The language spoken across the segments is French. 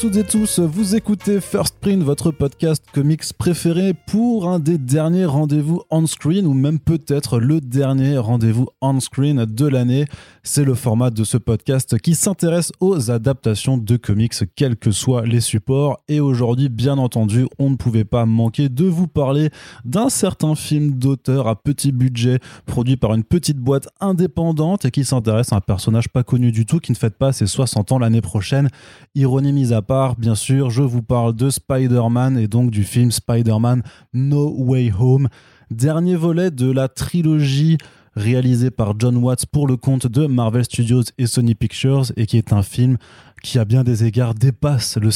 Toutes et tous, vous écoutez First Print, votre podcast comics préféré pour un des derniers rendez-vous on-screen ou même peut-être le dernier rendez-vous on-screen de l'année. C'est le format de ce podcast qui s'intéresse aux adaptations de comics, quels que soient les supports. Et aujourd'hui, bien entendu, on ne pouvait pas manquer de vous parler d'un certain film d'auteur à petit budget, produit par une petite boîte indépendante et qui s'intéresse à un personnage pas connu du tout, qui ne fête pas ses 60 ans l'année prochaine. Ironie mise à part, bien sûr, je vous parle de Spider-Man et donc du film Spider-Man No Way Home, dernier volet de la trilogie réalisée par John Watts pour le compte de Marvel Studios et Sony Pictures et qui est un film qui à bien des égards dépasse le,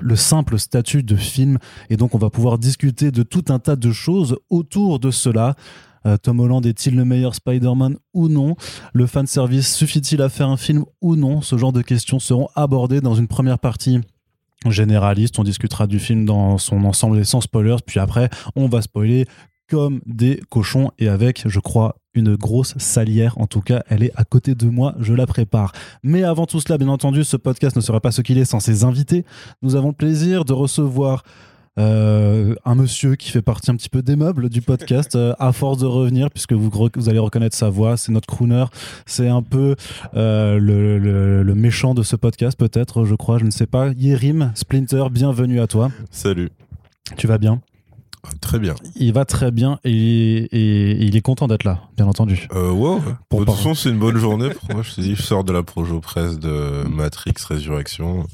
le simple statut de film et donc on va pouvoir discuter de tout un tas de choses autour de cela. Euh, Tom Holland est-il le meilleur Spider-Man ou non? Le fanservice suffit-il à faire un film ou non? Ce genre de questions seront abordées dans une première partie généraliste. On discutera du film dans son ensemble et sans spoilers. Puis après, on va spoiler comme des cochons et avec, je crois, une grosse salière. En tout cas, elle est à côté de moi, je la prépare. Mais avant tout cela, bien entendu, ce podcast ne serait pas ce qu'il est sans ses invités. Nous avons le plaisir de recevoir euh, un monsieur qui fait partie un petit peu des meubles du podcast, euh, à force de revenir, puisque vous, vous allez reconnaître sa voix, c'est notre crooner, c'est un peu euh, le, le, le, méchant de ce podcast, peut-être, je crois, je ne sais pas. Yerim, Splinter, bienvenue à toi. Salut. Tu vas bien? Très bien. Il va très bien et, et, et il est content d'être là, bien entendu. Euh, wow. Pour de toute façon, c'est une bonne journée pour moi. Je te dis, je sors de la projo presse de Matrix Résurrection.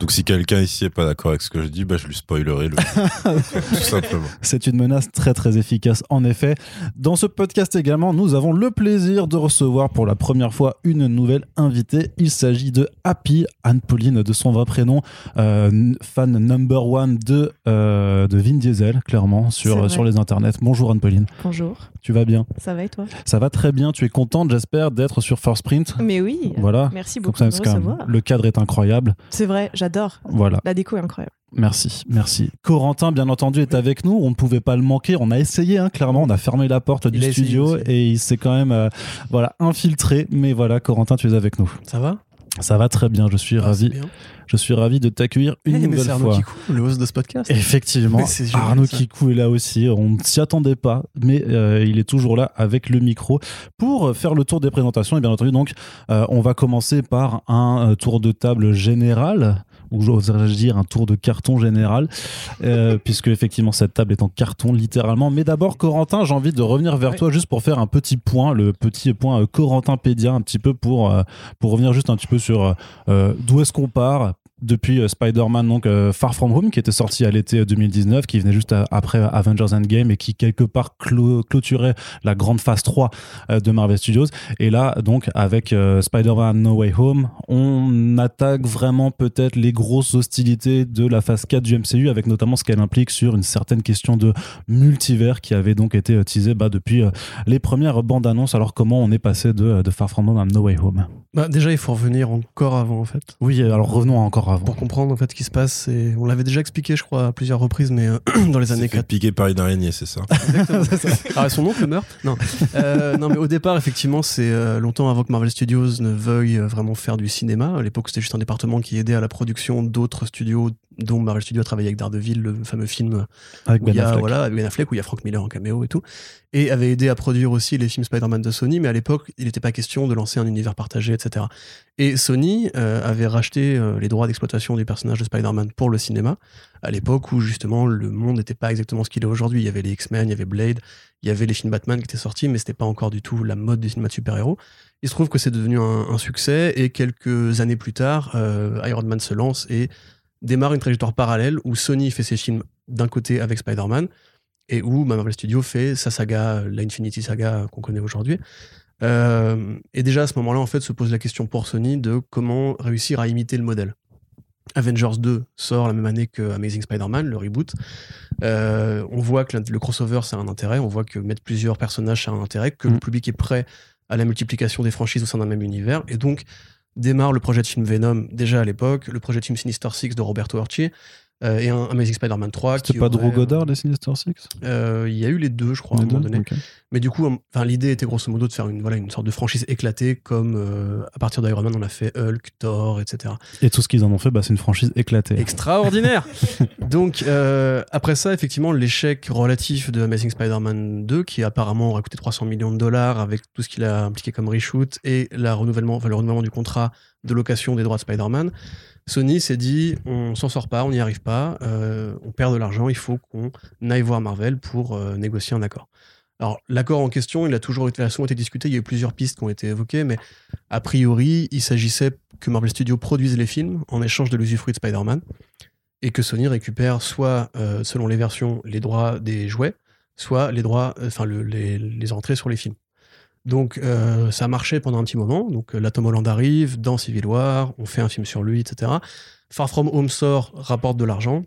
Donc si quelqu'un ici est pas d'accord avec ce que je dis, bah, je lui spoilerai le tout simplement. C'est une menace très très efficace en effet. Dans ce podcast également, nous avons le plaisir de recevoir pour la première fois une nouvelle invitée. Il s'agit de Happy, Anne-Pauline de son vrai prénom, euh, fan number one de, euh, de Vin Diesel, clairement, sur, sur les internets. Bonjour Anne-Pauline. Bonjour. Tu vas bien Ça va et toi Ça va très bien. Tu es contente, j'espère, d'être sur First Print Mais oui. Voilà. Merci beaucoup Comme de me recevoir. Le cadre est incroyable. C'est vrai, j'adore. Voilà. La déco est incroyable. Merci, merci. Corentin, bien entendu, est avec nous. On ne pouvait pas le manquer. On a essayé, hein, clairement. On a fermé la porte du studio et il s'est quand même euh, voilà, infiltré. Mais voilà, Corentin, tu es avec nous. Ça va? Ça va très bien. Je suis ah, ravi. Je suis ravi de t'accueillir une hey, nouvelle mais fois. Arnaud Kikou, le host de ce podcast. Effectivement, Arnaud Kikou est là aussi. On ne s'y attendait pas, mais euh, il est toujours là avec le micro pour faire le tour des présentations. Et bien entendu, donc, euh, on va commencer par un euh, tour de table général ou j'oserais dire un tour de carton général, euh, puisque effectivement cette table est en carton littéralement. Mais d'abord, Corentin, j'ai envie de revenir vers toi juste pour faire un petit point, le petit point euh, Corentin Pédia, un petit peu pour, euh, pour revenir juste un petit peu sur euh, d'où est-ce qu'on part, depuis euh, Spider-Man donc euh, Far From Home qui était sorti à l'été 2019 qui venait juste à, après Avengers Endgame et qui quelque part clo clôturait la grande phase 3 euh, de Marvel Studios. Et là donc avec euh, Spider-Man No Way Home on attaque vraiment peut-être les grosses hostilités de la phase 4 du MCU avec notamment ce qu'elle implique sur une certaine question de multivers qui avait donc été teasée bah, depuis euh, les premières bandes annonces. Alors comment on est passé de, de Far From Home à No Way Home? Bah, déjà il faut revenir encore avant en fait. Oui alors revenons encore avant. Pour comprendre en fait ce qui se passe, et on l'avait déjà expliqué, je crois, à plusieurs reprises, mais euh, dans les années 4. piqué par une araignée, c'est ça ah, son oncle meurt Non. Euh, non, mais au départ, effectivement, c'est euh, longtemps avant que Marvel Studios ne veuille vraiment faire du cinéma. À l'époque, c'était juste un département qui aidait à la production d'autres studios, dont Marvel Studios a travaillé avec Daredevil, le fameux film avec où Ben il y a, Affleck. voilà, avec Ben Affleck, où il y a Frank Miller en caméo et tout, et avait aidé à produire aussi les films Spider-Man de Sony, mais à l'époque, il n'était pas question de lancer un univers partagé, etc. Et Sony euh, avait racheté euh, les droits d'exploitation du personnage de Spider-Man pour le cinéma, à l'époque où justement le monde n'était pas exactement ce qu'il est aujourd'hui. Il y avait les X-Men, il y avait Blade, il y avait les films Batman qui étaient sortis, mais c'était pas encore du tout la mode du cinéma de super-héros. Il se trouve que c'est devenu un, un, succès, et quelques années plus tard, euh, Iron Man se lance et démarre une trajectoire parallèle où Sony fait ses films d'un côté avec Spider-Man, et où Marvel Studios fait sa saga, la Infinity Saga qu'on connaît aujourd'hui. Euh, et déjà à ce moment-là, en fait, se pose la question pour Sony de comment réussir à imiter le modèle. Avengers 2 sort la même année que Amazing Spider-Man, le reboot. Euh, on voit que le crossover, c'est un intérêt. On voit que mettre plusieurs personnages, c'est un intérêt. Que mmh. le public est prêt à la multiplication des franchises au sein d'un même univers. Et donc, démarre le projet de film Venom déjà à l'époque, le projet de film Sinister Six de Roberto Orci, euh, et un Amazing Spider-Man 3. C'était pas Drew Goddard, les Sinister Six euh, Il y a eu les deux, je crois, à un moment donné. Mais du coup, enfin, l'idée était grosso modo de faire une, voilà, une sorte de franchise éclatée, comme euh, à partir d'Iron Man, on a fait Hulk, Thor, etc. Et tout ce qu'ils en ont fait, bah, c'est une franchise éclatée. Extraordinaire Donc, euh, après ça, effectivement, l'échec relatif de Amazing Spider-Man 2, qui apparemment aurait coûté 300 millions de dollars avec tout ce qu'il a impliqué comme reshoot et la renouvellement, enfin, le renouvellement du contrat de location des droits de Spider-Man, Sony s'est dit on s'en sort pas, on n'y arrive pas, euh, on perd de l'argent, il faut qu'on aille voir Marvel pour euh, négocier un accord. Alors, l'accord en question, il a toujours été, a discuté, il y a eu plusieurs pistes qui ont été évoquées, mais a priori, il s'agissait que Marvel Studios produise les films en échange de l'usufruit de Spider-Man et que Sony récupère soit, euh, selon les versions, les droits des jouets, soit les droits, enfin le- les, les entrées sur les films. Donc euh, ça marchait pendant un petit moment. Donc euh, là, Tom Holland arrive dans Civil War, on fait un film sur lui, etc. Far From Home sort, rapporte de l'argent.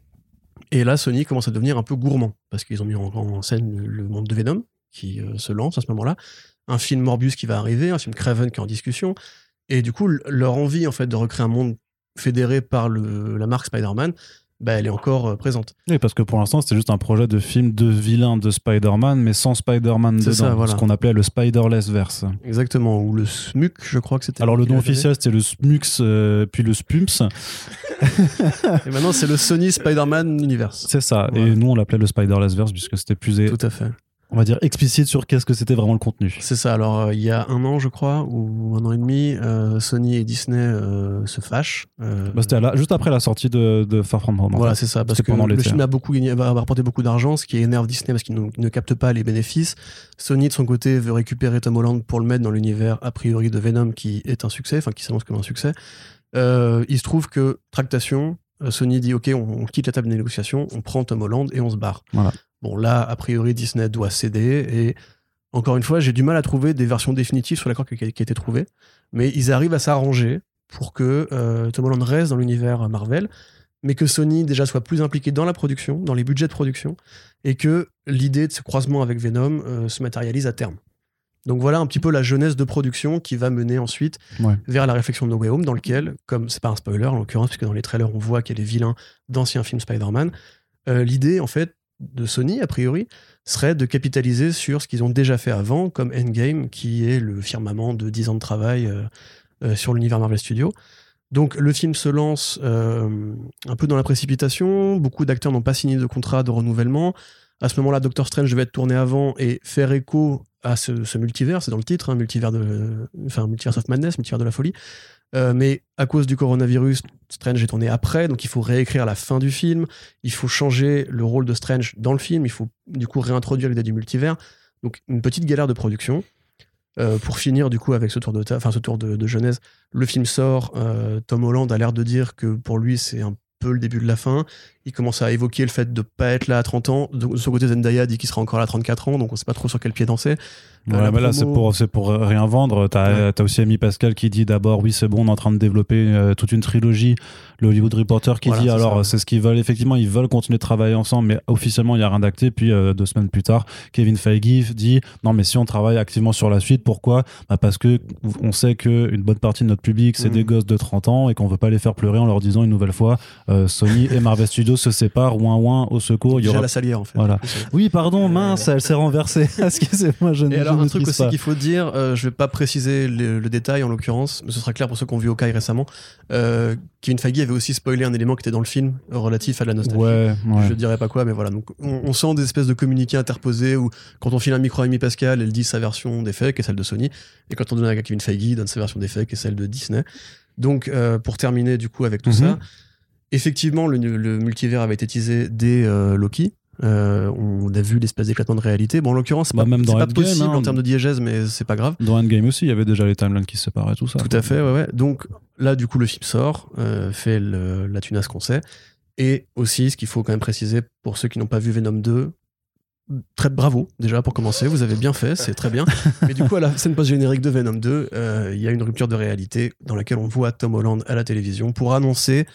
Et là, Sony commence à devenir un peu gourmand parce qu'ils ont mis en, scène le, monde de Venom qui euh, se lance à ce moment-là, un film Morbius qui va arriver, un film Craven qui est en discussion. Et du coup, leur envie en fait de recréer un monde fédéré par la marque Spider-Man, bah, elle est encore euh, présente. Oui, parce que pour l'instant, c'était juste un projet de film de vilain de Spider-Man, mais sans Spider-Man C'est dedans. ça, voilà. Ce qu'on appelait le Spider-Less verse. Exactement, ou le SMUC, je crois que c'était. Alors, le nom officiel, c'était le Smux, euh, puis le Spumps. Et maintenant, c'est le Sony Spider-Man Universe. C'est ça. Voilà. Et nous, on l'appelait le Spider-Less verse, puisque c'était plus, Tout à fait. On va dire, explicite sur qu'est-ce que c'était vraiment le contenu. C'est ça. Alors, euh, il y a un an, je crois, ou un an et demi, euh, Sony et Disney euh, se fâchent. Bah, c'était la- juste après la sortie de, de Far From Home. Voilà, c'est ça, parce que le film a beaucoup gagné, va va rapporter beaucoup d'argent, ce qui énerve Disney parce qu'il ne, ne capte pas les bénéfices. Sony, de son côté, veut récupérer Tom Holland pour le mettre dans l'univers a priori de Venom, qui est un succès, enfin qui s'annonce comme un succès. Il se trouve que tractation, Sony dit ok, on, on quitte la table de négociation, on prend Tom Holland et on se barre. Voilà. Bon, là, a priori, Disney doit céder et encore une fois, j'ai du mal à trouver des versions définitives sur l'accord qui, qui a été trouvé, mais ils arrivent à s'arranger pour que euh, Tom Holland reste dans l'univers Marvel, mais que Sony déjà soit plus impliqué dans la production, dans les budgets de production, et que l'idée de ce croisement avec Venom euh, se matérialise à terme. Donc voilà un petit peu la jeunesse de production qui va mener ensuite Ouais. vers la réflexion de No Way Home, dans lequel, comme c'est pas un spoiler en l'occurrence, puisque dans les trailers on voit qu'il y a des vilains d'anciens films Spider-Man, euh, l'idée en fait de Sony a priori serait de capitaliser sur ce qu'ils ont déjà fait avant, comme Endgame, qui est le firmament de 10 ans de travail euh, euh, sur l'univers Marvel Studios. Donc le film se lance euh, un peu dans la précipitation, beaucoup d'acteurs n'ont pas signé de contrat de renouvellement. À ce moment-là, Doctor Strange devait être tourné avant et faire écho à ce, multivers, c'est dans le titre, hein, multivers de, enfin multivers of madness, multivers de la folie. Euh, mais à cause du coronavirus, Strange est tourné après, donc il faut réécrire la fin du film, il faut changer le rôle de Strange dans le film, il faut du coup réintroduire l'idée du multivers. Donc une petite galère de production. Euh, pour finir du coup avec ce tour de, enfin, ce tour de, de genèse, le film sort. euh, Tom Holland a l'air de dire que pour lui c'est un peu le début de la fin. Il commence à évoquer le fait de pas être là à 30 ans. De, de son côté, Zendaya dit qu'il sera encore là à 34 ans, donc on sait pas trop sur quel pied danser. Ouais, Euh, mais là, c'est pour, pour rien vendre. T'as Ouais. as aussi Amy Pascal qui dit d'abord, oui, c'est bon, on est en train de développer euh, toute une trilogie. Le Hollywood Reporter qui Voilà, dit, alors, c'est ce qu'ils veulent. Effectivement, ils veulent continuer de travailler ensemble, mais officiellement, il n'y a rien d'acté. Puis, euh, deux semaines plus tard, Kevin Feige dit, non, mais si on travaille activement sur la suite, pourquoi? Bah Parce que on sait qu'une bonne partie de notre public, c'est Mhm. des gosses de 30 ans et qu'on veut pas les faire pleurer en leur disant une nouvelle fois, euh, Sony et Marvel Studios se séparent, ouin ouin, au secours. Il y Déjà aura... la salière en fait. Voilà. Oui, pardon, Euh, mince, elle s'est renversée. Excusez-moi, je ne Et alors, un truc aussi qu'il faut dire, euh, je vais pas préciser le, le détail en l'occurrence, mais ce sera clair pour ceux qui ont vu Hawkeye récemment. Euh, Kevin Feige avait aussi spoilé un élément qui était dans le film relatif à de la nostalgie. Ouais, ouais. Je dirais pas quoi, mais voilà. Donc, on, on sent des espèces de communiqués interposés où, quand on file un micro à Amy Pascal, elle dit sa version des faits, qui est celle de Sony. Et quand on donne à Kevin Feige, il donne sa version des faits, qui est celle de Disney. Donc, euh, pour terminer, du coup, avec tout Mhm. ça, effectivement, le, le multivers avait été teasé dès euh, Loki. Euh, on a vu l'espèce d'éclatement de réalité. Bon, en l'occurrence, c'est Bah, pas, même dans pas Endgame, possible hein. en termes de diégèse, mais c'est pas grave. Dans Endgame aussi, il y avait déjà les timelines qui se séparaient, tout ça. Tout à fait, ouais, ouais. Donc là, du coup, le film sort, euh, fait le- la tunasse qu'on sait. Et aussi, ce qu'il faut quand même préciser pour ceux qui n'ont pas vu Venom 2, très bravo déjà pour commencer, vous avez bien fait, c'est très bien. Mais du coup, à la scène post-générique de Venom 2, euh, il y a une rupture de réalité dans laquelle on voit Tom Holland à la télévision pour annoncer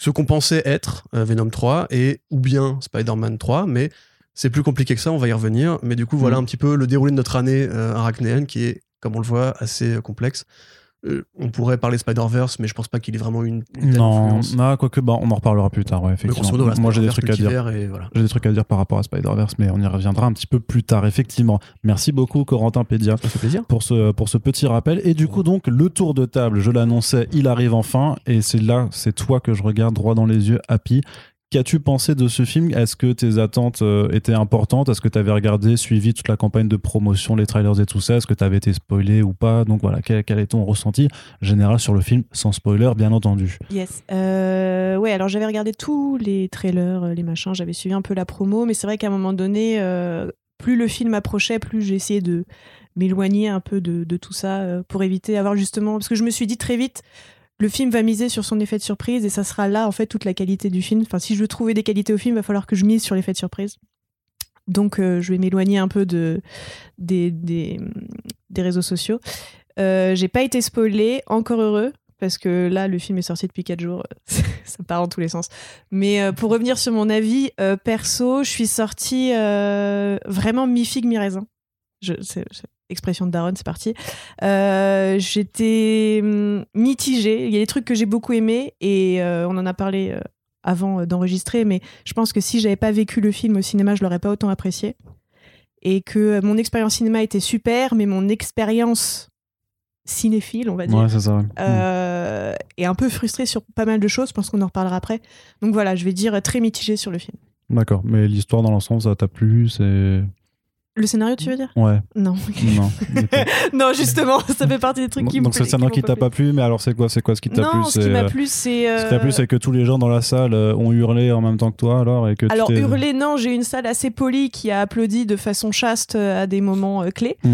ce qu'on pensait être euh, Venom 3 et ou bien Spider-Man 3, mais c'est plus compliqué que ça, on va y revenir. Mais du coup, voilà Mm. un petit peu le déroulé de notre année euh, arachnéenne qui est, comme on le voit, assez complexe. Euh, on pourrait parler Spider-Verse, mais je pense pas qu'il ait vraiment une, une telle Non, influence. non, quoique, bah, on en reparlera plus tard, ouais, effectivement. voilà, Moi, j'ai des trucs à dire. voilà. J'ai des trucs à dire par rapport à Spider-Verse, mais on y reviendra un petit peu plus tard, effectivement. Merci beaucoup, Corentin Pédia, Ça fait plaisir. pour ce, pour ce petit rappel. Et du coup, donc, le tour de table, je l'annonçais, il arrive enfin. Et c'est là, c'est toi que je regarde droit dans les yeux, Happy. Qu'as-tu pensé de ce film? Est-ce que tes attentes euh, étaient importantes? Est-ce que tu avais regardé, suivi toute la campagne de promotion, les trailers et tout ça? Est-ce que tu avais été spoilé ou pas? Donc voilà, quel, quel est ton ressenti général sur le film, sans spoiler, bien entendu? Yes. Euh, ouais, alors j'avais regardé tous les trailers, euh, les machins, j'avais suivi un peu la promo, mais c'est vrai qu'à un moment donné, euh, plus le film approchait, plus essayé de m'éloigner un peu de, tout ça pour éviter avoir justement. Parce que je me suis dit très vite, le film va miser sur son effet de surprise et ça sera là en fait toute la qualité du film. Enfin, si je veux trouver des qualités au film, il va falloir que je mise sur l'effet de surprise. Donc euh, je vais m'éloigner un peu de, des, réseaux sociaux. Euh, j'ai pas été spoilée, encore heureux, parce que là, le film est sorti depuis 4 jours, ça part en tous les sens. Mais euh, pour revenir sur mon avis, perso, je suis sortie vraiment mi-figue, mi-raisin. Expression de Daron, c'est parti. Euh, j'étais hum, mitigée. Il y a des trucs que j'ai beaucoup aimés et euh, on en a parlé euh, avant d'enregistrer, mais je pense que si j'avais pas vécu le film au cinéma, je l'aurais pas autant apprécié. Et que mon expérience cinéma était super, mais mon expérience cinéphile, on va dire, Ouais, c'est ça. ouais. euh, et un peu frustrée sur pas mal de choses. Je pense qu'on en reparlera après. Donc voilà, je vais dire très mitigé sur le film. D'accord, mais l'histoire dans l'ensemble, ça t'a plu C'est. Le scénario, tu veux dire Ouais, Non. non. non, justement, ça fait partie des trucs qui me Donc c'est le scénario qui t'a pas plu, mais alors c'est quoi, c'est quoi ce qui t'a Non, plu ce qui m'a euh, plu, c'est. Ce qui t'a plu, euh, c'est que tous les gens dans la salle euh, ont hurlé en même temps que toi, alors et que Alors, hurler, non, j'ai une salle assez polie qui a applaudi de façon chaste à des moments euh, clés.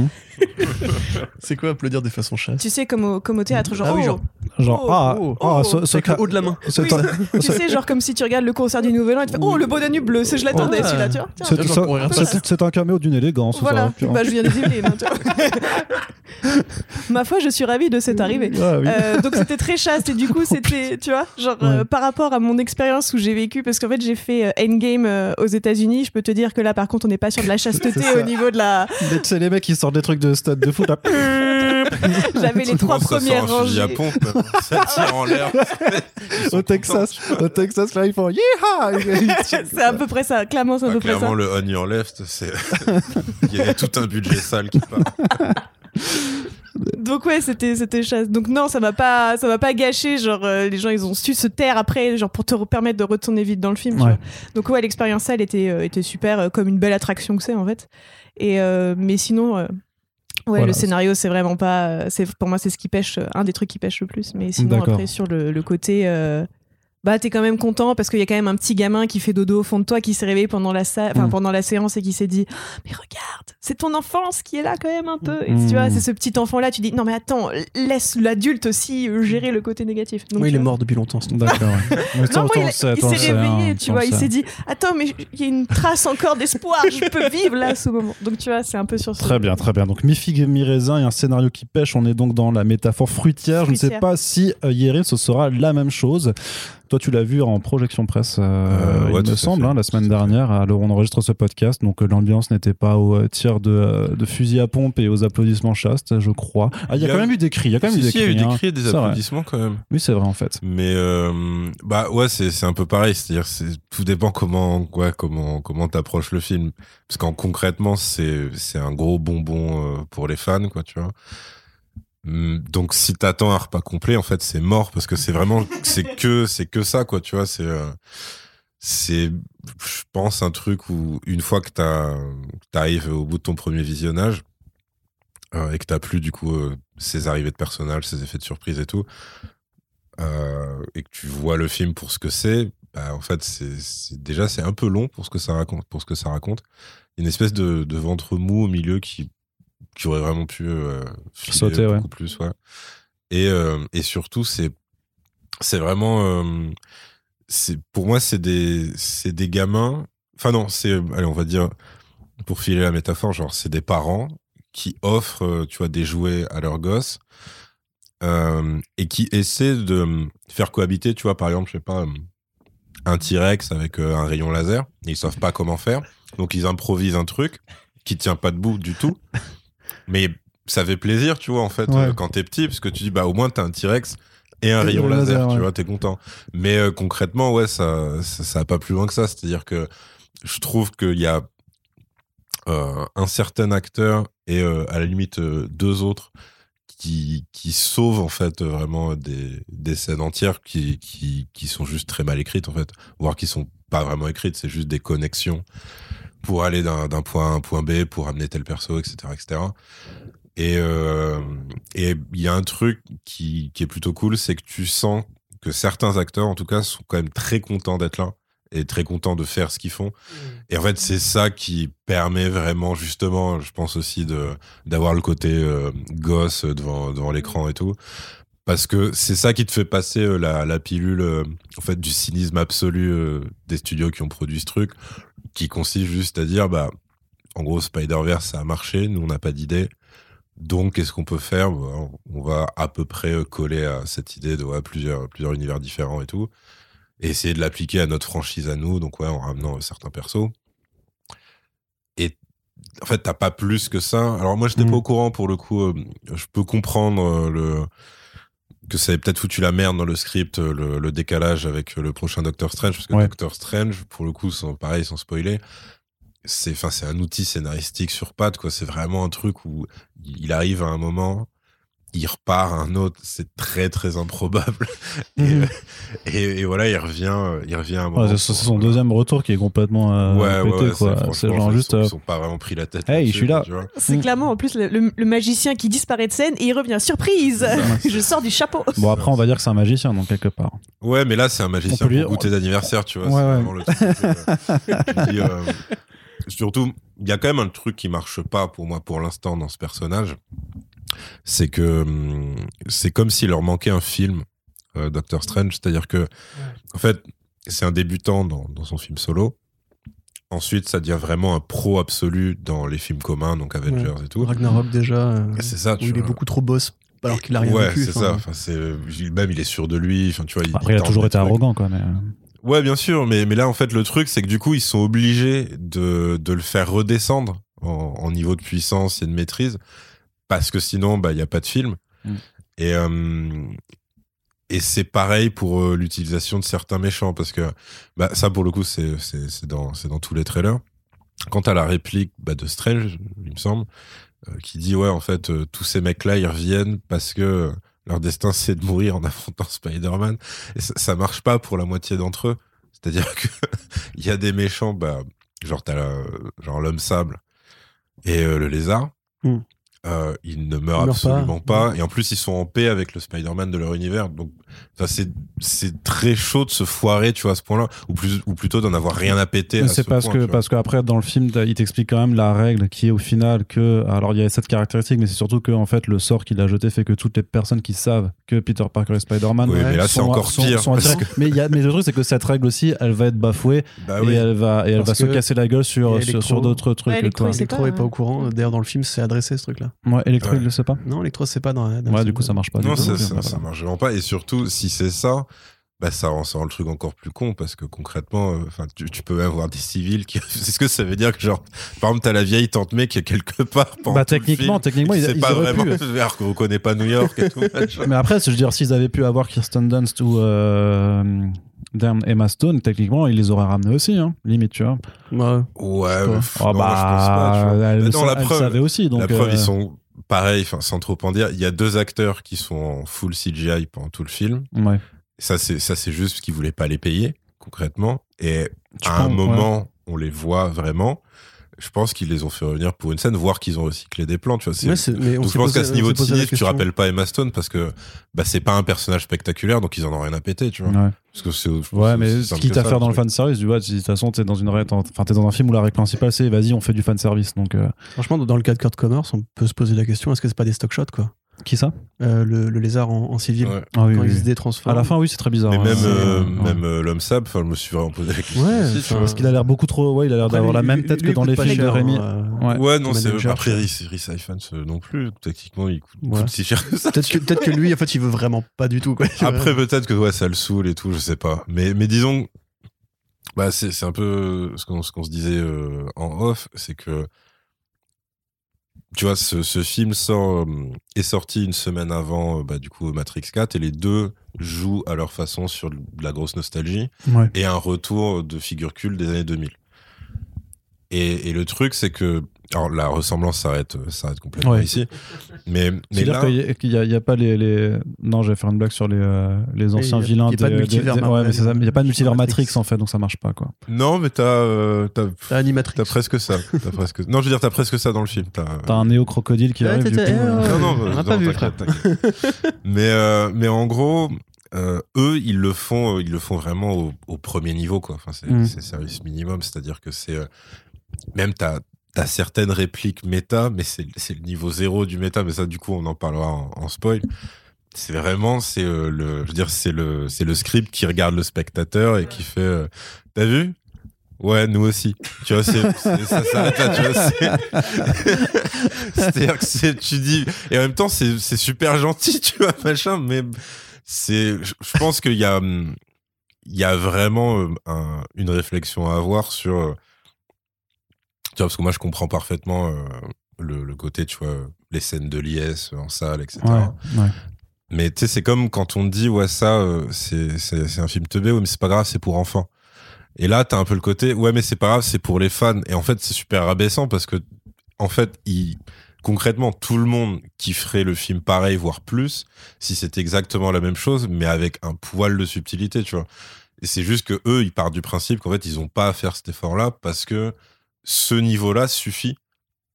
C'est quoi applaudir de façon chasse Tu sais, comme au, comme au théâtre, genre. Ah oui, oh, genre. genre Oh, ah, oh, ah, oh, ce, ce Avec le haut de la main. Tu sais, genre comme si tu regardes le concert du Nouvel An et tu fais Oh, le beau Danube bleu, c'est- je l'attendais Ah. celui-là, tu vois. C'est un caméo d'une élégance. Voilà, ça, puis- bah, je viens de Yvelines, tu vois. Ma foi, je suis ravie de cette arrivée. Ah oui. Euh, donc c'était très chaste et du coup c'était tu vois genre euh, par rapport à mon expérience où j'ai vécu parce qu'en fait j'ai fait euh, Endgame euh, aux États-Unis je peux te dire que là par contre on n'est pas sur de la chasteté au niveau de la C'est les mecs qui sortent des trucs de stade de foot. là. j'avais les trois premières un fusil à rangées pompe même Ça tire en l'air. Au Texas, au Texas, là, ils font Yeehaw c'est à peu près ça clairement c'est à Ah, peu près ça clairement, le on your left, c'est. Il y a tout un budget sale qui part. donc ouais c'était c'était chaste donc non ça m'a pas ça m'a pas gâché genre euh, les gens ils ont su se taire après genre pour te permettre de retourner vite dans le film tu Ouais. vois. donc ouais l'expérience elle était euh, était super euh, comme une belle attraction que c'est en fait et euh, mais sinon euh, Ouais, Voilà. le scénario, c'est vraiment pas. euh, C'est pour moi, c'est ce qui pêche, euh, un des trucs qui pêche le plus. Mais sinon, après, sur le, le côté, euh, bah, t'es quand même content parce qu'il y a quand même un petit gamin qui fait dodo au fond de toi, qui s'est réveillé pendant la sa- enfin, Mm. pendant la séance et qui s'est dit, mais regarde, c'est ton enfance qui est là quand même un peu. Et Mm. tu vois, c'est ce petit enfant là. Tu dis, non mais attends, laisse l'adulte aussi euh, gérer le côté négatif. Donc, Oui, il est vois. mort depuis longtemps. ce type. D'accord. ouais. Mais Non, il, il s'est réveillé, tu vois. Il s'est dit, attends, mais il y a une trace encore d'espoir, je peux vivre là, à ce moment. Donc, tu vois, c'est un peu sur ce. Très bien, très bien. Donc mi figue et mi raisin et un scénario qui pêche. On est donc dans la métaphore fruitière. Je ne sais pas si euh, Yérim ce sera la même chose. Toi, tu l'as vu en projection presse, euh, Euh, ouais, il me semble, hein, la semaine dernière. Alors, on enregistre ce podcast, donc euh, l'ambiance n'était pas au euh, tir de, de fusil à pompe et aux applaudissements chastes, je crois. Ah, il y a Il y quand même eu des cris. Il y a quand même Si, eu des si, il y a eu cris. des hein. cris et des vrai. applaudissements quand même. Oui, c'est vrai en fait. Mais euh, bah ouais, c'est un peu pareil. C'est-à-dire, c'est tout dépend comment ouais, comment comment t'approches le film. Parce qu'en concrètement, c'est c'est un gros bonbon pour les fans, quoi, tu vois. Hum, Donc si t'attends un repas complet, en fait, c'est mort parce que c'est vraiment c'est que c'est que ça, quoi, tu vois. C'est euh, c'est je pense un truc où une fois que t'as t'arrives au bout de ton premier visionnage euh, et que t'as plus du coup euh, ces arrivées de personnages, ces effets de surprise et tout, et que tu vois le film pour ce que c'est, bah, en fait, c'est déjà c'est un peu long pour ce que ça raconte. Pour ce que ça raconte, une espèce de ventre mou au milieu qui qui aurait vraiment pu euh, Sauter, ouais. beaucoup plus, ouais. Et euh, et surtout, c'est c'est vraiment euh, c'est pour moi c'est des c'est des gamins. Enfin non, c'est allez on va dire pour filer la métaphore, genre c'est des parents qui offrent tu vois des jouets à leurs gosses euh, et qui essaient de faire cohabiter, tu vois, par exemple, je sais pas, un T-Rex avec un rayon laser. Ils savent pas comment faire, donc ils improvisent un truc qui tient pas debout du tout. Mais ça fait plaisir, tu vois, en fait, Ouais. euh, quand t'es petit, parce que tu dis, bah, au moins, t'as un T-Rex et un Et rayon laser, laser, tu ouais. vois, t'es content. Mais euh, concrètement, ouais, ça, ça, ça va pas plus loin que ça. C'est-à-dire que je trouve qu'il y a euh, un certain acteur et euh, à la limite deux autres qui, qui sauvent en fait vraiment des, des scènes entières qui, qui, qui sont juste très mal écrites en fait, voire qui sont pas vraiment écrites, c'est juste des connexions pour aller d'un point A à un point B, pour amener tel perso, etc. etc. Et euh, et il y a un truc qui, qui est plutôt cool, c'est que tu sens que certains acteurs, en tout cas, sont quand même très contents d'être là et très contents de faire ce qu'ils font. Et en fait, c'est ça qui permet vraiment, justement, je pense aussi, d'avoir le côté euh, gosse devant, devant l'écran et tout. Parce que c'est ça qui te fait passer euh, la, la pilule euh, en fait, du cynisme absolu des studios qui ont produit ce truc, qui consiste juste à dire, bah, en gros, Spider-Verse, ça a marché, nous, on n'a pas d'idée. Donc, qu'est-ce qu'on peut faire? Bah, On va à peu près euh, coller à cette idée de ouais, plusieurs, plusieurs univers différents et tout. Et essayer de l'appliquer à notre franchise à nous, donc ouais, en ramenant euh, certains persos. Et en fait, t'as pas plus que ça. Alors moi, j'étais Mhm. pas au courant pour le coup. euh, je peux comprendre euh, le que ça ait peut-être foutu la merde dans le script, euh, le, le décalage avec euh, le prochain Doctor Strange, parce que Ouais. Doctor Strange, pour le coup, sans, pareil, sans spoiler, c'est, enfin, c'est un outil scénaristique sur pattes, quoi. C'est vraiment un truc où il arrive à un moment, il repart un autre, c'est très très improbable. Et, Mhm. euh, et, et voilà, il revient, euh, il revient à un moment. Ouais, c'est son deuxième retour qui est complètement euh, Ouais, ouais, pété, ouais, quoi. c'est- ils juste. sont- euh, Ils sont pas vraiment pris la tête. Hey, je suis là. C'est clairement en plus le, le- le magicien qui disparaît de scène et il revient. Surprise Je sors du chapeau. Bon, après, on va dire que c'est un magicien, donc quelque part. Ouais, mais là, c'est un magicien pour goûter d'anniversaire, tu vois. Ouais, c'est ouais. vraiment le truc. euh, dis, euh, surtout, il y a quand même un truc qui marche pas pour moi pour l'instant dans ce personnage. C'est que hum, c'est comme s'il leur manquait un film, euh, Doctor Strange. C'est-à-dire que, en fait, c'est un débutant dans, dans son film solo. Ensuite, ça devient vraiment un pro absolu dans les films communs, donc Avengers et tout. Ragnarok déjà, euh, C'est ça, où tu il est beaucoup trop boss, alors qu'il a rien ouais, vécu. c'est ça. Enfin, c'est même il est sûr de lui. Enfin, tu vois. Après, il a toujours été trucs. arrogant, quoi. Mais... euh, Ouais, bien sûr, mais, mais là, en fait, le truc, c'est que du coup, ils sont obligés de, de le faire redescendre en, en niveau de puissance et de maîtrise, parce que sinon, bah, il n'y a pas de film. Mm. Et, euh, et c'est pareil pour euh, l'utilisation de certains méchants, parce que bah, ça, pour le coup, c'est c'est- c'est dans, c'est dans tous les trailers. Quant à la réplique bah, de Strange, il me semble, euh, qui dit, ouais, en fait, tous ces mecs-là, ils reviennent parce que leur destin, c'est de mourir en affrontant Spider-Man. Et ça, ça marche pas pour la moitié d'entre eux. C'est-à-dire que il y a des méchants, bah, genre t'as la- genre l'homme sable et le lézard. Hmm. Euh, ils ne meurent absolument pas. pas. Et en plus, ils sont en paix avec le Spider-Man de leur univers. Donc, c'est, c'est très chaud de se foirer, tu vois, à ce point-là. Ou, plus, ou plutôt d'en avoir rien à péter. Mais à c'est ce parce point, que parce qu'après dans le film il t'explique quand même la règle qui est au final que alors il y a cette caractéristique mais c'est surtout que en fait le sort qu'il a jeté fait que toutes les personnes qui savent que Peter Parker est Spider-Man Oui, mais là, c'est sont- encore sont- pire. sont parce attirés. mais il y a mais le truc c'est que cette règle aussi elle va être bafouée que- bah et elle va et elle va se que casser la gueule sur sur, d'autres trucs Ouais, Electro, Electro pas, est pas au courant. D'ailleurs, dans le film, c'est adressé ce truc-là. Ouais, Electro Ouais. il le sait pas. Non, Electro, c'est pas dans. dans Ouais, du coup ça marche pas. Non, ça marche vraiment pas. Et surtout, si c'est ça, bah, ça rend, ça rend le truc encore plus con parce que concrètement, euh, enfin, tu, tu peux avoir des civils qui. C'est ce que ça veut dire que, genre, par exemple, t'as la vieille tante May qui est quelque part. pendant Bah tout le techniquement film, techniquement ils, ils pas vraiment pu. faire qu'on reconnaît pas New York et tout. Mais après, je veux dire, s'ils avaient pu avoir Kirsten Dunst ou euh, damn, Emma Stone, techniquement, ils les auraient ramenés aussi, hein, limite, tu vois. Ouais. Ouais, Oh, non, moi, je pense pas. tu vois. elle, Mais le non, sa- la elle preuve, savait aussi. Donc, la preuve, euh, ils sont pareils, enfin, sans trop en dire. Il y a deux acteurs qui sont en full CGI pendant tout le film. ouais. Ça, c'est, juste parce qu'ils voulaient pas les payer, concrètement. Et Tu à un moment, on les voit vraiment. Je pense qu'ils les ont fait revenir pour une scène, voire qu'ils ont recyclé des plans, tu vois. mais on donc je pense qu'à ce niveau de cynisme, tu rappelles pas Emma Stone parce que bah, c'est pas un personnage spectaculaire, donc ils en ont rien à péter, tu vois. Ouais, Parce que c'est, ouais mais ce à ça, faire dans le fan service, tu vois, de toute façon, t'es dans une ré- enfin, t'es dans un film où la règle principale c'est vas-y, on fait du fan service. Donc, euh, Franchement, dans le cas de Kurt Connors, on peut se poser la question est-ce que c'est pas des stock shots, quoi? Qui ça? Euh, le, le lézard en, en civil, Ouais. Ah oui, quand oui, il se oui. détransforme. À la fin, oui, c'est très bizarre. Mais hein. même, euh, ouais. même euh, l'homme sable, je me suis vraiment posé la question. Ouais. Parce qu'il a l'air beaucoup trop. Ouais, il a l'air d'avoir la même tête lui, que dans les films de Rémi. euh, Ouais. Ouais, non, c'est après Rhys Ifans euh, non plus. Techniquement, il coûte, Ouais. coûte si cher que ça. Peut-être que, lui, en fait, il veut vraiment pas du tout, quoi. Après, peut-être que ouais, ça le saoule et tout, je sais pas. Mais, mais disons, bah, c'est, c'est un peu ce qu'on, ce qu'on se disait euh, en off, c'est que tu vois, ce, ce film sort, euh, est sorti une semaine avant, euh, bah, du coup, Matrix 4, et les deux jouent à leur façon sur de la grosse nostalgie Ouais. et un retour de figure culte des années 2000. Et, et le truc, c'est que, alors la ressemblance s'arrête, euh, s'arrête complètement Ouais. ici, mais, mais là, qu'il y a- y y pas les, les... Non, j'allais faire une blague sur les, euh, les anciens y vilains. il y a pas de des- multivers des-. Ouais, mais ça, n'y a pas de multivers Matrix. En fait, donc ça marche pas quoi. non, mais t'as, euh, t'as, Animatrix. t'as presque ça, t'as presque, non, je veux dire, t'as presque ça dans le film. T'as, T'as un néo-crocodile qui Ouais, arrive. t'as- du coup, t'as- euh, non, non, on n'a pas non, vu, mais, euh, mais en gros, euh, eux, ils le font, ils le font vraiment au, au premier niveau, quoi. Enfin, c'est, Mm. c'est service minimum, c'est-à-dire que c'est euh, même t'as t'as certaines répliques méta, mais c'est, le niveau zéro du méta. Mais ça, du coup, on en parlera en, spoil. C'est vraiment, c'est euh, le, je veux dire, c'est le, c'est le script qui regarde le spectateur et qui fait, euh, t'as vu? Ouais, nous aussi. Tu vois, c'est, ça s'arrête là, tu C'est-à-dire que tu dis, et en même temps, c'est, c'est super gentil, tu vois, machin, mais c'est, je pense qu'il y a, il y a vraiment euh, un- une réflexion à avoir sur, tu vois, parce que moi, je comprends parfaitement euh, le, le côté, tu vois, les scènes de liesse en salle, etc. Ouais, ouais. Mais tu sais, c'est comme quand on te dit, ouais, ça, euh, c'est, c'est, c'est un film teubé, ouais, mais c'est pas grave, c'est pour enfants. Et là, t'as un peu le côté, ouais, mais c'est pas grave, c'est pour les fans. Et en fait, c'est super rabaissant parce que, en fait, il, concrètement, tout le monde kifferait le film pareil, voire plus, si c'était exactement la même chose, mais avec un poil de subtilité, tu vois. Et c'est juste que eux, ils partent du principe qu'en fait, ils ont pas à faire cet effort-là parce que ce niveau-là suffit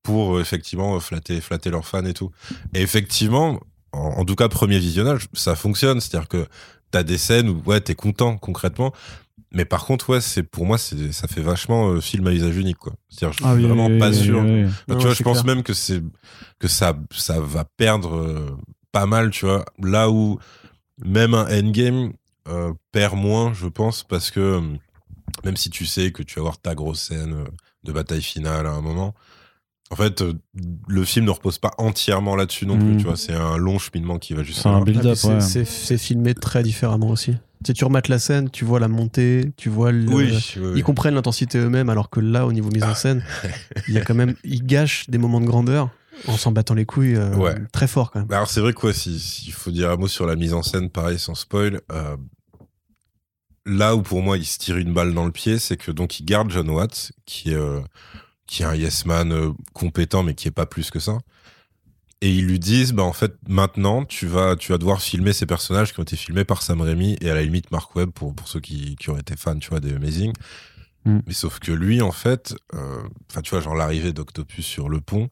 pour euh, effectivement flatter, flatter leurs fans et tout. Et effectivement, en, en tout cas, premier visionnage, ça fonctionne. C'est-à-dire que t'as des scènes où ouais, t'es content concrètement. Mais par contre, ouais, c'est pour moi, c'est ça fait vachement euh, film à usage unique, quoi. C'est-à-dire, je suis Ah oui, vraiment oui, pas oui, sûr. oui, oui. Enfin, Non, tu vois, c'est je pense clair. même que c'est que ça ça va perdre euh, pas mal, tu vois. Là où même un endgame euh, perd moins, je pense, parce que même si tu sais que tu vas avoir ta grosse scène euh, de bataille finale à un moment, en fait, euh, le film ne repose pas entièrement là-dessus non plus, Mm. tu vois. C'est un long cheminement qui va C'est jusqu'à un là. build-up, Ah, ouais. c'est- filmé très différemment aussi. Tu sais, tu remates la scène, tu vois la montée, tu vois le. Oui, oui, oui. Ils comprennent l'intensité eux-mêmes, alors que là, au niveau mise en scène, il y a quand même. Ils gâchent des moments de grandeur en s'en battant les couilles euh, Ouais. très fort quand même. Bah Alors c'est vrai quoi, s'il si, faut dire un mot sur la mise en scène, pareil sans spoil, euh, là où pour moi il se tire une balle dans le pied, c'est que donc il garde John Watts, qui est, euh, qui est un yes man euh, compétent mais qui est pas plus que ça. Et ils lui disent, bah en fait maintenant tu vas, tu vas devoir filmer ces personnages qui ont été filmés par Sam Raimi et à la limite Mark Webb pour, pour ceux qui, qui auraient été fans, tu vois, des Amazing. Mm. Mais sauf que lui en fait, euh, enfin tu vois, genre l'arrivée d'Octopus sur le pont,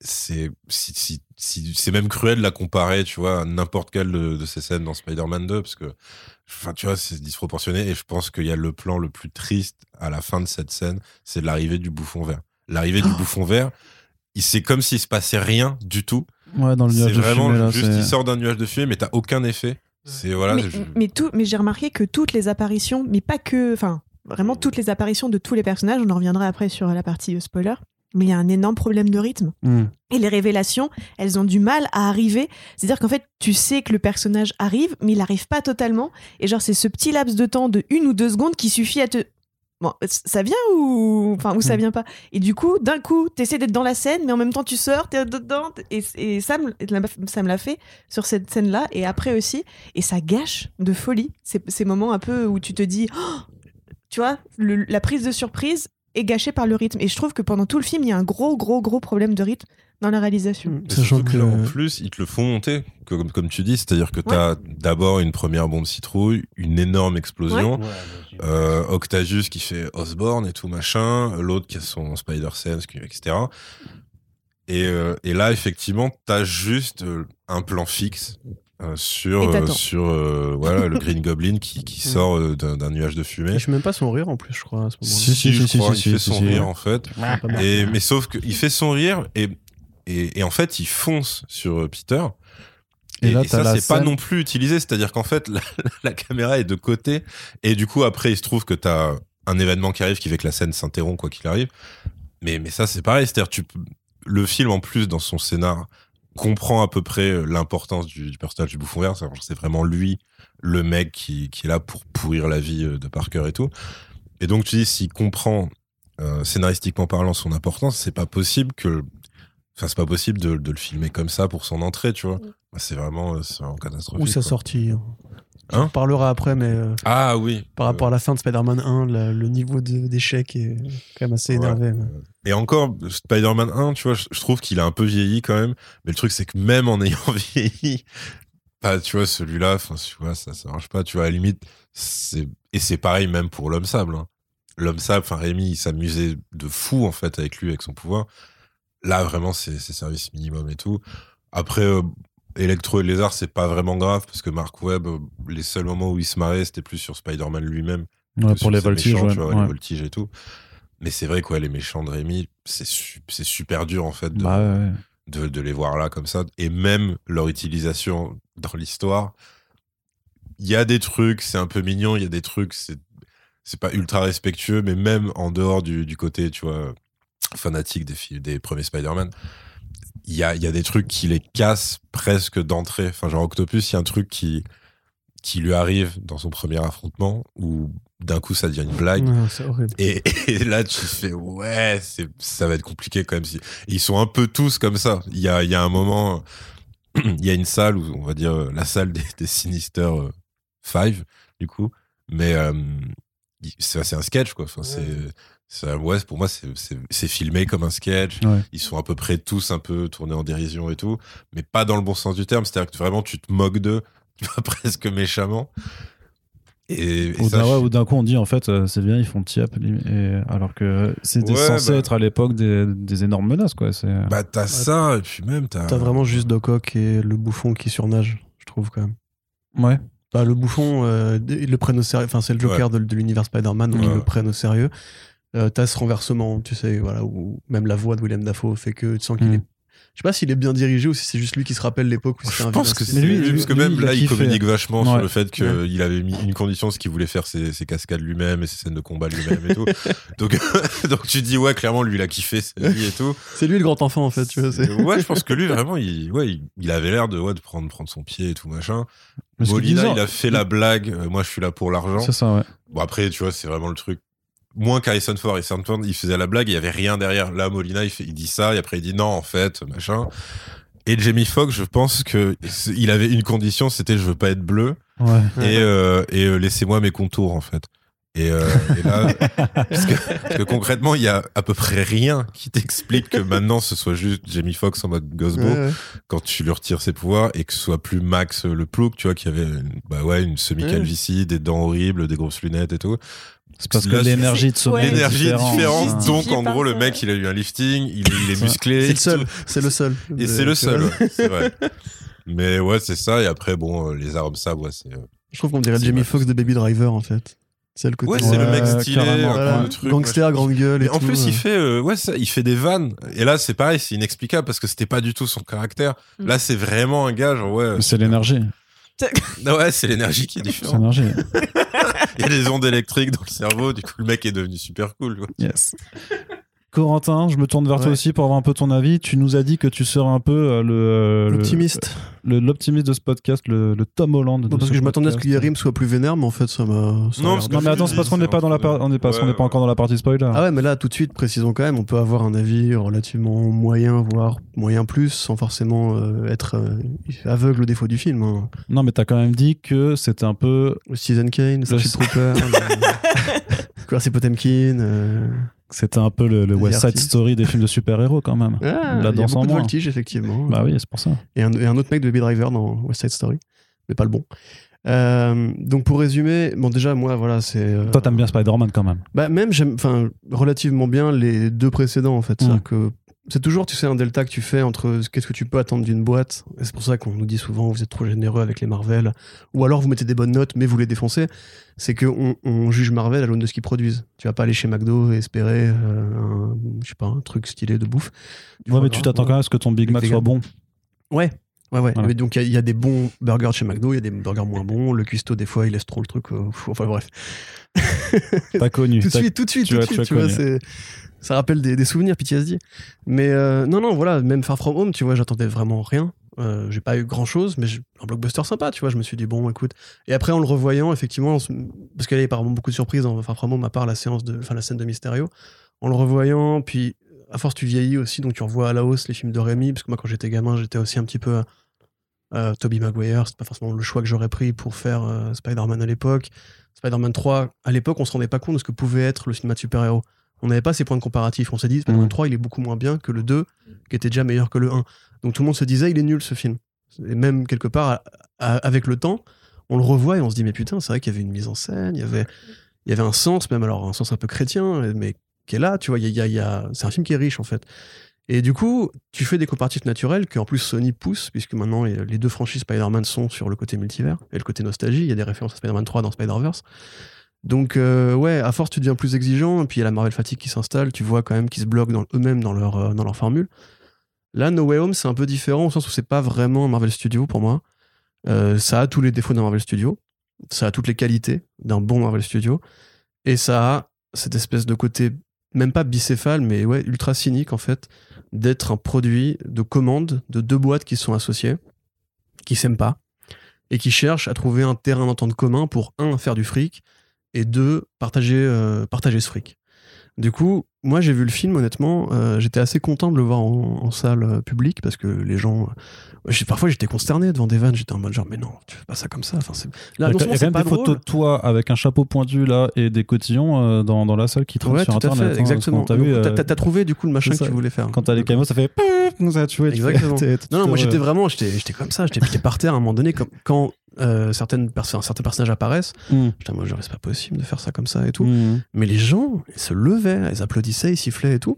c'est si, si, si- c'est même cruel de la comparer tu vois à n'importe quelle de, de ces scènes dans Spider-Man 2 parce que enfin tu vois c'est disproportionné et je pense qu'il y a le plan le plus triste à la fin de cette scène c'est l'arrivée du bouffon vert. L'arrivée du bouffon vert c'est comme s'il se passait rien du tout. Ouais, dans le c'est nuage de vraiment fumée, là, juste il sort d'un nuage de fumée mais t'as aucun effet. C'est voilà mais, je- mais tout, mais j'ai remarqué que toutes les apparitions, mais pas que, enfin, vraiment toutes les apparitions de tous les personnages, on en reviendra après sur la partie euh, spoiler, mais il y a un énorme problème de rythme. Hmm. Et les révélations, elles ont du mal à arriver. C'est-à-dire qu'en fait, tu sais que le personnage arrive, mais il n'arrive pas totalement. Et genre, c'est ce petit laps de temps de une ou deux secondes qui suffit à te. Bon, ça vient ou enfin ou ça Mm. vient pas? Et du coup d'un coup t'essaies d'être dans la scène mais en même temps tu sors t'es dedans et, et ça me ça me l'a fait sur cette scène là et après aussi et ça gâche de folie ces, ces moments un peu où tu te dis Oh tu vois le- la prise de surprise est gâchée par le rythme. Et je trouve que pendant tout le film il y a un gros gros gros problème de rythme dans la réalisation. Mais Sachant surtout que. en plus, ils te le font monter, comme, comme tu dis, c'est-à-dire que tu as d'abord une première bombe citrouille, une énorme explosion, euh, Octavius qui fait Osborne et tout machin, l'autre qui a son Spider-Sense, etc. Et, euh, et là, effectivement, t'as juste euh, un plan fixe euh, sur, euh, sur euh, voilà, le Green Goblin qui, qui sort euh, d'un nuage de fumée. Il fait même pas son rire en plus, je crois, à ce moment-là. Si, si, je si, crois, si, il si, fait si, son si. rire en fait. Et, mais sauf qu'il fait son rire et, et, et en fait, il fonce sur Peter. Et Et, là, et ça, c'est pas non plus utilisé. C'est-à-dire qu'en fait, la, la caméra est de côté. Et du coup, après, il se trouve que t'as un événement qui arrive qui fait que la scène s'interrompt, quoi qu'il arrive. Mais, mais ça, c'est pareil. C'est-à-dire, tu, le film, en plus, dans son scénar, comprend à peu près euh, l'importance du, du personnage du bouffon vert. C'est- vraiment lui, le mec qui, qui est là pour pourrir la vie euh, de Parker et tout. Et donc, tu dis, s'il comprend, euh, scénaristiquement parlant, son importance, c'est pas possible que Enfin, c'est pas possible de, de le filmer comme ça pour son entrée, tu vois. Bah, C'est vraiment, c'est vraiment catastrophique. Ou sa quoi. sortie. Hein. On parlera après, mais euh, Ah oui. par rapport à la fin de Spider-Man 1, la- le niveau d'échec est quand même assez Ouais. énervé. mais- Et encore, Spider-Man 1, tu vois, je, je trouve qu'il a un peu vieilli quand même. Mais le truc, c'est que même en ayant vieilli, bah, tu vois, celui-là, enfin, tu vois, ça, ça marche pas. Tu vois, à la limite, et c'est pareil même pour l'homme sable. hein. L'homme sable, enfin, Rémi, il s'amusait de fou, en fait, avec lui, avec son pouvoir. Là, vraiment, c'est, c'est service minimum et tout. Après, euh, Electro et Lézard, c'est pas vraiment grave parce que Mark Webb, euh, les seuls moments où il se marrait, c'était plus sur Spider-Man lui-même Ouais, pour les voltiges, méchants, ouais. tu vois, Ouais. les voltiges et tout. Mais c'est vrai que ouais, les méchants de Rémi, c'est su- c'est super dur en fait de, Bah de, de les voir là comme ça. Et même leur utilisation dans l'histoire, il y a des trucs, c'est un peu mignon, il y a des trucs, c'est c'est pas ultra respectueux, mais même en dehors du, du côté, tu vois, fanatique des, des premiers Spider-Man, il y a, il y a des trucs qui les cassent presque d'entrée. Enfin, genre Octopus, il y a un truc qui, qui lui arrive dans son premier affrontement où d'un coup ça devient une blague. Ouais, c'est horrible. Et, et là, tu fais, ouais, ça va être compliqué quand même. Si... Ils sont un peu tous comme ça. Il y a, il y a un moment, il y a une salle où, on va dire, euh, la salle des, des Sinister euh, Five, du coup. Mais euh, c'est c'est un sketch, quoi. Enfin, c'est- ouais, pour moi, c'est, filmé comme un sketch. Ouais. Ils sont à peu près tous un peu tournés en dérision et tout. Mais pas dans le bon sens du terme. C'est-à-dire que vraiment, tu te moques d'eux, presque méchamment. Et, et Ou ça, d'un ouais, coup, on dit en fait, euh, c'est bien, ils font et- alors que c'était Ouais, censé bah. être à l'époque des, des énormes menaces, quoi. C'est Bah, t'as ça, et puis même, t'as. T'as vraiment juste Doc Ock et le bouffon qui surnage, je trouve quand même. ouais. Bah, le bouffon, euh, ils le prennent au sérieux. Enfin, c'est le Joker de, de l'univers Spider-Man, donc Ouais. ils le prennent au sérieux. Euh, T'as ce renversement, tu sais, voilà, où même la voix de Willem Dafoe fait que tu sens qu'il Mm. est. Je sais pas s'il est bien dirigé ou si c'est juste lui qui se rappelle l'époque où c'était Je pense que c'est lui, lui, parce que même là, il communique vachement sur Ouais. le fait qu'il avait mis une condition, c'est qu'il voulait faire ses, ses cascades lui-même et ses scènes de combat lui-même et tout. donc, donc tu dis, ouais, clairement, lui, il a kiffé, c'est lui et tout. C'est lui le grand enfant en fait, tu vois. ouais, je pense que lui, vraiment, il, ouais, il, il avait l'air de, ouais, de prendre, prendre son pied et tout, machin. Molina, il a fait la blague, euh, moi, je suis là pour l'argent. C'est ça, ouais. Bon, après, tu vois, c'est vraiment le truc. Moins qu'Harrison Ford, Harrison Ford, il faisait la blague, il y avait rien derrière. Là, Molina, il, fait, il dit ça, et après, il dit non, en fait, machin. Et Jamie Foxx, je pense que il avait une condition, c'était je veux pas être bleu Ouais. Et, euh, et euh, laissez-moi mes contours en fait. Et, euh, et là, parce que, parce que concrètement, il y a à peu près rien qui t'explique que maintenant ce soit juste Jamie Foxx en mode Gosbo Ouais, ouais. quand tu lui retires ses pouvoirs et que ce soit plus Max le plouc, tu vois, qui avait une, bah ouais, une semi-calvitie, des dents horribles, des grosses lunettes et tout. C'est parce que l'énergie de ouais. est L'énergie est différente. différente, donc en gros, le mec, il a eu un lifting, il, il est musclé. C'est le seul, c'est le seul. Et Euh, c'est le vois. seul, ouais, c'est vrai. Mais ouais, c'est ça. Et après, bon, euh, les armes sables, ouais, c'est. euh, Je trouve qu'on dirait Jamie. Foxx de Baby Driver en fait. C'est le côté. Ouais, c'est le mec Ouais, stylé, carrément. un peu Voilà, le truc. gangster, machin. grande gueule et Mais en tout, plus, euh. il fait, euh, ouais, ça, il fait des vannes. Et là, c'est pareil, c'est inexplicable parce que c'était pas du tout son caractère. Mm. Là, c'est vraiment un gars, genre, ouais. C'est l'énergie. Ah ouais, c'est l'énergie qui est C'est différente. l'énergie. Il y a des ondes électriques dans le cerveau, du coup, le mec est devenu super cool, quoi. Yes. Corentin, je me tourne vers toi aussi pour avoir un peu ton avis. Tu nous as dit que tu serais un peu euh, le, euh, le- Optimiste. le- l'optimiste de ce podcast, le, le Tom Holland. Non, parce ce que je m'attendais à ce que Yerim soit plus vénère, mais en fait, ça m'a. Non, parce Non mais attends, c'est parce qu'on n'est pas dans la par- on n'est pas, Ouais, on n'est pas encore dans la partie spoiler. Ah ouais, mais là, tout de suite, précisons quand même, on peut avoir un avis relativement moyen, voire moyen plus, sans forcément euh, être euh, aveugle au défaut du film. hein. Non mais t'as quand même dit que c'était un peu Le Citizen Kane, le Starship Trooper, Quincy Potemkin. euh, c'était un peu le, West Side. Story des films de super-héros quand même. ah, La danse en moins. voltige, effectivement. Bah oui, c'est pour ça. et, un, et un autre mec de Baby Driver dans West Side Story, mais pas le bon. Euh, donc pour résumer, bon déjà moi voilà c'est. euh, Toi t'aimes bien Spider-Man quand même. Bah même j'aime, enfin relativement bien les deux précédents en fait. Mm. C'est-à-dire que c'est toujours tu sais un delta que tu fais entre qu'est-ce que tu peux attendre d'une boîte. Et c'est pour ça qu'on nous dit souvent vous êtes trop généreux avec les Marvel, ou alors vous mettez des bonnes notes mais vous les défoncez. C'est que on, juge Marvel à l'aune de ce qu'ils produisent. Tu vas pas aller chez McDo et espérer euh, un, je sais pas un truc stylé de bouffe. Ouais mais tu t'attends ouais. quand même à ce que ton Big Mac soit bon. Ouais. Ouais, ouais. Voilà. Mais donc, il y a- il y, a des bons burgers chez McDo, il y a des burgers moins bons. Le cuistot, des fois, il laisse trop le truc. enfin, bref. T'as connu. tout de suite, tout de suite, tu tout de as- suite. tu vois. Ça rappelle des, des souvenirs PTSD. Mais euh, non, non, voilà, même Far From Home, tu vois, j'attendais vraiment rien. Euh, j'ai pas eu grand chose, mais un blockbuster sympa, tu vois. Je me suis dit, bon, écoute. Et après, en le revoyant, effectivement, se- parce qu'il y avait apparemment beaucoup de surprises dans Far From Home, à part la séance de, enfin, la scène de Mysterio. En le revoyant, puis à force tu vieillis aussi, donc tu revois à la hausse les films de Rémi, parce que moi quand j'étais gamin, j'étais aussi un petit peu euh, Toby Maguire, c'est pas forcément le choix que j'aurais pris pour faire euh, Spider-Man à l'époque. Spider-Man 3, à l'époque, on se rendait pas compte de ce que pouvait être le cinéma de super-héros. On n'avait pas ces points de comparatif. On s'est dit, Spider-Man Mhm. 3, il est beaucoup moins bien que le 2, qui était déjà meilleur que le 1. Donc tout le monde se disait, il est nul ce film. Et même quelque part, à- à- avec le temps, on le revoit et on se dit, mais putain, c'est vrai qu'il y avait une mise en scène, il y avait, il y avait un sens, même alors un sens un peu chrétien, mais qui est là, tu vois, y a- c'est un film qui est riche en fait. Et du coup, tu fais des comparatifs naturels que en plus Sony pousse, puisque maintenant les deux franchises Spider-Man sont sur le côté multivers et le côté nostalgie. Il y a des références à Spider-Man 3 dans Spider-Verse. Donc, euh, ouais, à force, tu deviens plus exigeant, et puis il y a la Marvel fatigue qui s'installe, tu vois quand même qu'ils se bloquent eux-mêmes dans leur, euh, dans leur formule. Là, No Way Home, c'est un peu différent au sens où c'est pas vraiment un Marvel Studio pour moi. Euh, ça a tous les défauts d'un Marvel Studio, ça a toutes les qualités d'un bon Marvel Studio, et ça a cette espèce de côté, même pas bicéphale, mais ouais, ultra cynique en fait, d'être un produit de commande de deux boîtes qui sont associées, qui s'aiment pas, et qui cherchent à trouver un terrain d'entente commun pour, un, faire du fric, et deux, partager, euh, partager ce fric. Du coup, moi j'ai vu le film, honnêtement, euh, j'étais assez content de le voir en, en salle euh, publique, parce que les gens... euh, parfois j'étais consterné devant des vannes, j'étais en mode genre, mais non, tu fais pas ça comme ça. Enfin, c'est- Il y a Là, non il y a quand même des drôle, photos de toi avec un chapeau pointu là et des cotillons dans, dans la salle qui traînent Ouais, sur tout à internet. fait, hein, exactement. T'as t'as trouvé du coup le machin que tu voulais faire. quand t'as les camos, ça fait ça, tu vois. Exactement. t'es- t'es Non, moi j'étais vraiment, j'étais j'étais comme ça, j'étais j'étais par terre à un moment donné, comme, quand euh, certaines perso- certains personnages apparaissent, Mm. putain, moi genre, c'est pas possible de faire ça comme ça et tout. Mm. Mais les gens, ils se levaient, ils applaudissaient, ils sifflaient et tout.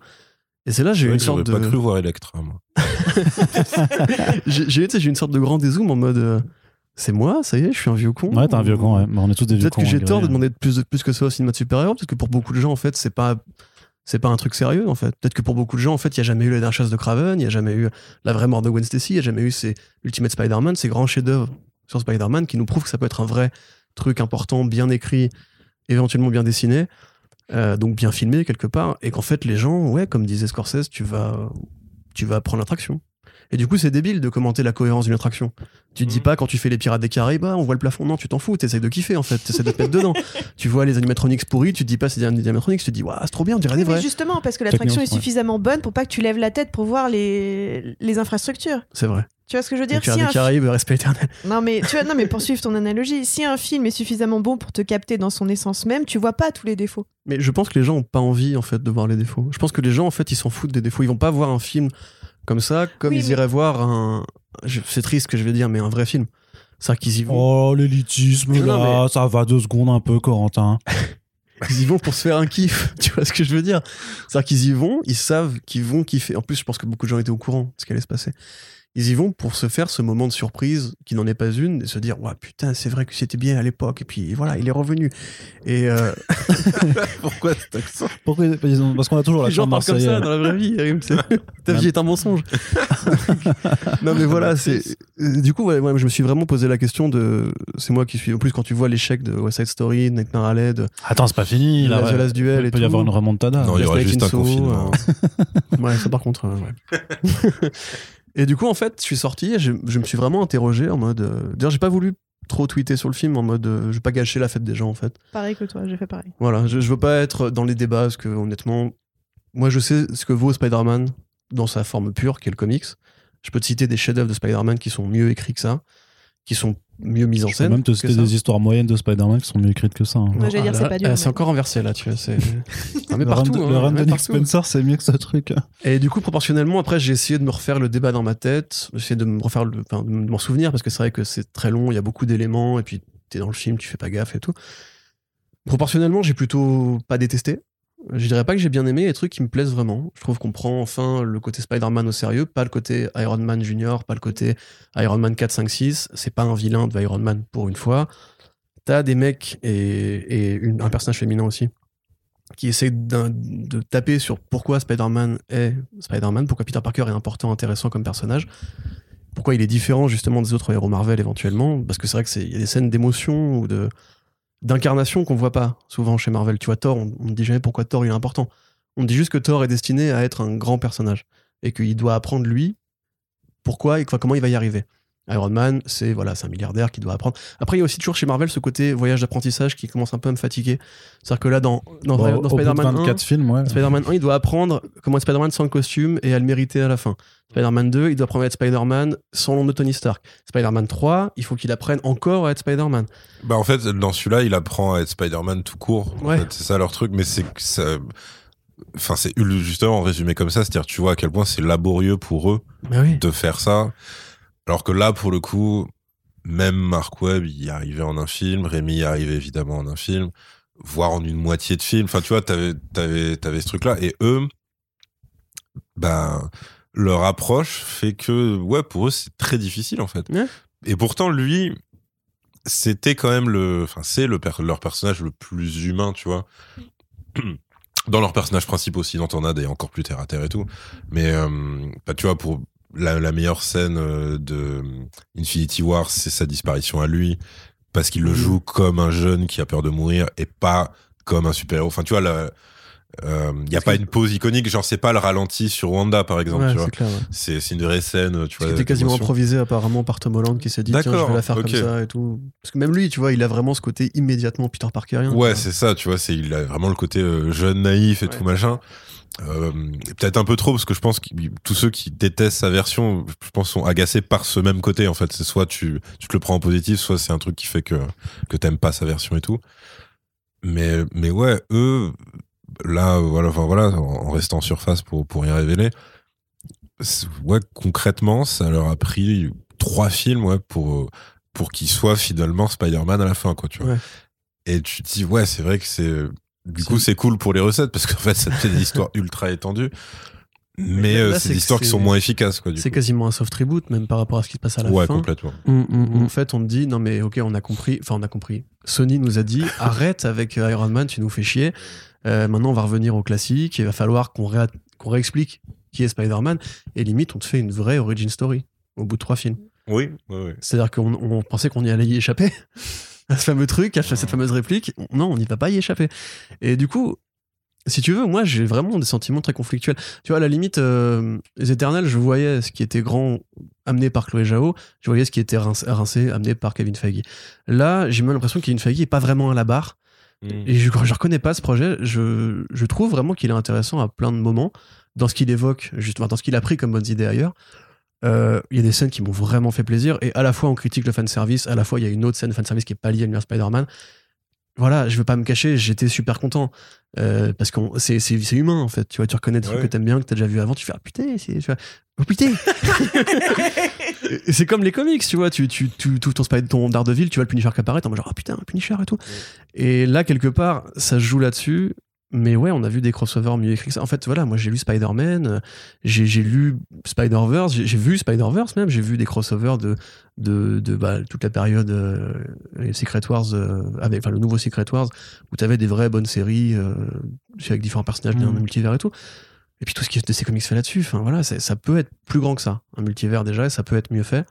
Et c'est là j'ai eu Ouais, une sorte de. pas cru voir Electra, moi. J'ai eu une sorte de grand dézoom en mode. euh, c'est moi, ça y est, je suis un vieux con. Ouais, t'es un vieux con, ouais. Mais on est tous des vieux Peut-être cons. que j'ai hein, tort de demander plus, de, plus que ça au cinéma de super-héros, parce que pour beaucoup de gens, en fait, c'est pas. C'est pas un truc sérieux en fait. Peut-être que pour beaucoup de gens, en fait, il n'y a jamais eu la dernière chasse de Craven, il n'y a jamais eu la vraie mort de Gwen Stacy, il n'y a jamais eu ces Ultimate Spider-Man, ces grands chefs-d'œuvre sur Spider-Man qui nous prouvent que ça peut être un vrai truc important, bien écrit, éventuellement bien dessiné, euh, donc bien filmé quelque part, et qu'en fait les gens, ouais, comme disait Scorsese, tu vas, tu vas prendre l'attraction. Et du coup, c'est débile de commenter la cohérence d'une attraction. Tu te dis Mhm. pas quand tu fais les Pirates des Caraïbes, bah, on voit le plafond. Non, tu t'en fous, t'essayes de kiffer en fait, t'essayes de te mettre dedans. Tu vois les animatronics pourris, tu te dis pas c'est des animatronics, tu te dis, waouh, c'est trop bien, on dirait des Oui, mais vrais. justement, parce que l'attraction est suffisamment bonne pour pas que tu lèves la tête pour voir les, les infrastructures. C'est vrai. Tu vois ce que je veux dire si des un, Caraïbes, respect éternel. non mais tu vois, non mais pour suivre ton analogie, si un film est suffisamment bon pour te capter dans son essence même, tu vois pas tous les défauts. Mais je pense que les gens ont pas envie en fait de voir les défauts. Je pense que les gens en fait ils s'en foutent des défauts. Ils vont pas voir un film comme ça, comme Oui, ils mais- iraient voir un. C'est triste ce que je vais dire, mais un vrai film. C'est-à-dire qu'ils y vont. Oh, l'élitisme, Non, là, ça va deux secondes un peu, Corentin. Ils y vont pour se faire un kiff. Tu vois ce que je veux dire? C'est-à-dire qu'ils y vont, ils savent qu'ils vont kiffer. En plus, je pense que beaucoup de gens étaient au courant de ce qui allait se passer. Ils y vont pour se faire ce moment de surprise qui n'en est pas une et se dire ouais putain c'est vrai que c'était bien à l'époque et puis voilà il est revenu et euh, Pourquoi cet accent? Pourquoi Parce qu'on a toujours la chambre parlent comme ça dans la vraie vie ta vie est un mensonge non mais voilà c'est euh, du coup ouais, ouais, je me suis vraiment posé la question de c'est moi qui suis en plus quand tu vois l'échec de West Side Story de Nightmare Alley de Attends, c'est pas fini. The Là, ouais. Duel Il et peut y avoir une remontada. Non, il y aura juste Night un confinement. euh, ouais, ça par contre, euh, ouais. Et du coup, en fait, je suis sorti et je, je me suis vraiment interrogé en mode. euh, D'ailleurs, j'ai pas voulu trop tweeter sur le film en mode. euh, je vais pas gâcher la fête des gens, en fait. Pareil que toi, j'ai fait pareil. Voilà, je, je veux pas être dans les débats parce que, honnêtement, moi, je sais ce que vaut Spider-Man dans sa forme pure, qui est le comics. Je peux te citer des chefs-d'œuvre de Spider-Man qui sont mieux écrits que ça, qui sont mieux mis en Je peux scène. même te citer des histoires moyennes de Spider-Man qui sont mieux écrites que ça. hein. Moi, j'allais dire, Ah, c'est euh, C'est encore inversé là, tu vois. c'est- Ah, mais le run partout. de, hein, le run mais de Nick partout. Spencer, c'est mieux que ce truc. Et du coup, proportionnellement, après, j'ai essayé de me refaire le débat dans ma tête, j'essaie de me refaire, le, enfin, de m'en souvenir parce que c'est vrai que c'est très long, il y a beaucoup d'éléments, et puis t'es dans le film, tu fais pas gaffe et tout. Proportionnellement, j'ai plutôt pas détesté. Je dirais pas que j'ai bien aimé les trucs qui me plaisent vraiment. Je trouve qu'on prend enfin le côté Spider-Man au sérieux, pas le côté Iron Man Junior, pas le côté Iron Man 4, 5, 6. C'est pas un vilain de Iron Man pour une fois. T'as des mecs et, un personnage féminin aussi qui essaie de taper sur pourquoi Spider-Man est Spider-Man, pourquoi Peter Parker est important, intéressant comme personnage, pourquoi il est différent justement des autres héros Marvel éventuellement, parce que c'est vrai qu'il y a des scènes d'émotion ou de d'incarnation qu'on voit pas souvent chez Marvel. Tu vois, Thor, on, ne dit jamais pourquoi Thor est important. On dit juste que Thor est destiné à être un grand personnage et qu'il doit apprendre lui pourquoi et comment il va y arriver. Iron Man, c'est voilà, c'est un milliardaire qui doit apprendre. Après, il y a aussi toujours chez Marvel ce côté voyage d'apprentissage qui commence un peu à me fatiguer. C'est-à-dire que là, dans, dans, Bon, Spider-Man 1, 24 films, ouais. Spider-Man 1, il doit apprendre comment être Spider-Man sans le costume et à le mériter à la fin. Spider-Man 2, il doit apprendre à être Spider-Man sans le nom de Tony Stark. Spider-Man 3, il faut qu'il apprenne encore à être Spider-Man. Bah en fait, dans celui-là, il apprend à être Spider-Man tout court. En Ouais. fait, c'est ça leur truc, mais c'est que ça. Enfin, c'est justement résumé comme ça, c'est-à-dire tu vois à quel point c'est laborieux pour eux oui. de faire ça. Alors que là, pour le coup, même Mark Webb y arrivé en un film, Rémi y arrivé évidemment en un film, voire en une moitié de film. Enfin, tu vois, t'avais, t'avais, t'avais ce truc-là. Et eux, ben, leur approche fait que, ouais, pour eux, c'est très difficile en fait. Ouais. Et pourtant, lui, c'était quand même le, enfin, c'est le per- leur personnage le plus humain, tu vois. Dans leurs personnages principaux aussi, dont on a des encore plus terre à terre et tout. Mais, euh, bah, tu vois, pour la, la meilleure scène euh, de Infinity War, c'est sa disparition à lui, parce qu'il le Mhm. joue comme un jeune qui a peur de mourir et pas comme un super-héros. Enfin, tu vois, il n'y a Parce pas que- une pause iconique, genre c'est pas le ralenti sur Wanda, par exemple, Ouais, c'est clair. ouais. C'est c'est une vraie scène, tu vois. qui était quasiment improvisé apparemment par Tom Holland qui s'est dit tiens je D'accord, vais la faire comme ça et tout. Parce que même lui, tu vois, il a vraiment ce côté immédiatement Peter Parkerien. Ouais, c'est ça, tu vois, c'est il a vraiment le côté euh, jeune naïf et Ouais. tout machin. Euh, Peut-être un peu trop parce que je pense que tous ceux qui détestent sa version, je pense, sont agacés par ce même côté. En fait, c'est soit tu, tu te le prends en positif, soit c'est un truc qui fait que que t'aimes pas sa version et tout. Mais mais ouais, eux, là, voilà, enfin voilà, en, restant en surface pour pour rien révéler, ouais, concrètement, ça leur a pris trois films, ouais, pour pour qu'ils soient finalement Spider-Man à la fin, quoi, tu vois. Ouais. Et tu te dis, ouais, c'est vrai que c'est. Du coup, c'est cool pour les recettes parce qu'en fait, ça te fait des histoires ultra étendues. Mais euh, c'est des histoires qui sont moins efficaces, C'est quasiment un soft reboot, même par rapport à ce qui se passe à la Ouais, fin. complètement. Où, en fait, on te dit non mais ok, on a compris. Enfin, on a compris. Sony nous a dit arrête avec euh, Iron Man, tu nous fais chier. Euh, maintenant, on va revenir au classique. Il va falloir qu'on réexplique qui est Spider-Man. Et limite, on te fait une vraie origin story au bout de trois films. Oui, oui, oui. C'est-à-dire qu'on on pensait qu'on y allait y échapper à ce fameux truc, à cette fameuse réplique. Non, on n'y va pas y échapper. Et du coup, si tu veux, moi, j'ai vraiment des sentiments très conflictuels. Tu vois, à la limite, euh, les Éternels, je voyais ce qui était grand amené par Chloé Zhao, je voyais ce qui était rincé, rincé, amené par Kevin Feige. Là, j'ai même l'impression que Kevin Feige est pas vraiment à la barre. Et je, je reconnais pas ce projet. Je, je trouve vraiment qu'il est intéressant à plein de moments dans ce qu'il évoque, justement, dans ce qu'il a pris comme bonnes idées ailleurs. Euh, Il y a des scènes qui m'ont vraiment fait plaisir et à la fois on critique le fanservice, à la fois il y a une autre scène de fanservice qui est pas liée à l'univers Spider-Man. Voilà, je veux pas me cacher, j'étais super content euh, parce que c'est humain en fait. Tu vois, tu reconnais des trucs que t'aimes bien, que t'as déjà vu avant, tu fais ah putain, tu fais, oh putain. C'est comme les comics, tu vois, tu tu tu ton, Spider- ton Daredevil, tu vois le Punisher qui apparaît, t'es en mode genre ah putain, un Punisher et tout. Et là quelque part, ça se joue là-dessus. Mais ouais, on a vu des crossovers mieux écrits que ça. En fait, voilà, moi j'ai lu Spider-Man, j'ai j'ai lu Spider-Verse, j'ai j'ai vu Spider-Verse même, j'ai vu des crossovers de, de, de bah, toute la période euh, les Secret Wars, euh, avec, enfin le nouveau Secret Wars, où t'avais des vraies bonnes séries euh, avec différents personnages d'un Mhm. multivers et tout. Et puis tout ce qui est de ces comics fait là-dessus, enfin voilà, c'est- ça peut être plus grand que ça, un multivers déjà, et ça peut être mieux fait.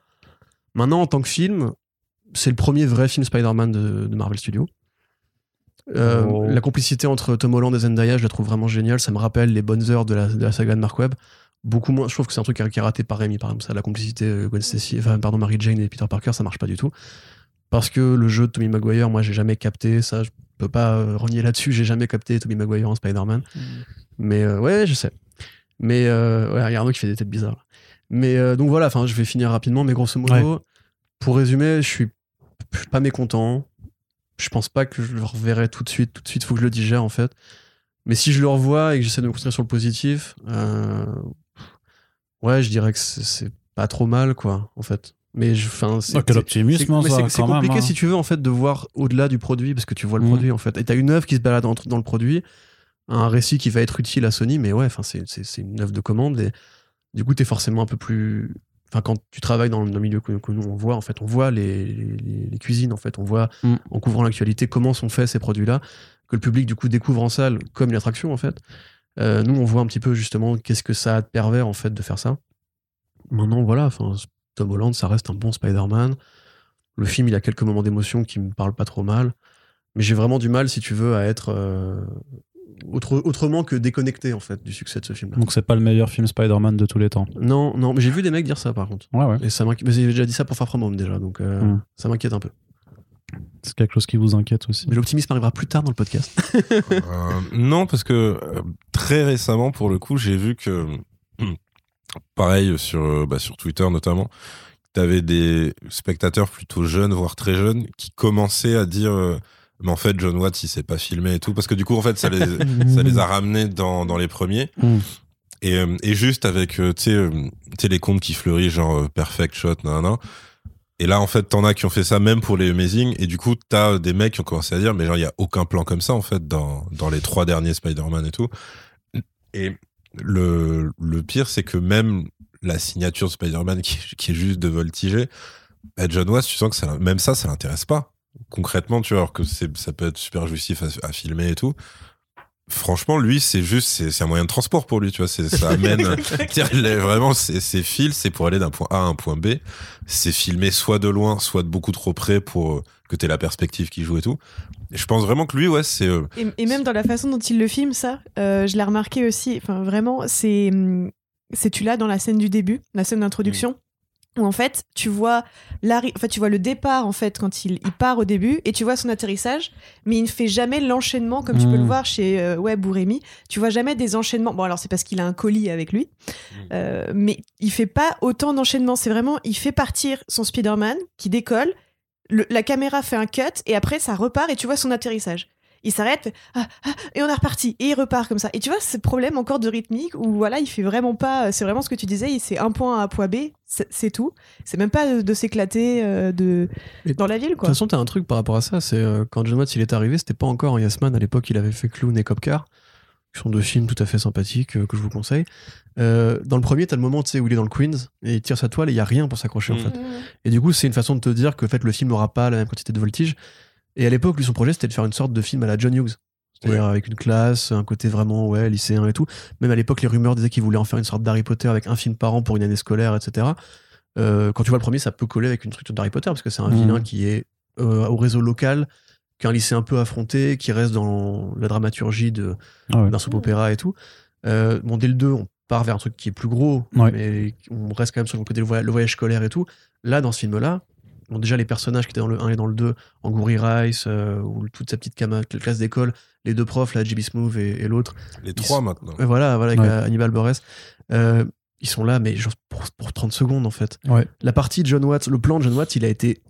Maintenant, en tant que film, c'est le premier vrai film Spider-Man de, de Marvel Studios. Euh, Oh. La complicité entre Tom Holland et Zendaya, je la trouve vraiment géniale. Ça me rappelle les bonnes heures de la, de la saga de Mark Webb. Beaucoup moins. Je trouve que c'est un truc qui est- raté par Rémi, par exemple. Ça, la complicité euh, Gwen Stacy, enfin, pardon, Mary Jane et Peter Parker, ça marche pas du tout. Parce que le jeu de Tobey Maguire, moi, j'ai jamais capté ça. Je peux pas euh, renier là-dessus. J'ai jamais capté Tobey Maguire en Spider-Man. Mais euh, ouais, je sais. Mais euh, ouais, il y a Arnaud qui fait des têtes bizarres. là. Mais donc voilà, enfin, je vais finir rapidement. Mais grosso modo, pour résumer, je suis pas mécontent. Je pense pas que je le reverrai tout de suite. Tout de suite, faut que je le digère en fait. Mais si je le revois et que j'essaie de me concentrer sur le positif, euh, ouais, je dirais que c'est- pas trop mal, quoi, en fait. Mais je, enfin, c'est Ah, quel c'est- optimisme, c'est- même, compliqué hein. si tu veux en fait de voir au-delà du produit parce que tu vois le Mhm. produit en fait. Et t'as une œuvre qui se balade dans le produit, un récit qui va être utile à Sony, mais ouais, enfin c'est une œuvre de commande et du coup t'es forcément un peu plus. Enfin quand tu travailles dans le, milieu que, que nous on voit en fait, on voit les, les- les cuisines en fait, on voit Mhm. en couvrant l'actualité comment sont faits ces produits-là, que le public du coup découvre en salle comme une attraction en fait. Euh, nous on voit un petit peu justement qu'est-ce que ça a de pervers en fait de faire ça. Maintenant voilà, enfin Tom Holland, ça reste un bon Spider-Man. Le film, il a quelques moments d'émotion qui me parlent pas trop mal. Mais j'ai vraiment du mal, si tu veux, à être. euh, autre- autrement que déconnecté en fait du succès de ce film. Donc c'est pas le meilleur film Spider-Man de tous les temps. Non, non, mais j'ai vu des mecs dire ça par contre. Ouais, ouais. Et ça m'inquiète. mais J'ai déjà dit ça pour Far From Home déjà, donc euh, Mm. ça m'inquiète un peu. C'est quelque chose qui vous inquiète aussi. Mais l'optimisme arrivera plus tard dans le podcast. Euh, non, parce que euh, très récemment, pour le coup, j'ai vu que, pareil sur, bah, sur Twitter notamment, t'avais des spectateurs plutôt jeunes, voire très jeunes, qui commençaient à dire, euh, mais en fait, John Watts, il s'est pas filmé et tout, parce que du coup, en fait, ça les, ça les a ramenés dans, dans les premiers. Mm. Et, euh, et juste avec, euh, tu sais, euh, les comptes qui fleurissent, genre Perfect Shot, nan, Et là, en fait, t'en as qui ont fait ça même pour les Amazing. Et du coup, t'as des mecs qui ont commencé à dire, mais genre, il y a aucun plan comme ça, en fait, dans, dans les trois derniers Spider-Man et tout. Et le, le pire, c'est que même la signature de Spider-Man qui, qui est juste de voltiger, bah, John Watts, tu sens que ça, même ça, ça l'intéresse pas. Concrètement, tu vois, alors que ça peut être super jouissif à, à filmer et tout. Franchement, lui, c'est juste, c'est, un moyen de transport pour lui, tu vois. Ça amène, vraiment, c'est, c'est fils, c'est pour aller d'un point A à un point B. C'est filmé soit de loin, soit de beaucoup trop près pour euh, que t'aies la perspective qui joue et tout. Et je pense vraiment que lui, ouais, c'est, euh, Et, et même dans la façon dont il le filme, ça, euh, je l'ai remarqué aussi. Enfin, vraiment, c'est, hum, c'est tu l'as dans la scène du début, la scène d'introduction, où en fait, tu vois l'arri- en fait, tu vois le départ en fait quand il, il part au début, et tu vois son atterrissage, mais il ne fait jamais l'enchaînement comme tu peux le voir chez euh, Webb ou Rémi. Tu vois jamais des enchaînements. Bon, alors c'est parce qu'il a un colis avec lui, Euh, mais il fait pas autant d'enchaînements. C'est vraiment, il fait partir son Spider-Man qui décolle. le- la caméra fait un cut et après ça repart et tu vois son atterrissage. Il s'arrête, fait, ah, ah, et on est reparti et il repart comme ça. Et tu vois ce problème encore de rythmique où voilà, il fait vraiment pas. C'est vraiment ce que tu disais. C'est un point A, point B, c'est tout. C'est même pas de, de s'éclater euh, de dans la ville De toute quoi. façon, t'as un truc par rapport à ça, c'est euh, quand John Watts il est arrivé, c'était pas encore un Yes Man. À l'époque, il avait fait Clown et Cop Car, qui sont deux films tout à fait sympathiques euh, que je vous conseille. Euh, dans le premier, t'as le moment tu sais, où il est dans le Queens et il tire sa toile et il y a rien pour s'accrocher en Mm. fait. Et du coup, c'est une façon de te dire que en fait, le film n'aura pas la même quantité de voltige. Et à l'époque, lui, son projet, c'était de faire une sorte de film à la John Hughes. C'est-à-dire avec une classe, un côté vraiment ouais, lycéen et tout. Même à l'époque, les rumeurs disaient qu'il voulait en faire une sorte d'Harry Potter avec un film par an pour une année scolaire, etc. Euh, quand tu vois le premier, ça peut coller avec une structure d'Harry Potter parce que c'est un Mhm. vilain qui est euh, au réseau local, qu'un lycée un peu affronté, qui reste dans la dramaturgie de, Ah ouais. d'un soap opéra et tout. Euh, bon, dès le 2, on part vers un truc qui est plus gros, Ouais. mais on reste quand même sur le côté le voyage, le voyage scolaire et tout. Là, dans ce film-là, bon, déjà les personnages qui étaient dans le 1 et dans le 2, Angouri Rice, euh, ou toute sa petite classe d'école, les deux profs, là, JB Smooth et, et l'autre, les trois sont- maintenant. et voilà, voilà avec Ouais. euh, Hannibal Buress, euh, ils sont là, mais genre pour, pour 30 secondes en fait. Ouais. La partie de John Watts, le plan de John Watts, il a été,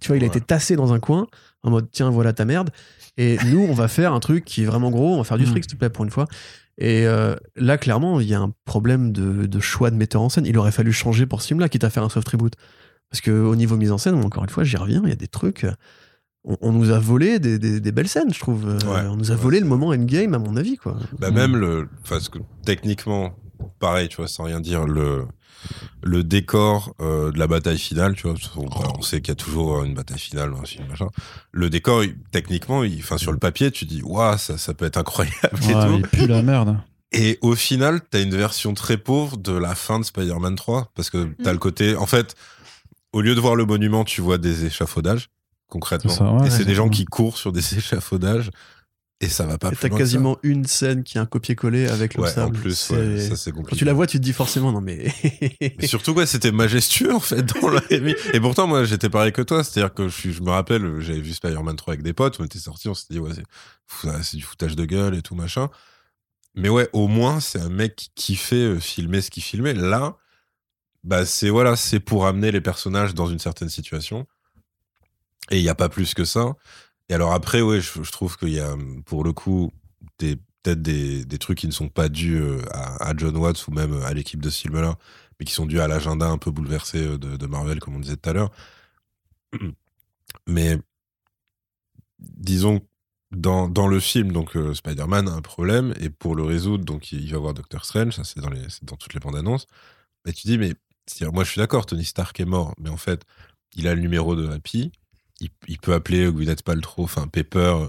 tu vois, il a Ouais. été tassé dans un coin, en mode tiens, voilà ta merde. Et nous, on va faire un truc qui est vraiment gros, on va faire du Mm. fric, s'il te plaît, pour une fois. Et euh, là, clairement, il y a un problème de, de choix de metteur en scène. Il aurait fallu changer pour ce film-là, quitte à faire un soft reboot. Parce que au niveau mise en scène, encore une fois, j'y reviens, il y a des trucs. euh, On, on nous a volé des, des- des belles scènes, je trouve. Euh, Ouais. on nous a Ouais, volé le moment endgame, à mon avis, quoi. Bah Mm. même le, parce que techniquement, pareil, tu vois, sans rien dire, le le décor euh, de la bataille finale, tu vois, on, bah, on sait qu'il y a toujours une bataille finale dans un film, machin. Le décor, il- techniquement, il- enfin sur le papier, tu dis, waouh, ça, ça peut être incroyable et tout. il pue la merde. Et au final, t'as une version très pauvre de la fin de Spider-Man 3, parce que t'as Mm. le côté, en fait, au lieu de voir le monument, tu vois des échafaudages, concrètement. C'est ça, ouais, et c'est des gens qui courent sur des échafaudages, et ça va pas Et plus t'as loin que ça. quasiment une scène qui est un copier-coller avec le Ouais, en plus, ouais, ça c'est Quand compliqué. tu la vois, tu te dis forcément non mais. Mais surtout, ouais, c'était majestueux en fait dans la Et pourtant, moi, j'étais pareil que toi. C'est-à-dire que je, me rappelle, j'avais vu Spider-Man 3 avec des potes, on était sortis, on s'était dit, ouais, c'est du foutage de gueule et tout machin. Mais ouais, au moins, c'est un mec qui kiffait euh, filmer ce qu'il filmait. Là, bah, c'est voilà, c'est pour amener les personnages dans une certaine situation. Et il n'y a pas plus que ça. Et alors après, ouais, je, trouve qu'il y a, pour le coup, des peut-être des, des trucs qui ne sont pas dus euh, à, John Watts ou même à l'équipe de ce mais qui sont dus à l'agenda un peu bouleversé euh, de, Marvel, comme on disait tout à l'heure. Mais disons, dans, dans le film, donc euh, Spider-Man a un problème, et pour le résoudre, donc il va voir Doctor Strange, ça c'est dans, dans toutes les bandes annonces. Et tu dis, mais moi je suis d'accord, Tony Stark est mort, mais en fait, il a le numéro de Happy, il, il peut appeler Gwyneth Paltrow, enfin Pepper, euh,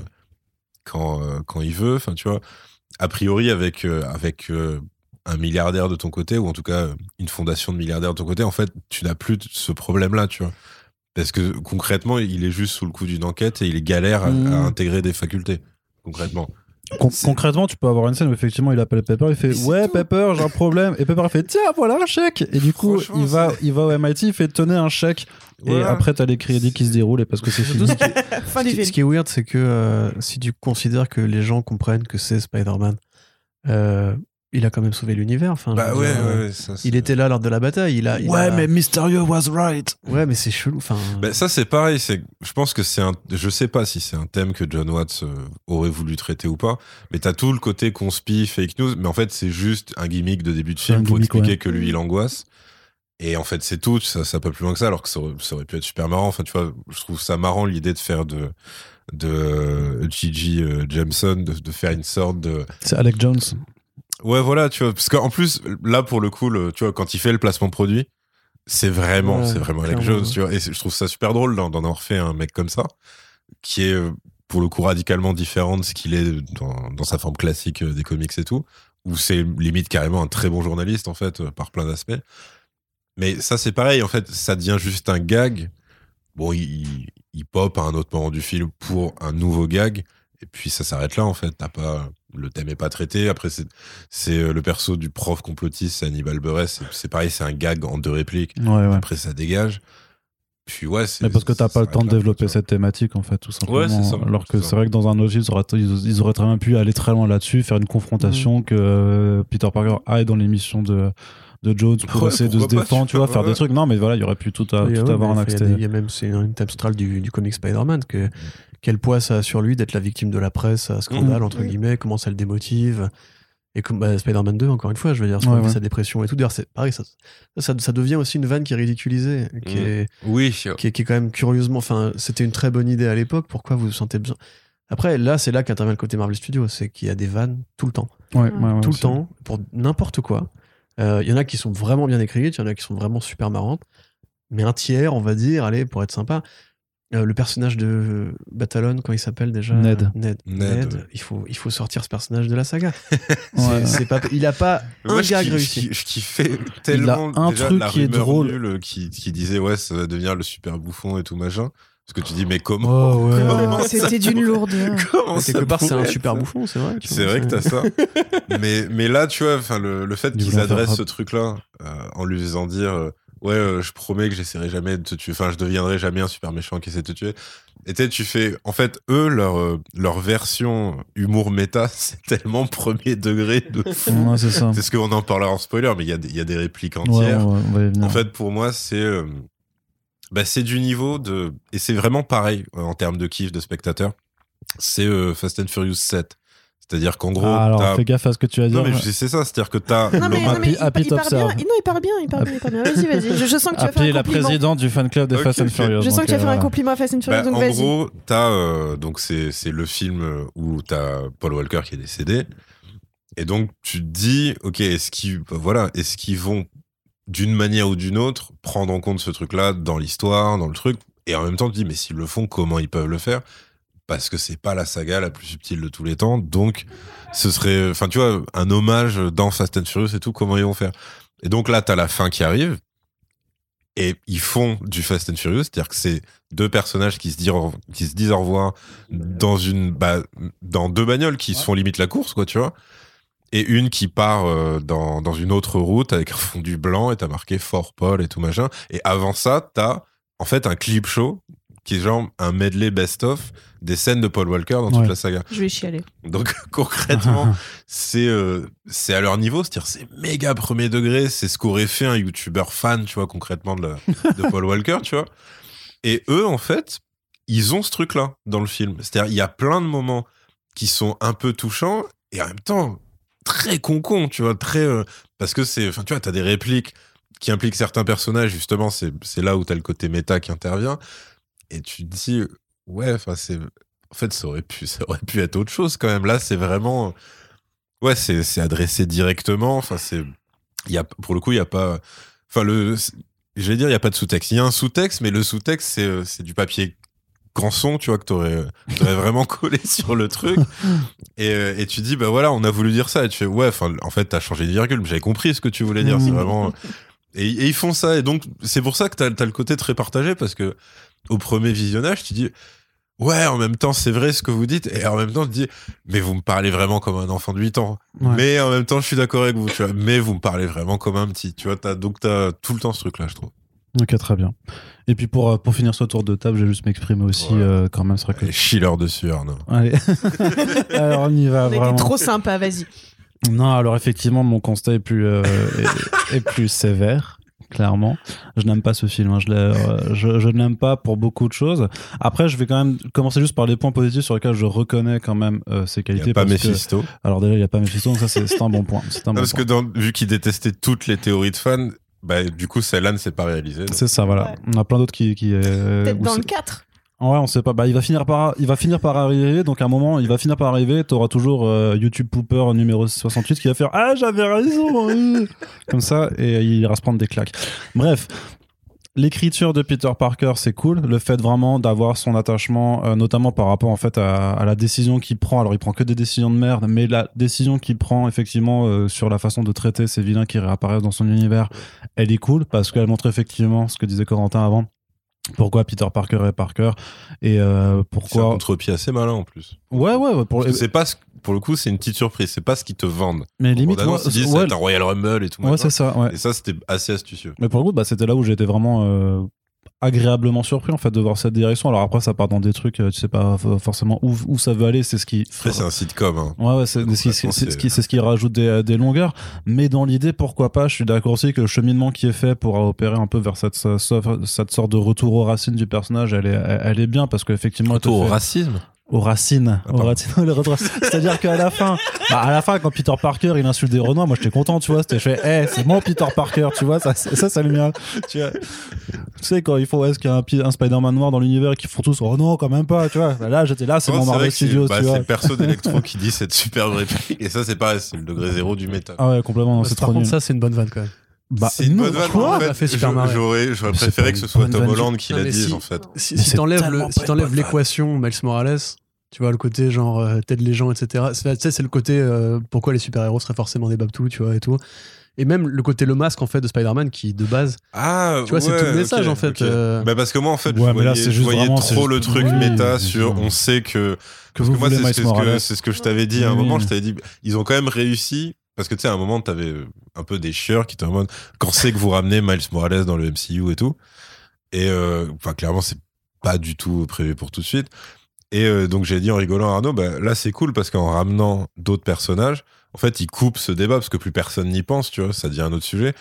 quand, euh, quand il veut, enfin tu vois. A priori, avec, euh, avec euh, un milliardaire de ton côté, ou en tout cas une fondation de milliardaires de ton côté, en fait, tu n'as plus ce problème-là, tu vois. Parce que concrètement, il est juste sous le coup d'une enquête et il galère à, à intégrer des facultés, concrètement. Con- concrètement, tu peux avoir une scène où effectivement il appelle Pepper, il fait ouais tout. Pepper, j'ai un problème, et Pepper fait tiens voilà un chèque, et du coup il va il va au MIT, il fait tenez un chèque, et Voilà. après t'as les crédits qui se déroulent et parce que c'est fini. qui, ce qui est weird, c'est que euh, si tu considères que les gens comprennent que c'est Spider-Man, euh, il a quand même sauvé l'univers. Enfin, Bah ouais, dire, euh, ouais, ouais, ça, c'est- Il était là lors de la bataille. Il a, il ouais a- mais Mysterio was right. ouais, mais c'est chelou. Enfin, Bah, ça c'est pareil, c'est je pense que c'est un je sais pas si c'est un thème que John Watts euh, aurait voulu traiter ou pas, mais t'as tout le côté conspi, fake news, mais en fait c'est juste un gimmick de début de film pour gimmick, expliquer ouais. que lui il angoisse. Et en fait c'est tout, ça ça va pas plus loin que ça, alors que ça aurait, ça aurait pu être super marrant. Enfin tu vois, je trouve ça marrant l'idée de faire de de euh, Gigi Jameson de, de faire une sorte de C'est Alec Jones. Ouais, voilà, tu vois, parce qu'en plus, là, pour le coup, le- tu vois, quand il fait le placement produit, c'est vraiment, Ouais, c'est vraiment clairement, Jones, ouais. tu vois, et je trouve ça super drôle d'en avoir fait un mec comme ça, qui est, euh, pour le coup, radicalement différent de ce qu'il est dans, dans sa forme classique euh, des comics et tout, où c'est limite carrément un très bon journaliste, en fait, euh, par plein d'aspects. Mais ça, c'est pareil, en fait, ça devient juste un gag. Bon, il, il- il pop à un autre moment du film pour un nouveau gag, et puis ça s'arrête là, en fait. T'as pas, le thème est pas traité. Après, c'est, c'est euh, le perso du prof complotiste, c'est Hannibal Buress. C'est, pareil, c'est un gag en deux répliques. Ouais ouais. Après, ça dégage. Puis ouais. Mais parce que t'as pas le temps de développer cette thématique en fait tout simplement. Ouais, c'est ça. Alors que C'est vrai que dans un autre film, ils auraient, ils, auraient très bien pu aller très loin là-dessus, faire une confrontation Mm. que euh, Peter Parker aille dans l'émission de de Jones pour Ouais, essayer de se défendre, tu vois, faire ouais. des trucs. Non, mais voilà, il y aurait pu tout, à- Oui, tout ouais, avoir un il y a axe. des- Il y a même c'est une thème centrale du, du comic Spider-Man que quel poids ça a sur lui d'être la victime de la presse, à scandale Mhm. entre guillemets, comment ça le démotive. Et comme bah, Spider-Man 2, encore une fois, je veux dire, sur Ouais, sa dépression et tout. D'ailleurs, c'est pareil, ça, ça, ça devient aussi une vanne qui est ridiculisée, qui, est, Oui, qui, est, qui est quand même curieusement. Enfin, c'était une très bonne idée à l'époque. Pourquoi vous vous sentez besoin? Après, là, c'est là qu'intervient le côté Marvel Studios, c'est qu'il y a des vannes tout le temps Ouais, ouais, ouais, tout le temps, pour n'importe quoi. Euh, Il y en a qui sont vraiment bien écrites, il y en a qui sont vraiment super marrantes. Mais un tiers, on va dire, allez, pour être sympa, euh, le personnage de Batalon, quand il s'appelle déjà? Ned. Ned. Ned, Ned, ouais. il, faut, il faut sortir ce personnage de la saga. Ouais. C'est- pas, il a pas un je gag kiffe- réussi. Je, je kiffais tellement un déjà, truc la qui est drôle. nulle qui, qui disait ouais ça va devenir le super bouffon et tout machin. Parce que tu dis mais comment Oh, ouais. Comment Oh, C'était d'une lourdeur. Comment Mais ça quelque part, c'est un super bouffon, c'est vrai. tu C'est vrai que t'as ça. mais, mais là, tu vois, enfin, le, le fait Ils qu'ils adressent ce truc-là euh, en lui faisant dire euh, Ouais, euh, je promets que j'essaierai jamais de te tuer, enfin, je deviendrai jamais un super méchant qui essaie de te tuer. Et tu fais. En fait, eux, leur, euh, leur version humour méta, c'est tellement premier degré de fou. Ouais, c'est ça. C'est ce qu'on en parlera en spoiler, mais il y, a y a des répliques entières. En fait, pour moi, c'est euh, bah, c'est du niveau de et c'est vraiment pareil en termes de kiff de spectateur. C'est euh, Fast and Furious 7. C'est-à-dire qu'en gros, Ah, alors fais gaffe à ce que tu vas dire. non mais c'est ça, c'est-à-dire que t'as Non, mais, non, mais il, il parle bien. Non, il parle bien, il parle bien, il parle bien. Vas-y, vas-y. Je, je sens que tu vas faire un la compliment. présidente du fan club des Fast and. Furious. Je sens donc, que tu vas faire un compliment à Fast and Furious, Bah, donc en gros, t'as euh, donc c'est c'est le film où t'as Paul Walker qui est décédé, et donc tu te dis, ok, est-ce qu'ils voilà, est-ce qu'ils vont d'une manière ou d'une autre prendre en compte ce truc-là dans l'histoire, dans le truc, et en même temps tu te dis, mais s'ils le font, comment ils peuvent le faire? Parce que c'est pas la saga la plus subtile de tous les temps, donc ce serait, enfin tu vois, un hommage dans Fast and Furious et tout, comment ils vont faire? Et donc là, t'as la fin qui arrive. Et ils font du Fast and Furious, c'est-à-dire que c'est deux personnages qui se disent, au- qui se disent au revoir dans une, bah, dans deux bagnoles qui se font limite la course, quoi, tu vois. Et une qui part euh, dans, dans une autre route avec un fondu blanc et t'as marqué Fort Paul et tout machin. Et avant ça, t'as en fait un clip show qui est genre un medley best-of des scènes de Paul Walker dans toute Ouais. la saga. Je vais chialer. Donc concrètement, c'est euh, c'est à leur niveau, c'est-à-dire c'est méga premier degré, c'est ce qu'aurait fait un youtubeur fan, tu vois, concrètement de, la- de Paul Walker, tu vois. Et eux, en fait, ils ont ce truc-là dans le film. C'est-à-dire, il y a plein de moments qui sont un peu touchants et en même temps très con tu vois, très euh, parce que c'est, enfin, tu vois, t'as des répliques qui impliquent certains personnages, justement, c'est c'est là où t'as le côté méta qui intervient et tu te dis, ouais, enfin, c'est en fait, ça aurait pu, ça aurait pu être autre chose quand même. Là, c'est vraiment, ouais, c'est, c'est adressé directement. Enfin, c'est, il y a, pour le coup, il y a pas, enfin le, je vais dire, il y a pas de sous-texte. Il y a un sous-texte, mais le sous-texte, c'est, euh, c'est du papier canson, tu vois, que t'aurais, t'aurais vraiment collé sur le truc. Et, euh, et tu dis, bah voilà, on a voulu dire ça. Et tu fais, ouais, enfin, en fait, t'as changé de virgule, mais j'avais compris ce que tu voulais dire. C'est Mhm. vraiment. Et, et ils font ça. Et donc, c'est pour ça que t'as, t'as le côté très partagé, parce que au premier visionnage, tu dis, ouais, en même temps, c'est vrai ce que vous dites, et en même temps, tu dis, mais vous me parlez vraiment comme un enfant de 8 ans. Ouais. Mais en même temps, je suis d'accord avec vous, tu vois, mais vous me parlez vraiment comme un petit, tu vois, t'as, donc t'as tout le temps ce truc-là, je trouve. Ok, très bien. Et puis pour, euh, pour finir ce tour de table, j'ai juste m'exprimer aussi euh, quand même. Vrai que... Les chillers dessus, Arnaud. Allez. alors on y va On était vraiment. trop sympa, vas-y. Non, alors effectivement, mon constat est plus, euh, est, est plus sévère. Clairement, je n'aime pas ce film. hein. Je, l'ai, euh, je, je ne l'aime pas pour beaucoup de choses. Après, je vais quand même commencer juste par les points positifs sur lesquels je reconnais quand même euh, ses Il qualités. a pas parce que- Mephisto. Alors déjà, il n'y a pas Mephisto, donc ça c'est c'est un bon point. C'est un Non, bon parce point. que dans, vu qu'il détestait toutes les théories de fans, bah, du coup, celle-là ne s'est pas réalisée. donc. C'est ça, voilà. Ouais. On a plein d'autres qui. qui euh, Peut-être dans c'est- le 4. Ouais, on sait pas. Bah, il va finir par, il va finir par arriver. Donc, à un moment, il va finir par arriver. T'auras toujours euh, YouTube Pooper numéro 68 qui va faire Ah, j'avais raison. euh. Comme ça, et il ira se prendre des claques. Bref. L'écriture de Peter Parker, c'est cool. Le fait vraiment d'avoir son attachement, euh, notamment par rapport en fait à, à la décision qu'il prend. Alors, il prend que des décisions de merde, mais la décision qu'il prend effectivement euh, sur la façon de traiter ces vilains qui réapparaissent dans son univers, elle est cool parce qu'elle montre effectivement ce que disait Corentin avant. Pourquoi Peter Parker est Parker et euh, C'est un pourquoi contre-pied assez malin en plus. Ouais, ouais, ouais, pour, c'est pas ce- pour le coup, c'est une petite surprise. C'est pas ce qu'ils te vendent. mais limite, moi, ils disent, ouais, c'est un Royal Rumble et tout. ouais, c'est ça, ouais. Et ça, c'était assez astucieux. Mais pour le coup, bah, c'était là où j'étais vraiment euh, agréablement surpris en fait de voir cette direction. Alors après, ça part dans des trucs, euh, tu sais pas f- forcément où, où ça veut aller. C'est ce qui. C'est un sitcom. Hein. Ouais, ouais, c'est ce qui, c'est ce qui rajoute des, des longueurs. Mais dans l'idée, pourquoi pas Je suis d'accord aussi que le cheminement qui est fait pour opérer un peu vers cette, cette sorte de retour aux racines du personnage, elle est, elle est bien parce qu'effectivement, Retour au racisme? Aux racines. Ah, aux racines, C'est-à-dire qu'à la fin, bah, à la fin, quand Peter Parker il insulte des Renois, moi j'étais content, tu vois. C'était, je fais, hey, c'est mon Peter Parker, tu vois. Ça, ça, ça le mien. Tu, vois. tu sais, quand il faut, est-ce qu'il y a un, pi- un Spider-Man noir dans l'univers et qu'ils font tous, oh non, quand même pas, tu vois. Bah, là, j'étais là, c'est mon Marvel c'est- Studios, bah, tu c'est vois. le perso d'Electro qui dit cette superbe réplique. Et ça, c'est pareil, c'est le degré zéro du méta. Ah ouais, complètement, c'est Par trop contre, nul. ça, c'est une bonne vanne quand même. Bah, c'est une bonne vanne. quoi en fait, j'aurais, j'aurais C'est préféré que ce soit Tom. Holland qui la dise, si- en fait. Si, c'est t'enlèves l'équation Miles Morales, tu vois, le côté genre euh, t'aides les gens, etc. C'est- Tu sais, c'est le côté euh, pourquoi les super-héros seraient forcément des babtous, tu vois, et tout. Et même le côté le masque, en fait, de Spider-Man qui, de base, Ah, Tu vois, c'est tout le message, en fait, ok. euh. Bah, parce que moi, en fait, Ouais, je mais voyais, là, c'est je juste voyais vraiment, c'est trop le juste- truc oui, méta sur on sait que. que Parce vous que moi, c'est ce que, Morales. c'est ce que je t'avais dit à un moment. oui. Je t'avais dit, ils ont quand même réussi. Parce que tu sais, à un moment, t'avais euh, un peu des chieurs qui étaient en mode quand c'est que vous ramenez Miles Morales dans le MCU et tout. Et euh, enfin, clairement, c'est pas du tout prévu pour tout de suite. Et euh, donc, j'ai dit en rigolant à Arnaud, bah, là, c'est cool parce qu'en ramenant d'autres personnages, en fait, ils coupent ce débat parce que plus personne n'y pense, tu vois, ça devient un autre sujet.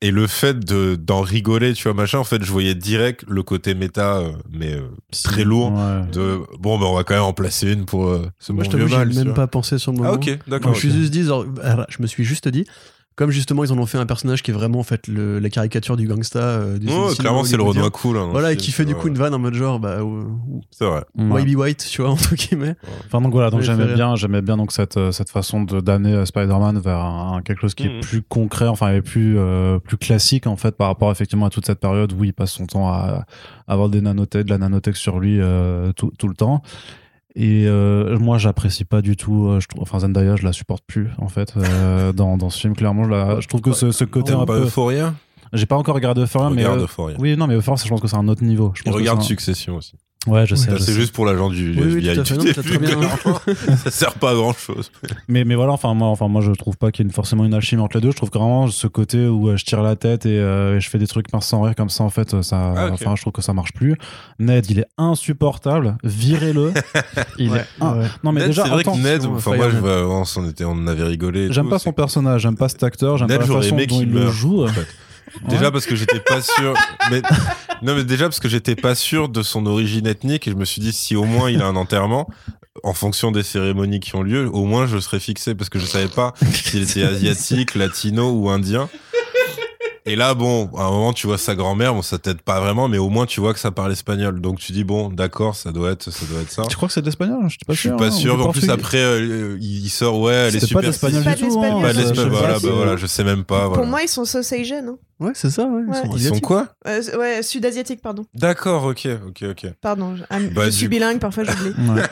Et le fait de d'en rigoler, tu vois, machin, en fait, je voyais direct le côté méta, euh, mais euh, très lourd. Ouais. De bon, bah, on va quand même en placer une pour ce moi, bon je t'avoue, j'ai même pas pensé sur le moment. Ah, ok, d'accord. Moi, je, ok. suis juste dit, genre, alors, je me suis juste dit, comme justement ils en ont fait un personnage qui est vraiment en fait le- la caricature du gangsta. euh, du Ouais, cinéma clairement, c'est le. Renoir cool. hein, Voilà, et qui fait du ouais. coup une vanne en mode genre, bah, C'est vrai. Be white, tu vois, entre guillemets. Enfin donc voilà, donc j'aimais bien, j'aimais bien donc cette euh, cette façon de d'amener euh, Spider-Man vers un- quelque chose qui Mhm. est plus concret, enfin et plus euh, plus classique en fait par rapport effectivement à toute cette période où il passe son temps à, à avoir des nanotech, de la nanotech sur lui euh, tout, tout le temps. Et euh, moi, j'apprécie pas du tout. euh, je trouve, enfin Zendaya, je la supporte plus en fait euh, dans dans ce film. Clairement, je, la, je trouve que ce, ce côté T'aimes un pas peu. Euphoria J'ai pas encore regardé Euphoria, mais Regarde euh, Euphoria. oui, non, mais Euphoria, je pense que c'est un autre niveau. Je pense regarde un- Succession aussi. Ouais, je sais. Je c'est sais. juste pour l'agent du Oui, oui, FBI. tout à tu. Non, très bien- ça sert pas à grand chose. Mais, mais voilà, enfin moi, enfin moi je trouve pas qu'il y ait forcément une alchimie entre les deux. Je trouve que vraiment ce côté où euh, je tire la tête et, euh, et je fais des trucs sans rire comme ça, en fait, ça, Ah, enfin je trouve que ça marche plus. Ned, il est insupportable. Virez-le. il Ouais, est un- ouais. Non mais Ned, déjà, c'est vrai attends, que Ned, enfin moi, je, on, était, on avait rigolé. j'aime tout, pas c'est son personnage, j'aime pas cet acteur, j'aime Ned, pas la j'aurais façon aimé dont qu'il il le joue. Déjà parce que j'étais pas sûr. mais, non, mais déjà parce que j'étais pas sûr de son origine ethnique et je me suis dit si au moins il a un enterrement, en fonction des cérémonies qui ont lieu, au moins je serais fixé parce que je savais pas s'il était asiatique, latino ou indien. Et là, bon, à un moment, tu vois sa grand-mère, bon, ça t'aide pas vraiment, mais au moins tu vois que ça parle espagnol. Donc tu dis bon, d'accord, ça doit être, ça doit être ça. Tu crois que c'est de l'espagnol Je suis pas Je suis sûr. pas hein, sûr. En plus, après, euh, il sort, ouais, elle est C'était pas super. de l'espagnol C'est du pas de tout. hein, l'espagnol, Pas de ça, l'espagnol, je sais voilà, pas, bah voilà, je sais même pas. Pour moi, ils sont South Asian. hein. Ouais, c'est ça, ouais. Ouais. Ils sont Ils sont asiatiques. quoi? Euh, ouais, sud-asiatique, pardon. D'accord, ok, ok, ok. Pardon, je, ah, Bah, je suis bilingue, parfois j'oublie. Ouais.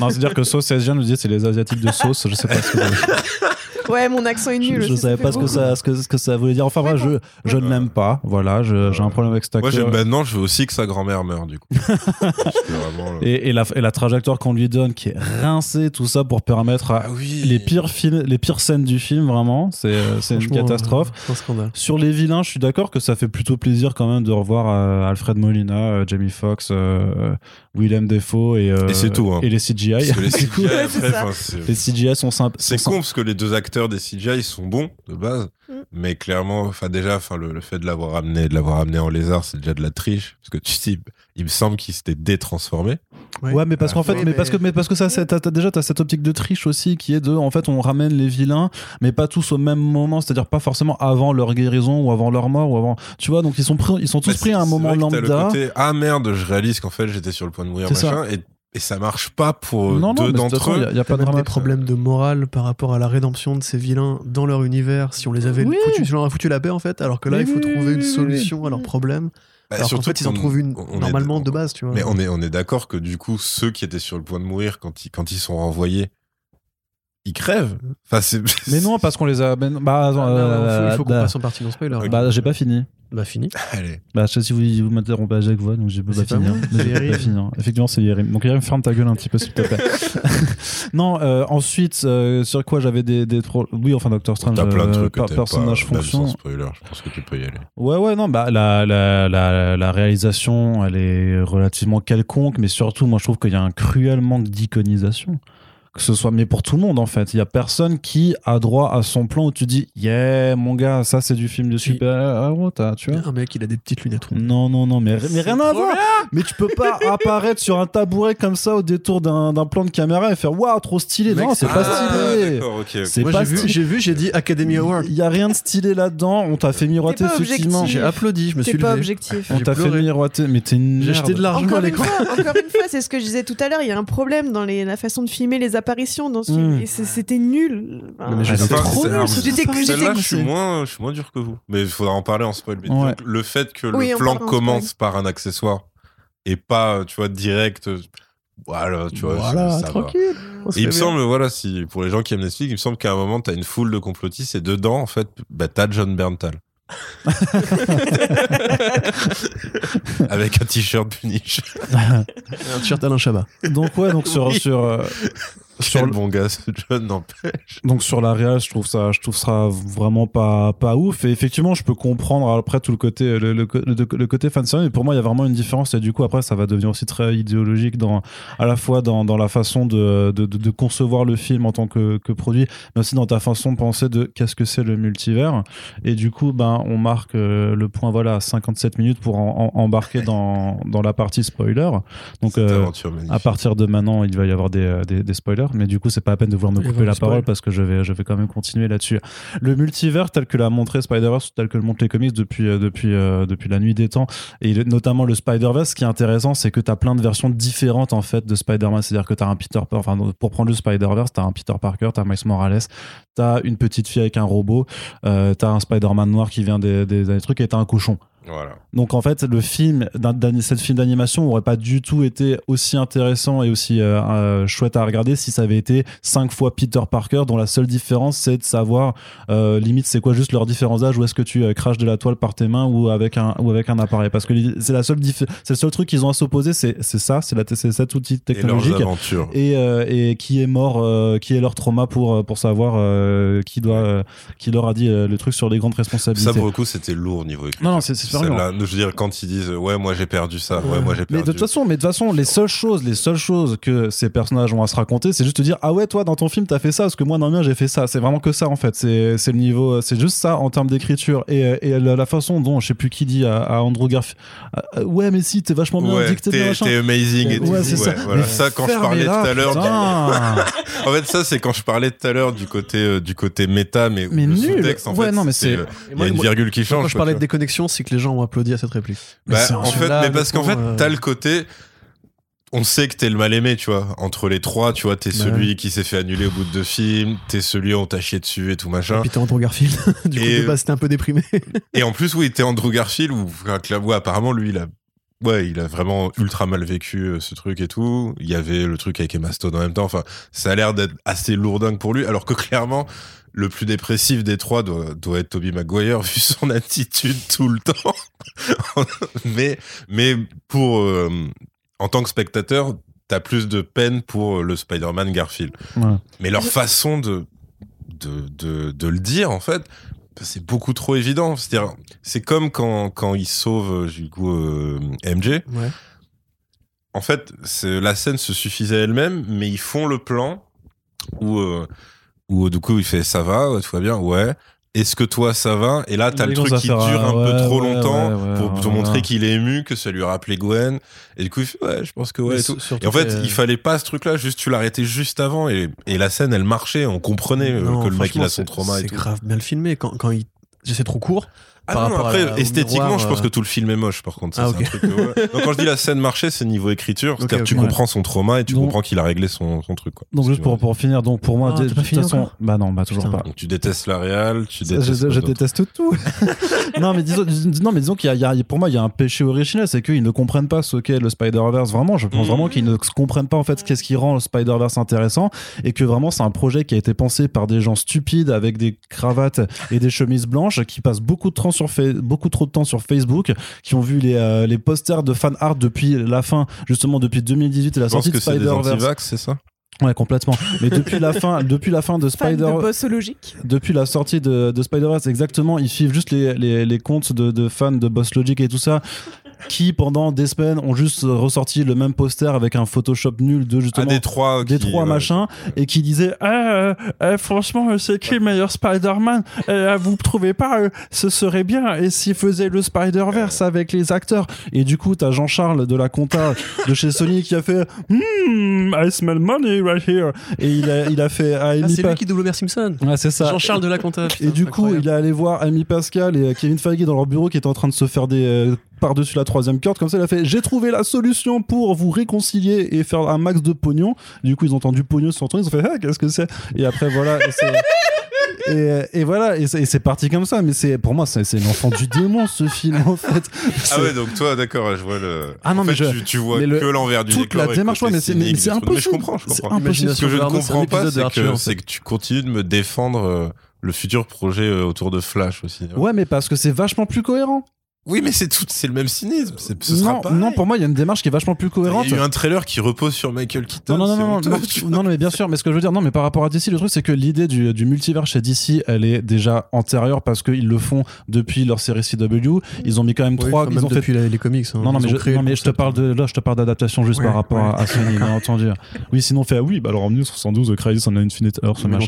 Non, c'est-à-dire que sauce asienne, nous dit c'est les asiatiques de sauce, je sais pas ce que c'est. Ouais, mon accent est nul. Je, je aussi, savais pas ce que, ça, ce, que, ce que ça voulait dire. Enfin, moi, je, je ne l'aime pas. Voilà, j'ai un problème avec cet Moi, acteur. j'aime maintenant, je veux aussi que sa grand-mère meure, du coup. Vraiment, Et, et la, et la trajectoire qu'on lui donne, qui est rincée, tout ça, pour permettre à Ah oui. les pires films, les pires scènes du film, vraiment, c'est euh, c'est une catastrophe. euh, C'est un scandale. Sur les vilains, je suis d'accord que ça fait plutôt plaisir quand même de revoir euh, Alfred Molina, euh, Jamie Foxx, euh, Willem Dafoe et, euh, Et c'est tout, hein. et les CGI. Parce que les CGI, après, les sont sympas. C'est con parce que les deux acteurs des CGI ils sont bons de base, Mm. mais clairement, enfin déjà, enfin le, le fait de l'avoir amené, de l'avoir amené en lézard, c'est déjà de la triche parce que tu sais, il me semble qu'il s'était détransformé. Ouais, mais parce qu'en fait, mais, mais- parce que, mais parce que ça, c'est- t'as, t'as- déjà, t'as cette optique de triche aussi qui est de, en fait, on ramène les vilains, mais pas tous au même moment, c'est-à-dire pas forcément avant leur guérison ou avant leur mort ou avant, tu vois, donc ils sont pris, ils sont tous Bah, pris à un moment vrai que t'as le lambda. côté, ah merde, je réalise qu'en fait j'étais sur le point de mourir, C'est ça. machin, et, et ça marche pas pour Non, deux d'entre eux. a, il y a pas de des problèmes de morale par rapport à la rédemption de ces vilains dans leur univers. Si on les avait Oui. foutu, si on leur a foutu la paix en fait, alors que là Oui, il faut trouver une solution oui. à leurs problèmes. Bah, alors surtout fait ils en trouvent une on est- normalement on- de base, tu vois. Mais on est, on est d'accord que du coup, ceux qui étaient sur le point de mourir quand ils, quand ils sont renvoyés, ils crèvent. Enfin, c'est. Mais non, parce qu'on les a. bah, Ah, non, euh, il faut, il faut qu'on bah, passe en partie non spoiler. Bah, j'ai pas fini. Bah fini. Allez. Bah, je sais si vous, vous m'interrompez à chaque fois, donc je peux pas pas finir. peux pas finir. Effectivement, c'est Yerim. Donc, Yerim, ferme ta gueule un petit peu, s'il te plaît. non, euh, ensuite, euh, sur quoi j'avais des, des pro- Oui, enfin, Doctor Strange. T'as plein de euh, trucs que personnage pas, fonction. sans spoiler. Je pense que tu peux y aller. Ouais, ouais, non, bah, la, la, la, la réalisation, elle est relativement quelconque, mais surtout, moi, je trouve qu'il y a un cruel manque d'iconisation. Que ce soit, mais pour tout le monde, en fait. Il y a personne qui a droit à son plan où tu dis, yeah, mon gars, ça, c'est du film de super-héros, t'as- tu vois. Un mec il a des petites lunettes rondes. Non, non, non, mais, mais rien à voir. Mais tu peux pas apparaître sur un tabouret comme ça au détour d'un d'un plan de caméra et faire waouh, trop stylé. Mec, non, c'est pas Ah, stylé. d'accord, ok, ok. C'est Moi pas j'ai vu, stylé. j'ai vu, j'ai dit Academy Award. Il y a rien de stylé là-dedans. On t'a fait miroiter, effectivement. J'ai applaudi, je me suis pas levé. objectif. On t'a fait miroiter, mais t'es une J'ai jeté de l'argent à Encore une, l'écran. fois, encore une fois, c'est ce que je disais tout à l'heure. Il y a un problème dans la façon de filmer les apparitions dans ce film. Mm. Et c'est- c'était nul. Mais trop nul. Celle-là, je suis moins, je suis moins dur que vous. Mais il faudra en parler en spoil. Mais Ouais. le fait que Oui, le plan commence par un accessoire et pas, tu vois, direct. Voilà, tu vois. Voilà, ça va. tranquille. Et il me semble, voilà, si pour les gens qui aiment Netflix, il me semble qu'à un moment, t'as une foule de complotistes et dedans, en fait, bah, t'as John Berntal. Avec un t-shirt Punish. Un t-shirt Alain Chabat. Donc ouais, donc sur Oui. sur euh, sur le- bon gars, ce John, n'empêche. donc sur la je trouve ça, je trouve ça vraiment pas pas ouf. Et effectivement, je peux comprendre après tout le côté le, le, le- le côté fan. Mais pour moi, il y a vraiment une différence. Et du coup, après, ça va devenir aussi très idéologique dans à la fois dans, dans la façon de, de, de- de concevoir le film en tant que, que produit, mais aussi dans ta façon de penser de qu'est-ce que c'est le multivers. Et du coup, ben, on marque euh, le point voilà à 57 minutes pour en- en- embarquer dans dans la partie spoiler. Donc euh, à partir de maintenant, il va y avoir des, euh, des, des spoilers, mais du coup, c'est pas la peine de vouloir me couper la spoil. parole parce que je vais, je vais quand même continuer là-dessus. Le multivers, tel que l'a montré Spider-Verse, tel que le montrent les comics depuis, euh, depuis, euh, depuis la nuit des temps, et notamment le Spider-Verse, ce qui est intéressant, c'est que tu as plein de versions différentes en fait de Spider-Man. C'est-à-dire que tu as un Peter Parker, enfin, pour prendre le Spider-Verse, tu as un Peter Parker, tu as Miles Morales, tu as une petite fille avec un robot, euh, tu as un Spider-Man noir qui vient des, des, des trucs, et tu as un cochon. Voilà. Donc en fait, le film, cette film d'animation aurait pas du tout été aussi intéressant et aussi euh, euh, chouette à regarder si ça avait été cinq fois Peter Parker, dont la seule différence c'est de savoir euh, limite c'est quoi juste leur différence d'âge ou est-ce que tu craches de la toile par tes mains ou avec un ou avec un appareil parce que c'est la seule c'est le seul truc qu'ils ont à s'opposer c'est ça c'est la c'est cet outil technologique et, et qui est mort, qui est leur trauma pour, pour savoir qui, doit, qui leur a dit le truc sur les grandes responsabilités. Ça, pour le coup, c'était lourd au niveau écriture. Non, non, c'est lourd. Celle-là, Je veux dire, quand ils disent, ouais, moi j'ai perdu ça, ouais, moi j'ai Mais perdu. de toute façon, mais de toute façon, les seules choses, les seules choses que ces personnages ont à se raconter, c'est juste te dire ah ouais, toi dans ton film t'as fait ça, parce que moi dans le mien j'ai fait ça. C'est vraiment que ça en fait. C'est c'est le niveau, c'est juste ça en termes d'écriture et, euh, et la, la façon dont je sais plus qui dit à, à Andrew Garfield, euh, ouais mais si t'es vachement bien Ouais, t'es amazing et tout. Ouais, c'est ça. voilà. Mais Ça, quand je parlais tout fermez-la, à l'heure, du- en fait, ça, c'est quand je parlais tout à l'heure du côté, euh, du côté méta, mais, où Mais le nul. sous-texte, en Ouais, fait, non, mais c'est- euh, Il y a une virgule qui change. Quand je parlais de déconnexion, c'est que les gens ont applaudi à cette réplique. Mais Bah, c'est en fait, là, mais parce qu'en fait, euh, t'as le côté. On sait que t'es le mal aimé, tu vois. Entre les trois, tu vois, t'es Bah celui qui s'est fait annuler au bout de deux films, t'es celui où on t'a chié dessus et tout machin. Et puis t'es Andrew Garfield. du coup, Et- de base, t'es un peu déprimé. Et en plus, oui, t'es Andrew Garfield, là, ouais, apparemment, lui, il a ouais, il a vraiment ultra mal vécu euh, ce truc et tout. Il y avait le truc avec Emma Stone en même temps. Enfin, ça a l'air d'être assez lourdingue pour lui, alors que clairement, le plus dépressif des trois doit, doit être Toby Maguire vu son attitude tout le temps. mais, mais pour, euh, en tant que spectateur, t'as plus de peine pour le Spider-Man Garfield. Ouais. Mais leur façon de, de, de, de le dire, en fait, c'est beaucoup trop évident. C'est-à-dire, c'est comme quand, quand ils sauvent, du coup, euh, MJ. Ouais. En fait, c'est- la scène se suffisait elle-même, mais ils font le plan où, euh, où du coup, il fait ça va, tout va bien, ouais. Est-ce que toi ça va? Et là, t'as le truc qui dure un ouais, peu trop ouais, longtemps ouais, pour te montrer qu'il est ému, que ça lui a rappelé Gwen. Et du coup, il fait ouais, je pense que ouais. Et tout. en fait, il fallait pas ce truc-là, juste tu l'arrêtais juste avant et, et la scène, elle marchait, on comprenait euh, Non, que le mec il a son trauma et C'est grave bien filmé quand, quand il. C'est trop court. Ah par non, rapport à après, au esthétiquement, miroir, je pense euh. que tout le film est moche, par contre. Ça, Ah, c'est ok. un truc, ouais. Non, quand je dis la scène marchait, c'est niveau écriture. C'est-à-dire Ok, que tu ok. comprends son trauma et tu Donc- comprends qu'il a réglé son, son truc. Quoi. Donc juste pour, pour finir, donc pour moi, Ah, de, de toute façon, bah non, bah toujours Putain. pas. Donc tu détestes la réal, tu Je, détestes. je- je déteste tout. non, mais disons, dis- non, mais disons qu'il y y a- pour moi, il y a un péché originel, c'est qu'ils ne comprennent pas ce qu'est le Spider-Verse. Vraiment, je pense Mhm. vraiment qu'ils ne comprennent pas en fait qu'est-ce qui rend le Spider-Verse intéressant et que vraiment c'est un projet qui a été pensé par des gens stupides avec des cravates et des chemises blanches qui passent beaucoup de temps sur beaucoup trop de temps sur Facebook, qui ont vu les, euh, les posters de fan art depuis la fin, justement depuis 2018 et la sortie de Spider-Verse. c'est ça? Ouais, complètement. Mais depuis la fin, depuis la fin de Fan Spider, de bossologique. depuis la sortie de, de Spider-Verse, exactement, ils suivent juste les, les, les comptes de, de fans de Boss Logic et tout ça, qui pendant des semaines ont juste ressorti le même poster avec un Photoshop nul de Ah, justement des trois. des qui- trois ouais. machins et qui disaient ah, euh, euh, franchement euh, c'est qui le meilleur Spider-Man? Euh, vous trouvez pas euh, ce serait bien et s'il faisait le Spider-Verse avec les acteurs? Et du coup t'as Jean-Charles de la compta de chez Sony qui a fait hmm I smell money right here et il a, il a fait ah, Ah, Amy c'est Pa- lui qui double Homer Simpson. Ouais, c'est ça Jean-Charles de la Compta. et du coup, il est allé voir Amy Pascal et Kevin Feige dans leur bureau qui étaient en train de se faire des euh, par-dessus la troisième corde. Comme ça, il a fait J'ai trouvé la solution pour vous réconcilier et faire un max de pognon. Du coup, ils ont entendu pognon sur Ils ont fait Ah, qu'est-ce que c'est? Et après, voilà. Et, c'est- et, et voilà, et c'est parti comme ça. Mais c'est pour moi, c'est c'est l'enfant du démon ce film en fait. Ah ouais, donc toi, d'accord, je vois le. Ah non, en mais fait, je- tu, tu vois mais le- que l'envers du toute décor. la démarche, ouais, mais c'est mais cynique c'est du truc. Mais je impossible. comprends, je comprends. impossible. Ce que je ne comprends pas, que, c'est que tu continues de me défendre euh, le futur projet euh, autour de Flash aussi. hein. Ouais, mais parce que c'est vachement plus cohérent. Oui, mais c'est tout, c'est le même cynisme. Ce sera Non, pour moi, il y a une démarche qui est vachement plus cohérente. Il y a eu un trailer qui repose sur Michael Keaton. Non, non, non, non, non, tu non, non, mais bien sûr, mais ce que je veux dire, non, mais par rapport à DC, le truc, c'est que l'idée du, du multivers chez DC, elle est déjà antérieure parce qu'ils le font depuis leur série CW. Ils ont mis quand même trois, ils ont fait. depuis la- les comics. hein. Non, non, mais, je, créé non, le mais je te parle de là, je te parle d'adaptation juste Ouais, par rapport à, ouais. à Sony, bien entendu. Oui, sinon on fait ah oui, bah alors en 1972, Crisis on Infinite Earth, ce machin.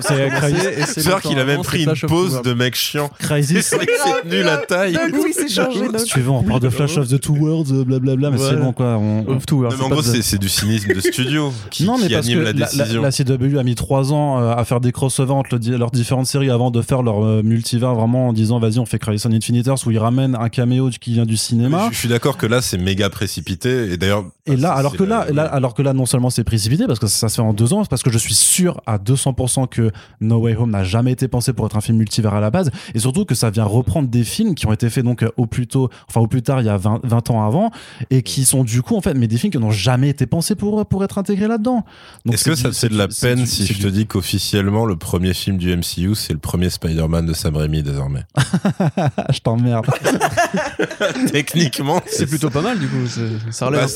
C'est c'est Crisis, C'est vrai qu'il a même pris une pause de mec chiant. Crisis. C'est nul à taille. D'un coup, il s'est changé. d'un Si tu veux, on reparle de Flash of the Two Worlds, euh, blablabla, mais c'est bon quoi. on- Of Two Worlds, Non, mais en c'est gros, de- c'est c'est du cynisme de studio qui, non, mais qui parce anime que la décision. La, CW a mis trois ans euh, à faire des crossovers entre le leurs différentes séries avant de faire leur euh, multivers vraiment en disant vas-y on fait Crisis on Infinite Earths où ils ramènent un caméo qui vient du cinéma. Je, je suis d'accord que là, c'est méga précipité. Et d'ailleurs. Et là, ça, alors que là, là, alors que là, non seulement c'est précipité parce que ça se fait en deux ans, c'est parce que je suis sûr à 200% que No Way Home n'a jamais été pensé pour être un film multivers à la base, et surtout que ça vient reprendre des films qui ont été faits donc euh, au plus tôt, enfin au plus tard, il y a 20, 20 ans avant, et qui sont du coup en fait, mais des films qui n'ont jamais été pensés pour pour être intégrés là-dedans. Est-ce que ça fait c'est de la peine si je du- te dis qu'officiellement, le premier film du MCU, c'est le premier Spider-Man de Sam Raimi désormais je t'emmerde. Techniquement, C'est plutôt pas mal du coup. Ça relève.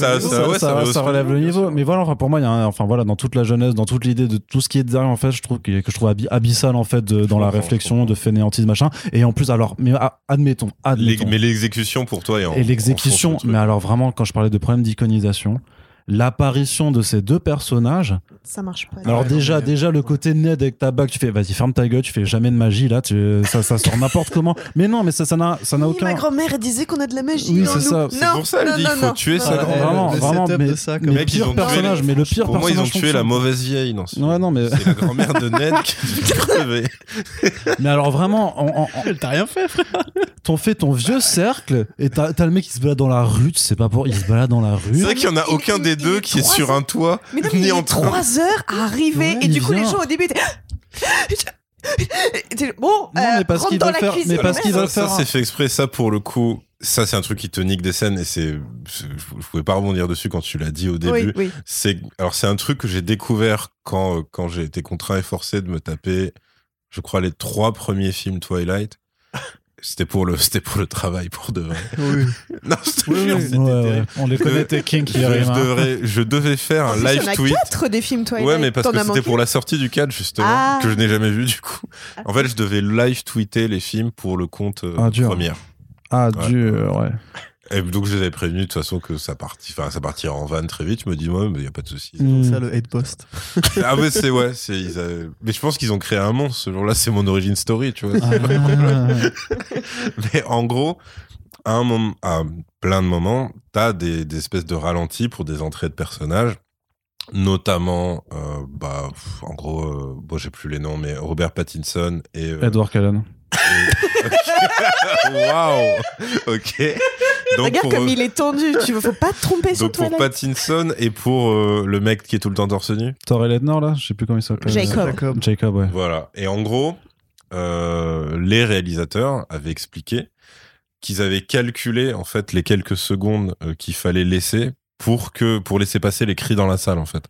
Bah, ça- ça- va relève le niveau. Mais voilà, enfin, pour moi, il y a un- enfin voilà, dans toute la jeunesse, dans toute l'idée de tout ce qui est derrière, en fait, je trouve que, que je trouve abyssal en fait de- dans la réflexion, de fainéantise machin. Et en plus, alors, mais ah, admettons, admettons. mais l'exécution pour toi est en. et l'exécution, mais alors vraiment, quand je parlais de problème d'iconisation, l'apparition de ces deux personnages. Ça marche pas. Alors Ouais, déjà, non, déjà le côté Ned avec ta bague, tu fais, vas-y ferme ta gueule, tu fais jamais de magie là, tu, ça, ça sort n'importe comment. Mais non, mais ça, ça n'a, ça n'a Oui, aucun. Ma grand-mère elle disait qu'on a de la magie. Oui, c'est ça. C'est Non, pour ça, elle non, dit non, qu'il faut non. tuer sa grand-mère. vraiment, le vraiment, mais, de ça, comme mais Mec, ils pire tué personnage, les- mais le pire Pour moi, ils ont personnage tué la mauvaise vieille. Ouais, non, mais, C'est la grand-mère de Ned qui mais alors vraiment, en- en- en- T'as rien fait, frère. t'en fais ton vieux cercle et t'as, le mec qui se balade dans la rue, tu sais pas pour, il se balade dans la rue. C'est vrai qu'il y en a Il- aucun il- des deux qui est sur un toit, Mais non, mais ni il en train. trois heures à arriver Ouais, et du coup les gens au début étaient. T'es- Bon, Non, euh, mais parce rentre qu'il dans veut la faire- cuisine, mais parce qu'il merde. veut Ça, faire ça, c'est fait exprès, ça pour le coup. ça, c'est un truc qui te nique des scènes et c'est, je pouvais pas rebondir dessus quand tu l'as dit au début. oui. C'est, alors c'est un truc que j'ai découvert quand, euh, quand j'ai été contraint et forcé de me taper, je crois, les trois premiers films Twilight. C'était pour le, c'était pour le travail, pour de vrai. Oui. Non, je te Oui, jure, oui. c'était Ouais, ouais. terrible. On les connaît, tes kinks, Je, je hein. devrais, je devais faire un plus, il y live en a tweet. quatre des films Twilight. Ouais, mais parce que c'était pour la sortie du 4, justement, Ah. que je n'ai jamais vu, du coup. En fait, je devais live tweeter les films pour le compte euh, Ah, première. Ah, Ouais. dur, ouais. Et donc, je les avais prévenus de toute façon que ça, partit, enfin, ça partirait en van très vite. Je me dis, ouais, mais il n'y a pas de souci. Mm. Ça, le hate post. ah, mais c'est, ouais, c'est, ils avaient- mais je pense qu'ils ont créé un monstre. Ce jour-là, c'est mon origin story, tu vois. Ah. Mais en gros, à un moment, à plein de moments, t'as des, des espèces de ralentis pour des entrées de personnages. Notamment, euh, bah, pff, en gros, euh, bon, j'ai plus les noms, mais Robert Pattinson et. euh, Edward Cullen. et- Waouh! Ok. Donc, Regarde pour, comme euh, il est tendu. Tu faut pas te tromper sur donc pour Twilight. Pattinson et pour euh, le mec qui est tout le temps torse nu. Thor et Lednor, là Je sais plus comment il s'appelle. Jacob. Jacob. Jacob, ouais. Voilà. Et en gros, euh, les réalisateurs avaient expliqué qu'ils avaient calculé en fait les quelques secondes euh, qu'il fallait laisser pour que pour laisser passer les cris dans la salle en fait.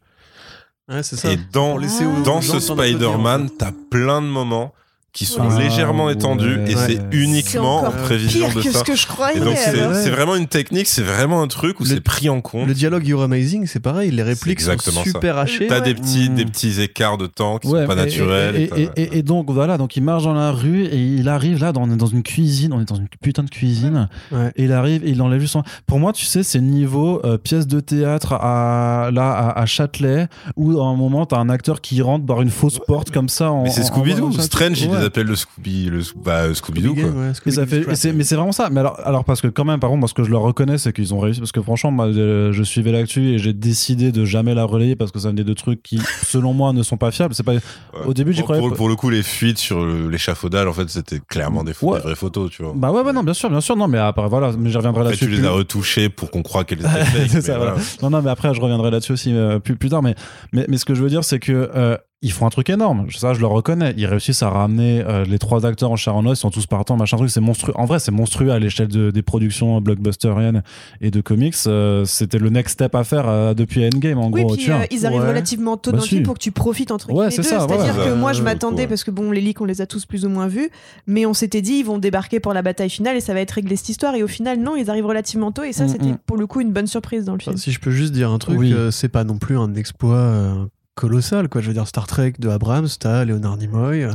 Ouais, c'est ça. Et dans Pour aux dans ce Spider-Man, t'as plein de moments qui sont Ah, légèrement étendus ouais. et c'est Ouais. C'est uniquement en prévision pire de que ça. ce que je croyais. Et donc c'est vraiment une technique, c'est vraiment un truc où c'est pris en compte. Le dialogue You're Amazing, c'est pareil. Les répliques sont super hachées. T'as des Ouais. petits Mm. des petits écarts de temps qui Ouais, sont pas et- naturels. Et, et t'as- et- et- et donc, voilà, donc il marche dans la rue et il arrive là, dans, on est dans une cuisine, on est dans une putain de cuisine, Ouais. et il arrive et il enlève juste son... Pour moi, tu sais, c'est niveau euh, pièce de théâtre à, là, à, à Châtelet, où à un moment, t'as un acteur qui rentre par une fausse porte comme ça. En, Mais c'est en- en- Strange, ils appellent le Scooby, le bah, quoi. Ouais, ça fait, et c'est- mais c'est vraiment ça. Mais alors, alors parce que quand même, par contre, moi, ce que je leur reconnais, c'est qu'ils ont réussi. Parce que franchement, moi, je suivais l'actu et j'ai décidé de jamais la relayer parce que c'est un des deux trucs qui, selon moi, ne sont pas fiables. C'est pas. Ouais. Au début, j'y croyais Pour, pas. pour le coup, les fuites sur l'échafaudage, en fait, c'était clairement des, Ouais. des vraies photos, tu vois. Bah ouais, non, bien sûr, bien sûr. Non, mais après, voilà, mais j'y reviendrai là-dessus. tu les plus- as retouchées pour qu'on croie qu'elles étaient fake. Ça, voilà. Non, non, mais après, je reviendrai là-dessus aussi euh, plus, plus tard. Mais, mais, mais ce que je veux dire, c'est que euh, ils font un truc énorme. Ça, je le reconnais. Ils réussissent à ramener euh, les trois acteurs en chair en os. Ils sont tous partants, machin truc. C'est monstrueux. En vrai, c'est monstrueux à l'échelle de- des productions blockbusteriennes et de comics. Euh, C'était le next step à faire euh, depuis Endgame, en Oui, gros. puis tu vois. ils arrivent Ouais. relativement tôt Bah dans le si. film pour que tu profites entre Ouais, guillemets voilà. C'est-à-dire que moi, je m'attendais, ouais. parce que bon, les leaks, on les a tous plus ou moins vus, mais on s'était dit, ils vont débarquer pour la bataille finale et ça va être réglé cette histoire. Et au final, non, ils arrivent relativement tôt. Et ça, Mm, c'était mm. pour le coup une bonne surprise dans le film. Si je peux juste dire un truc, Oui. euh, c'est pas non plus un exploit euh, colossal, quoi. Je veux dire, Star Trek de Abrams, t'as Leonard Nimoy. euh,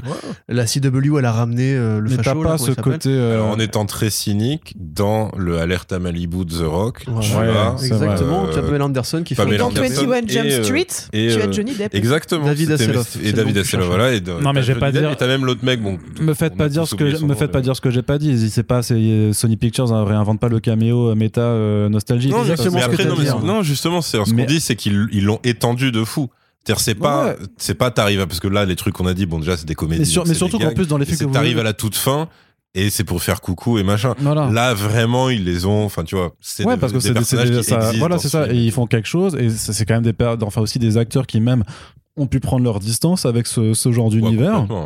La CW, elle a ramené euh, le Mais t'as facho. pas ce côté. euh, Alors, en étant très cynique, dans le Alerte à Malibu de The Rock, Ouais, tu Ouais, as, c'est Exactement, euh, tu as Pamela Anderson qui fait Dans un caméo. Anderson 21 Jump et, Street, et, tu as euh, Johnny Depp. Exactement. David c'est Et David cherchais. voilà. Et Non, mais vais pas dire- Et t'as même l'autre mec, bon. Me faites pas dire ce que me faites pas dire ce que j'ai pas dit. C'est pas Sony Pictures réinvente pas le caméo méta nostalgie. Non, justement, c'est ce qu'on dit, c'est qu'ils ils l'ont étendu de fou. C'est-à-dire, c'est pas, Ouais. c'est pas t'arrives à, parce que là, les trucs qu'on a dit, bon, déjà, c'est des comédies. Mais, sur- surtout qu'en plus dans les films que vous t'arrives à la toute fin, et c'est pour faire coucou et machin. Voilà. Là, vraiment, ils les ont, enfin, tu vois, c'est ouais, des, parce que des c'est des- c'est personnages des- qui ça- voilà, c'est ce ça. Et ils font quelque chose, et c'est quand même des, enfin aussi des acteurs qui même ont pu prendre leur distance avec ce, ce genre d'univers. ouais.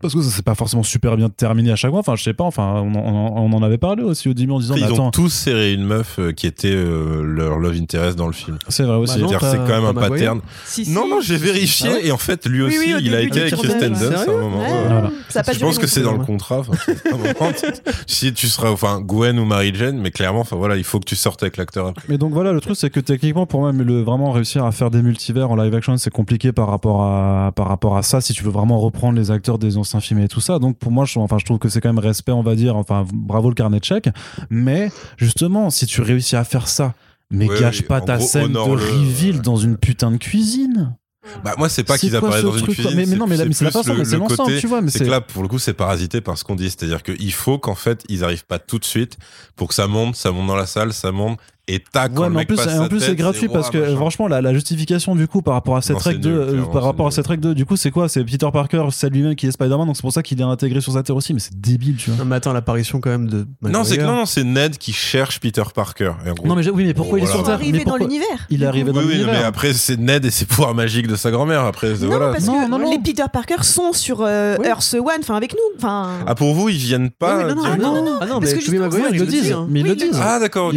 Parce que ça c'est pas forcément super bien terminé à chaque fois. Enfin, je sais pas. Enfin, on, en- on en avait parlé aussi au début en disant, mais ils ont attends, tous serré une meuf euh, qui était euh, leur love interest dans le film. c'est vrai aussi. Bah c'est quand même un pattern. Si, si. Non, non, j'ai vérifié, Ah et en fait, lui aussi, oui, au il a été avec Kristen. Dunst à un moment. Voilà. Ça je pense que c'est dans le contrat. si tu seras, enfin, Gwen ou Mary Jane, mais clairement, enfin voilà, il faut que tu sortes avec l'acteur après. Mais donc voilà, le truc c'est que techniquement pour moi, vraiment réussir à faire des multivers en live action, c'est compliqué par rapport à par rapport à ça. Si tu veux vraiment reprendre les acteurs des anciens films et tout ça, donc pour moi, je, enfin, je trouve que c'est quand même respect, on va dire. Enfin, bravo le carnet de chèques. Mais justement, si tu réussis à faire ça, mais Ouais, gâche oui, pas ta gros, scène de reviennent dans une putain de cuisine. Bah, moi, c'est pas qu'ils apparaissent dans une cuisine. Mais- mais non, mais c'est la plus façon, le- c'est le l'ensemble, tu vois, mais C'est c'est- que là, pour le coup, c'est parasité par ce qu'on dit. C'est-à-dire qu'il faut qu'en fait, ils arrivent pas tout de suite pour que ça monte, ça monte dans la salle, ça monte. Et tac Ouais, mais en plus, en plus c'est gratuit parce que machin. franchement la, la justification du coup par rapport à cette Non, c'est 2 nul, euh, clairement, par c'est rapport à cette Trek 2 du coup c'est quoi? C'est Peter Parker c'est lui-même qui est Spider-Man donc c'est pour ça qu'il est intégré sur sa terre aussi mais c'est débile tu vois. Non, mais attends, l'apparition quand même de. non c'est non, non, c'est Ned qui cherche Peter Parker Et en gros- Non mais oui mais pourquoi il est Voilà. sur Ils sont terre arrivés mais dans pourquoi l'univers. il est arrivé dans oui, oui, l'univers mais après c'est Ned et ses pouvoirs magiques de sa grand-mère après Non, voilà parce Non, que non, les Peter Parker sont sur euh, Oui. Earth One, enfin avec nous. Enfin, ah pour vous ils viennent pas non, non, ah non, non, non. Ah non, Parce que Maguire, Ouais, ils il le disent hein. mais ils le disent ah d'accord ok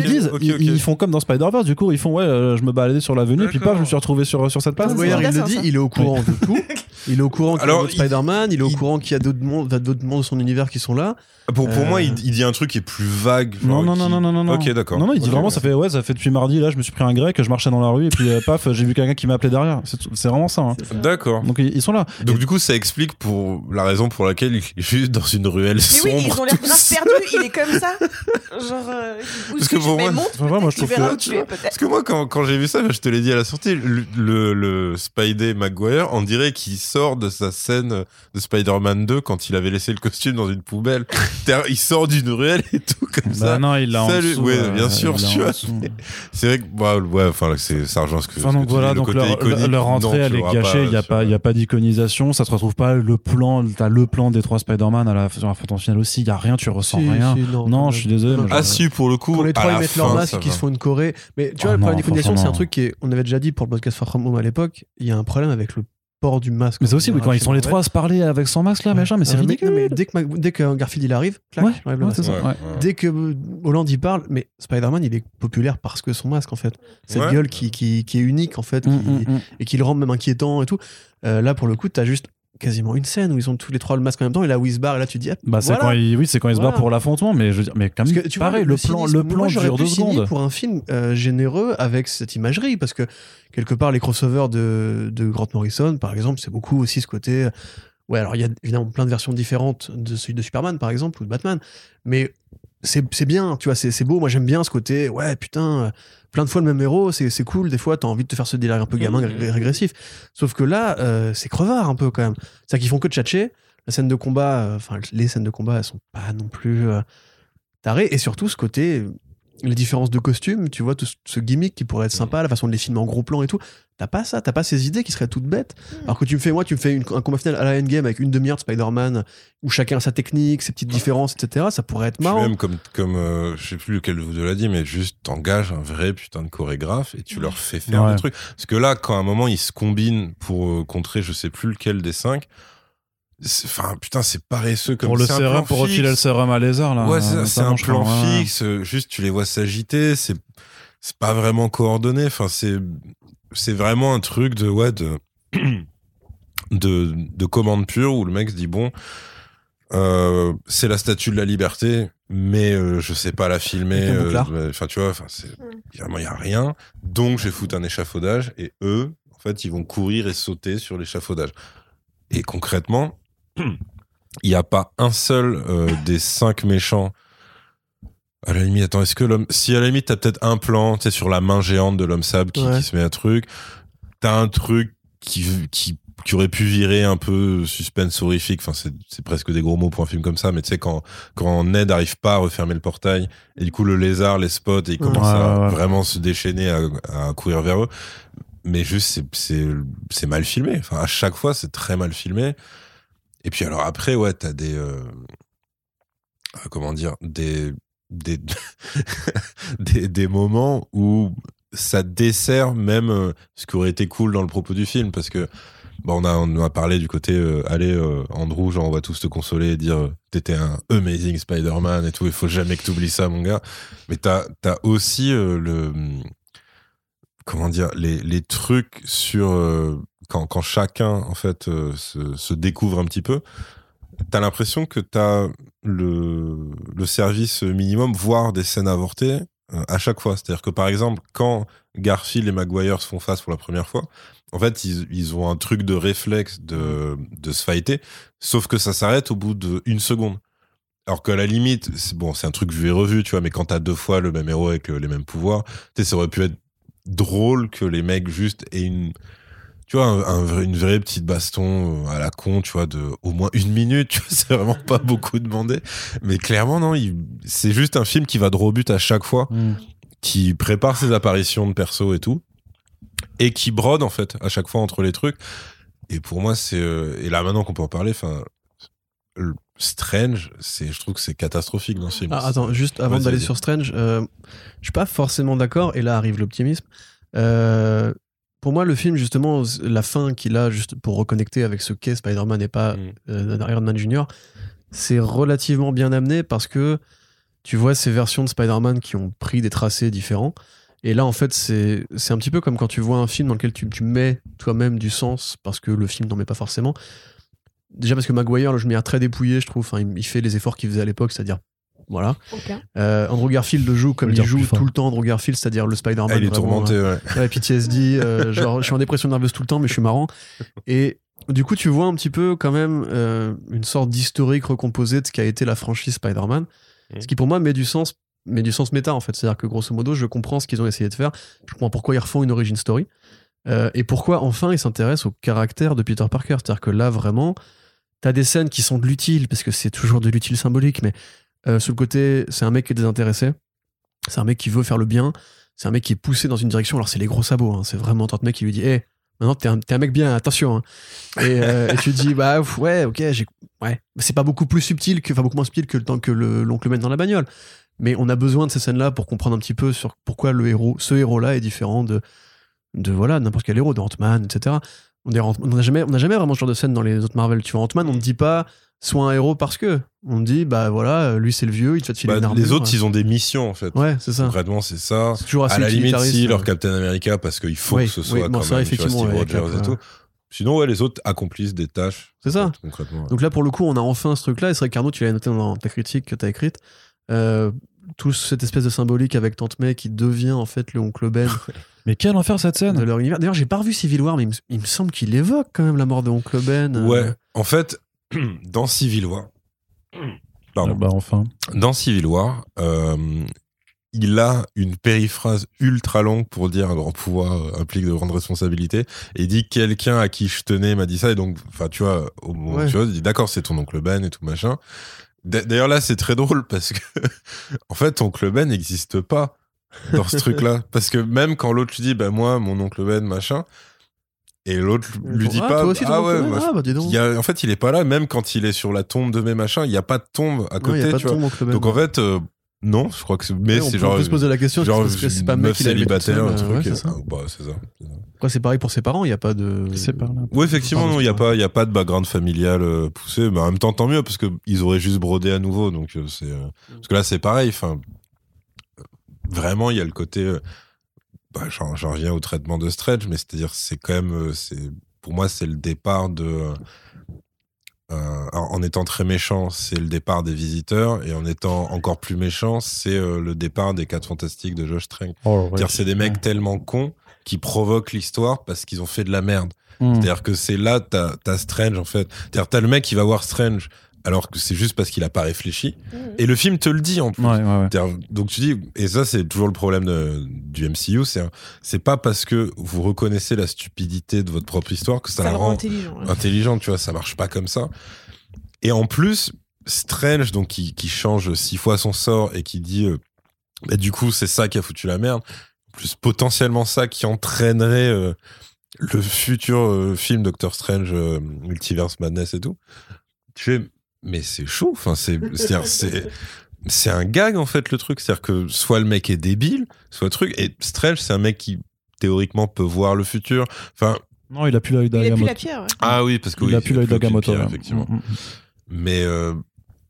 ils font comme dans Spider-Verse du coup ils font ouais euh, je me baladais sur l'avenue puis paf je me suis retrouvé sur, sur cette place. Maguire, c'est il le dit, il est au courant de tout. Il est au courant qu'il y a d'autres Spider-Man, il est au il- courant qu'il y a d'autres mondes, enfin, d'autres mondes de son univers qui sont là. pour, pour Euh, moi il, il dit un truc qui est plus vague Non, genre, non, qui- non, non, non, non, non. ok d'accord Non, non, il dit vraiment, ça fait, ouais, ça fait depuis mardi, là, je me suis pris un grec, je marchais dans la rue, et puis, euh, paf, j'ai vu quelqu'un qui m'appelait derrière. C'est vraiment ça. hein. d'accord Donc, ils ils sont là. donc du coup ça explique pour la raison pour laquelle il est juste dans une ruelle mais sombre oui, ils ont l'air grave perdus. Il est comme ça. Genre, euh, où Parce est-ce que que, pour tu moi- Enfin, vraiment, moi, je trouve que-. Parce que moi, quand, quand j'ai vu ça, je te l'ai dit à la sortie, le, le, le Spidey Maguire, on dirait qu'il sort de sa scène de Spider-Man 2 quand il avait laissé le costume dans une poubelle. Il sort d'une ruelle et tout comme Bah ça. non, il l'a en Salut. dessous. Ouais, euh, bien sûr, tu vois. C'est vrai que, bah, ouais, enfin, c'est, ça rejoint ce que, Enfin, donc voilà, donc côté leur, iconique, leur entrée, non, elle est gâchée, il n'y a, pas- il y a pas d'iconisation, ça te retrouve pas le plan, t'as le plan des trois Spider-Man à la, sur la photo finale aussi, il y a rien, tu ressens Si, rien. si, non, je suis désolé. Ah, si, pour le coup. Quand les à trois la ils mettent leur fin, masque et qu'ils se font une choré. Mais tu vois, Oh le problème des conditions, c'est un truc qui est. On avait déjà dit pour le podcast Far From Home à l'époque, il y a un problème avec le port du masque. Mais c'est aussi, oui, quand ils sont les trois à se parler avec son masque là, machin, mais c'est Euh, ridicule. mais dès que, dès que Garfield il arrive, clac, Ouais, j'enlève le ouais, masque. c'est ça. Ouais, ouais. ouais. Dès que Hollande y parle, mais Spider-Man il est populaire parce que son masque en fait. Cette Ouais. gueule qui, qui, qui est unique en fait qui- Mm, mm, mm. et qui le rend même inquiétant et tout. Euh, là pour le coup, t'as juste quasiment une scène où ils ont tous les trois le masque en même temps et là où ils se barrent et là tu te dis ah, Bah, voilà. quand ils, oui, c'est quand ils se Voilà. barrent pour l'affrontement, mais je veux dire, mais quand Parce même, que, tu vois, pareil, le, plan, cynisme, le moi, plan j'aurais dure pu deux secondes. pour un film euh, généreux avec cette imagerie parce que quelque part les crossovers de, de Grant Morrison par exemple c'est beaucoup aussi ce côté euh, ouais alors il y a évidemment plein de versions différentes de celui de Superman par exemple ou de Batman mais c'est c'est bien tu vois c'est c'est beau. Moi j'aime bien ce côté ouais putain euh, plein de fois le même héros c'est c'est cool. Des fois t'as envie de te faire ce délire un peu gamin Mhm. ré- régressif. Sauf que là euh, c'est crevard un peu quand même. C'est à dire qu'ils font que tchatcher. La scène de combat euh, enfin les scènes de combat elles sont pas non plus euh, tarées. Et surtout ce côté les différences de costumes, tu vois, tout ce- gimmick qui pourrait être sympa, la façon de les filmer en gros plan et tout. T'as pas ça, t'as pas ces idées qui seraient toutes bêtes. Alors que tu me fais, moi, tu me fais une- un combat final à la Endgame avec une demi-heure de Spider-Man où chacun a sa technique, ses petites différences, etc. Ça pourrait être Puis marrant. même comme, comme euh, je sais plus lequel de vous deux l'a dit, mais juste t'engages un vrai putain de chorégraphe et tu leur fais faire Ouais. des trucs. Parce que là, quand à un moment ils se combinent pour euh, contrer je sais plus lequel des cinq, enfin putain, c'est paresseux comme Pour le sérum, plan pour refiler le sérum à lézard là. Ouais, c'est ça, c'est un plan crois, fixe, euh, juste tu les vois s'agiter, c'est c'est pas vraiment coordonné, enfin c'est c'est vraiment un truc de ouais de de, de commande pure où le mec se dit bon euh, c'est la statue de la liberté mais euh, je sais pas la filmer euh, enfin tu vois enfin c'est vraiment il y a rien. Donc je vais foutre un échafaudage et eux en fait ils vont courir et sauter sur l'échafaudage. Et concrètement il n'y a pas un seul euh, des cinq méchants à la limite, attends, est-ce que l'homme. Si à la limite, t'as peut-être un plan, tu sur la main géante de l'homme sable qui, Ouais. qui se met un truc, t'as un truc qui, qui, qui aurait pu virer un peu suspense horrifique. Enfin, c'est c'est presque des gros mots pour un film comme ça, mais tu sais, quand, quand Ned arrive pas à refermer le portail, et du coup, le lézard les spot et il commence Ouais, à ouais, vraiment se déchaîner, à, à courir vers eux. Mais juste, c'est- c'est c'est mal filmé. Enfin, à chaque fois, c'est très mal filmé. Et puis, alors après, ouais, t'as des. euh, euh, comment dire Des. Des, des, des moments où ça dessert même euh, ce qui aurait été cool dans le propos du film parce que bon, on a on a parlé du côté allez Andrew genre on va tous te consoler et dire t'étais un amazing Spider-Man et tout il faut jamais que t'oublies ça mon gars mais t'as as aussi le comment dire les, les trucs sur quand, quand chacun en fait euh, se, découvre un petit peu t'as l'impression que t'as le, le service minimum voire des scènes avortées euh, à chaque fois. C'est à dire que par exemple quand Garfield et Maguire se font face pour la première fois en fait ils, ils ont un truc de réflexe de, de se fighter sauf que ça s'arrête au bout d'une seconde. Alors qu'à la limite, c'est bon, c'est un truc vu et revu, tu vois, mais quand t'as deux fois le même héros avec euh, les mêmes pouvoirs, tu sais, ça aurait pu être drôle que les mecs juste aient une, tu vois, un, un vrai- une vraie petite baston euh, à la con, tu vois, de au moins une minute, tu vois, c'est vraiment pas beaucoup demandé. Mais clairement, non, il- c'est juste un film qui va droit au but à chaque fois, Mm. qui prépare ses apparitions de perso et tout, et qui brode en fait à chaque fois entre les trucs. Et pour moi, c'est euh, et là maintenant qu'on peut en parler, enfin, Strange, c'est, je trouve que c'est catastrophique dans ce film. Ah, attends, juste avant d'aller sur Strange, euh, je suis pas forcément d'accord, et là arrive l'optimisme. Euh, pour moi, le film, justement, la fin qu'il a, juste pour reconnecter avec ce qu'est Spider-Man et pas Mm. euh, Iron Man Junior, c'est relativement bien amené parce que tu vois ces versions de Spider-Man qui ont pris des tracés différents. Et là, en fait, c'est un petit peu comme quand tu vois un film dans lequel tu, tu mets toi-même du sens parce que le film n'en met pas forcément. Déjà parce que Maguire, le jeu très dépouillé, je trouve. Il, il fait les efforts qu'il faisait à l'époque, c'est-à-dire. Voilà. Aucun. Euh, Andrew Garfield le joue comme il joue tout le temps Andrew Garfield, c'est-à-dire le Spider-Man. Ah, il est vraiment, tourmenté, ouais. Ouais, PTSD, euh, genre je suis en dépression nerveuse tout le temps, mais je suis marrant. Et du coup, tu vois un petit peu quand même euh, une sorte d'historique recomposé de ce qu'a été la franchise Spider-Man. Mhm. Ce qui pour moi met du sens, met du sens méta en fait. C'est-à-dire que grosso modo, je comprends ce qu'ils ont essayé de faire. Je comprends pourquoi ils refont une origin story. Euh, et pourquoi enfin ils s'intéressent au caractère de Peter Parker. C'est-à-dire que là, vraiment, t'as des scènes qui sont de l'utile, parce que c'est toujours de l'utile symbolique, mais euh, sur le côté, c'est un mec qui est désintéressé. C'est un mec qui veut faire le bien. C'est un mec qui est poussé dans une direction. Alors, c'est les gros sabots. hein. C'est vraiment de mec qui lui dit Hé, maintenant, t'es un, un mec bien, attention. hein. Et, euh, et tu dis Bah, ouais, ok. Ouais. C'est pas beaucoup plus subtil, que, enfin, beaucoup moins subtil que le temps que le- l'oncle mène dans la bagnole. Mais on a besoin de ces scènes-là pour comprendre un petit peu sur pourquoi le héros, ce héros-là est différent de, de voilà, n'importe quel héros, de Ant-Man, etc. On n'a jamais, on jamais vraiment ce genre de scène dans les autres Marvel. Tu vois, Ant-Man, on ne dit pas soit un héros parce que. On dit, bah voilà, lui c'est le vieux, il te fait filer Bah, une armure. les autres, ils ont des missions en fait. Ouais, c'est ça. Concrètement, c'est ça. Toujours assez À la limite, si, euh. leur Captain America, parce qu'il faut Oui, que ce oui, soit bon, quand même, tu vois, effectivement, Steve avec Rogers Cap, et tout. Sinon, ouais, les autres accomplissent des tâches. C'est ça. Concrètement. ouais. Donc là, pour le coup, on a enfin ce truc-là. Et c'est vrai qu'Arnaud, tu l'as noté dans ta critique que tu as écrite. Euh, tout cette espèce de symbolique avec Tante May qui devient en fait le oncle Ben Mais quel enfer cette de scène leur univers. D'ailleurs, j'ai pas revu Civil War, mais il me, il me semble qu'il évoque quand même la mort de oncle Ben. euh. Ouais, en fait, dans Civil War, pardon, Ah Bah enfin. dans Civil War, euh, il a une périphrase ultra longue pour dire un grand pouvoir euh, implique de grandes responsabilités. Et il dit quelqu'un à qui je tenais m'a dit ça. Et donc, enfin, tu vois, au moment où Ouais. tu vois, il dit d'accord, c'est ton oncle Ben et tout machin. D'a- D'ailleurs, là, c'est très drôle parce que, en fait, oncle Ben n'existe pas dans ce truc-là. Parce que même quand l'autre lui dit, bah, moi, mon oncle Ben, machin, et l'autre lui dit Ah, pas, toi aussi, ah ouais, Ben moi, Ah, bah dis donc. il y a- en fait, il est pas là, même quand il est sur la tombe de mes machins, il n'y a pas de tombe à côté, il y a pas tu de vois. tombe oncle Ben. Donc en fait, euh, non, je crois que c'est. Mais c'est peut- genre. on peut se poser la question genre parce que c'est pas meuf célibataire, un truc. c'est ça. ah, bah, c'est ça. Après, c'est pareil pour ses parents, il n'y a pas de. C'est pas là. Oui, effectivement, non, il n'y a, pas- il y a pas de background familial euh, poussé, mais en même temps, tant mieux, parce qu'ils auraient juste brodé à nouveau. Donc, euh, c'est, euh, Parce que là, c'est pareil. Enfin, vraiment, il y a le côté. bah, j'en, j'en reviens au traitement de Stretch, mais c'est-à-dire, c'est quand même. c'est, pour moi, c'est le départ de. Euh, en étant très méchant, c'est le départ des visiteurs, et en étant encore plus méchant, c'est euh, le départ des 4 fantastiques de Josh Trank. C'est-à-dire, c'est des mecs tellement cons qui provoquent l'histoire parce qu'ils ont fait de la merde. Hmm. C'est-à-dire que c'est là, t'as as Strange en fait. C'est-à-dire, t'as le mec qui va voir Strange alors que c'est juste parce qu'il a pas réfléchi. Et le film te le dit en plus. Ouais, ouais, ouais. C'est-à-dire, Donc tu dis, et ça c'est toujours le problème de- du MCU, c'est pas parce que vous reconnaissez la stupidité de votre propre histoire que ça, Ça la rend rend intelligent. ouais. intelligente, tu vois, ça marche pas comme ça. Et en plus, Strange, donc qui, qui change six fois son sort et qui dit, euh, bah, du coup, c'est ça qui a foutu la merde. Plus, potentiellement ça qui entraînerait euh, le futur euh, film Doctor Strange, euh, Multiverse Madness et tout. Tu fais, mais c'est chaud. Enfin, c'est, c'est, c'est un gag en fait le truc. C'est-à-dire que soit le mec est débile, soit le truc. Et Strange, c'est un mec qui théoriquement peut voir le futur. Enfin, Non, il a plus l'œil Il a plus d'Agamotto. la pierre. ouais. ah oui, parce que Il oui, a plus l'œil d'Agamotto. là. effectivement. Mm, mm. Mais euh,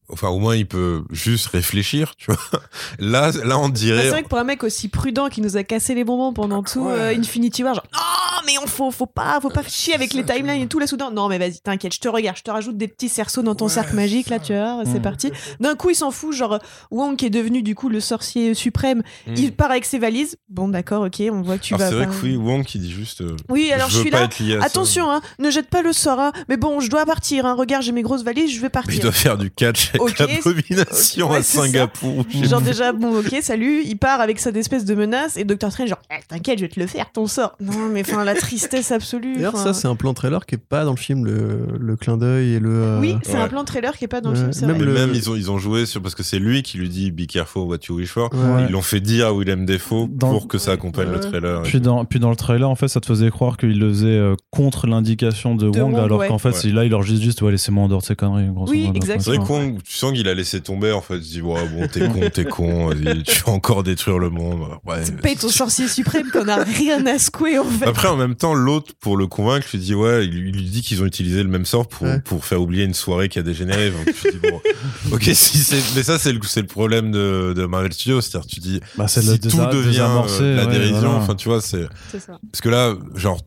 enfin, au moins, il peut juste réfléchir, tu vois. Là, là, on Bah, dirait. c'est vrai que pour un mec aussi prudent qui nous a cassé les bonbons pendant tout Ouais. euh, Infinity War, genre non mais on faut faut pas faut pas chier avec les timelines et tout là soudain. Non mais vas-y t'inquiète, je te regarde, je te rajoute des petits cerceaux dans ton Ouais, cercle magique là tu vois, c'est Mm. parti. D'un coup il s'en fout genre Wong qui est devenu du coup le sorcier suprême, il part avec ses valises. Bon d'accord ok on voit que tu Alors, vas. c'est vrai pas- que oui, Wong qui dit juste. euh, Oui alors je, veux suis pas là. Attention hein, ne jette pas le sort hein. Mais bon je dois partir hein. Regarde j'ai mes grosses valises, je vais Mais partir. il doit faire du catch Ok, l'abomination ouais, à. Singapour. Genre déjà, bon ok, salut, il part avec cette espèce de menace et Docteur Strange genre, Eh, t'inquiète, je vais te le faire, ton sort. Non mais enfin là, tristesse absolue. D'ailleurs, ça, c'est un plan trailer qui est pas dans le film, le, le clin d'œil et le. euh, Oui, c'est Ouais. un plan trailer qui est pas dans le film, même vrai. Et le- même ils ont ils ont joué sur parce que c'est lui qui lui dit be careful what you wish for. Ouais. Ils l'ont fait dire à Willem Dans- pour que ça accompagne le trailer. Puis dans, puis dans le trailer, en fait, ça te faisait croire qu'il le faisait euh, contre l'indication de, De Wong, Wong, alors ouais. qu'en fait, là, il leur dit juste, ouais, laissez-moi en dehors de ces conneries, Oui, exactement. C'est vrai qu'on tu sens qu'il a laissé tomber en fait. Il se dit ouais bon t'es con t'es con tu vas encore détruire le monde. Ouais. Paye ton sorcier suprême qu'on a rien à secouer en fait. Après, en même temps, l'autre, pour le convaincre, lui dit ouais, il lui dit qu'ils ont utilisé le même sort pour, Ouais. pour faire oublier une soirée qui a dégénéré. Donc, tu dis, bon, ok, si c'est, mais ça, c'est le, c'est le problème de, de Marvel Studios. C'est-à-dire, tu dis, Bah, si le tout devient euh, la ouais, dérision, voilà. enfin, tu vois, c'est, C'est ça. parce que là, genre,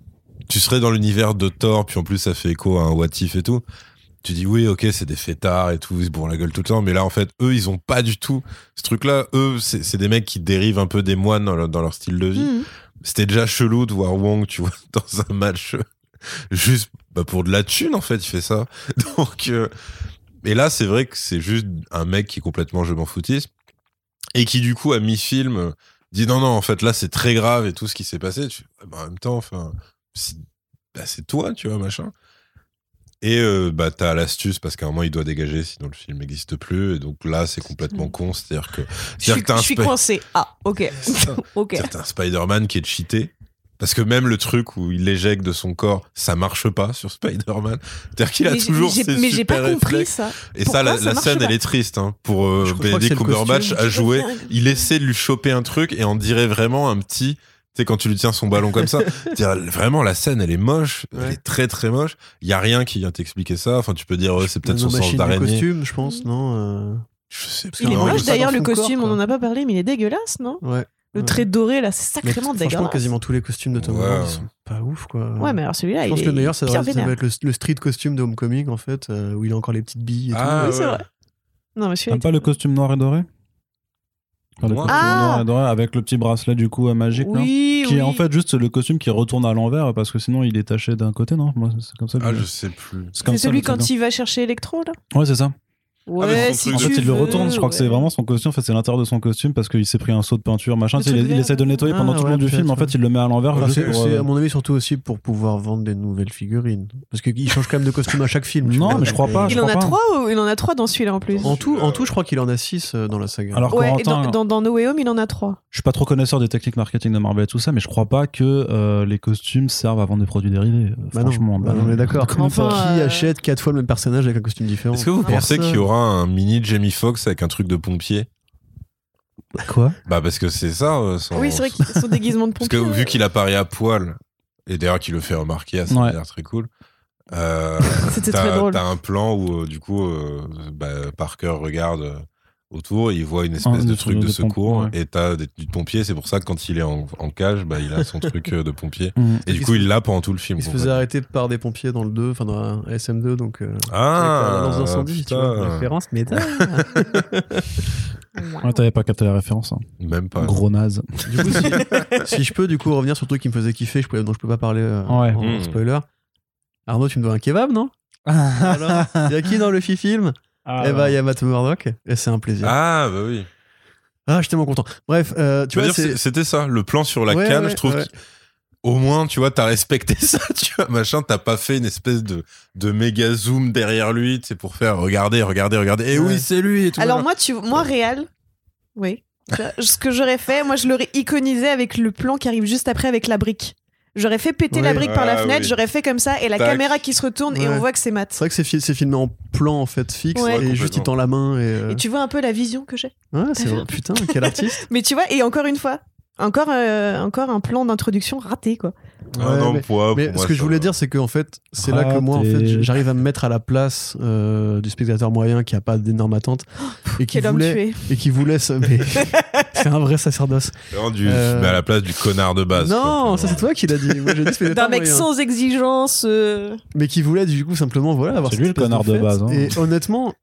tu serais dans l'univers de Thor, puis en plus, ça fait écho à un What If et tout. Tu dis oui, ok, c'est des fêtards et tout, ils se bourrent la gueule tout le temps, mais là, en fait, eux, ils ont pas du tout ce truc-là. Eux, c'est, des mecs qui dérivent un peu des moines dans leur, dans leur style de vie Mhm. c'était déjà chelou de voir Wong, tu vois, dans un match euh, juste bah, pour de la thune en fait, il fait ça. Donc, euh, et là c'est vrai que c'est juste un mec qui est complètement je m'en foutiste et qui du coup à mi-film euh, dit non non en fait là c'est très grave et tout ce qui s'est passé. Tu, fais, bah, en même temps, enfin, c'est bah, c'est toi, tu vois machin. Et euh, bah t'as l'astuce parce qu'à un moment il doit dégager sinon le film n'existe plus et donc là c'est complètement con c'est-à-dire que Je suis, je coincé. Ah, ok. ok. c'est un Spider-Man qui est cheaté. Parce que même le truc où il l'éjecte de son corps, ça marche pas sur Spider-Man. C'est-à-dire qu'il a Mais toujours j'ai- ses Mais j'ai pas super compris ça. Et Pourquoi ça, la, ça la marche scène, elle est triste. Hein, pour euh, Benedict Cumberbatch à jouer. Il essaie de lui choper un truc et on dirait vraiment un petit... Tu sais, quand tu lui tiens son ballon comme ça, vraiment la scène, elle est moche, elle est très très moche. Il y a rien qui vient t'expliquer ça. Enfin, tu peux dire, ouais, c'est peut-être son sens d'araignée. costume, je pense, non euh, Je sais Parce Il est moche pas d'ailleurs le corps, costume, on en a pas parlé, mais il est dégueulasse, non? Ouais. Le trait doré là, c'est Mais sacrément franchement, dégueulasse. quasiment tous les costumes de Tom Ouais. Holland, ils sont pas ouf, quoi. Ouais, mais alors celui-là, Je il pense est que le meilleur, ça devrait être le, le street costume de Homecoming, en fait, euh, où il a encore les petites billes et Ah, Oui, c'est ouais. vrai. Non, mais celui-là. T'aimes pas le costume noir et doré? Ah noir et doré avec le petit bracelet du coup euh, magique, non? Qui oui. est en fait juste le costume qui retourne à l'envers parce que sinon il est taché d'un côté, non? Moi, C'est comme ça. que Ah, je- sais plus. C'est comme C'est ça, celui quand il va chercher Electro là? Ouais, c'est ça. Si truc En tu fait, il le retourne. Je crois que c'est vraiment son costume. En fait, c'est l'intérieur de son costume parce qu'il s'est pris un saut de peinture, machin. Il, essaie de le nettoyer Ah, pendant tout le long du film. En fait, il le met à l'envers. C'est, euh, à mon avis, surtout aussi pour pouvoir vendre des nouvelles figurines. Parce qu'il change quand même de costume à chaque film. Non, vois, mais je crois pas, euh, je Il en a pas. trois ou il en a trois dans celui-là en plus En tout, en tout, je crois qu'il en a 6 dans la saga. Alors, Ouais, et Corentin, dans, No Way Home, il en a trois. je suis pas trop connaisseur des techniques marketing de Marvel et tout ça, mais je crois pas que euh, les costumes servent à vendre des produits dérivés. euh, Bah franchement, bah on est d'accord. Qui euh, achète 4 fois le même personnage avec un costume différent? Est-ce que vous pensez qu'il y aura un mini Jamie Foxx avec un truc de pompier Quoi? Bah parce que c'est ça. euh, son- Oui, c'est vrai qu'il son déguisement de Parce pompier. que vu qu'il apparaît à poil, et d'ailleurs qu'il le fait remarquer, ça Ouais. a l'air très cool. euh, C'était t'as- très drôle. T'as un plan où euh, du coup euh, bah, Parker regarde euh, autour, et il voit une Ah, espèce de truc de, de pompe, secours, ouais. et t'as des, du pompier. C'est pour ça que quand il est en, en cage, bah, il a son truc euh, de pompier. Mhm. Et du Il coup, se- il l'a pendant tout le film. Il se faisait arrêter par des pompiers dans le 2, enfin dans la SM2, donc. euh, Ah, lance d'incendie, tu vois, référence, mais Ouais, t'avais pas capté la référence. hein. Même pas. Gros naze. Du coup, si, si je peux du coup revenir sur le truc qui me faisait kiffer, je peux, dont je peux pas parler euh, Ouais. en Mm. spoiler. Arnaud, tu me dois un kebab, non? Alors, Il y a qui dans le film? Ah, Eh ben, il y a Matt Murdock, et c'est un plaisir. Ah, Ah, bah oui. je suis tellement content. Bref, euh, tu vois, c'était ça, le plan sur la Ouais, canne, ouais, je trouve ouais. au moins, tu vois, t'as respecté ça, tu vois, machin, t'as pas fait une espèce de, de méga zoom derrière lui, c'est pour faire regardez, regardez, regardez, et Ouais. oui, c'est lui et tout. Alors moi, tu, moi, réel, oui. Ce que j'aurais fait, moi, je l'aurais iconisé avec le plan qui arrive juste après avec la brique. J'aurais fait péter la brique par la Ah, fenêtre, oui. j'aurais fait comme ça, et la Tac. caméra qui se retourne, et on voit que c'est C'est Matt. vrai que c'est, fi- c'est filmé en plan en fait fixe, Ouais. et juste il tend la main, et. euh, Et tu vois un peu la vision que j'ai. Ouais, c'est vrai. Putain, quel artiste. Mais tu vois, et encore une fois, encore, euh, encore un plan d'introduction raté, quoi. Ah Ouais, non, mais- pour- Mais pour ce que je voulais va. dire, c'est qu'en fait, c'est là que moi, en fait, j'arrive à me mettre à la place euh, du spectateur moyen qui a pas d'énorme attente et qui Quel homme voulait et qui voulait c'est un vrai sacerdoce. Du- Euh, mais à la place du connard de base. non, quoi. ça c'est toi qui l'as dit. Moi dit D'un mec moyen. sans exigence. euh, mais qui voulait du coup simplement voilà avoir C'est lui le connard de base, hein. Et honnêtement,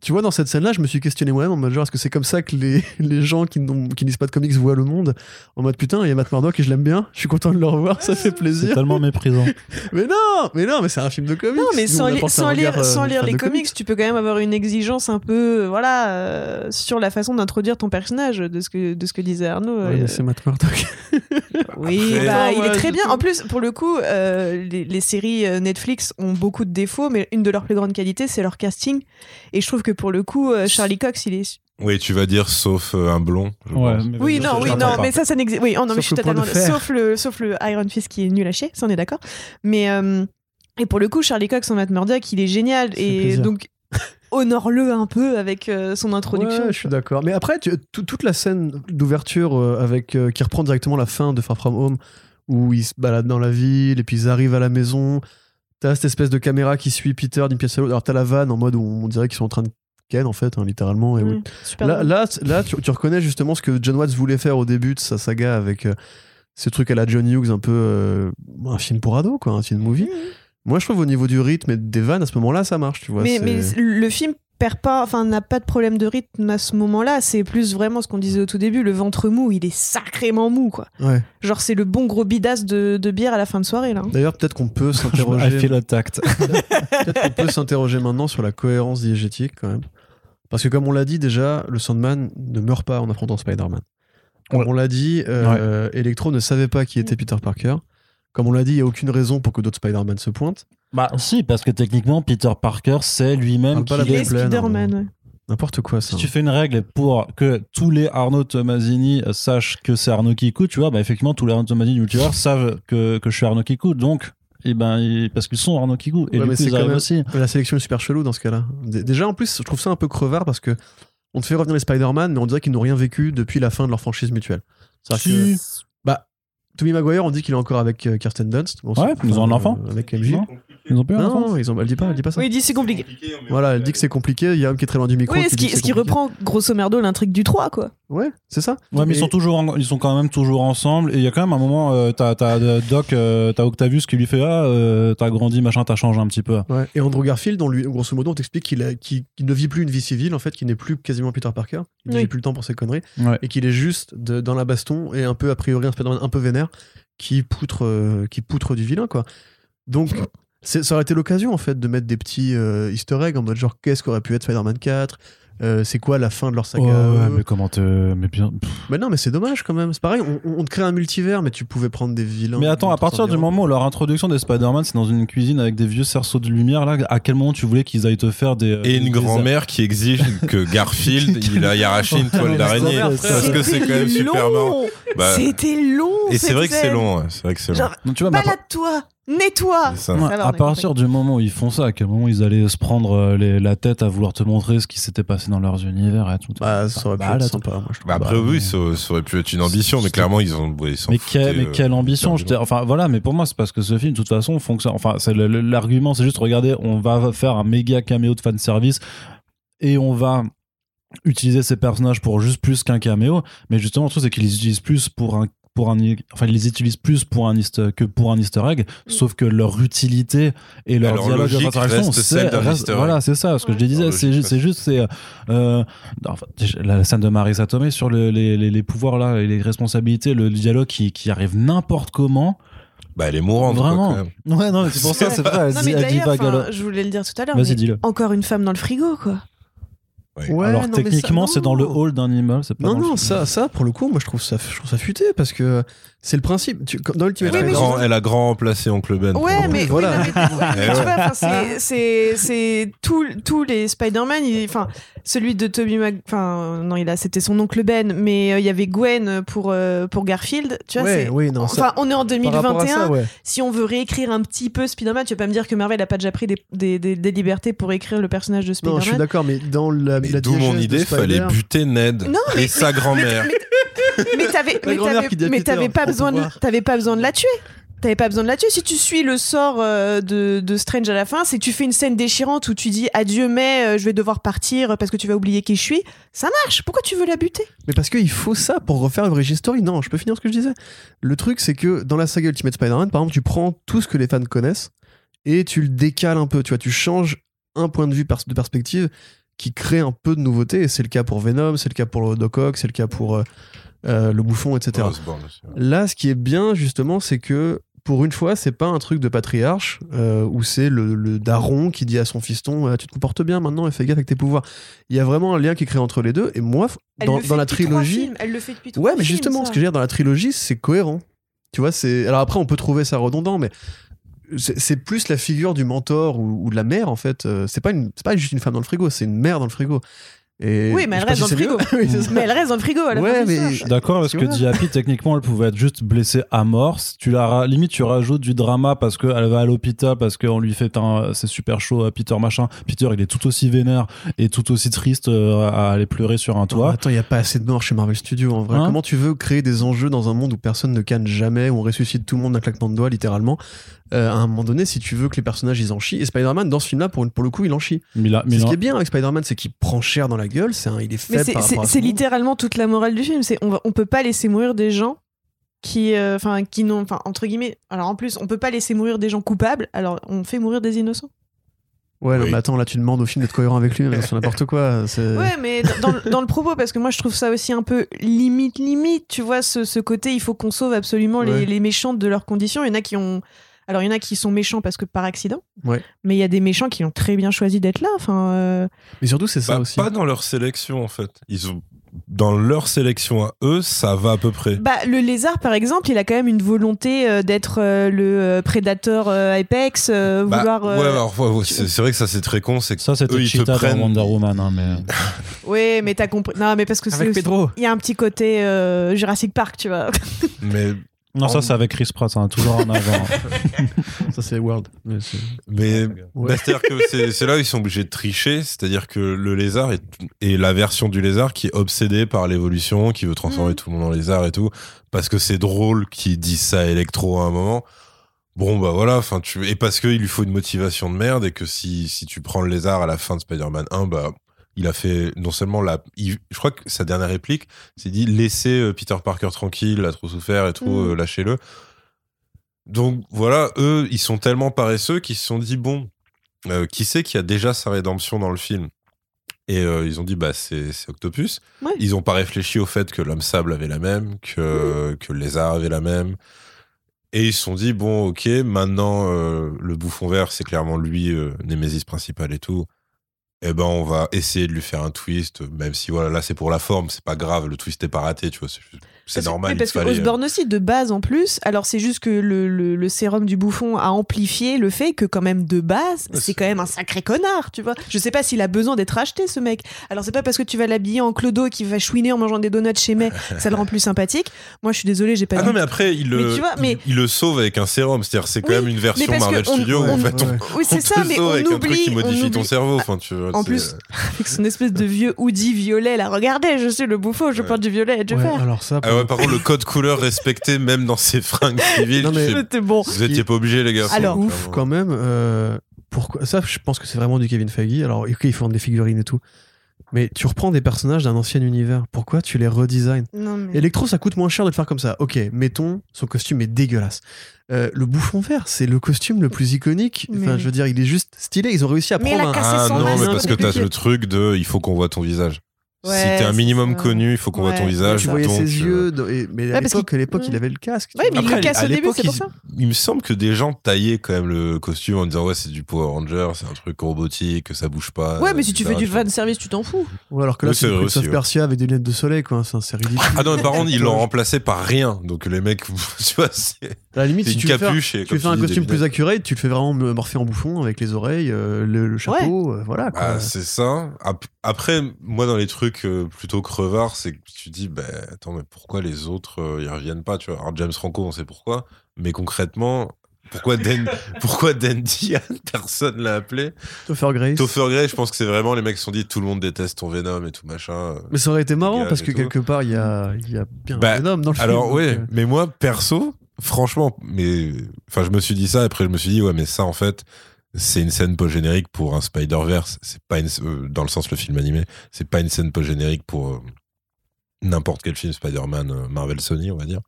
tu vois, dans cette scène-là, je me suis questionné moi-même en mode genre, est-ce que c'est comme ça que les, les gens qui, n'ont- qui lisent pas de comics voient le monde? En mode putain, il y a Matt Murdock et je l'aime bien, je suis content de le revoir, ça fait C'est plaisir. tellement méprisant. Mais non, mais non, mais c'est un film de comics. Non, mais Nous, sans, on li- apporte un sans regard, lire, euh, sans lire les comics, tu peux quand même avoir une exigence un peu, euh, voilà, euh, sur la façon d'introduire ton personnage, de ce que, de ce que disait Arnaud. Ouais, euh, mais c'est Matt Murdock. Oui, Après- bah, Non, il ouais, est très c'est bien. tout. En plus, pour le coup, euh, les, les séries Netflix ont beaucoup de défauts, mais une de leurs plus grandes qualités, c'est leur casting. Et je trouve que pour le coup, euh, Charlie Cox, il est. Oui, tu vas dire sauf euh, un blond. Ouais, Oui, non, oui, non, mais ça, ça n'existe. Oui, oh, non, mais je suis totalement. Sauf le, sauf le Iron Fist qui est nul à chier, ça on est d'accord. Mais. euh, et pour le coup, Charlie Cox en Matt Murdock, il est génial. Et plaisir. donc, honore-le un peu avec euh, son introduction. Ouais, je suis d'accord. Mais après, tu- tout- toute la scène d'ouverture avec euh, qui reprend directement la fin de Far From Home, où ils se baladent dans la ville et puis ils arrivent à la maison. T'as cette espèce de caméra qui suit Peter d'une pièce à l'autre. Alors t'as la vanne en mode où on dirait qu'ils sont en train de ken en fait, hein, littéralement. Et Mm, oui. super Là, là, là, tu, tu reconnais justement ce que John Watts voulait faire au début de sa saga avec euh, ce truc à la John Hughes, un peu euh, un film pour ados, quoi, un film movie. Moi, je trouve au niveau du rythme et des vannes, à ce moment-là, ça marche, tu vois. mais, le film perd pas, enfin n'a pas de problème de rythme à ce moment-là. C'est plus vraiment ce qu'on disait au tout début, le ventre mou, il est sacrément mou quoi. Ouais. Genre c'est le bon gros bidasse de, de bière à la fin de soirée là. D'ailleurs, peut-être qu'on peut s'interroger. Peut-être qu'on peut s'interroger maintenant sur la cohérence diégétique quand même. Parce que comme on l'a dit déjà, le Sandman ne meurt pas en affrontant Spider-Man. Comme Ouais. on l'a dit, euh, Electro ne savait pas qui était Peter Parker. Comme on l'a dit, il n'y a aucune raison pour que d'autres Spider-Man se pointent. Bah si, parce que techniquement, Peter Parker, c'est lui-même qui est... pleine, Spider-Man. N'importe quoi ça. Si tu fais une règle pour que tous les Arnaud Tomasini sachent que c'est Arnaud Kikou, tu vois, bah effectivement, tous les Arnaud Tomasini du multivers savent que, que je suis Arnaud Kikou. Donc, eh ben, parce qu'ils sont Arnaud Kikou. Et Ouais, du coup, ils arrivent aussi. La sélection est super chelou dans ce cas-là. Déjà, en plus, je trouve ça un peu crevard parce que on te fait revenir les Spider-Man, mais on dirait qu'ils n'ont rien vécu depuis la fin de leur franchise mutuelle. C'est-à-dire que- Bah, Tobey Maguire, on dit qu'il est encore avec euh, Kirsten Dunst. Bon, Ouais, ils ont un enfant. euh, Avec MJ. Non Ils ont pas eu un Non, ils ont... elle dit pas, elle dit pas ça. Oui, il dit c'est compliqué. Voilà, elle dit que c'est compliqué. Il y a un homme qui est très loin du micro. Oui, qui ce dit qui, que ce c'est qui compliqué. reprend grosso merdo l'intrigue du 3 quoi. Ouais, c'est ça. Ouais, mais ils sont toujours, en- ils sont quand même toujours ensemble. Et il y a quand même un moment, euh, t'as, t'as euh, Doc, euh, t'as Octavius qui lui fait ah, euh, t'as grandi, machin, t'as changé un petit peu. Ouais. Et Andrew Garfield, on lui, grosso modo, on t'explique qu'il a- qu'il- qu'il ne vit plus une vie civile, en fait, qu'il n'est plus quasiment Peter Parker. Il Oui. j'ai plus le temps pour ces conneries. Ouais. Et qu'il est juste de- dans la baston et un peu, a priori, un Spider-Man un peu vénère qui poutre, euh, qui poutre du vilain, quoi. Donc, ça aurait été l'occasion, en fait, de mettre des petits euh, easter eggs en mode genre, qu'est-ce qu'aurait pu être Spider-Man 4 Euh, c'est quoi la fin de leur saga Ouais, mais comment te. Mais bien. pff. Mais non, mais c'est dommage quand même. C'est pareil, on, on te crée un multivers, mais tu pouvais prendre des vilains. Mais attends, à partir du moment où leur introduction des Spider-Man, c'est dans une cuisine avec des vieux cerceaux de lumière, là, à quel moment tu voulais qu'ils aillent te faire des. Et une grand-mère qui exige que Garfield il aille arracher une toile d'araignée parce que c'est quand même C'était super long. marrant. Bah, C'était long. et c'est vrai que c'est long, ouais, c'est vrai que c'est long. Genre, Donc, tu vois, mais à, balade-toi, nettoie. Ça. Ouais, à partir du moment où ils font ça, à quel moment ils allaient se prendre euh, les- la tête à vouloir te montrer ce qui s'était passé dans leurs univers et tout. Bah, ça aurait pu être sympa, moi, je trouve. Bah, après, Bah, oui, ça, ça aurait pu être une ambition, mais clairement, ils ont. ils Mais, foutaient, quelle, mais euh, quelle ambition je Enfin voilà, mais pour moi c'est parce que ce film de toute façon fonctionne. Enfin c'est l'argument, c'est juste regardez, on va faire un méga caméo de fan service et on va utiliser ces personnages pour juste plus qu'un caméo. Mais justement le truc c'est qu'ils les utilisent plus pour un pour un enfin ils les utilisent plus pour un easter, que pour un Easter egg, sauf que leur utilité et leur leur dialogue de logique interaction, c'est d'un reste- easter egg. voilà c'est ça ce que je disais c'est c'est juste c'est euh, enfin, la scène de Marisa Tomei sur le- les, les, les pouvoirs là et les responsabilités le dialogue qui, qui arrive n'importe comment Bah, elle est mourante, quoi, Vraiment. quand même. ouais non mais c'est pour ça c'est vrai Non mais d'ailleurs, je voulais le dire tout à l'heure. vas-y mais dis-le Encore une femme dans le frigo quoi. Ouais, alors non, techniquement c'est dans le hall d'un immeuble c'est pas Non, non, ça, ça, pour le coup, moi, je trouve ça, je trouve ça futé parce que c'est le principe. Tu, dans Ultimate Elle, a grand, je- elle a grand remplacé Oncle Ben. Ouais, mais, voilà. c'est- tous les Spider-Man. Enfin, celui de Toby Mag, enfin non, il a c'était son oncle Ben, mais euh, il y avait Gwen pour euh, pour Garfield. Tu vois, Ouais, oui, non, ça- Enfin, on est en Par rapport à 2021. ça, ouais. Si on veut réécrire un petit peu Spider-Man, tu vas pas me dire que Marvel a pas déjà pris des, des, des, des libertés pour écrire le personnage de Non, je suis Spider-Man. d'accord, mais dans la, Mais la d'où mon idée, fallait buter Ned Non, mais- et sa grand-mère. Mais t'avais mais t'avais- mais pas besoin de t'avais pas besoin de la tuer t'avais pas besoin de la tuer si tu suis le sort euh, de, de Strange à la fin c'est que tu fais une scène déchirante où tu dis adieu mais euh, je vais devoir partir parce que tu vas oublier qui je suis ça marche pourquoi tu veux la buter? Mais parce qu'il faut ça pour refaire une origin story. Non, je peux finir ce que je disais. Le truc, c'est que dans la saga Ultimate Spider-Man, par exemple, tu prends tout ce que les fans connaissent et tu le décales un peu. Tu vois, tu changes un point de vue pers- de perspective qui crée un peu de nouveauté. Et c'est le cas pour Venom, c'est le cas pour le Doc Ock, c'est le cas pour euh, euh, le Bouffon, etc. Osborn aussi, ouais. Là, ce qui est bien, justement, c'est que pour une fois, c'est pas un truc de patriarche euh, où c'est le, le daron qui dit à son fiston euh, Tu te comportes bien maintenant et fais gaffe avec tes pouvoirs. Il y a vraiment un lien qui est créé entre les deux. Et moi, Elle dans, la trilogie. Elle le fait depuis Ouais, mais films, justement, ça. ce que je veux dire, dans la trilogie, c'est cohérent. Tu vois, c'est. Alors après, on peut trouver ça redondant, mais c'est plus la figure du mentor ou, ou de la mère, en fait. Euh, C'est pas, une... c'est pas juste une femme dans le frigo, c'est une mère dans le frigo. Et Oui, mais elle reste dans le. Oui, ça. Mais elle reste dans le frigo à la Ouais, mais- l'histoire. Je suis d'accord avec ce Tu que Happy. Techniquement, elle pouvait être juste blessée à mort. Si Tu la ra- limite, tu rajoutes du drama parce qu'elle va à l'hôpital, parce qu'on lui fait un, c'est super chaud à Peter machin. Peter, il est tout aussi vénère et tout aussi triste euh, à aller pleurer sur un Non, toit. attends, il n'y a pas assez de morts chez Marvel Studios en vrai. Hein Comment tu veux créer des enjeux dans un monde où personne ne canne jamais, où on ressuscite tout le monde d'un claquement de doigts, littéralement? Euh, À un moment donné, si tu veux que les personnages ils en chient, et Spider-Man dans ce film-là, pour, pour le coup, il en chie. Mais là- mais ce qui est bien avec Spider-Man, c'est qu'il prend cher dans la gueule, c'est un- il est faible c'est- littéralement toute la morale du film. C'est on, va- on peut pas laisser mourir des gens qui, euh, enfin, qui n'ont, enfin, entre guillemets. Alors en plus, on peut pas laisser mourir des gens coupables. Alors on fait mourir des innocents. Ouais, non, mais attends, là tu demandes au film d'être cohérent avec lui, mais c'est n'importe quoi. c'est- Ouais, mais dans, dans le- dans le propos, parce que moi je trouve ça aussi un peu limite, limite. Tu vois, ce, ce côté, il faut qu'on sauve absolument les, Ouais. les méchants de leurs conditions. Il y en a qui ont. Alors il y en a qui sont méchants parce que par accident. Ouais. Mais il y a des méchants qui ont très bien choisi d'être là. Enfin. euh, Mais surtout, c'est ça Bah, aussi. Pas dans leur sélection en fait. Ils ont dans leur sélection à eux, ça va à peu près. Bah, le lézard, par exemple, il a quand même une volonté euh, d'être euh, le euh, prédateur euh, Apex, euh, Bah, vouloir. euh, ouais, alors, ouais, ouais, c'est c'est vrai que ça c'est très con, c'est que Ça, c'était eux, ils te prennent- dans Wonder Woman. hein, mais... Ouais, mais t'as compris. Non, mais parce que c'est. Avec aussi- Pedro. Il y a un petit côté euh, Jurassic Park, tu vois. mais Non, ça, c'est avec Chris Pratt, hein, toujours en avant. Ça, c'est World. Mais c'est- mais Ouais. bah, c'est-à-dire que c'est là où ils sont obligés de tricher, c'est-à-dire que le lézard est, est la version du lézard qui est obsédée par l'évolution, qui veut transformer Mm. tout le monde en lézard et tout, parce que c'est drôle qu'ils disent ça à Electro à un moment. Bon bah voilà, enfin tu et parce qu'il lui faut une motivation de merde et que si si tu prends le lézard à la fin de Spider-Man 1, bah il a fait non seulement la, il- je crois que sa dernière réplique, c'est dit laissez euh, Peter Parker tranquille, il a trop souffert et tout, Mm. euh, lâchez-le. Donc voilà, eux, ils sont tellement paresseux qu'ils se sont dit bon, euh, qui sait qu'il y a déjà sa rédemption dans le film? Et euh, ils ont dit bah c'est c'est Octopus. Ouais. Ils ont pas réfléchi au fait que l'homme sable avait la même, que que le lézard avait la même. Et ils se sont dit bon ok maintenant euh, le bouffon vert c'est clairement lui euh, Némésis principal et tout. Eh ben on va essayer de lui faire un twist, même si voilà là c'est pour la forme, c'est pas grave, le twist est pas raté, tu vois, c'est Parce que- normal. oui, parce que fallait- euh, aussi, de base en plus, alors c'est juste que le, le- le sérum du bouffon a amplifié le fait que, quand même, de base, c'est quand même un sacré connard, tu vois. Je sais pas s'il a besoin d'être acheté, ce mec. Alors c'est pas parce que tu vas l'habiller en clodo et qu'il va chouiner en mangeant des donuts chez May que ça le rend plus sympathique. Moi, je suis désolée, j'ai pas Ah dit. non mais après il le, Mais tu vois, mais- il, il le sauve avec un sérum, c'est-à-dire c'est quand Oui, même une version Marvel on- Studios où ouais, en fait on. Oui, c'est on ça, mais sauve on avec un oublie. truc qui on modifie ton oublie- cerveau, enfin tu vois. En plus, avec son espèce de vieux hoodie violet, là, regardez, je suis le bouffon, je porte du violet, je faire. alors ça. Ouais, par contre le code couleur respecté même dans ses fringues civiles. Non, mais- C'était bon. Vous étiez pas obligés les gars. Alors- ouf quand même. euh, pourquoi Ça, je pense que c'est vraiment du Kevin Feige. Alors, ok, ils font des figurines et tout. Mais tu reprends des personnages d'un ancien univers. Pourquoi tu les redesigns mais... Electro, ça coûte moins cher de le faire comme ça. Ok, mettons, son costume est dégueulasse. Euh, le bouffon vert, c'est le costume le plus iconique. Enfin, je veux dire, il est juste stylé. Ils ont réussi à Mais prendre un. Ah son non, mais parce que t'as le truc de il faut qu'on voit ton visage. Ouais, si t'es un minimum connu, il faut qu'on voit ton visage. Tu voyais donc, ses euh, yeux. et- mais à l'époque, il avait le casque. Mais il Après, le casse à au début, l'époque, c'est pour ils- ça. Il me semble que des gens taillaient quand même le costume en disant ouais c'est du Power Ranger, c'est un truc robotique, que ça bouge pas. Ouais, mais si tu fais du van service, tu t'en fous. Ou alors que là, c'est ouais. Persia avec des lunettes de soleil, quoi. C'est c'est ridicule. Ah non, mais par contre, ils l'ont remplacé par rien. Donc les mecs, tu vois, c'est À la limite, c'est si une tu veux faire, capuche et tu faire un costume plus accurate, tu le fais vraiment morpher en bouffon avec les oreilles, euh, le, chapeau, euh, voilà. Quoi. Ah, c'est ça. Ap- Après, moi, dans les trucs euh, plutôt crevards, c'est que tu dis, bah, attends, mais pourquoi les autres, euh, ils reviennent pas, tu vois? Alors, James Franco, on sait pourquoi, mais concrètement, pourquoi Dan, pourquoi Dan Diane, personne l'a appelé? Topher Grace. Topher Gray, je pense que c'est vraiment les mecs qui se sont dit, tout le monde déteste ton Venom et tout machin. Mais ça aurait été marrant parce que tout. quelque part, il y a, il y a bien Bah, un Venom dans le Alors, film. ouais, donc, euh, mais moi, perso, franchement, mais, enfin, je me suis dit ça, après, je me suis dit, ouais, mais ça, en fait, c'est une scène post-générique pour un Spider-Verse. C'est pas une, euh, dans le sens le film animé, c'est pas une scène post-générique pour euh, n'importe quel film Spider-Man, euh, Marvel Sony, on va dire.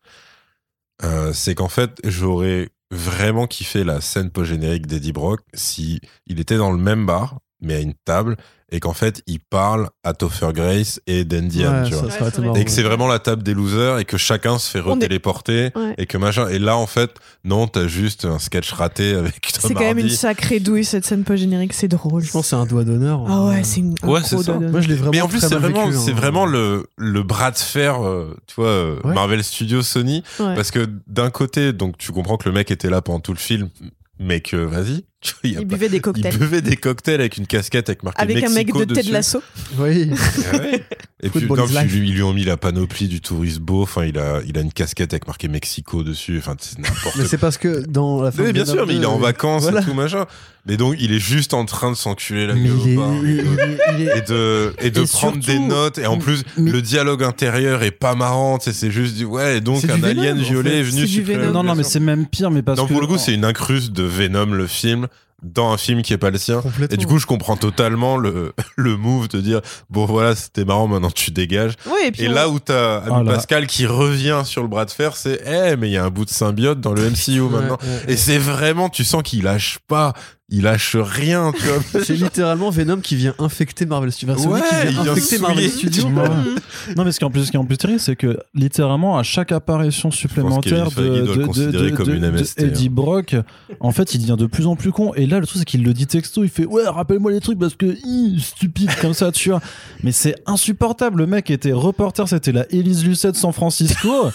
C'est qu'en fait, j'aurais vraiment kiffé la scène post-générique d'Eddie Brock si il était dans le même bar, mais à une table, et qu'en fait, il parle à Topher Grace et Dendian, Ouais, tu vois. ça, ça. Et que c'est vraiment la table des losers et que chacun se fait est- retéléporter Ouais. et que machin. Et là, en fait, non, t'as juste un sketch raté avec Tom C'est quand même une sacrée douille cette scène post-générique, c'est drôle. Je pense que c'est un doigt d'honneur. Ah ouais, c'est une un Ouais, gros c'est ça. doigt d'honneur. Moi, je l'ai vraiment Mais en plus, c'est vraiment, c'est hein. vraiment le, le bras de fer, euh, tu vois, euh, Ouais. Marvel Studios, Sony. Ouais. Parce que d'un côté, donc tu comprends que le mec était là pendant tout le film, mais que vas-y, il, Il buvait des il cocktails. buvait des cocktails avec une casquette avec marqué Avec un mec de Ted dessus. Lasso. Oui. Ouais. Et puis, non, is puis lui, ils lui ont mis la panoplie du touriste beau. Enfin, il a, il a une casquette avec marqué Mexico dessus. Enfin, c'est n'importe Mais c'est parce que dans la fin Oui, bien sûr, mais il est en 2, vacances Voilà. et tout machin. Mais donc, il est juste en train de s'enculer la gueule est, est- est- Et de, et de Et prendre surtout- des notes. Et en plus, Mais- le dialogue intérieur est pas marrant. tu sais, C'est juste du, ouais, et donc un alien Venom, en violet fait. est venu C'est du Venom. non, non, mais c'est même pire, mais parce Non, que pour le coup, c'est une incruste de Venom, le film, dans un film qui est pas le sien. Et du coup, je comprends totalement le, le move de dire, bon voilà, c'était marrant, maintenant tu dégages. Ouais, et puis Et on- là où t'as Ami Ah là. Pascal qui revient sur le bras de fer, c'est, eh, mais il y a un bout de symbiote dans le MCU Ouais, maintenant. ouais. Et c'est vraiment, tu sens qu'il lâche pas, il lâche rien, tu vois. C'est littéralement Venom qui vient infecter Marvel Studios. Enfin, Ouais, qui vient vient infecter Marvel. Studios. Ouais. Non, mais ce qui est en plus, ce qui est en plus terrible, c'est que littéralement à chaque apparition supplémentaire de, de, comme MST, Eddie hein. Brock, en fait, il devient de plus en plus con. Et là, le truc, c'est qu'il le dit texto, il fait ouais, rappelle-moi les trucs parce que hi, stupide comme ça, tu vois. Mais c'est insupportable. Le mec était reporter, c'était la Élise Lucet de San Francisco.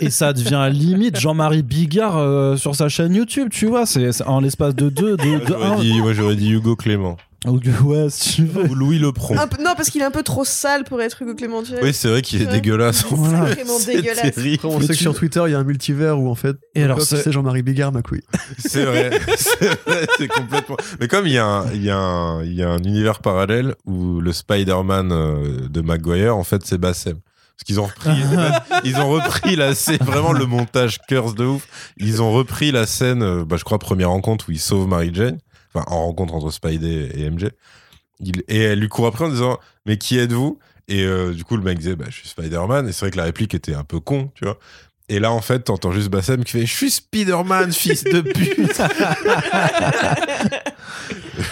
Et ça devient limite Jean-Marie Bigard euh, sur sa chaîne YouTube, tu vois. C'est c'est en l'espace de deux, de, Moi, de j'aurais un. dit, moi, j'aurais dit Hugo Clément. Ouais, si tu veux. Ou Louis Lepron. Un peu- non, parce qu'il est un peu trop sale pour être Hugo Clément. Oui, c'est vrai qu'il est Ouais. dégueulasse. Voilà. fait. Vraiment C'est dégueulasse. terrible. Après, on Mais sait que sur Twitter, il y a un multivers où en fait, Et alors, c'est- c'est Jean-Marie Bigard, ma couille. C'est vrai, c'est vrai, c'est complètement. Mais comme il y a un, il y a un, il y a un univers parallèle où le Spider-Man euh, de Maguire, en fait, c'est Bassem. Parce qu'ils ont repris, ils ont repris la scène, vraiment le montage curse de ouf. Ils ont repris la scène, euh, bah, je crois, première rencontre où il sauve Mary Jane. Enfin, en rencontre entre Spidey et MJ. Il, et elle lui court après en disant, mais qui êtes-vous? Et euh, du coup, le mec disait, bah, je suis Spider-Man. Et c'est vrai que la réplique était un peu con, tu vois. Et là, en fait, t'entends juste Bassem qui fait Je suis Spider-Man, fils de pute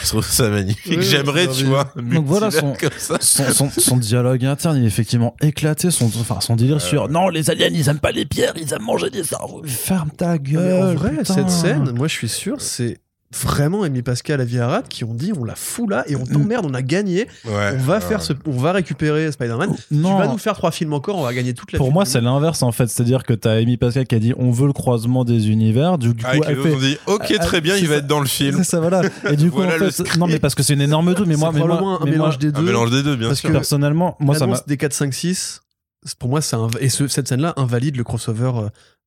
Je trouve ça magnifique. J'aimerais, tu vois, Donc voilà son- comme ça. son, son, son dialogue interne il est effectivement éclaté son, enfin, son délire sur non les aliens ils aiment pas les pierres ils aiment manger des cerveaux ferme ta Mais gueule en vrai, putain. cette scène, moi je suis sûr, c'est vraiment Amy Pascal et Viarat qui ont dit on la fout là et on t'emmerde, on a gagné, Ouais, on va ouais. faire ce, on va récupérer Spider-Man. non Tu vas nous faire trois films encore, on va gagner toute la pour moi c'est l'inverse en fait c'est à dire que t'as Amy Pascal qui a dit on veut le croisement des univers du, du Ah, coup que elle fait dit Ok, Ah, très bien, c'est il va ça. être dans le film. c'est ça voilà et du coup Voilà en fait non mais parce que c'est une énorme douille mais moi mais moi, un mais mélange moi- des Un deux. mélange des deux, bien Parce sûr. que- personnellement moi ça m'a des 4-5-6, c'est- pour moi, c'est un. Et ce- cette scène-là invalide le crossover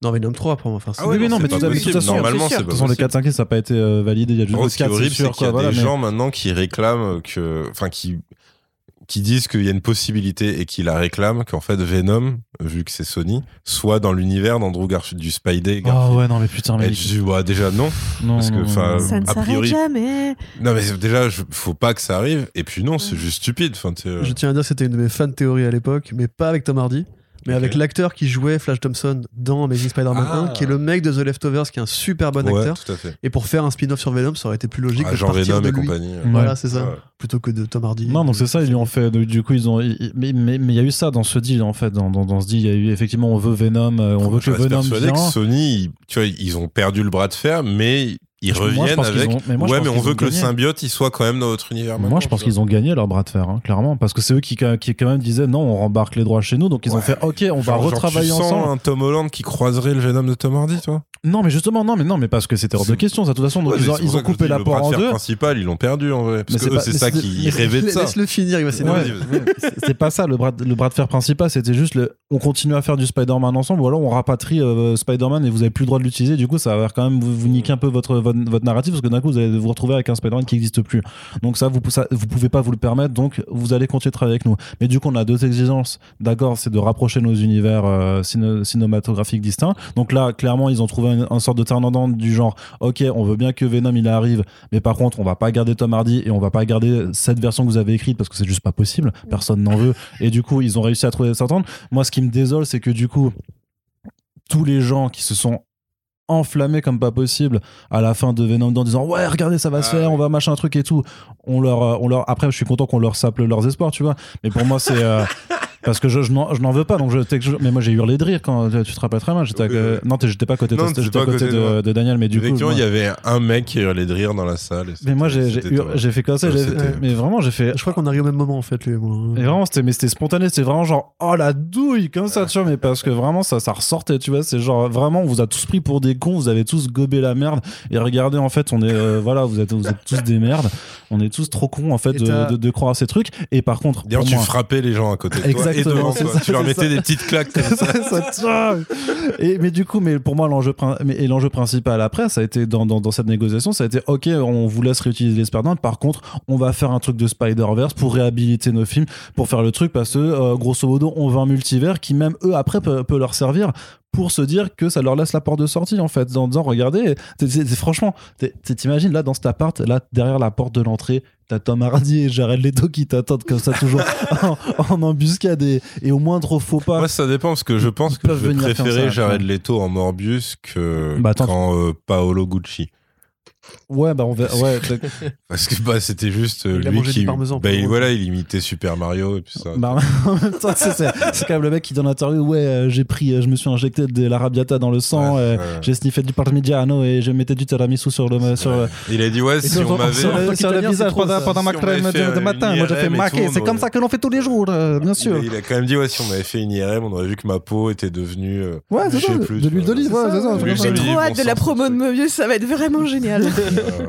dans Venom 3 pour moi. Enfin, Ah ouais, oui, mais non, c'est mais à- mais tout à fait, Normalement, c'est de toute façon le possible. 4 5 ça n'a pas été euh, validé il y a juste En le gros, ce qui est 4 horrible, c'est qu'il y a des gens maintenant qui réclament que, enfin, qui, qui disent qu'il y a une possibilité et qui la réclament qu'en fait Venom, vu que c'est Sony, soit dans l'univers d'Andrew Garfield, du Spidey. oh Garfield. ouais non mais putain mais Et je dis, ouais, déjà non. non, parce que, non, non, enfin, non. Ça ne a priori- jamais. Non, mais c'est- déjà, je- faut pas que ça arrive. Et puis non, c'est juste stupide. Enfin, euh, Je tiens à dire que c'était une de mes fan théories à l'époque, mais pas avec Tom Hardy. Mais avec l'acteur qui jouait Flash Thompson dans Amazing Spider-Man Ah. 1, qui est le mec de The Leftovers, qui est un super bon ouais, acteur. tout à fait. Et pour faire un spin-off sur Venom, ça aurait été plus logique Ah, de Jean partir Venom de et lui. compagnie. Ouais. Voilà, c'est ça. Ouais. Plutôt que de Tom Hardy. Non, donc c'est ça, ils lui ont fait. Du coup, ils ont. Mais mais mais il y a eu ça dans ce deal en fait. Dans, dans, dans ce deal, il y a eu effectivement, on veut Venom, euh, on veut je que Venom persuadé vienne. que Sony, tu vois, ils ont perdu le bras de fer, mais ils Moi, je reviennent pense qu'ils avec. ont- mais moi, ouais, mais on veut que le symbiote, il soit quand même dans notre univers. Moi, je pense qu'ils ont gagné leur bras de fer, hein, clairement, parce que c'est eux qui, qui quand même disaient non, on rembarque les droits chez nous, donc ils ont fait ok, on va retravailler tu sens ensemble. un Tom Holland qui croiserait le Venom de Tom Hardy, toi? Non, mais justement, non, mais non, mais parce que c'était hors de question, ça, de toute façon. Donc ils ont, ils coupé la le porte bras en de fer deux. principal, ils l'ont perdu en vrai. Parce que c'est ça qui rêvaient de ça. Laisse-le finir, il va s'énerver. C'est- pas ça le bras de, le bras de fer principal c'était juste le on continue à faire du Spider-Man ensemble ou alors on rapatrie euh, Spider-Man et vous avez plus le droit de l'utiliser du coup ça va quand même vous, vous niquer un peu votre, votre votre narratif parce que d'un coup vous allez vous retrouver avec un Spider-Man qui n'existe plus. Donc ça vous ça, pouvez pas vous le permettre donc vous allez continuer de travailler avec nous. Mais du coup on a deux exigences. D'accord c'est de rapprocher nos univers euh, ciné- cinématographiques distincts. Donc là clairement ils ont trouvé un, un sorte de terrain d'entente du genre ok on veut bien que Venom il arrive mais par contre on va pas garder Tom Hardy et on va pas garder cette version que vous avez écrite parce que c'est juste pas possible. Personne n'en veut. Et du coup ils ont réussi à trouver cette entente moi ce qui me désole c'est que du coup tous les gens qui se sont enflammés comme pas possible à la fin de Venom en disant ouais regardez ça va se Ah faire on va machin un truc et tout. On leur euh, on leur après je suis content qu'on leur sape leurs espoirs tu vois. Mais pour moi c'est euh, parce que je, je n'en je n'en veux pas donc je, t'ai- je- mais moi j'ai hurlé de rire quand tu te rappelles très mal. J'étais euh, non t'es- j'étais pas à côté de Non, toi, t'étais j'étais à pas à côté de de, de Daniel mais du coup il y avait un mec qui hurlait de rire dans la salle. et mais moi j'ai j'ai c'était hur- toi. j'ai fait comme ça mais vraiment j'ai fait Je crois qu'on arrive au même moment en fait, lui et moi. Et vraiment, c'était, mais c'était spontané, c'était vraiment genre, oh la douille, comme ça, tu vois, mais parce que vraiment, ça, ça ressortait, tu vois, c'est genre, vraiment, on vous a tous pris pour des cons, vous avez tous gobé la merde, et regardez, en fait, on est, euh, voilà, vous êtes, vous êtes tous des merdes, on est tous trop cons, en fait, de, de, de croire à ces trucs, et par contre, D'ailleurs, tu moi- frappais les gens à côté de toi et devant ça, tu leur mettais des petites claques comme ça. ça et mais du coup mais pour moi l'enjeu l'enjeu principal après ça a été dans, dans, dans cette négociation ça a été ok on vous laisse réutiliser les Spider-Man par contre on va faire un truc de Spider-Verse pour réhabiliter nos films pour faire le truc parce que euh, grosso modo on veut un multivers qui même eux après peut, peut leur servir pour se dire que ça leur laisse la porte de sortie en fait en disant regardez t'es- franchement t'imagines là dans cet appart là derrière la porte de l'entrée t'as Tom Hardy et Jared Leto qui t'attendent comme ça toujours en, en embuscade et, et au moindre faux pas Moi, ça dépend parce que je pense que je vais préférer Jared. Leto en Morbius que Bah, quand euh, Paolo Gucci. Ouais, bah on va. Ouais, Parce que bah, c'était juste euh, Il a lui qui. parmesan bah, il, voilà, il imitait Super Mario et puis ça. bah, en même temps, c'est, c'est, c'est quand même le mec qui dans l'interview, ouais, euh, j'ai pris, euh, je me suis injecté de l'arabiata dans le sang, Ouais, euh, ouais. j'ai sniffé du parmigiano et je mettais du tiramisu sur le. Sur, euh, Il a dit ouais, si sur, on m'avait. sur le, sur le visage pendant, pendant ma Si on crème de, matin. une Moi, j'ai fait maquer. C'est on comme aurait- ça que l'on fait tous les jours, euh, bien sûr. Il a quand même dit ouais, si on m'avait fait une IRM, on aurait vu que ma peau était devenue. euh, Ouais, c'est ça, de l'huile d'olive, ouais, c'est ça. De l'huile J'ai trop hâte de la promo de. Mobius, ça va être vraiment génial.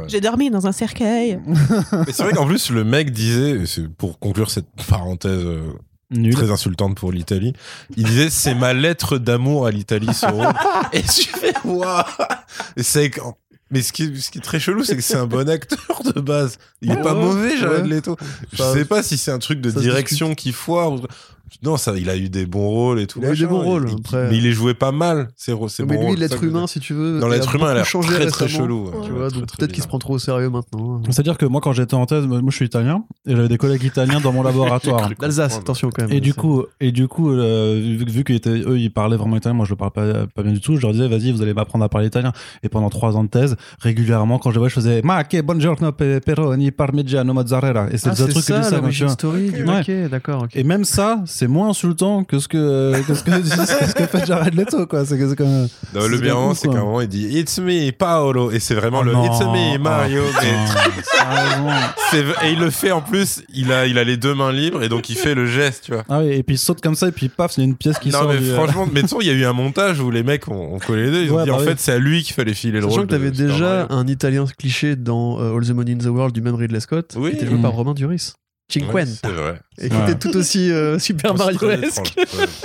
J'ai dormi dans un cercueil. Mais c'est vrai qu'en plus, le mec disait, c'est pour conclure cette parenthèse euh, Nul. très insultante pour l'Italie, il disait c'est ma lettre d'amour à l'Italie rôle. et je fais waouh Et c'est quand- mais ce qui, est, ce qui est très chelou, c'est que c'est un bon acteur de base. Il est Ouais, pas ouais, mauvais, Jared ouais. Leto. Je sais pas si c'est un truc de ça direction qui foire. Non, ça, il a eu des bons rôles et tout. Il a eu des bons rôles, Il- après. Mais il les jouait pas mal. C'est c'est mais bons lui, rôles, l'être ça que- humain, si tu veux. Dans il l'être humain, il a changé très très chelou. ouais. Tu Ouais, vois, très, donc peut-être qu'il se prend trop au sérieux maintenant. C'est-à-dire que moi, quand j'étais en thèse, moi, je suis italien et j'avais des collègues italiens dans mon laboratoire. L'Alsace, attention quand même. Et du coup, et du coup, euh, vu, vu qu'ils étaient, eux, ils parlaient vraiment italien, moi je le parle pas, pas bien du tout. Je leur disais, vas-y, vous allez m'apprendre à parler italien. Et pendant trois ans de thèse, régulièrement, quand je vois, je faisais, ma che buongiorno pe- peroni parmigiano mozzarella. Et c'est Ah, le seul c'est truc que ça vois. story du Ouais. maquet, d'accord. Et même ça, c'est moins insultant que ce que, que ce que, ce que fait Jared Leto, quoi. C'est que c'est comme, Non, C'est le bien cool, c'est qu'à un moment, il dit It's me, Paolo. Et c'est vraiment Oh le non. It's me, Mario. Oh, mais sérieusement. c'est- et il le fait en plus, il a, il a les deux mains libres et donc il fait le geste, tu vois. Ah oui, et puis il saute comme ça, et puis paf, il y a une pièce qui non, sort. mais du- franchement, mais de toute façon, il y a eu un montage où les mecs ont, ont collé les deux. Ils ont dit bah en oui. fait, c'est à lui qu'il fallait filer le rôle. que t'avais déjà Mario. un italien cliché dans euh, All the Money in the World du même Ridley Scott, Oui. qui était joué Mm. par Romain Duris. Cinquenta. c'est vrai. et qui était tout aussi euh, Super Mario-esque.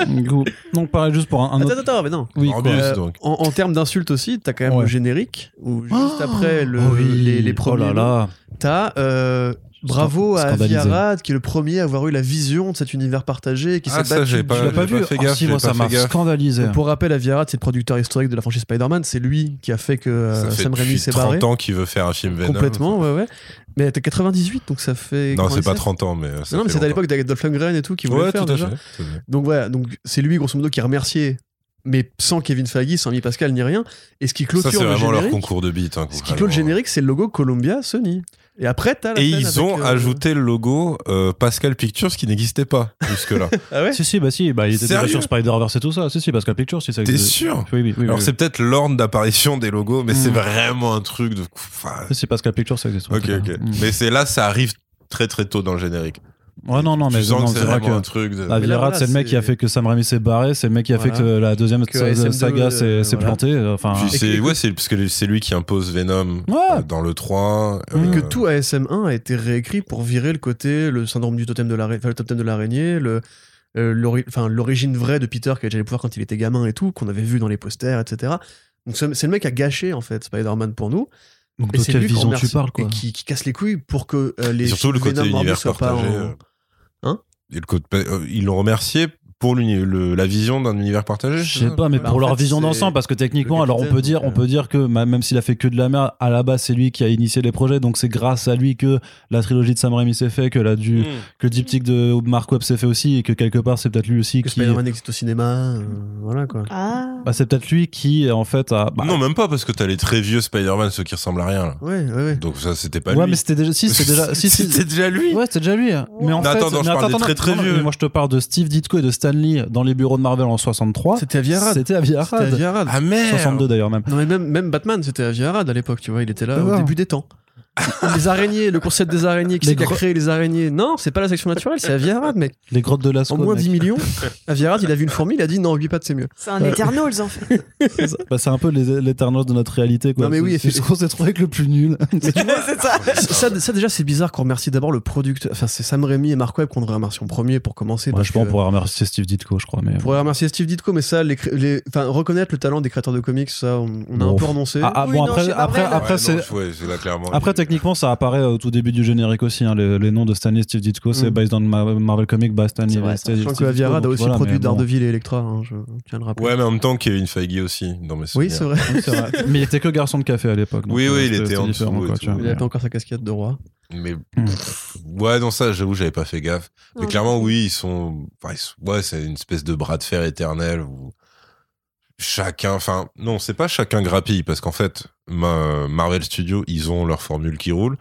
Du coup, donc pareil, juste pour un, un Attends, autre. attends, mais non. Oui, quoi. Morbius, Euh, donc. en, en termes d'insultes aussi, t'as quand même Ouais. le générique, où juste Oh après le, Oh oui. les, les premiers, Oh là là. t'as euh, bravo à Scandalisé. Qui est le premier à avoir eu la vision de cet univers partagé, et qui Ah, s'est ça, battu. j'ai pas- Tu l'as pas j'ai vu pas fait Ah, gaffe, si, j'ai moi pas ça fait m'a gaffe. scandalisé. Donc, pour rappel, Avi Arad, c'est le producteur historique de la franchise Spider-Man, c'est lui qui a fait que euh, Ça fait Sam Raimi depuis s'est barré. 30 ans qu'il veut faire un film Venom. Complètement, ouais, ouais. Mais t'es 98, donc ça fait. Non, c'est pas 97. 30 ans, mais. ça Non, mais c'était à l'époque d'Adolf Lundgren et tout qui voulait Ouais, le faire tout à déjà. fait. Donc voilà, donc c'est lui grosso modo qui a remercié, mais sans Kevin Feige, sans Mi Pascal ni rien. Et ce qui Ça, clôture c'est le vraiment leur générique, concours de beats. hein, ce qui clôt le générique, c'est le logo Columbia Sony. Et après t'as la Et ils ont euh, ajouté le logo euh, Pascal Pictures qui n'existait pas jusque-là. Ah ouais. Si, si, bah si, bah, il était déjà sur Spider-Verse et tout ça. Si, si, Pascal Pictures, si ça T'es sûr Oui, oui, oui. Alors oui, c'est peut-être l'ordre d'apparition des logos, mais c'est vraiment un truc de. Enfin. Si, Pascal Pictures, ça existe. ok, ok. Mm. Mais c'est là, ça arrive très très tôt dans le générique. Ouais, non, non, mais non, que c'est vrai un que. truc de. C'est le mec qui a fait que Sam Raimi s'est barré, c'est le mec qui a fait que la deuxième Que sa- SM2, saga s'est euh, s'est voilà. plantée. Enfin, ouais, c'est parce que c'est lui qui impose Venom Ouais. euh, dans le 3. Mm. Et euh, que tout ASM1 a été réécrit pour virer le côté, le syndrome du totem de l'araignée, enfin, le euh, l'origine vraie de Peter qui avait déjà les pouvoirs quand il était gamin et tout, qu'on avait vu dans les posters, etc. Donc c'est le mec qui a gâché en fait Spider-Man pour nous. donc Et de c'est quelle vision tu parles, quoi et qui, qui casse les couilles pour que euh, les et surtout le côté univers pas partagé. en- euh, Hein? Euh, ils l'ont remercié pour le- la vision d'un univers partagé. Je sais pas, mais Bah, pour leur fait, vision d'ensemble, parce que techniquement, alors on peut dire, on peut dire que même s'il a fait que de la merde, à la base c'est lui qui a initié les projets, donc c'est grâce à lui que la trilogie de Sam Raimi s'est fait, que la du, Hmm. que le diptyque de Mark Webb s'est fait aussi, et que quelque part c'est peut-être lui aussi Que qui, Spider-Man existe au cinéma, euh, voilà quoi. Ah. bah, c'est peut-être lui qui en fait a. bah, non, même pas parce que t'as les très vieux Spider-Man, ceux qui ressemblent à rien. Là. Ouais, ouais, ouais. Donc ça, c'était pas ouais, lui. mais c'était déjà, si, c'était déjà, si, si, C'était déjà lui. Ouais, c'était déjà lui. Mais en Mais fait, attends, non, je mais parle des très, très vieux. moi je te parle de Steve Ditko et de Stan Lee dans les bureaux de Marvel en 63. C'était Avi Arad. C'était Avi C'était Arad. Avi Arad. Ah merde. 62 d'ailleurs même. Non mais même, même Batman, c'était Avi Arad à l'époque, tu vois, il était là au D'accord. début des temps. les araignées, le concept des araignées, qui c'est qui a créé les araignées Non, c'est pas la section naturelle, c'est Avi Arad, mec. Les grottes de Lascaux. En moins mec. 10 millions, Avi Arad, il a vu une fourmi, il a dit non, lui pas de c'est mieux. C'est un Eternals en fait. C'est ça. Bah, c'est un peu les l'Eternals de notre réalité. Quoi. Non, mais oui, c'est ce qu'on s'est trouvé avec le plus nul. c'est ça. ça, ça, déjà c'est bizarre qu'on remercie d'abord le producteur, enfin c'est Sam Raimi et Mark Webb qu'on devrait remercier en premier pour commencer. Ouais, parce je pense qu'on pourrait remercier Steve Ditko, je crois. Mais... On pourrait remercier Steve Ditko, mais ça, les, les- enfin, reconnaître le talent des créateurs de comics, ça, on, on a Bon. un peu renoncé. Ah, ah, Oui, bon, non, après, c'est. non, ouais, c'est là clairement. Après, techniquement, ça apparaît au tout début du générique aussi. hein, les, les noms de Stanley Steve Ditko, c'est Mm. based on Ma- Marvel Comics by ça. Steve Je sens que Ditko, Avi Arad a aussi voilà, produit bon. Daredevil et Electra, hein, je tiens à le rappeler. Ouais, mais en même temps, Kevin Feige aussi, dans mes oui, c'est vrai. Oui, c'est vrai. mais il était que garçon de café à l'époque. donc, Oui, euh, oui, il était en dessous et Il avait encore sa casquette de roi. Mais pff, ouais, non, ça, j'avoue, j'avais pas fait gaffe. Mais clairement, oui, ils sont. enfin, ils sont- Ouais, c'est une espèce de bras de fer éternel où chacun. Enfin, non, c'est pas chacun grappille parce qu'en fait, ma- Marvel Studios, ils ont leur formule qui roule.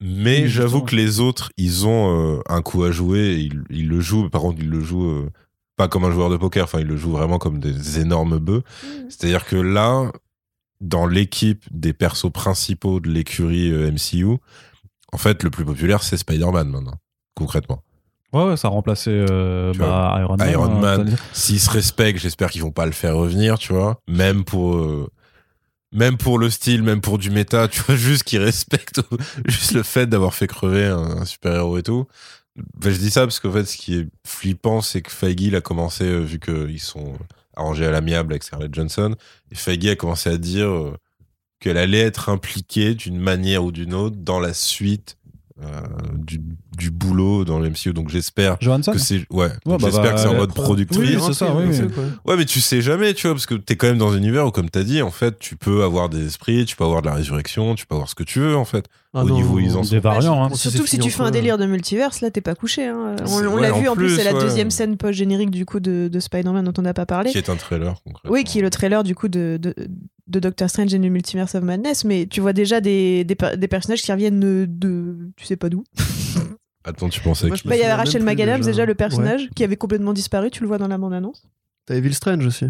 Mais Oui, j'avoue que les autres, ils ont euh, un coup à jouer. et Ils, ils le jouent. Par contre, ils le jouent euh, pas comme un joueur de poker. Enfin, ils le jouent vraiment comme des énormes bœufs. C'est-à-dire que là, dans l'équipe des persos principaux de l'écurie euh, MCU, en fait, le plus populaire, c'est Spider-Man maintenant, concrètement. Ouais, ouais, ça a remplacé euh, bah, Iron Man. Iron hein, Man. S'ils se respectent, j'espère qu'ils vont pas le faire revenir, tu vois. Même pour, euh, même pour le style, même pour du méta, tu vois, juste qu'ils respectent juste le fait d'avoir fait crever un, super-héros et tout. Ben, je dis ça parce qu'en fait, ce qui est flippant, c'est que Feige, il a commencé, euh, vu qu'ils sont arrangés à l'amiable avec Scarlett Johansson, et Feige a commencé à dire euh, qu'elle allait être impliquée d'une manière ou d'une autre dans la suite du, du boulot dans le MCU. Donc j'espère Johansson que c'est ouais, bah, j'espère bah, que c'est en mode productrice. Oui, c'est ça, oui, oui. Ouais, mais tu sais jamais, tu vois, parce que t'es quand même dans un univers où, comme t'as dit, en fait, tu peux avoir des esprits, tu peux avoir de la résurrection, tu peux avoir ce que tu veux, en fait. Ah Au niveau ils en sont. Des variants. hein. Surtout si tu fais un délire de multiverse, là t'es pas couché. hein. On, C'est- on ouais, l'a vu en plus, plus, c'est la deuxième scène post-générique du coup de, de Spider-Man dont on n'a pas parlé. Qui est un trailer, concrètement. Oui, qui est le trailer du coup de, de, de Doctor Strange et du Multiverse of Madness, mais tu vois déjà des, des, per- des personnages qui reviennent de, de- tu sais pas d'où. Attends, tu pensais Moi, je Bah, Il y avait Rachel McAdams déjà. déjà, le personnage qui avait complètement disparu, tu le vois dans la bande-annonce. T'as Evil Strange aussi.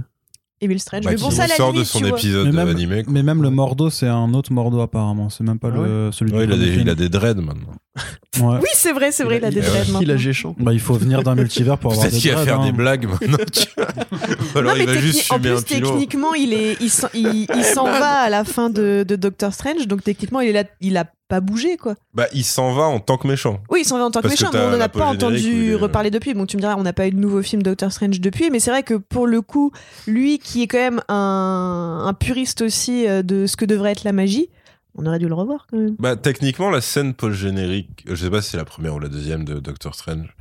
Et Bill Strange. bah, mais bon, ça, à la sort limite, de son épisode Mais même- animé. quoi. Mais même le Mordo, c'est un autre Mordo apparemment. C'est même pas Ah le, celui Ouais, du il, a des, il a des dreads maintenant. Ouais. Oui, c'est vrai, c'est vrai, il a des il a- dreads Il a maintenant. géchant. Bah, il faut venir d'un multivers pour avoir Peut-être des qu'il va dreads, faire hein. des blagues maintenant. alors Non, il mais va juste en plus, techniquement, il est, il s'en il, il s'en va à la fin de, de Doctor Strange, donc techniquement, il est là, il a pas bougé, quoi. Bah, il s'en va en tant que méchant. Oui, il s'en va en tant que Parce que méchant, mais on n'en a pas entendu reparler depuis. Bon, tu me diras, on n'a pas eu de nouveau film Doctor Strange depuis, mais c'est vrai que pour le coup, lui qui est quand même un, un puriste aussi euh, de ce que devrait être la magie, on aurait dû le revoir quand même. Bah, techniquement, la scène post-générique, je sais pas si c'est la première ou la deuxième de Doctor Strange.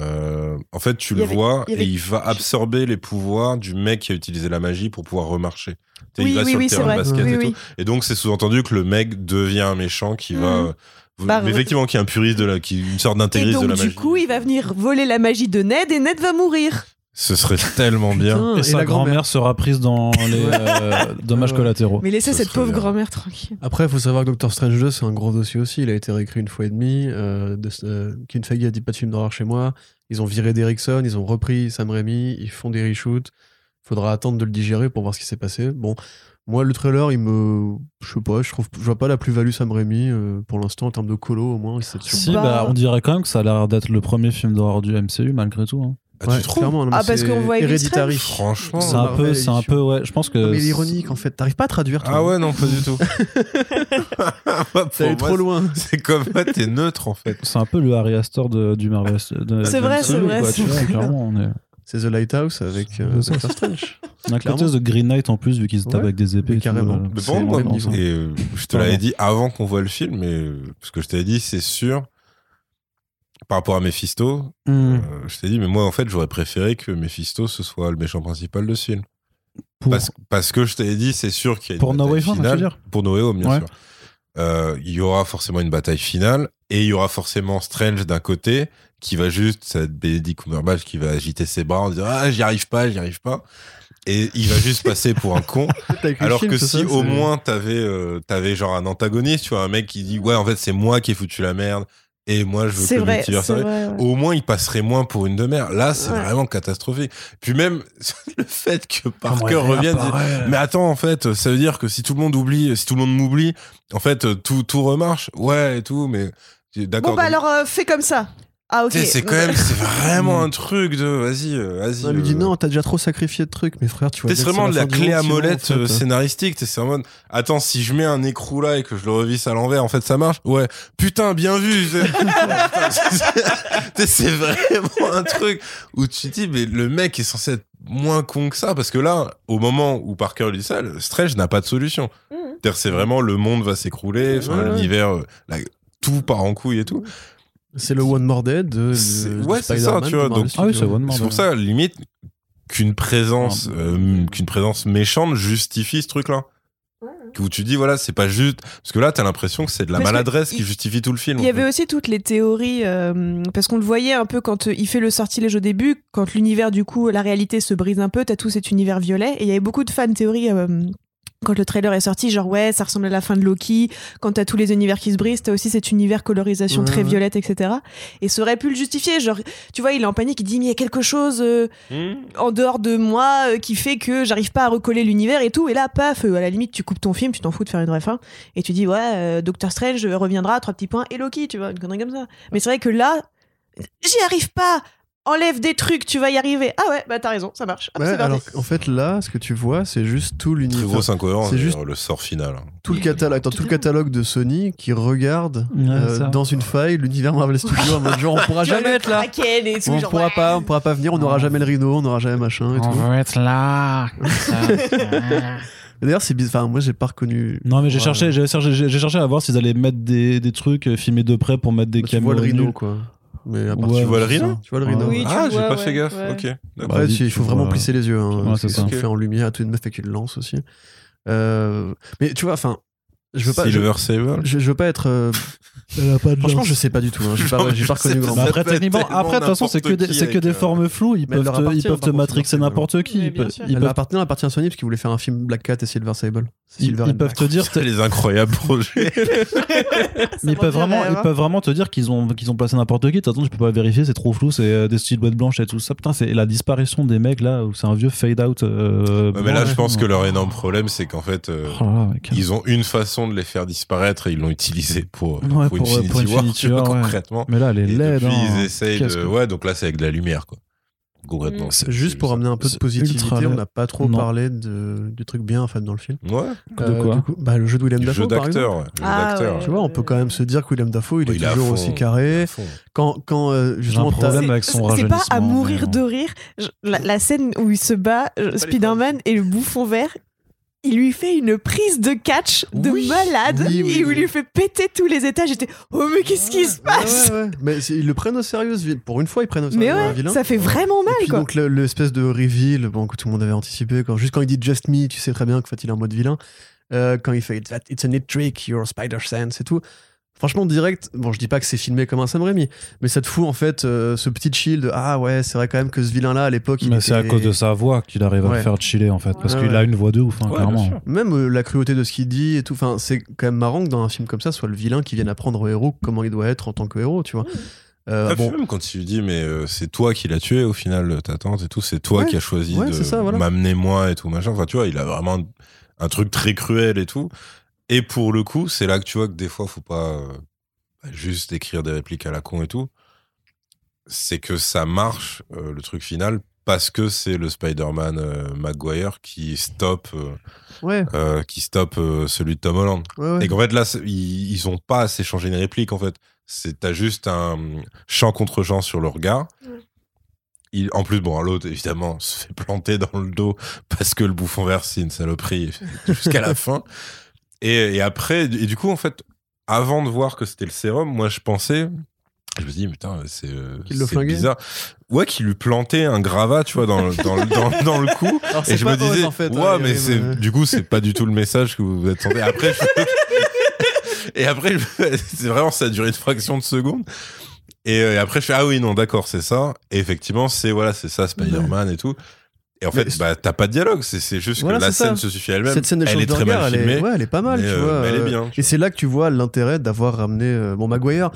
Euh, en fait, tu Il le avait- vois il avait- et il va absorber les pouvoirs du mec qui a utilisé la magie pour pouvoir remarcher. Oui, il va oui, sur oui, le c'est terrain de vrai. basket et tout. Et donc, c'est sous-entendu que le mec devient un méchant qui va. Mhm. euh, Bah, mais effectivement, qui est un puriste de la, qui est une sorte Et d'intégriste de donc, la du magie. coup, il va venir voler la magie de Ned et Ned va mourir. Ce serait tellement bien. Putain, Et, sa grand-mère sera prise dans les euh, dommages collatéraux. Mais laissez Ce cette pauvre grand-mère tranquille. Après, il faut savoir que Doctor Strange 2, c'est un gros dossier aussi. Il a été réécrit une fois et demie. Euh, de, euh, Ken Feige a dit pas de film d'horreur chez moi. Ils ont viré d'Erickson, ils ont repris Sam Raimi, ils font des reshoots. Faudra attendre de le digérer pour voir ce qui s'est passé. Bon, moi, le trailer, il me. Je sais pas, je trouve. Je vois pas la plus-value Sam Raimi euh, pour l'instant en termes de colo, au moins. Si, Bah- bah, on dirait quand même que ça a l'air d'être le premier film d'horreur du MCU malgré tout. hein. Ah, Ouais, tu trouves non, Ah, parce qu'on voit Hereditary. Franchement. C'est un peu, c'est un peu, ouais. Je pense que. Non, mais il est ironique en fait. T'arrives pas à traduire. toi. Ah ouais, non, pas du tout. T'es trop loin. C'est comme moi, t'es neutre en fait. C'est un peu le Harry Astor de, du Marvel. de- C'est vrai, c'est vrai, quoi, c'est tu vois, vrai. clairement, on est. C'est The Lighthouse avec euh, ça. Doctor Strange. On a chose de Green Knight en plus, vu qu'ils se tapent Ouais, avec des épées. mais tout, carrément. euh, Mais c'est bon, ça. Et euh, je te l'avais dit avant qu'on voit le film, mais euh, parce que je t'avais dit, c'est sûr. Par rapport à Mephisto, Hmm. euh, je t'ai dit, mais moi, en fait, j'aurais préféré que Mephisto, ce soit le méchant principal de ce film. Pour, Parce, parce que je t'avais dit, c'est sûr qu'il y a une pour bataille finale. dire Pour No Way Home, bien Ouais. sûr. Euh, Il y aura forcément une bataille finale et il y aura forcément Strange d'un côté qui va juste, ça va être Benedict Cumberbatch qui va agiter ses bras en disant Ah, j'y arrive pas, j'y arrive pas. Et il va juste passer pour un con. Alors que si ça, au moins t'avais euh, t'avais genre un antagoniste, tu vois, un mec qui dit Ouais, en fait, c'est moi qui ai foutu la merde et moi je veux que le vrai, multivers vrai. ouais. Au moins, il passerait moins pour une demeure. Là, c'est Ouais. vraiment catastrophique. Puis même le fait que Parker Comment il revienne, dit, mais attends, en fait, ça veut dire que si tout le monde oublie, si tout le monde m'oublie, en fait, tout, tout remarche. Ouais, et tout, mais d'accord. Bon, bah donc, alors, euh, fais comme ça. Ah, ok. tu sais, c'est quand même, c'est vraiment un truc de, vas-y, euh, vas-y. On lui dit euh, non, t'as déjà trop sacrifié de trucs, mais frère, tu vois. C'est vraiment de la clé à molette en fait, euh, euh, scénaristique. t'sais, C'est en mode, attends, si je mets un écrou là et que je le revisse à l'envers, en fait, ça marche? Ouais, putain, bien vu. C'est vraiment un truc où tu te dis, mais le mec est censé être moins con que ça parce que là, au moment où Parker lui dit ça, le Strange n'a pas de solution. C'est-à-dire, c'est vraiment le monde va s'écrouler, ouais. l'univers, tout part en couille et tout. C'est le One More Dead de ouais, c'est ça, tu vois, donc- Ah oui, c'est One More C'est pour ça, limite, qu'une présence, Ah, euh, qu'une présence méchante justifie ce truc-là. Où tu dis, voilà, c'est pas juste. Parce que là, t'as l'impression que c'est de la Parce maladresse qui il- justifie tout le film. Il y avait fait. aussi toutes les théories, euh, parce qu'on le voyait un peu quand euh, il fait le sortilège au début, quand l'univers, du coup, la réalité se brise un peu, t'as tout cet univers violet, et il y avait beaucoup de fan théories. euh, quand le trailer est sorti, genre ouais, ça ressemble à la fin de Loki. Quand t'as tous les univers qui se brisent, t'as aussi cet univers colorisation Ouais, très ouais. violette, etc. Et ça aurait pu le justifier. Genre, tu vois, il est en panique, il dit mais il y a quelque chose euh, Hmm. en dehors de moi euh, qui fait que j'arrive pas à recoller l'univers et tout. Et là, paf, euh, à la limite, tu coupes ton film, tu t'en fous de faire une vraie fin. Et tu dis, ouais, Doctor Strange reviendra, trois petits points, et Loki, tu vois, une connerie comme ça. Mais c'est vrai que là, j'y arrive pas. Enlève des trucs, tu vas y arriver. Ah ouais, bah t'as raison, ça marche. Hop, Ouais, c'est parti. alors qu'en fait, là, ce que tu vois, c'est juste tout Très l'univers. grosse incohérence, c'est juste- le sort final. Tout le catalogue, attends, tout le catalogue de Sony qui regarde Ouais, euh, ça. dans une faille l'univers Marvel Studios en mode genre on pourra jamais être là. Kraken et tout, On genre, pourra ouais. pas, on pourra pas venir, on n'aura jamais le rideau, on n'aura jamais machin et tout. veut être là. Et D'ailleurs, c'est bizarre. Enfin, moi, j'ai pas reconnu. non, mais j'ai Ouais. cherché, j'ai cherché, j'ai j'ai cherché à voir s'ils allaient mettre des, des trucs euh, filmés de près pour mettre des Tu vois le rhino, quoi. Mais à part Ouais, ça, Tu vois le rhino Tu vois le rhino. Oui, tu ah, j'ai pas ouais, fait gaffe. ouais. Ok. Après, Bah, il tu faut vraiment plisser les yeux. Hein, c'est fait en lumière, toute une meuf avec une lance aussi. Euh, mais tu vois, enfin, je veux pas. Je, Silver Sable. je, je veux pas être. euh, Franchement, je sais pas du tout. hein. J'ai pas, je pas reconnu grand. Après, techniquement, de toute façon, c'est que, n'importe des, que des euh, formes floues. Ils mais peuvent, ils peuvent te matrixer Silver n'importe qui. Ils peuvent, Elle appartient, elle appartient à Sony parce qu'ils voulaient faire un film Black Cat et Silver Sable. ils- Silver peuvent Black. te dire. C'est les incroyables projets. Mais ils peuvent vraiment, ils peuvent vraiment te dire qu'ils ont, qu'ils ont placé n'importe qui. De toute façon, tu peux pas vérifier, c'est trop flou, c'est euh, des silhouettes blanches et tout ça. Putain, c'est la disparition des mecs là, où c'est un vieux fade out. mais là, je pense que leur énorme problème, c'est qu'en fait, Oh ils ont une façon de les faire disparaître et ils l'ont utilisé pour, Ouais, pour, pour, euh, Infinity pour War, Infinity tu vois, War, ouais. concrètement. Mais là, elle est Et laide. depuis, hein. ils essayent de... que- Ouais, donc là, c'est avec de la lumière, quoi. Concrètement. Mm. c'est- Juste pour amener un peu de positivité, on n'a pas trop Non. parlé de, du truc bien en fait dans le film. Ouais, De quoi du coup, bah, Le jeu de William le Dafoe. jeu par exemple. d'acteur. ouais, le jeu Ah, d'acteur. ouais. Tu vois, on peut quand même se dire que William Dafoe, il est il toujours aussi carré. Quand, quand euh, justement, t'as- problème avec son C'est pas à mourir de rire. Je- La, la scène où il se bat, euh, Spider-Man et le bouffon vert, il lui fait une prise de catch de Oui. malade Oui, oui, et où oui. il lui fait péter tous les étages. J'étais, oh mais qu'est-ce qui se passe Ouais, ouais, ouais. Mais ils le prennent au sérieux, pour une fois, ils prennent au sérieux Mais vilain. ça fait vraiment Et mal puis quoi. donc le- l'espèce de reveal, bon que tout le monde avait anticipé, quand juste quand il dit just me, tu sais très bien qu'en fait il est en mode vilain. Euh, quand il fait it's a neat trick, your spider sense et tout. Franchement direct, bon je dis pas que c'est filmé comme un Sam Raimi, mais ça te fout en fait euh, ce petit chill de ah ouais c'est vrai quand même que ce vilain là à l'époque Mais c'est à cause de sa voix qu'il arrive à Ouais. le faire chiller en fait. Parce Ouais, qu'il ouais. a une voix de ouf, hein, Ouais, clairement. Même euh, la cruauté de ce qu'il dit et tout, enfin c'est quand même marrant que dans un film comme ça soit le vilain qui vienne apprendre au héros comment il doit être en tant que héros, tu vois. Euh, Ah, bon, même quand tu lui dis, mais euh, c'est toi qui l'as tué au final, ta tante et tout, c'est toi Ouais. qui as choisi Ouais, de voilà. m'amener moi et tout, machin. Enfin, tu vois, il a vraiment un truc très cruel et tout. Et pour le coup, c'est là que tu vois que des fois, faut pas euh, bah, juste écrire des répliques à la con et tout. C'est que ça marche, euh, le truc final, parce que c'est le Spider-Man euh, Maguire qui stoppe, euh, ouais, euh, qui stoppe euh, celui de Tom Holland. ouais, ouais. Et qu'en fait, là, ils, ils ont pas assez changé une réplique, en fait. C'est, t'as juste un chant contre chant sur le regard. Il, en plus, bon, l'autre, évidemment, se fait planter dans le dos parce que le bouffon vert, c'est une saloperie jusqu'à la fin. Et, et après, et du coup, en fait, avant de voir que c'était le sérum, moi, je pensais Je me dis, putain, c'est euh, bizarre. Ouais, qu'il lui plantait un gravat, tu vois, dans, le- dans, le- dans, dans le cou. Alors, Et je me disais, en fait, ouais, hein, mais c'est, euh, du coup, c'est pas du tout le message que vous vous êtes. Après, je- et après, c'est vraiment, ça a duré une fraction de seconde. Et, euh, et après, je fais, ah oui, non, d'accord, c'est ça. Et effectivement, c'est, voilà, c'est ça, Spider-Man et tout. Et en fait, bah, t'as pas de dialogue, c'est, juste Voilà, que la scène ça. se suffit elle-même. Cette scène elle est très mal elle filmée. est, ouais, elle est pas mal, tu euh, vois. elle est euh, bien. tu Et c'est là que tu vois l'intérêt d'avoir ramené euh, bon Maguire.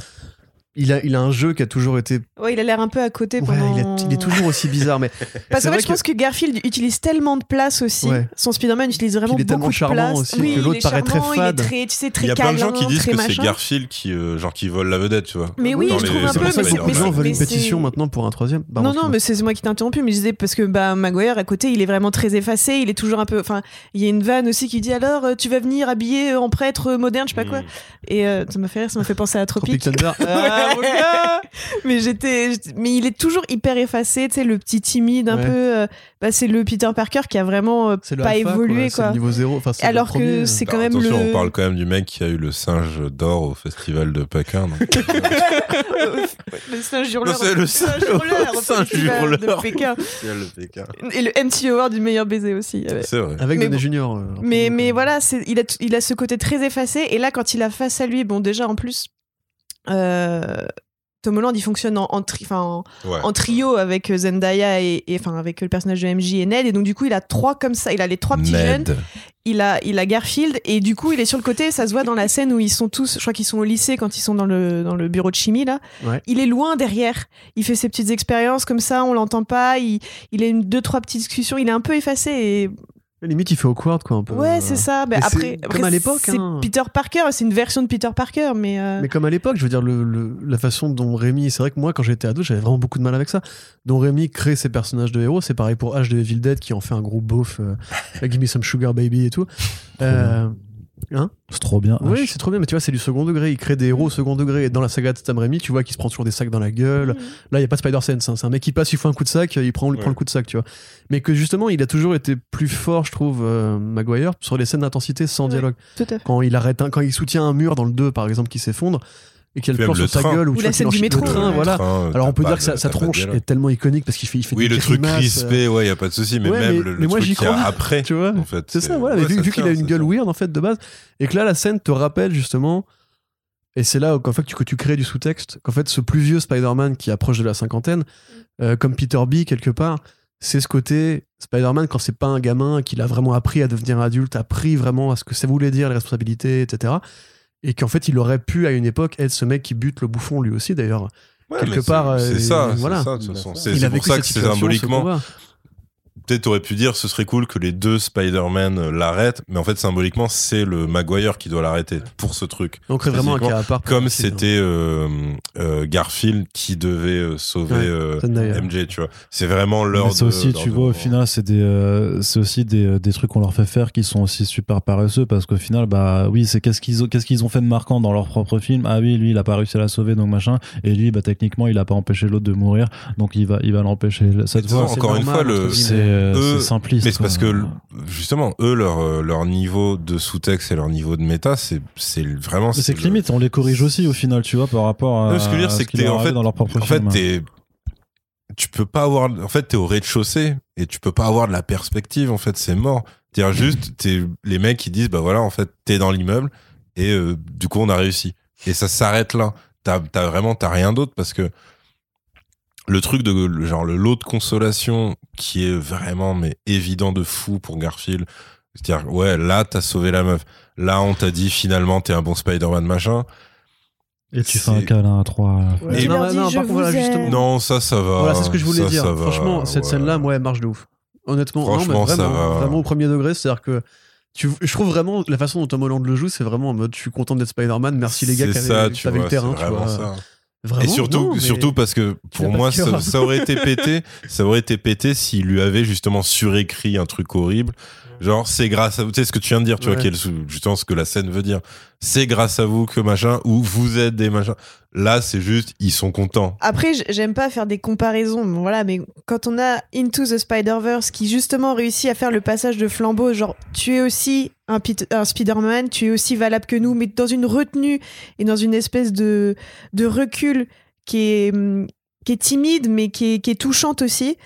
Il a, il a un jeu qui a toujours été. Ouais, il a l'air un peu à côté Ouais, pendant. il, est, il est toujours aussi bizarre, mais Parce qu'en vrai fait, je pense que Garfield utilise tellement de place aussi. Ouais. Son Spider-Man utilise vraiment Qu'il est tellement beaucoup de charmant place. aussi oui, que l'autre il est paraît très charmant, fade. Il est très, tu sais, très Il y a plein de gens qui disent que c'est. Garfield qui, euh, genre, qui vole la vedette, tu vois. Mais oui, Dans je les- trouve un c'est peu, pour ça mais beaucoup de gens veulent une pétition maintenant pour un troisième. Pardon, non, non, mais c'est moi qui t'ai interrompu, mais je disais parce que bah, Maguire à côté, il est vraiment très effacé, il est toujours un peu. Enfin, il y a une vanne aussi qui dit alors euh, tu vas venir habillé en prêtre moderne, je sais pas quoi. Mm. Et euh, ça m'a fait rire, ça m'a fait penser à Tropic. Gars mais j'étais, mais il est toujours hyper effacé, tu sais, le petit timide un Ouais. peu. euh, bah, c'est le Peter Parker qui a vraiment euh, le pas alpha, évolué C'est quoi. le niveau zéro. Enfin, le Alors premier, que c'est quand Alors, même attention, le. on parle quand même du mec qui a eu le singe d'or au festival de Pékin. donc. le singe hurleur. c'est le singe- hurleur. le singe festival de hurleur. De Pékin. Et le MTV Award du meilleur baiser aussi. C'est vrai. Avec Downey bon. Junior. euh, Mais, mais voilà, il, a, il a ce côté très effacé. Et là, quand il a face à lui, bon, déjà en plus, euh, Tom Holland, il fonctionne en, en, tri- enfin, en, Ouais. en trio avec euh, Zendaya et, enfin, avec le personnage de MJ et Ned. Et donc, du coup, il a trois comme ça. Il a les trois petits jeunes. Il a, il a Garfield. Et du coup, il est sur le côté. Ça se voit dans la scène où ils sont tous, je crois qu'ils sont au lycée quand ils sont dans le, dans le bureau de chimie, là. Ouais. Il est loin derrière. Il fait ses petites expériences comme ça, on l'entend pas. Il, il a une, deux, trois petites discussions. Il est un peu effacé. Et Limite, il fait awkward, quoi, un peu. Ouais, c'est ça. Mais c'est après, comme à l'époque, c'est hein. Peter Parker. C'est une version de Peter Parker, mais. euh, Mais comme à l'époque, je veux dire, le, le- la façon dont Rémi, c'est vrai que moi, quand j'étais ado, j'avais vraiment beaucoup de mal avec ça. Dont Rémi crée ses personnages de héros, c'est pareil pour H de Evil Dead qui en fait un gros beauf, euh, Give me some sugar baby et tout. Euh, C'est trop bien. oui, c'est trop bien, mais tu vois, c'est du second degré. Il crée des héros au second degré. Et dans la saga de Sam Raimi, tu vois qu'il se prend toujours des sacs dans la gueule. Là, il n'y a pas de Spider-Sense. hein. C'est un mec qui passe, il faut un coup de sac, il prend, prend le coup de sac, tu vois. Mais que justement, il a toujours été plus fort, je trouve, euh, Maguire, sur les scènes d'intensité sans Ouais. dialogue. Tout à fait. Quand il arrête, un- quand il soutient un mur dans le 2, par exemple, qui s'effondre, et qu'il y a le Même plan sur sa gueule, ou, la scène du métro, le train, ouais. voilà. Train, Alors on peut pas dire que sa, tronche est tellement iconique parce qu'il fait, il fait Oui, des le truc grimaces, crispé, ouais, y a pas de souci, mais Ouais, même mais- le, le mais moi, truc après, tu vois. en fait. C'est ça, voilà. mais ouais, vu, ça vu qu'il a une gueule weird en fait de base, et que là la scène te rappelle justement, et c'est là qu'en fait que tu crées du sous-texte, qu'en fait ce plus vieux Spider-Man qui approche de la cinquantaine, euh, comme Peter B quelque part, c'est ce côté Spider-Man quand c'est pas un gamin, qu'il a vraiment appris à devenir adulte, appris vraiment à ce que ça voulait dire les responsabilités, etc. Et qu'en fait il aurait pu à une époque être ce mec qui bute le bouffon lui aussi d'ailleurs. Ouais, quelque part, c'est euh, c'est ça, c'est voilà. ça, de toute façon. C'est pour ça cette que c'est situation, ce symboliquement. Peut-être t'aurais pu dire ce serait cool que les deux Spider-Man euh, l'arrêtent, mais en fait symboliquement c'est le Maguire qui doit l'arrêter pour ce truc. On crée vraiment un cas à part. Comme Garfield, hein. c'était euh, euh, Garfield qui devait sauver Ouais, euh. MJ, tu vois. C'est vraiment Mais leur. c'est aussi, tu vois, au final, c'est des, euh, c'est aussi des, des trucs qu'on leur fait faire qui sont aussi super paresseux parce qu'au final, bah oui, c'est qu'est-ce qu'ils ont, qu'est-ce qu'ils ont fait de marquant dans leur propre film? Ah oui, lui, il a pas réussi à la sauver, donc machin. Et lui, bah techniquement, il a pas empêché l'autre de mourir, donc il va, il va l'empêcher. Cette fois, encore une fois, le, euh, eux- simpliste. Mais c'est parce que justement, eux, leur, euh, leur niveau de sous-texte et leur niveau de méta, c'est c'est vraiment. Mais c'est que limite, on les corrige aussi au final, tu vois, par rapport à. Non, ce que je veux dire, c'est ce que t'es en fait, dans leur propre en fait, film. tu peux pas avoir, en fait, t'es au rez-de-chaussée et tu peux pas avoir de la perspective. En fait, c'est mort. Dire juste, t'es les mecs qui disent, bah voilà, en fait, t'es dans l'immeuble et euh, du coup, on a réussi. Et ça s'arrête là. T'as, t'as vraiment, t'as rien d'autre parce que le truc de le- genre le lot de consolation qui est vraiment mais évident de fou pour Garfield. C'est-à-dire, ouais, là, t'as sauvé la meuf. Là, on t'a dit finalement, t'es un bon Spider-Man, machin. Et tu fais un câlin à trois. Et non, non, par contre, voilà, justement. Non, ça, ça va. Voilà, c'est ce que je voulais Ça, dire. ça va, Franchement, cette ouais. scène-là, moi, elle marche de ouf. Honnêtement, non, mais Franchement, ça vraiment, va. vraiment au premier degré, c'est-à-dire que tu, je trouve vraiment la façon dont Tom Holland le joue, c'est vraiment en mode je suis content d'être Spider-Man, merci les gars qui ça, avaient, le terrain. tu vois. ça. Vraiment, Et surtout, non, mais- surtout parce que pour moi, ça aurait été pété, ça aurait été pété s'il lui avait justement surécrit un truc horrible. Genre, c'est grâce à vous, tu sais ce que tu viens de dire, tu vois, Ouais. qui est le sou- justement ce que la scène veut dire. C'est grâce à vous que machin, ou vous êtes des machins. Là, c'est juste, ils sont contents. Après, j'aime pas faire des comparaisons, bon, voilà, mais quand on a Into the Spider-Verse qui justement réussit à faire le passage de flambeau, genre tu es aussi un, un Spider-Man, tu es aussi valable que nous, mais dans une retenue et dans une espèce de, de recul qui est, qui est timide, mais qui est, qui est touchante aussi.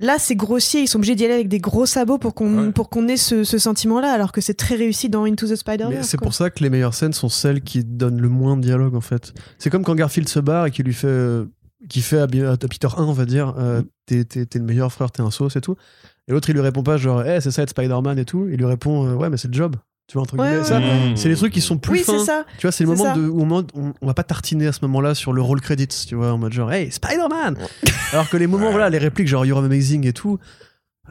Là, c'est grossier. Ils sont obligés d'y aller avec des gros sabots pour qu'on Ouais. pour qu'on ait ce, ce sentiment-là, alors que c'est très réussi dans Into the Spider-Verse. c'est pour ça que les meilleures scènes sont celles qui donnent le moins de dialogue en fait. C'est comme quand Garfield se barre et qu'il lui fait, euh, qui fait à, Peter 1 on va dire, euh, t'es, t'es- le meilleur frère, t'es un sauce et tout. Et l'autre il lui répond pas genre, Eh, c'est ça être Spider-Man et tout. Il lui répond, euh, ouais mais c'est le job. Tu vois entre Ouais, guillemets. ouais, Ça, ouais. C'est les trucs qui sont plus Oui, fins. c'est ça. Tu vois, c'est le moment de, où on, on, on va pas tartiner à ce moment-là sur le rôle credits, tu vois, en mode genre, hey, Spider-Man Alors que les moments, Ouais. voilà, les répliques genre You're amazing et tout,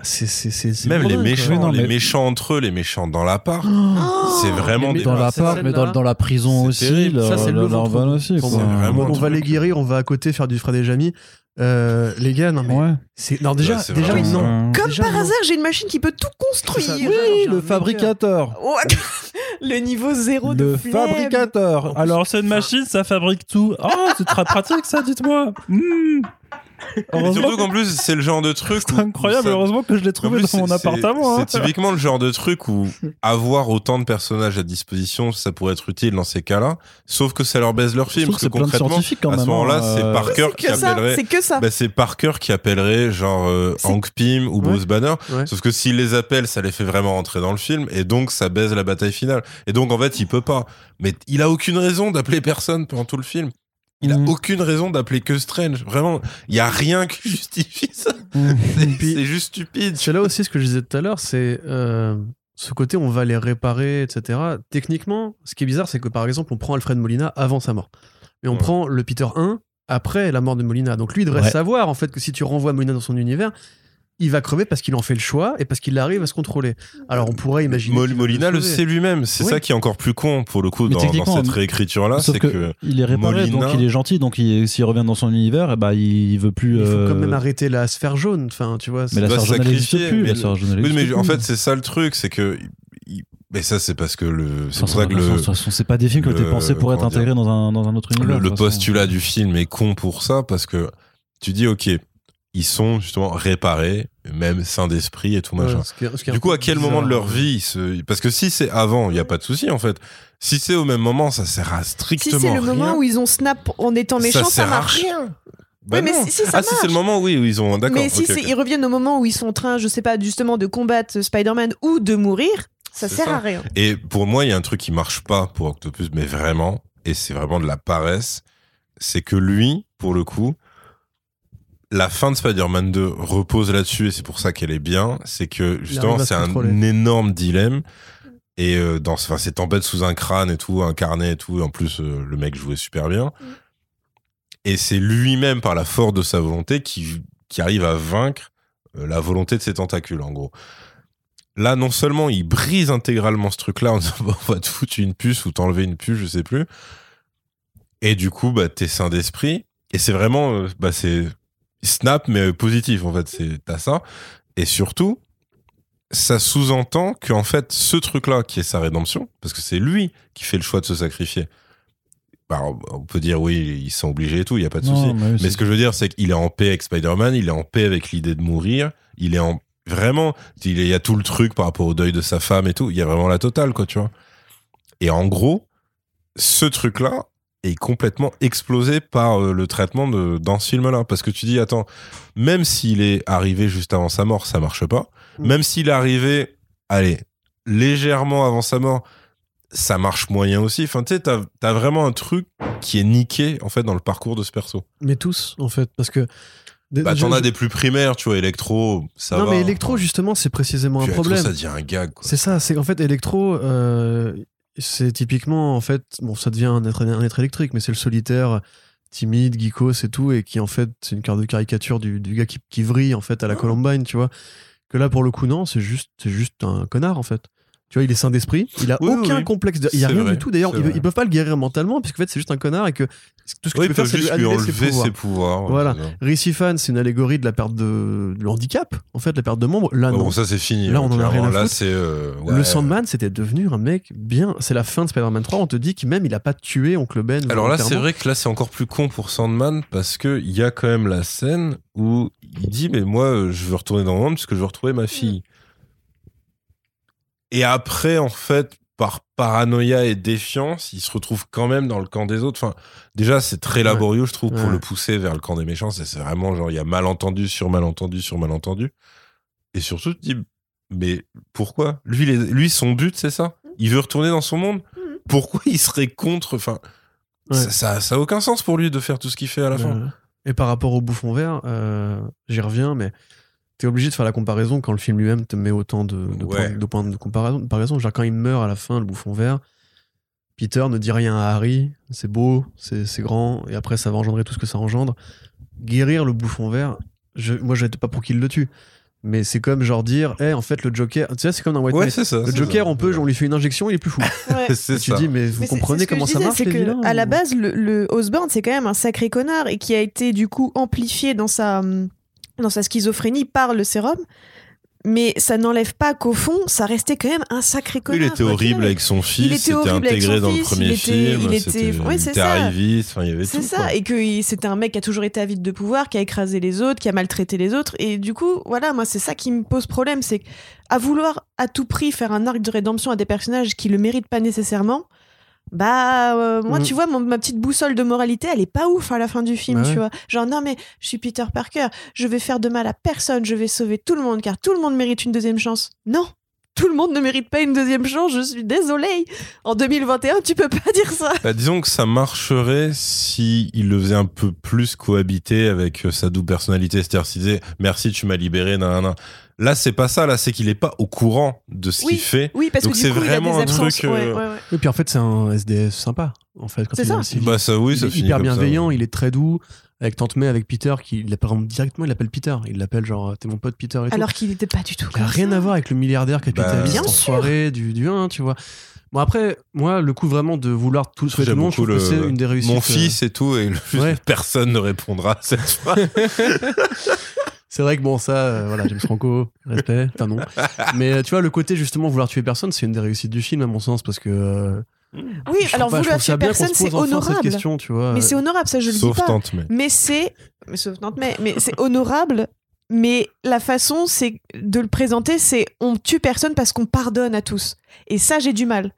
c'est. c'est, c'est, c'est Même les méchants, non, les mais- méchants entre eux, les méchants dans l'appart, Oh c'est vraiment des Dans l'appart, mais dans, dans la prison c'est aussi, terrible. Ça, c'est le van mou. aussi. Quoi. on, va les guérir, on va à côté faire du Fred et Jamy. Euh, les gars, non mais. Ouais. C'est, non, déjà, Ouais, non. Comme Déjà, par non. hasard, j'ai une machine qui peut tout construire. Oui, le fabricateur. Le niveau zéro de Le flemme. fabricateur. Alors, c'est une machine, ça fabrique tout. Oh, c'est très pratique, ça, dites-moi. Mmh. Surtout que- qu'en plus, c'est le genre de truc. C'est incroyable, où ça- heureusement que je l'ai trouvé plus, dans mon appartement. C'est hein. c'est typiquement le genre de truc où avoir autant de personnages à disposition, ça pourrait être utile dans ces cas-là. Sauf que ça leur baise leur film. Parce que concrètement, à même. ce moment-là, hein, c'est euh, Parker C'est qui que ça, appellerait. c'est que ça. Bah, c'est Parker qui appellerait genre euh, Hank Pym ou Bruce Banner. Ouais. Sauf que s'il les appelle, ça les fait vraiment rentrer dans le film et donc ça baise la bataille finale. Et donc en fait, il peut pas. Mais il a aucune raison d'appeler personne pendant tout le film. Il a Mhm. aucune raison d'appeler que Strange. Vraiment, il y a rien qui justifie ça. Mmh. C'est juste stupide. C'est là aussi ce que je disais tout à l'heure, c'est euh, ce côté on va les réparer, etc. Techniquement, ce qui est bizarre, c'est que par exemple, on prend Alfred Molina avant sa mort. Et on Ouais. prend le Peter 1 après la mort de Molina. Donc lui, il devrait Ouais. savoir en fait que si tu renvoies Molina dans son univers, il va crever parce qu'il en fait le choix et parce qu'il arrive à se contrôler. Alors on pourrait imaginer. Mol- Molina le sait lui-même. C'est Oui. ça qui est encore plus con pour le coup dans, cette réécriture-là. C'est que, que, il est réparé, Molina- donc il est gentil, donc il- s'il revient dans son univers, eh ben, il veut plus. Il faut euh, quand même arrêter la sphère jaune. Enfin, tu vois. Mais la se jaune n'existe sacrifier, plus. mais La jaune, Oui, mais en fait, c'est ça le truc, c'est que. Mais ça, c'est parce que le. C'est pour ça que de toute le, c'est pas des films qui ont été pensés pour être intégrés dans un, dans un autre univers. le, le postulat du film est con pour ça, parce que tu dis, ok, ils sont justement réparés, même sains d'esprit et tout machin. Ouais, ce qui est- ce qui est un Du coup, à quel bizarre. moment de leur vie se... Parce que si c'est avant, il n'y a pas de souci en fait. Si c'est au même moment, ça sert à Si strictement c'est le rien. moment où ils ont snap en étant méchants, ça, sert à marche. rien. Bah Oui, mais si- si, ça ah, si c'est le marche. moment, oui, où ils ont. D'accord. Mais si ils reviennent au moment où ils sont en train, je sais pas, justement, de combattre Spider-Man ou de mourir, ça sert ça. à rien. Et pour moi, il y a un truc qui marche pas pour Octopus, mais vraiment, et c'est vraiment de la paresse, c'est que lui, pour le coup, la fin de Spider-Man 2 repose là-dessus, et c'est pour ça qu'elle est bien, c'est que justement, c'est un contrôler. énorme dilemme. Et euh, dans enfin, ces tempêtes sous un crâne et tout, incarné et tout, en plus, euh, le mec jouait super bien. Et c'est lui-même, par la force de sa volonté, qui, qui arrive à vaincre euh, la volonté de ses tentacules, en gros. Là, non seulement il brise intégralement ce truc-là en disant Bon, on va te foutre une puce ou t'enlever une puce, je sais plus. Et du coup, bah, t'es sain d'esprit. Et c'est vraiment, euh, bah, c'est snap, mais positif, en fait. C'est, t'as ça. Et surtout, ça sous-entend qu'en fait, ce truc-là, qui est sa rédemption, parce que c'est lui qui fait le choix de se sacrifier. Bah, on peut dire, oui, ils sont obligés et tout, il n'y a pas de souci. mais Mais ce que je veux dire, c'est qu'il est en paix avec Spider-Man, il est en paix avec l'idée de mourir, il est en. Vraiment, il y a tout le truc par rapport au deuil de sa femme et tout, il y a vraiment la totale, quoi, tu vois. Et en gros, ce truc-là est complètement explosé par euh, le traitement de, dans ce film-là. Parce que tu dis, attends, même s'il est arrivé juste avant sa mort, ça marche pas. Mm. Même s'il est arrivé, allez, légèrement avant sa mort, ça marche moyen aussi. Enfin, tu sais, t'as as vraiment un truc qui est niqué, en fait, dans le parcours de ce perso. Mais tous, en fait, parce que. Bah, t'en as des plus primaires, tu vois, Electro, ça non, va. mais Electro, justement, c'est précisément Puis un Electro, problème. ça devient un gag, quoi. C'est ça, c'est qu'en fait, Electro, euh, c'est typiquement, en fait, bon, ça devient un être, un être électrique, mais c'est le solitaire, timide, geekos et tout, et qui, en fait, c'est une carte de caricature du, du gars qui, qui vrille, en fait, à la Ah. Columbine, tu vois. Que là, pour le coup, non, c'est juste, c'est juste un connard, en fait. Tu vois, il est sain d'esprit, il a Oui, aucun oui. complexe, de... il y a rien vrai, du tout. D'ailleurs, ils, ils peuvent pas le guérir mentalement, puisque en fait, c'est juste un connard et que tout ce que Oui, tu peux faire, c'est lui annuler ses enlever pouvoirs. ses pouvoirs. ouais, Voilà. Récifan, c'est une allégorie de la perte de, de handicap, en fait, la perte de membres. Là, Bon, non. ça, c'est fini. Là, on en a rien à Là, foutre. euh, ouais. Le Sandman, c'était devenu un mec bien. C'est la fin de Spider-Man 3. On te dit qu'il même il a pas tué Oncle Ben. Alors là, c'est vrai que là, c'est encore plus con pour Sandman parce que il y a quand même la scène où il dit Mais moi, euh, je veux retourner dans le monde parce que je veux retrouver ma fille. Et après, en fait, par paranoïa et défiance, il se retrouve quand même dans le camp des autres. Enfin, déjà, c'est très laborieux, je trouve, pour Ouais. le pousser vers le camp des méchants. C'est vraiment genre, il y a malentendu sur malentendu sur malentendu. Et surtout, tu te dis, mais pourquoi? Lui, les- lui, son but, c'est ça? Il veut retourner dans son monde? Mhm. Pourquoi il serait contre? Enfin, Ouais. ça, ça, ça a aucun sens pour lui de faire tout ce qu'il fait à la fin. Et par rapport au bouffon vert, euh, j'y reviens, mais t'es obligé de faire la comparaison quand le film lui-même te met autant de, de Ouais. points, de points de comparaison. Par exemple, genre quand il meurt à la fin, le bouffon vert, Peter ne dit rien à Harry, c'est beau, c'est grand, et après ça va engendrer tout ce que ça engendre. Guérir le bouffon vert, je, moi je n'étais pas pour qu'il le tue, mais c'est comme genre dire, Eh, en fait le Joker, tu sais, c'est comme dans White Ouais, Knight. c'est ça. Le Joker, ça. on peut, on lui fait une injection, il est plus fou. Ouais. C'est tu ça. dis, mais vous Mais comprenez c'est ce que comment je ça disais, marche c'est les que, vilains À la base, le, le Osborn, c'est quand même un sacré connard et qui a été du coup amplifié dans sa, hum, dans sa schizophrénie par le sérum. Mais ça n'enlève pas qu'au fond, ça restait quand même un sacré connard. Il était horrible avec son fils, était horrible avec intégré dans le premier il était- film, il était- ouais, il c'est était ça. arriviste, il y avait C'est ça, et que il- c'était un mec qui a toujours été avide de pouvoir, qui a écrasé les autres, qui a maltraité les autres. Et du coup, voilà, moi, c'est ça qui me pose problème. C'est à vouloir à tout prix faire un arc de rédemption à des personnages qui le méritent pas nécessairement. Bah, euh, moi, Mm. tu vois, mon- ma petite boussole de moralité, elle est pas ouf à la fin du film, Bah ouais. tu vois. Genre, non, mais je suis Peter Parker, je vais faire de mal à personne, je vais sauver tout le monde, car tout le monde mérite une deuxième chance. Non! Tout le monde ne mérite pas une deuxième chance, je suis désolée. En 2021, tu peux pas dire ça. Bah, disons que ça marcherait si il le faisait un peu plus cohabiter avec euh, sa double personnalité, c'est-à-dire s'il disait merci tu m'as libéré, nanana. Là c'est pas ça, là c'est qu'il est pas au courant de ce Oui. qu'il fait. Oui, parce Donc que c'est vraiment il un a des absences. truc, euh, Ouais, ouais, ouais. Et puis en fait, c'est un SDS sympa, en fait. quand C'est il est ça. civil. Bah ça oui, il ça est finit hyper bienveillant, il est très doux. Avec Tante May, avec Peter, qui il l'appelle directement, il l'appelle Peter. Il l'appelle genre, t'es mon pote Peter et tout. Alors qu'il n'était pas du tout Il n'y a comme rien ça. à voir avec le milliardaire capitaliste Bien en sûr. soirée du, du 1, tu vois. Bon, après, moi, le coup vraiment de vouloir tout sauver tout le monde, je trouve que c'est une des réussites. mon euh, fils et tout et le- Ouais. personne ne répondra à cette fois. C'est vrai que bon, ça, euh, voilà, James Franco, respect, enfin non. Mais euh, tu vois, le côté justement vouloir tuer personne, c'est une des réussites du film, à mon sens, parce que. euh, Oui, alors pas- vouloir tuer personne, c'est honorable. question, tu vois. Mais c'est honorable, ça je le dis pas. Tante. Mais c'est. Mais sauf Tante May, mais c'est honorable. Mais la façon c'est de le présenter, c'est on tue personne parce qu'on pardonne à tous. Et ça, j'ai du mal.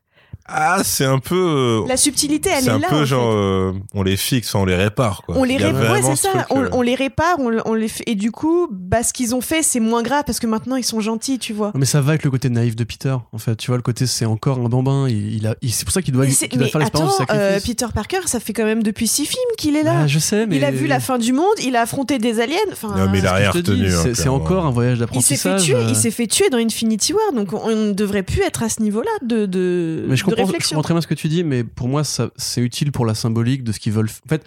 Ah, c'est un peu. euh, La subtilité, elle c'est est, un là. peu en genre, fait. euh, on les fixe, enfin, on les répare. Quoi. On les Il répare, ouais, c'est ce ça. truc, On, euh, on les répare, on, on les fait- et du coup, bah, ce qu'ils ont fait, c'est moins grave parce que maintenant ils sont gentils, tu vois. Non, mais ça va avec le côté naïf de Peter, en fait. Tu vois, le côté c'est encore un bambin. Il, il a, il- c'est pour ça qu'il doit, c'est- doit mais faire l'expérience euh. Peter Parker, ça fait quand même depuis six films qu'il est là. Ah, je sais, mais Il a vu la fin du monde, il a affronté des aliens. Enfin, Non, mais il a C'est hein, C'est c'est encore un voyage il s'est fait d'apprentissage. tuer, euh, il s'est fait tuer dans Infinity War, donc on ne devrait plus être à ce niveau-là de, de, Mais je de comprends, je réflexion. comprends très bien ce que tu dis, mais pour moi, c'est utile pour la symbolique de ce qu'ils veulent. En fait,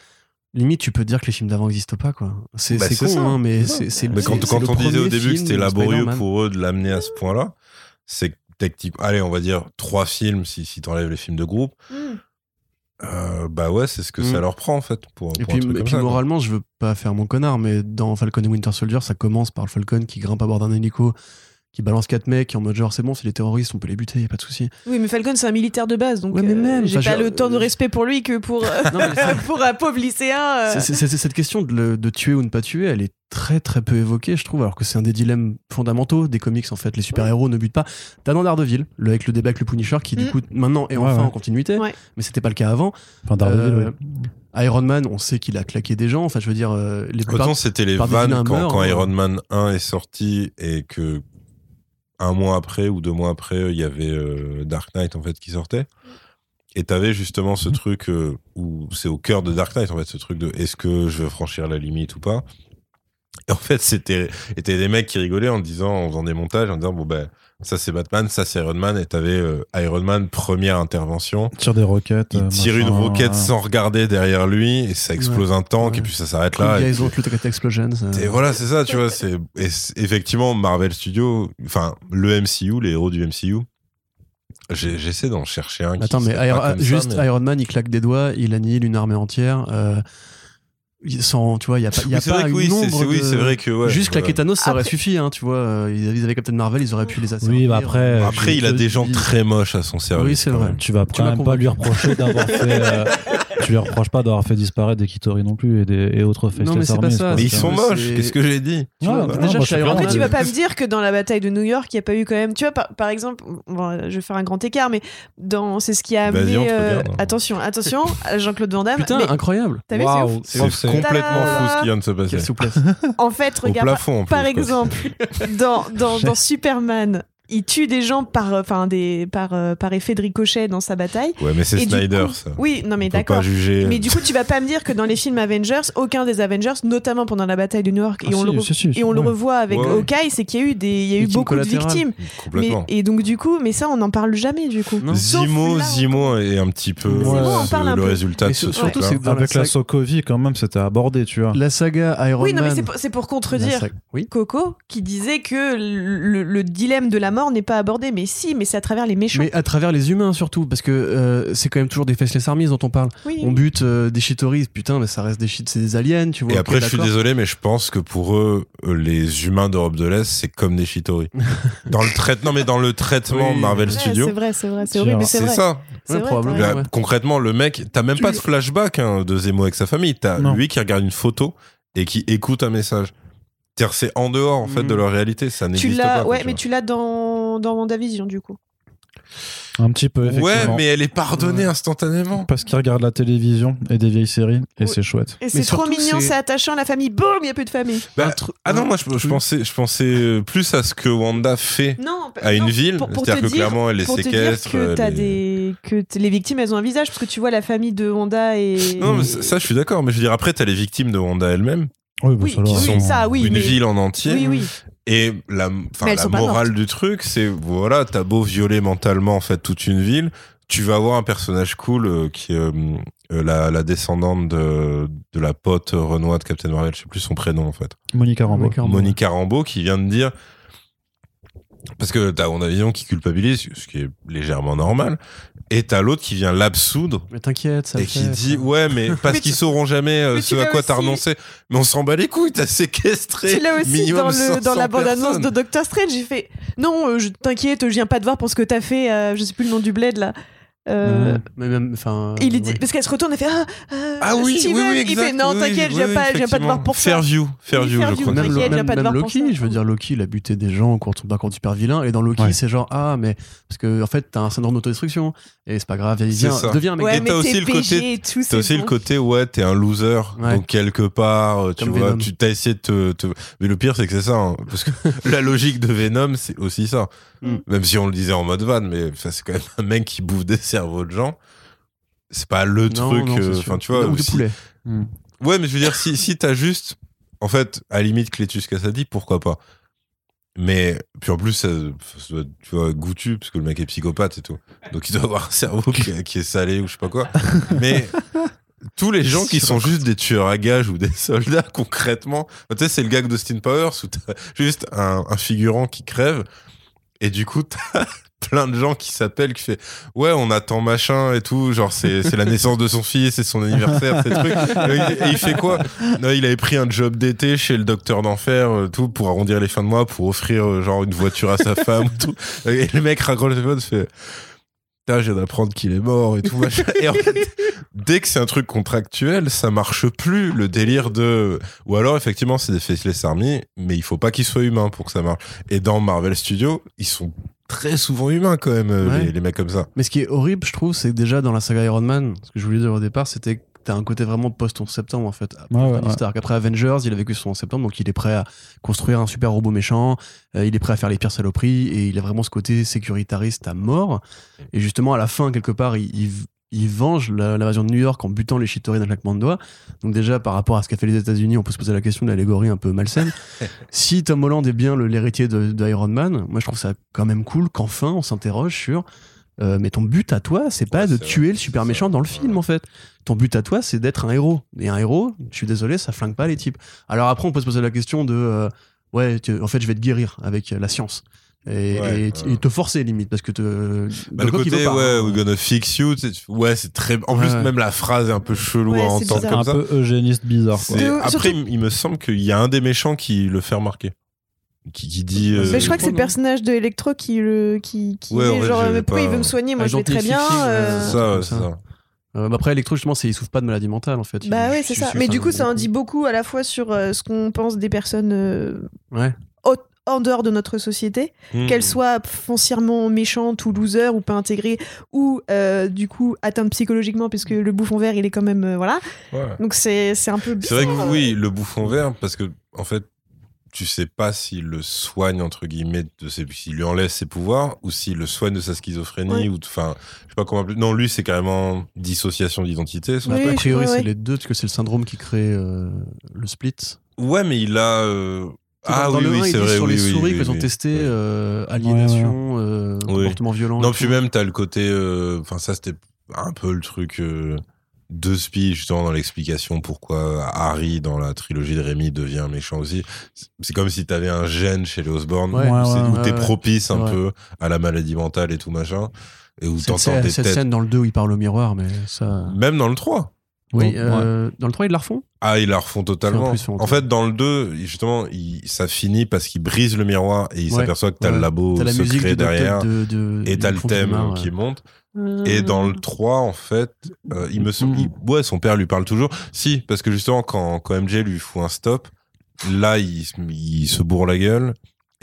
limite, tu peux dire que les films d'avant n'existent pas, quoi. C'est Bah, con, hein, mais C'est Mais quand, on disait au début que c'était laborieux pour eux de l'amener à ce point-là, c'est que techniquement, allez, on va dire trois films si, si t'enlèves les films de groupe. Mm. Euh, bah ouais, c'est ce que Mm. ça leur prend en fait. Pour, Et pour un puis, truc et comme puis ça, quoi. moralement, je veux pas faire mon connard, mais dans Falcon et Winter Soldier, ça commence par le Falcon qui grimpe à bord d'un hélico, qui balance quatre mecs, en mode genre c'est bon, c'est les terroristes, on peut les buter, y a pas de souci. Oui, mais Falcon, c'est un militaire de base, donc Ouais, mais euh, même, j'ai enfin, pas je- le temps de respect pour lui que pour, euh, Non, pour un pauvre lycéen. euh. Cette question de, le- de tuer ou ne pas tuer, elle est très très peu évoquée, je trouve, alors que c'est un des dilemmes fondamentaux des comics en fait. Les super-héros ne butent pas. T'as dans Daredevil, le, avec le débat avec le Punisher, qui du Mm. coup maintenant est Ouais, enfin ouais. en continuité, Ouais. mais c'était pas le cas avant. Enfin, Daredevil, Euh, ouais. Iron Man, on sait qu'il a claqué des gens, enfin je veux dire, euh, les Autant c'était les vannes quand, quand hein. Iron Man 1 est sorti et que un mois après ou deux mois après, il y avait euh, Dark Knight en fait qui sortait. Et t'avais justement ce truc euh, où c'est au cœur de Dark Knight en fait, ce truc de est-ce que je veux franchir la limite ou pas? Et en fait, c'était des mecs qui rigolaient en disant, en faisant des montages, en disant bon ben ça c'est Batman, ça c'est Iron Man, et t'avais euh, Iron Man première intervention. Tire des roquettes. Il euh, tire une roquette euh, sans regarder derrière lui et ça explose un tank Ouais. et puis ça s'arrête là. Guys puis- at Explosions. euh, et voilà, c'est ça, tu vois. C'est effectivement Marvel Studios, enfin le MCU, les héros du MCU. J'essaie d'en chercher un. qui Attends, mais serait Iron- ça, juste mais- Iron Man, il claque des doigts, il annihile une armée entière. euh, sans, tu vois, il y a pas, il y a Oui, pas vrai que une oui, c'est nombre oui, de- c'est vrai que ouais, Juste claquer ouais. Thanos, ça aurait Après- suffi, hein, tu vois. euh, Ils avaient Captain Marvel, ils auraient pu les asservir. Oui, bah après, Après, il a des gens très moches à son service. Oui, c'est vrai. Tu vas Tu même pas lui reprocher d'avoir fait. euh, tu lui reproches pas d'avoir fait disparaître des Kitori non plus et, des, et autres Non, mais Faceless c'est pas Armies, ça. quoi. Mais ils sont moches, c'est- qu'est-ce que j'ai dit vois, déjà, non, je suis Après, tu vas pas me dire que dans la bataille de New York, il n'y a pas eu quand même. Tu vois, par, par exemple, bon, je vais faire un grand écart, mais dans c'est ce qui a amené. euh, regarde. attention, attention, Jean-Claude Van Damme. Putain, mais incroyable. T'as vu, c'est complètement fou ce qui vient de se passer. Quelle souplesse. En fait, regarde, par, exemple, dans, dans, dans Superman, il tue des gens par, enfin, des, par, euh, par effet de ricochet dans sa bataille. Ouais, mais c'est Snyder, coup- ça. Oui, non, mais d'accord. pas juger. Mais du coup, tu vas pas me dire que dans les films Avengers, aucun des Avengers, notamment pendant la bataille de New York, et Ah, on, si, le, re- si, si, et on le ouais. revoit avec Ouais, ouais. Hawkeye, c'est qu'il y a eu, des, il y a eu beaucoup de victimes. Mais, Complètement. et donc, du coup, mais ça, on n'en parle jamais, du coup. Zimo, là, Zimo est un petit peu Zimo, euh, on parle un le peu. résultat de ce sur- surtout, c'est Avec la Sokovie, quand même, c'était abordé, tu vois. La saga Iron Oui, non, mais Man. c'est pour, contredire. Coco, qui disait que le, le dilemme de la mort n'est pas abordé. Mais si, mais c'est à travers les méchants. Mais à travers les humains surtout, parce que euh, c'est quand même toujours des faceless armies dont on parle. Oui. On bute euh, des Chitauri, putain, mais ça reste des shit, c'est des aliens, tu vois. Et après, je suis désolé, mais je pense que pour eux, euh, les humains d'Europe de l'Est, c'est comme des Chitori. dans le traitement, mais dans le traitement Oui. Marvel Ouais, Studios, c'est vrai, c'est vrai, c'est horrible, mais c'est ça. C'est Ouais, vrai, probablement. Là, ouais. Concrètement, le mec, t'as même Tu pas de flashback hein, de Zemo avec sa famille. T'as Non. lui qui regarde une photo et qui écoute un message. C'est-à-dire, c'est en dehors en fait de leur réalité. Ça Tu n'existe l'as, pas. ouais, mais tu l'as dans dans WandaVision du coup. Un petit peu, effectivement. Ouais, mais elle est pardonnée instantanément. Parce qu'ils regardent la télévision et des vieilles séries, et Ouais. c'est chouette. Et c'est trop surtout, mignon, c'est- c'est attachant, la famille, boum, il y a plus de famille. Bah, tru- ah non, moi je, pensais, je pensais plus à ce que Wanda fait Non, à une non, ville. pour- pour C'est-à-dire te que dire- clairement, elle les pour te dire séquestre. que t'as elle les- des que les victimes elles ont un visage parce que tu vois la famille de Wanda et Non, mais ça, ça, je suis d'accord. Mais je veux dire, après, t'as les victimes de Wanda elle-même, Oui, bah, Oui, ça, oui, sont ça, oui, une mais- ville en entier. oui oui Et la, morale du truc, c'est voilà, t'as beau violer mentalement en fait toute une ville, tu vas avoir un personnage cool euh, qui est euh, euh, la, la descendante de, de la pote Renoir de Captain Marvel, je sais plus son prénom en fait, Monica Rambeau. Monica Rambeau. Monica Rambeau, qui vient de dire parce que t'as WandaVision qui culpabilise, ce qui est légèrement normal, et t'as l'autre qui vient l'absoudre Mais t'inquiète, ça et qui fait, dit ça. ouais mais parce qu'ils sauront jamais euh, ce à quoi t'as renoncé mais on s'en bat les couilles t'as séquestré tu l'as aussi minimum dans, le, 500 dans la bande-annonce de Doctor Strange j'ai fait non euh, je t'inquiète je viens pas te voir pour ce que t'as fait euh, je sais plus le nom du bled là Euh. Mais même, enfin. et il lui dit ouais. parce qu'elle se retourne et fait ah, euh, Ah oui, Steven. oui, oui, il exact, fait non oui, t'inquiète oui, je viens oui, pas je viens pas te voir pour ça Fairview, Fairview, Fairview, je crois. Même, même, pas te même voir pour Loki, je veux dire, Loki, il a buté des gens contre, bah, contre super vilain. Et dans Loki, Ouais. c'est genre, ah, mais. Parce que, en fait, t'as un syndrome d'autodestruction. Et c'est pas grave, ça. deviens un mec. ouais Et mais t'as aussi le côté- et tout T'as c'est aussi le côté ouais t'es un loser Ouais. donc quelque part euh, tu Comme vois Venom. tu t'as essayé de te, te- mais le pire c'est que c'est ça hein, parce que la logique de Venom c'est aussi ça Mm. même si on le disait en mode van mais c'est quand même un mec qui bouffe des cerveaux de gens c'est pas le Non, truc euh, enfin tu vois Ou des si- poulets. ouais mais je veux dire si si t'as juste en fait à la limite Clétus Cassady pourquoi pas? Mais puis en plus ça, doit être, tu vois goûtu parce que le mec est psychopathe et tout. Donc il doit avoir un cerveau qui, qui est salé ou je sais pas quoi. Mais tous les gens qui sont juste des tueurs à gages ou des soldats concrètement tu sais c'est le gag d'Austin Powers où t'as juste un, un figurant qui crève et du coup t'as plein de gens qui s'appellent qui fait ouais on attend machin et tout genre c'est la naissance de son fils c'est son anniversaire ces trucs et, et il fait quoi? Non, il avait pris un job d'été chez le docteur d'enfer euh, tout pour arrondir les fins de mois pour offrir euh, genre une voiture à sa femme ou tout et le mec raccroche le téléphone fait Putain, je viens d'apprendre qu'il est mort et tout machin. Et en fait, dès que c'est un truc contractuel, ça marche plus le délire de. Ou alors effectivement c'est des faceless army, mais il faut pas qu'ils soient humains pour que ça marche. Et dans Marvel Studios, ils sont très souvent humains quand même euh, Ouais. les, les mecs comme ça. Mais ce qui est horrible, je trouve, c'est que déjà dans la saga Iron Man, ce que je voulais dire au départ, c'était que t'as un côté vraiment post-11 septembre en fait. Ouais, ouais. Stark. Après Avengers, il a vécu son 11 septembre, donc il est prêt à construire un super robot méchant, euh, il est prêt à faire les pires saloperies, et il a vraiment ce côté sécuritariste à mort. Et justement, à la fin, quelque part, il, il, il venge l'invasion de New York en butant les Chitauri d'un claquement de doigts. Donc déjà, par rapport à ce qu'a fait les États-Unis, on peut se poser la question de l'allégorie un peu malsaine. si Tom Holland est bien l'héritier de, de Iron Man, moi je trouve ça quand même cool qu'enfin on s'interroge sur euh, mais ton but à toi, c'est pas Ouais, de c'est tuer vrai, le super méchant dans le film Ouais. en fait. Ton but à toi, c'est d'être un héros. Et un héros, je suis désolé, ça flingue pas les types. Alors après, on peut se poser la question de euh, ouais, tu- en fait, je vais te guérir avec la science. Et, Ouais, et- ouais. et te forcer limite parce que te, Bah, le côté pas, ouais, hein. we're gonna fix you, ouais, c'est très. En plus, Ouais. même la phrase est un peu chelou Ouais, à entendre bizarre. comme un ça. peu eugéniste bizarre. Quoi. Après, surtout- il me semble qu'il y a un des méchants qui le fait remarquer. Qui, qui dit. euh, Mais je crois que c'est le non personnage de Electro qui le qui, qui dit genre pourquoi pas- il veut me soigner? Moi Ah, je vais très bien euh, C'est ça, ouais, comme c'est ça. Euh, après, Electro, justement, c'est- il souffre pas de maladie mentale, en fait. Bah Il- ouais, je c'est ça. Mais du coup, ça en dit beaucoup à la fois sur euh, ce qu'on pense des personnes euh, Ouais. En dehors de notre société, Hmm. qu'elles soient foncièrement méchantes ou losers ou pas intégrées ou euh, du coup atteintes psychologiquement puisque le bouffon vert il est quand même euh, voilà. Ouais. Donc c'est c'est un peu C'est vrai que oui, le bouffon vert, parce que en fait, tu sais pas s'il le soigne entre guillemets, de ses, s'il lui enlève ses pouvoirs ou s'il le soigne de sa schizophrénie Ouais. ou enfin, je sais pas comment appeler. Non, lui c'est carrément dissociation d'identité. Oui, a priori, ouais. c'est les deux, parce que c'est le syndrome qui crée euh, le split. Ouais, mais il a. euh, Ah dans oui, le oui, 1, ils c'est disent vrai. sur oui, les oui, souris oui, qu'ils ont oui, testé oui. euh, aliénation, euh, Oui. comportement violent. Non, puis tout. même t'as le côté. euh, Enfin, ça c'était un peu le truc. euh, de Spi justement dans l'explication pourquoi Harry dans la trilogie de Rémi devient méchant aussi C'est- comme si t'avais un gène chez les Osborne Ouais. où Ouais, t'es ouais. propice un peu à la maladie mentale et tout machin et où Cette, t'entends scène, des cette têtes scène dans le 2 où il parle au miroir, mais ça. même dans le 3 Oui, Ouais. euh, dans le 3, ils la refont? Ah ils la refont totalement en plus font- en fait dans le 2 justement il- ça finit parce qu'il brise le miroir et il Ouais. s'aperçoit que t'as Ouais. le labo T'as la secret derrière de, de, et t'as le thème mar, qui monte Et dans le 3, en fait, euh, il me semble, il- ouais, son père lui parle toujours. Si, parce que justement, quand, quand MJ lui fout un stop, là, il, il se bourre la gueule.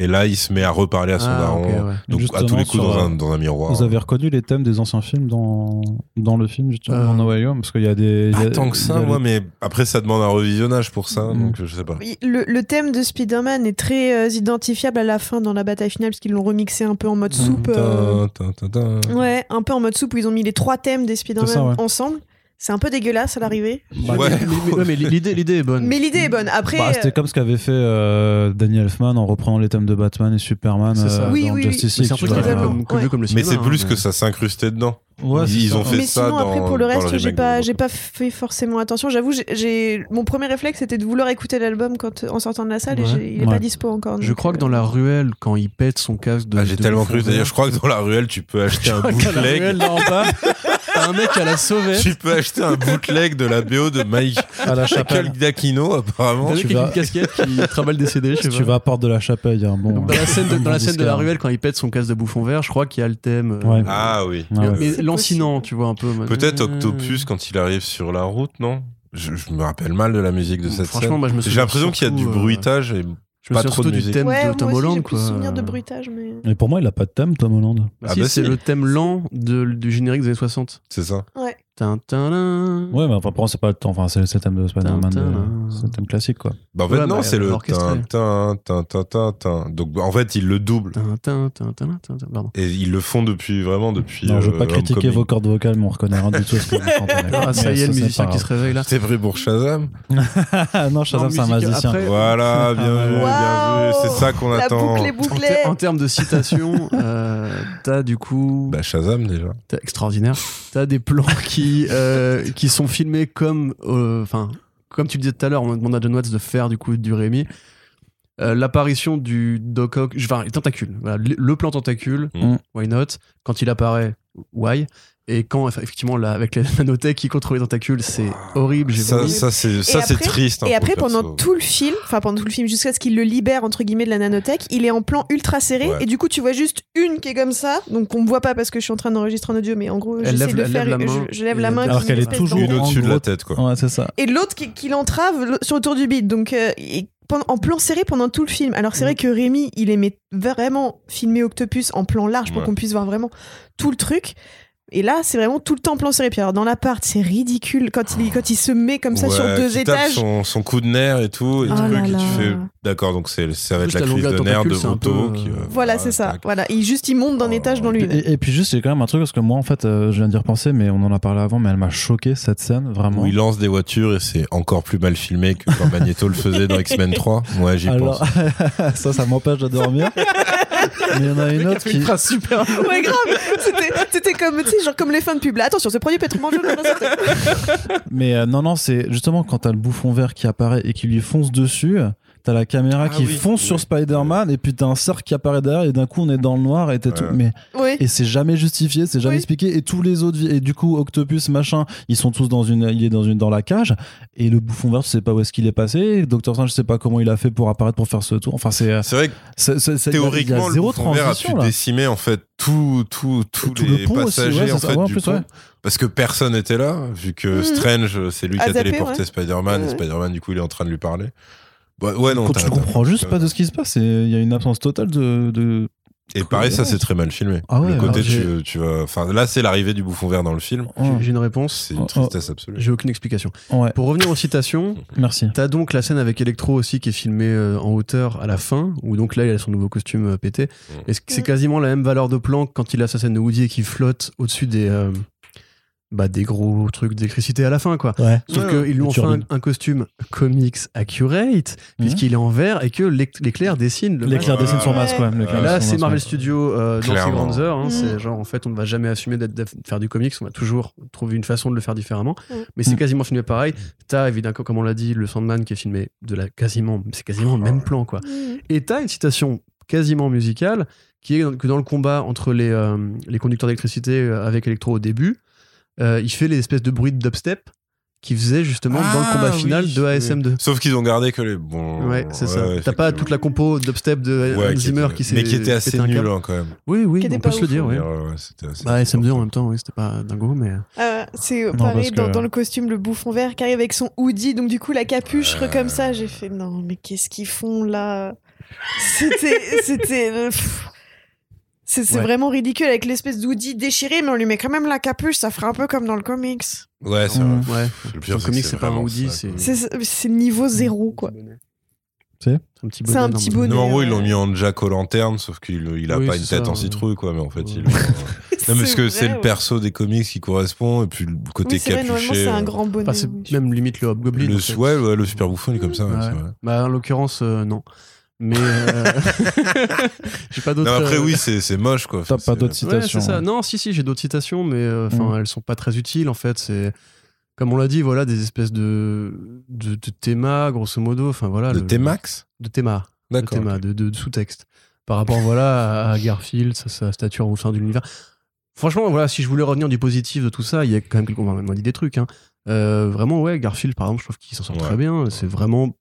Et là, il se met à reparler à son Ah, daron. ok, ouais. Donc, à tous les coups, sur, dans euh, un, dans un miroir. Vous avez reconnu les thèmes des anciens films dans, dans le film, justement, Euh, dans No Way Home Parce qu'il y a des. il y Pas a- tant que ça, moi, les- mais après, ça demande un revisionnage pour ça. Mm. Donc, je sais pas. Oui, Le, le thème de Spider-Man est très euh, identifiable à la fin dans la bataille finale parce qu'ils l'ont remixé un peu en mode Mm. soupe. euh, Ta, ta, ta, ta. Ouais, un peu en mode soupe où ils ont mis les trois thèmes des Spider-Man ouais. ensemble. C'est un peu dégueulasse à l'arrivée. Bah, Ouais. Mais, mais- mais l'idée, l'idée est bonne. Mais l'idée est bonne. Après, Bah, C'était comme ce qu'avait fait euh, Danny Elfman en reprenant les thèmes de Batman et Superman C'est ça. euh, Oui, dans oui, Justice Mais League. c'est un tu truc qui vois. est Totalement. comme, comme, Ouais. comme le Mais cinéma. c'est plus hein, que ça s'incrustait dedans. Ouais, c'est Ils ont fait mais ça sinon, après, pour le reste, j'ai pas, j'ai pas fait forcément attention. J'avoue, j'ai- mon premier réflexe c'était de vouloir écouter l'album quand en sortant de la salle et Ouais. il est Ouais. pas dispo encore. Je crois que euh, dans la ruelle, quand il pète son casque de. Ah, j'ai tellement cru. D'ailleurs, je crois que dans la ruelle, tu peux acheter un dans la bootleg. T'as un mec à la sauvette. Tu peux acheter un bootleg de la BO de Mike À la chapelle. Giacchino, apparemment. Tu vas- une casquette qui travaille le décédé, je sais tu pas. vas à Porte de la Chapelle, il y a un bon. Dans la scène de, dans la bon scène de la disque, ruelle, quand il pète son casque de bouffon vert, je crois qu'il y a le thème. euh, Ouais. Ah oui. Ah ouais. Mais lancinant, tu vois, un peu. Peut-être Euh, Octopus quand il arrive sur la route, non? Je, je me rappelle mal de la musique de cette Franchement, scène. moi, je me J'ai l'impression qu'il y a du euh, bruitage et Je me Pas souviens de surtout du thème Ouais, de Tom moi aussi, Holland, j'ai plus quoi. souvenir de bruitage, mais. Mais pour moi, il a pas de thème, Tom Holland. Ah si, bah c'est si. le thème lent de- du générique des années 60. c'est ça. Ouais. Ouais, mais enfin, pour moi, c'est pas le temps. Enfin, c'est le thème de Spider-Man. C'est le thème classique, quoi. Bah, en fait, Ouais, non, bah, c'est le. Donc, en fait, ils le doublent. Pardon. Et ils le font depuis, vraiment, depuis. Non, je veux pas critiquer vos cordes vocales, mais on reconnaît rien du tout ce que vous. Ah, ça y est, le musicien qui se réveille là. C'est vrai pour Shazam. Ah non, Shazam, c'est un magicien. après- Voilà, bien vu, bien vu. C'est ça qu'on attend. boucle est En, bouclée. ter- en termes de citation, euh, t'as du coup. Bah, Shazam, déjà. T'as- extraordinaire. T'as des plans qui, euh, qui sont filmés comme. euh, Enfin, comme tu le disais tout à l'heure, on demande à John Watts de faire du coup du Rémi. Euh, L'apparition du Doc Ock, enfin. Voilà, le, le plan tentacule, Mm. why not? Quand il apparaît, why? Et quand, effectivement, là, avec la nanotech qui contrôle les tentacules, c'est horrible. Ça, ça c'est ça, c'est après- triste. hein, Et après, le pendant perso. tout le film, enfin pendant tout le film, jusqu'à ce qu'il le libère entre guillemets de la nanotech, il est en plan ultra serré Ouais. et du coup tu vois juste une qui est comme ça, donc on me voit pas parce que je suis en train d'enregistrer en audio, mais en gros Elle j'essaie lève de la- faire, lève la je- main je, lève la main, Alors qu'elle est toujours Une au-dessus de la tête, quoi. Ouais, c'est ça. et l'autre qui, qui l'entrave le- sur autour du bide, donc euh, et en plan serré pendant tout le film. Alors c'est vrai que Rémi, il aimait vraiment filmer Octopus en plan large pour Ouais. qu'on puisse voir vraiment tout le truc. Et là, c'est vraiment tout le temps plan serré. Puis alors, dans l'appart, c'est ridicule quand il, quand il se met comme ça sur deux qui tape étages. Son, son coup de nerf et tout, et Oh truc, là et tu là. fais. D'accord, donc c'est ça va être Juste la crise de nerfs de peu, qui, euh, euh, Voilà, c'est ça. tac. Voilà, il juste il monte d'un Oh. étage dans lui-même. Et, et puis juste, c'est quand même un truc parce que moi, en fait, euh, je viens d'y repenser, mais on en a parlé avant, mais elle m'a choqué cette scène, vraiment. Où il lance des voitures et c'est encore plus mal filmé que quand Magneto le faisait dans X-Men 3. Ouais, j'y Alors, pense. ça, ça m'empêche de dormir. mais il y en a une autre qui. super Ouais, grave. C'était- comme, tu sais, genre comme les fins de pub. Là, attention, ce produit peut être mangé. Mais euh, non, non, c'est justement quand t'as le bouffon vert qui apparaît et qui lui fonce dessus. T'as la caméra Ah qui oui, fonce sur oui. Spider-Man et puis t'as un cercle qui apparaît derrière et d'un coup on est dans le noir et t'es tout. Mais Oui. et c'est jamais justifié, c'est jamais Oui. expliqué et tous les autres et du coup Octopus machin, ils sont tous dans une, il est dans une dans la cage et le bouffon vert, je sais pas où est-ce qu'il est passé. Docteur Strange, je sais pas comment il a fait pour apparaître pour faire ce tour. Enfin c'est C'est vrai que c'est- c'est- c'est- il y a- il y a théoriquement, le bouffon vert a pu là. décimer en fait tout, tout, tous Tout les le pont aussi, passagers ouais, c'est en fait du pont. Parce que personne n'était là, vu que Mhm. Strange, c'est lui A qui a zappé, téléporté ouais. Spider-Man, et. Spider-Man, du coup, il est en train de lui parler. Ouais, ouais non, Quand tu comprends juste pas de ce qui se passe, et il y a une absence totale de, de... Et pareil, ça, c'est très mal filmé. Ah ouais, le côté, tu, tu vas. Enfin, là, c'est l'arrivée du bouffon vert dans le film. Oh, J'ai- une réponse. C'est une oh. tristesse absolue. J'ai aucune explication. ouais, Pour revenir aux citations, merci. T'as donc la scène avec Electro aussi qui est filmée euh, en hauteur à la fin, où donc là il a son nouveau costume euh, pété. Et c- c'est Mm. quasiment la même valeur de plan que quand il a sa scène de Woody et qui flotte au-dessus des, euh, bah, des gros trucs d'électricité à la fin, quoi. Ouais. Sauf Ouais, qu'ils lui ont fait un, costume comics accurate, puisqu'il est en vert et que l'éc- l'éclair dessine le L'éclair Ouais. dessine son masque, Là, c'est Marvel. Studios euh, dans ses grandes heures. hein. Mm. C'est genre, en fait, on ne va jamais assumer d'être- de faire du comics. On va toujours trouver une façon de le faire différemment. Mm. Mais c'est Mm. quasiment filmé pareil. T'as évidemment, comme on l'a dit, le Sandman qui est filmé de la quasiment, c'est quasiment le même plan, quoi. Et t'as une citation quasiment musicale qui est que dans le combat entre les, euh, les conducteurs d'électricité euh, avec Electro au début, euh, il fait les espèces de bruits de dubstep qu'il faisait justement dans le Ah, combat final oui, de ASM2. Sauf qu'ils ont gardé que les bons. Ouais, c'est ça. ouais, T'as pas toute la compo dubstep de Ouais, qui Zimmer qui s'est Mais qui était assez nul hein, quand même. Oui, oui, Qui on peut pas se le dire, oui. Ouais, ouais, c'était assez- Bah, SM2 en même temps, oui, c'était pas dingo, mais. Ah, c'est Non, pareil que- dans, dans le costume, le bouffon vert qui arrive avec son hoodie, donc du coup la capuche comme ça, j'ai fait non mais qu'est-ce qu'ils font là? C'était, c'était, euh. C'est c'est Ouais. vraiment ridicule avec l'espèce d'hoodie déchiré, mais on lui met quand même la capuche, ça fera un peu comme dans le comics. Ouais, c'est vrai. Ouais. Le pire, le comics, c'est pas un ça, c'est. niveau zéro quoi. C'est un petit C'est un bonnet, petit normalement. bonnet. Non, en gros, ils l'ont mis en Jack aux lanternes, sauf qu'il il a Oui, pas une tête ça, en citrouille, quoi, mais en fait, Ouais. il. Non, mais parce que c'est le perso des comics qui correspond, et puis le côté Oui, capuché. c'est un euh, grand bonnet. Oui. même limite le Hobgoblin. le, en fait. ouais, ouais, le super bouffon, il est comme ça, ouais, Ouais. c'est vrai. Bah, en l'occurrence, euh, non. Mais. euh, j'ai pas d'autres. Après, euh, oui, c'est c'est moche, quoi. T'as pas d'autres Ouais, citations. c'est ça. ouais. Non, si, si, j'ai d'autres citations, mais euh, enfin, Mm. elles sont pas très utiles en fait. C'est comme on l'a dit, voilà, des espèces de de, de thémas, grosso modo. Enfin voilà. Le le- T-Max De thémas. De D'accord. thémas, de, de- de sous-texte. Par rapport, voilà, à, à Garfield, sa, sa stature au sein de l'univers. Franchement, voilà, si je voulais revenir du positif de tout ça, il y a quand même quelques, on m'a dit des trucs. Hein. Euh, vraiment, ouais, Garfield, par exemple, je trouve qu'il s'en sort Ouais. très bien. C'est vraiment,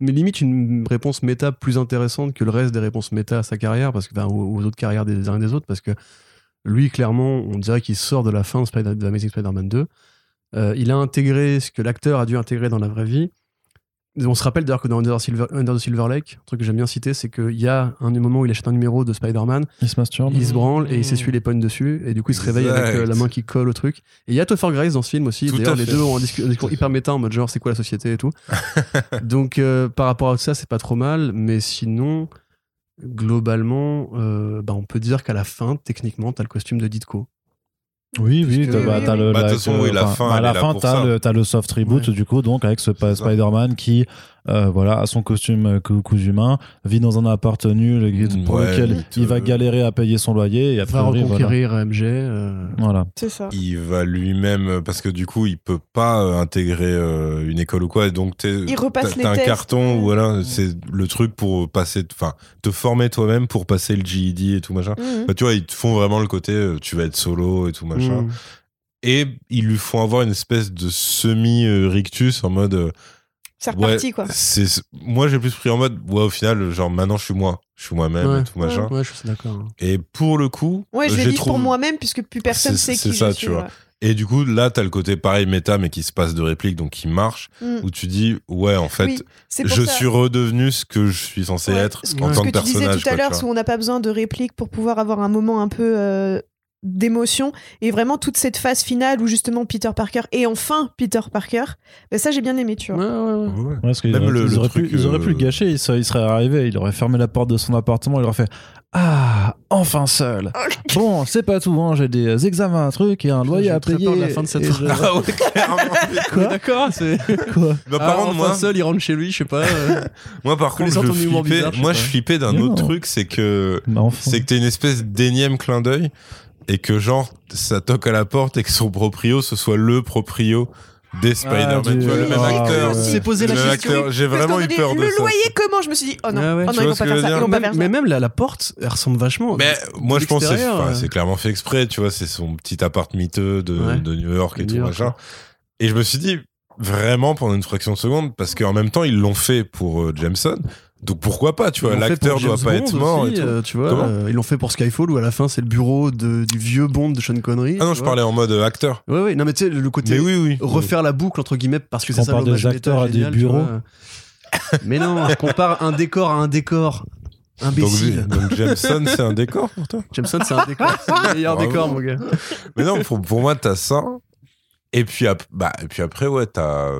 mais limite une réponse méta plus intéressante que le reste des réponses méta à sa carrière, parce que aux, autres carrières des uns et des autres, parce que lui, clairement, on dirait qu'il sort de la fin de, Spider- de Amazing Spider-Man 2. Euh, il a intégré ce que l'acteur a dû intégrer dans la vraie vie. On se rappelle d'ailleurs que dans Under, Silver, Under the Silver Lake, un truc que j'aime bien citer, c'est qu'il y a un moment où il achète un numéro de Spider-Man, Il se masturbe. il se branle et il s'essuie les pognes dessus, et du coup il se réveille avec euh, la main qui colle au truc. Et il y a Topher Grace dans ce film aussi, d'ailleurs les deux ont un discours, un discours hyper méta en mode genre c'est quoi la société et tout. Donc euh, par rapport à ça, c'est pas trop mal, mais sinon, globalement, euh, bah, on peut dire qu'à la fin, techniquement, t'as le costume de Ditko. Oui, oui, que- bah, Oui, t'as oui, le. oui. Bah, de la- toute façon, oui, la enfin, fin, bah, à la fin, t'as le, le soft reboot, Ouais. du coup, donc avec ce. Spider-Man qui, euh, voilà, a son costume euh, cou- cousu main, vit dans un appart nul pour Ouais, lequel il va galérer à payer son loyer et après, Va voilà. reconquérir MJ. euh, Voilà. C'est ça. il va lui-même parce que du coup il peut pas intégrer euh, une école ou quoi et donc t'es- Il repasse t'as les t'as un carton où voilà c'est le truc pour passer enfin te former toi-même pour passer le GED et tout machin Mhm. Bah, tu vois ils te font vraiment le côté tu vas être solo et tout machin mm. et ils lui font avoir une espèce de semi euh, rictus en mode C'est ouais, reparti quoi. c'est moi j'ai plus pris en mode ouais au final genre maintenant je suis moi je suis moi-même Ouais. et tout machin Ouais, je suis d'accord. hein. et pour le coup Ouais, je vais j'ai vivre pour moi-même puisque plus personne C'est- sait c'est qui ça, je tu suis. vois. ouais. Et du coup, là, t'as le côté pareil méta, mais qui se passe de réplique, donc qui marche, Mm. où tu dis, ouais, en fait, Oui, je ça. suis redevenu ce que je suis censé Ouais. être en que tant Ce que tu disais personnage. tout à l'heure, tu où vois. on n'a pas besoin de répliques pour pouvoir avoir un moment un peu euh, d'émotion. Et vraiment, toute cette phase finale où justement Peter Parker et enfin Peter Parker, ben ça j'ai bien aimé, tu vois. ouais, ouais. Ouais, ouais. Ouais, parce qu'ils Même auraient, le- ils auraient pu, ils auraient pu le euh, gâcher, il serait, il serait arrivé, il aurait fermé la porte de son appartement, il aurait fait Ah, enfin seul. Bon, c'est pas tout, hein, j'ai des examens, un truc et un loyer à payer. de la fin de cette je- Ah ouais, clairement. Quoi D'accord, c'est. Quoi Bah, par Ah, contre, enfin, moi, seul, il rentre chez lui, je sais pas. euh, moi, par contre, je flippais, bizarre, moi, je flippais d'un autre truc, c'est que, Bah, c'est que t'es une espèce d'énième clin d'œil et que genre, ça toque à la porte et que son proprio, ce soit le proprio des Spider-Man, du- tu vois, le même Ah, acteur. ouais. C'est posé Le la question. J'ai vraiment eu peur de le ça. loyer comment Je me suis dit, oh non, Ah ouais. oh non ils vont pas faire ça. Ils vont pas faire ça. mais même la, la porte, elle ressemble vachement. Mais moi, je pense que c'est euh. c'est clairement fait exprès, tu vois, c'est son petit appart miteux de, Ouais. de New York et tout York, machin. Et je me suis dit, vraiment pendant une fraction de seconde, parce qu'en même temps, ils l'ont fait pour euh, Jameson. Donc pourquoi pas, tu vois, l'acteur doit pas Bond être mort aussi, et tout. euh, tu vois, euh, ils l'ont fait pour Skyfall où à la fin c'est le bureau de- du vieux Bond de Sean Connery. Ah non, je vois. parlais en mode euh, acteur. Ouais, ouais, non, mais tu sais, le côté oui, oui. refaire la boucle entre guillemets parce que c'est ça parle l'hommage des acteurs à des génial, bureaux. mais non, je compare un décor à un décor. Imbécile. donc Jameson, c'est un décor pour toi? Jameson, c'est un décor. C'est le meilleur Bravo. décor, mon gars. Mais non, pour, pour moi, t'as ça. Et puis, ap- bah, et puis après, ouais, t'as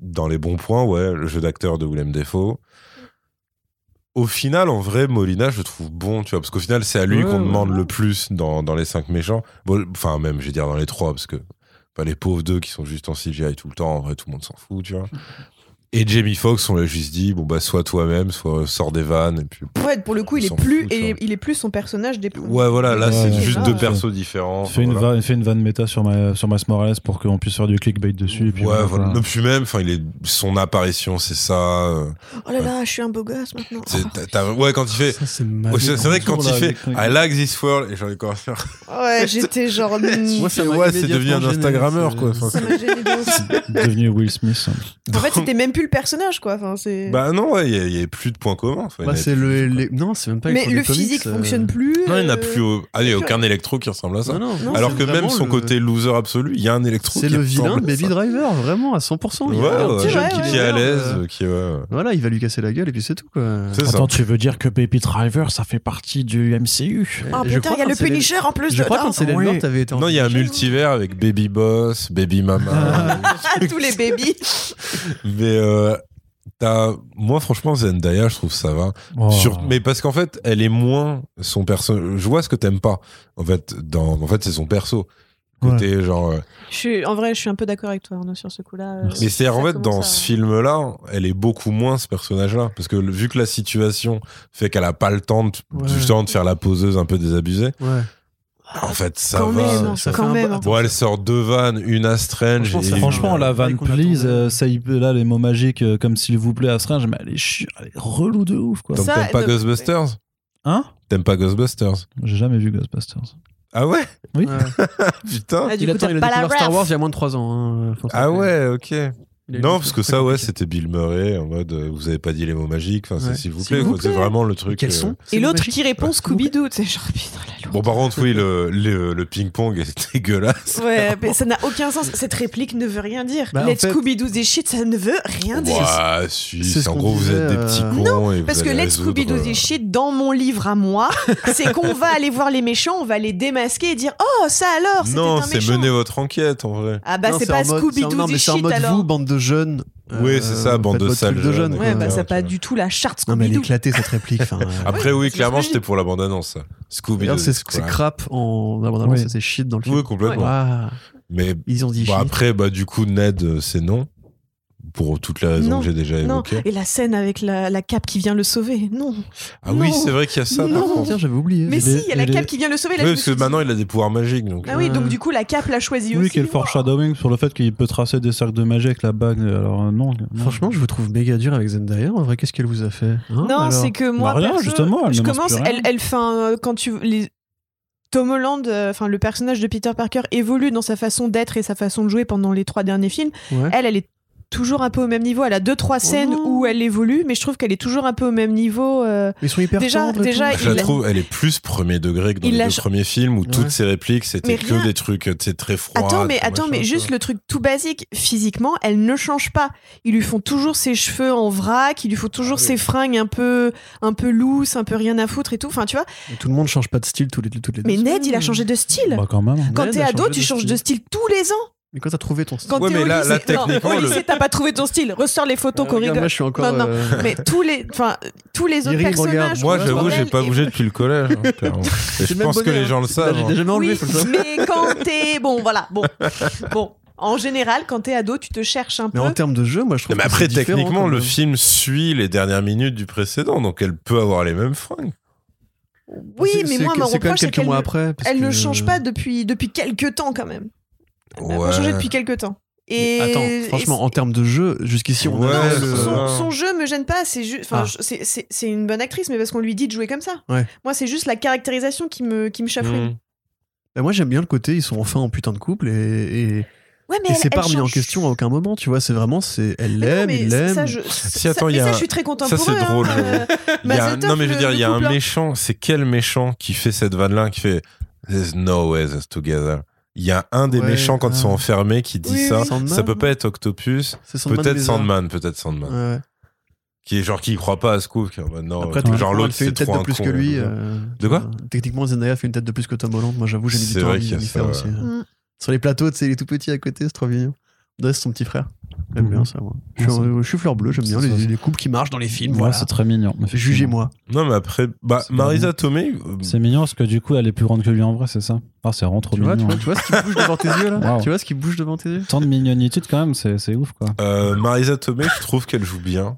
dans les bons points, ouais, le jeu d'acteur de Willem Dafoe. Au final, en vrai, Molina, je le trouve bon, tu vois, parce qu'au final, c'est à lui Ouais, qu'on ouais, demande ouais. le plus dans, dans les cinq méchants. Bon, Enfin, même, je vais dire dans les trois, parce que pas les pauvres deux qui sont juste en CGI tout le temps, en vrai, tout le monde s'en fout, tu vois. Et Jamie Foxx, on l'a juste dit, bon, bah, soit toi-même, soit sors des vannes, et puis. Ouais, pour le coup, il est plus, et il est plus son personnage des Ouais, voilà, là, Ouais, c'est ouais, juste deux persos différents. Fais une, voilà. vanne, fais une vanne méta sur, ma, sur Miles Morales pour qu'on puisse faire du clickbait dessus. Et puis ouais, voilà, voilà. quoi. Non, puis même, enfin, il est son apparition, c'est ça. euh, Oh là là, je suis un beau gosse maintenant. c'est- t'as- ouais, quand il fait. C'est c'est c'est vrai que quand il fait I like this world, et j'en ai encore faire. Ouais, j'étais genre. hmm, Moi, Ouais, c'est devenu un Instagrammeur, c'est- quoi. Ouf. devenu Will Smith. En fait, c'était même plus le personnage, quoi. Enfin, c'est. Bah non, ouais, il y a- il y, avait plus de points communs. Enfin, il y Bah, avait c'est plus, le, quoi. les- Non, c'est même pas Mais le physique euh, fonctionne plus. Non, il n'y en a euh, plus. au- Ah, il a aucun électro qui ressemble à ça. Non, non, non, Alors c'est que même vraiment son le- côté loser absolu, il y a un électro C'est qui le vilain ressemble de à Baby ça. Driver, vraiment, à 100%. Il y Ouais, a un ouais, petit jeune ouais, qui ouais. qui est à l'aise, euh, qui est. ouais. Voilà, il va lui casser la gueule et puis c'est tout, quoi. C'est ça. Attends, tu veux dire que Baby Driver, ça fait partie du MCU Ah je putain, crois il y a quand le c'est les- Punisher en plus Je crois dedans. quand c'est Oui. Mort, t'avais été en Non, il y a un multivers avec Baby Boss, Baby Mama. Tous les babies. mais euh, t'as. Moi, franchement, Zendaya, je trouve ça va. Oh. Sur- mais parce qu'en fait, elle est moins son perso. Je vois ce que t'aimes pas. En fait, dans, en fait, c'est son perso. Côté genre. euh, Je suis, en vrai, je suis un peu d'accord avec toi, Arnaud, sur ce coup-là. Euh, Mais c'est en fait dans ce film-là, elle est beaucoup moins ce personnage-là, parce que vu que la situation fait qu'elle a pas le temps de, Ouais. justement de faire la poseuse un peu désabusée. Ouais. En fait, ça Quand va. même, hein, ça fait quand un même. Bon, elle sort deux vannes, une à Strange. Franchement, ça- et- Franchement, la vanne please, euh, ça y peut là, les mots magiques euh, comme s'il vous plaît à Strange, mais elle est, chi- elle est relou de ouf quoi. T'aimes pas de- Ghostbusters Hein? T'aimes pas Ghostbusters J'ai jamais vu Ghostbusters. Ah ouais? Oui. Ouais. Putain. Ah, du Il coup, attend, il a pas la découvert Star. Wars il y a moins de 3 ans. hein, se Ah ouais, ok. Non, parce que ça, ouais, c'était Bill Murray en mode euh, vous avez pas dit les mots magiques. Enfin, Ouais. s'il vous plaît. C'est vraiment le truc. Quels euh, Et l'autre qui répond. Scooby-Doo. C'est genre, putain, la Bon, par contre, oui, le, le, le ping-pong est dégueulasse. Ouais, mais ça n'a aucun sens. Cette réplique ne veut rien dire. Bah, en Let's fait- Scooby-Doo des shit, ça ne veut rien dire. Ouais, si, C'est en gros, vous êtes des petits euh, cons et vous Parce que Let's Scooby-Doo euh, des shit, dans mon livre à moi, c'est qu'on va aller voir les méchants, on va les démasquer et dire Oh, ça alors, Non, c'est mener votre enquête en vrai. Ah bah Non, c'est pas Scooby-Doo Non, des shit alors. De jeunes. Oui, c'est ça, bande de sales de jeunes. jeunes. Ouais, bah ça pas du tout la charte Non, mais elle est Scooby-Doo. éclatée cette réplique. enfin, euh, Après, oui, clairement, j'étais pour la bande-annonce. ça. Scooby c'est c'est crap en Oui. ça c'est shit dans le film. Oui, complètement. Mais ils ont dit après, bah, du coup, Ned, euh, c'est non. Pour toutes les raisons Non, que j'ai déjà Non, évoquées. et la scène avec la, la cape qui vient le sauver. Non. Ah oui, c'est vrai qu'il y a ça, Non. Tiens, j'avais oublié. Mais Il si, est- il y a la cape qui vient le sauver. Là, Oui, parce que dit- maintenant, il a des pouvoirs magiques. Donc, Ah oui, Euh, donc du coup, la cape l'a choisi Oui, aussi. quel foreshadowing sur le fait qu'il peut tracer des cercles de magie avec la bague. Alors euh, non. non. Franchement, je vous trouve méga dur avec Zendaya. En vrai, qu'est-ce qu'elle vous a fait hein, Non, c'est que moi, Bah, rien, perso, justement, elle je commence, elle, elle fait un- quand tu les Tom Holland, euh, enfin le personnage de Peter Parker évolue dans sa façon d'être et sa façon de jouer pendant les trois derniers films. Ouais. Elle, elle est toujours un peu au même niveau. Elle a deux trois scènes Oh. où elle évolue, mais je trouve qu'elle est toujours un peu au même niveau. euh, Ils sont hyper Déjà- tendres déjà. Je la trouve, elle est plus premier degré que dans Il les deux premiers films où Ouais. toutes ses répliques c'était que des trucs tu sais, très froids. Attends, mais attends, machin, mais juste le truc tout basique, physiquement, elle ne change pas. Ils lui font toujours ses cheveux en vrac, il lui faut toujours Ah oui. ses fringues un peu, un peu loose, un peu rien à foutre et tout. Enfin, tu vois. Et Tout le monde change pas de style tous les, toutes les deux Mais Ned, semaines. il a changé de style. Bah quand même. Quand t'es ado, tu changes style. de style tous les ans. Mais quand t'as trouvé ton style. Quand Ouais, t'es mais au là- lycée, là, Non, au le- lycée, t'as pas trouvé ton style. Ressors les photos Euh, qu'on regarde, rigole. Moi, je suis encore. Non, non. euh, Mais tous les, enfin, tous les autres Yeri, personnages. regarde. Moi, sont j'avoue, j'ai pas et- bougé depuis le collège. hein, clairement. Et c'est je le même pense que bonnet, les hein. gens le savent. hein. jamais enlevé, Oui, faut le savoir. mais quand t'es bon, voilà, bon, bon. En général, quand t'es ado, tu te cherches un peu. Mais en termes de jeu, moi, je trouve. Mais que après, c'est différent, techniquement, quand le même. film suit les dernières minutes du précédent, donc elle peut avoir les mêmes fringues. Oui, C'est- mais c'est moi, que- mon c'est quand même reproche, c'est quelques qu'elle mois ne- après. parce elle ne que- change pas depuis depuis quelques temps quand même. Elle n'a pas changé depuis quelques temps. Et Attends, et franchement, en termes de jeu, jusqu'ici, on Ouais, a c'est le- ça. son, son jeu me gêne pas, c'est juste, enfin, Ah. c'est- une bonne actrice, mais parce qu'on lui dit de jouer comme ça. Ouais. Moi, c'est juste la caractérisation qui me qui me chafouine. Mm. Bah, moi, j'aime bien le côté, ils sont enfin en putain de couple et, et, Ouais, mais et elle- c'est pas remis en question à aucun moment, tu vois. C'est vraiment, c'est, elle l'aime, il l'aime. je, Si, attends, mais il y a ça, un- je suis très content ça, pour c'est eux, hein. drôle. Euh, a non mais je veux dire, il y a un hein. méchant. C'est quel méchant qui fait cette vanne là qui fait There's no way they're together. Il y a un des Ouais, méchants quand ils sont ah. enfermés qui dit Oui, ça. Sandman, ça peut pas être Octopus. Sandman Peut-être. Sandman, peut-être Sandman. Ouais. Qui est genre qui croit pas à ce coup. qui non, Après, techniquement, genre l'autre fait une tête de plus con, que lui. euh. De quoi euh, Techniquement, Zendaya fait une tête de plus que Tom Holland. Moi, j'avoue, j'ai mis du temps à m'y faire ouais. aussi. Sur les plateaux, tu sais, il est tout petit à côté, c'est trop mignon. Ouais, c'est son petit frère. J'aime Mhm. bien ça, moi. Je suis, Ouais, euh, je suis fleur bleue, j'aime bien les, couples qui marchent dans les films. Ouais, voilà. c'est très mignon. Jugez-moi. Non mais après, bah C'est Marisa. Tomei. euh, C'est mignon parce que du coup, elle est plus grande que lui en vrai, c'est ça? Ah, c'est vraiment trop Tu vois, tu, mignon. vois, tu vois ce qui bouge devant tes yeux là? Wow. Tu vois ce qui bouge devant tes yeux? Tant de mignonitude quand même, c'est c'est ouf quoi. euh, Marisa Tomei, je trouve qu'elle joue bien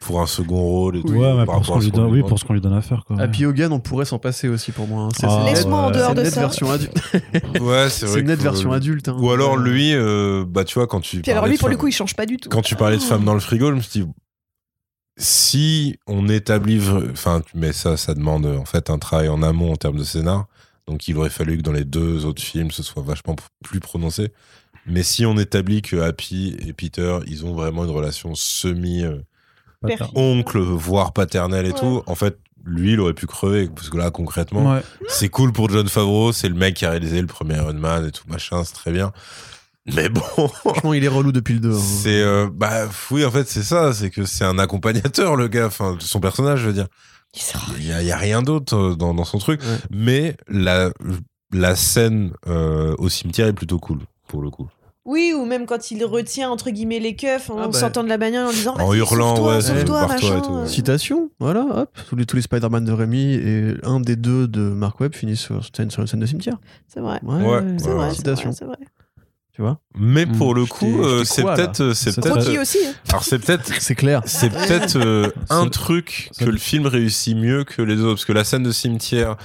pour un second rôle et tout. ouais, pour ce rapport qu'on à lui qu'on donne, oui, pour ce qu'on lui donne à faire quoi. Happy Hogan, on pourrait s'en passer aussi pour moi. hein. C'est Ah, net- Laisse-moi en dehors de une nette ça. version adulte. Ouais, c'est vrai. C'est une nette que- version adulte. hein. Ou alors Euh, lui, euh, bah tu vois quand tu. Puis alors lui, pour le femme- coup, il change pas du tout. quand tu parlais de femmes dans le frigo, je me suis dit, si on établit, enfin, mais ça, ça demande en fait un travail en amont en termes de scénar. Donc, il aurait fallu que dans les deux autres films, ce soit vachement plus prononcé. Mais si on établit que Happy et Peter, ils ont vraiment une relation semi Père. oncle, voire paternelle et Ouais. tout, en fait, lui, il aurait pu crever. Parce que là, concrètement, Ouais. c'est cool pour John Favreau, c'est le mec qui a réalisé le premier Iron Man et tout machin, c'est très bien. Mais bon, Franchement, il est relou depuis le 2. hein. c'est euh, bah oui en fait c'est ça, c'est que c'est un accompagnateur le gars, enfin son personnage je veux dire. Il sera- Il y a, rien d'autre euh, dans, dans son truc, Ouais. mais la la scène euh, au cimetière est plutôt cool pour le coup. Oui, ou même quand il retient entre guillemets les keufs en Ah bah. sortant de la bagnole en disant En hurlant, sauve-toi, ouais, sauve-toi, barre-toi et machin. tout, ouais. Citation, voilà, hop. Tous les, tous les Spider-Man de Rémi et un des deux de Mark Webb finissent sur, sur une scène de cimetière. C'est vrai. Ouais, Ouais. C'est vrai, c'est Citation. vrai, c'est vrai. Tu vois? Mais Mm. pour le coup, euh, c'est quoi, peut-être c'est C'est peut-être aussi. hein. alors c'est peut-être C'est clair. c'est peut-être euh, un truc que le film réussit mieux que les autres parce que la scène de cimetière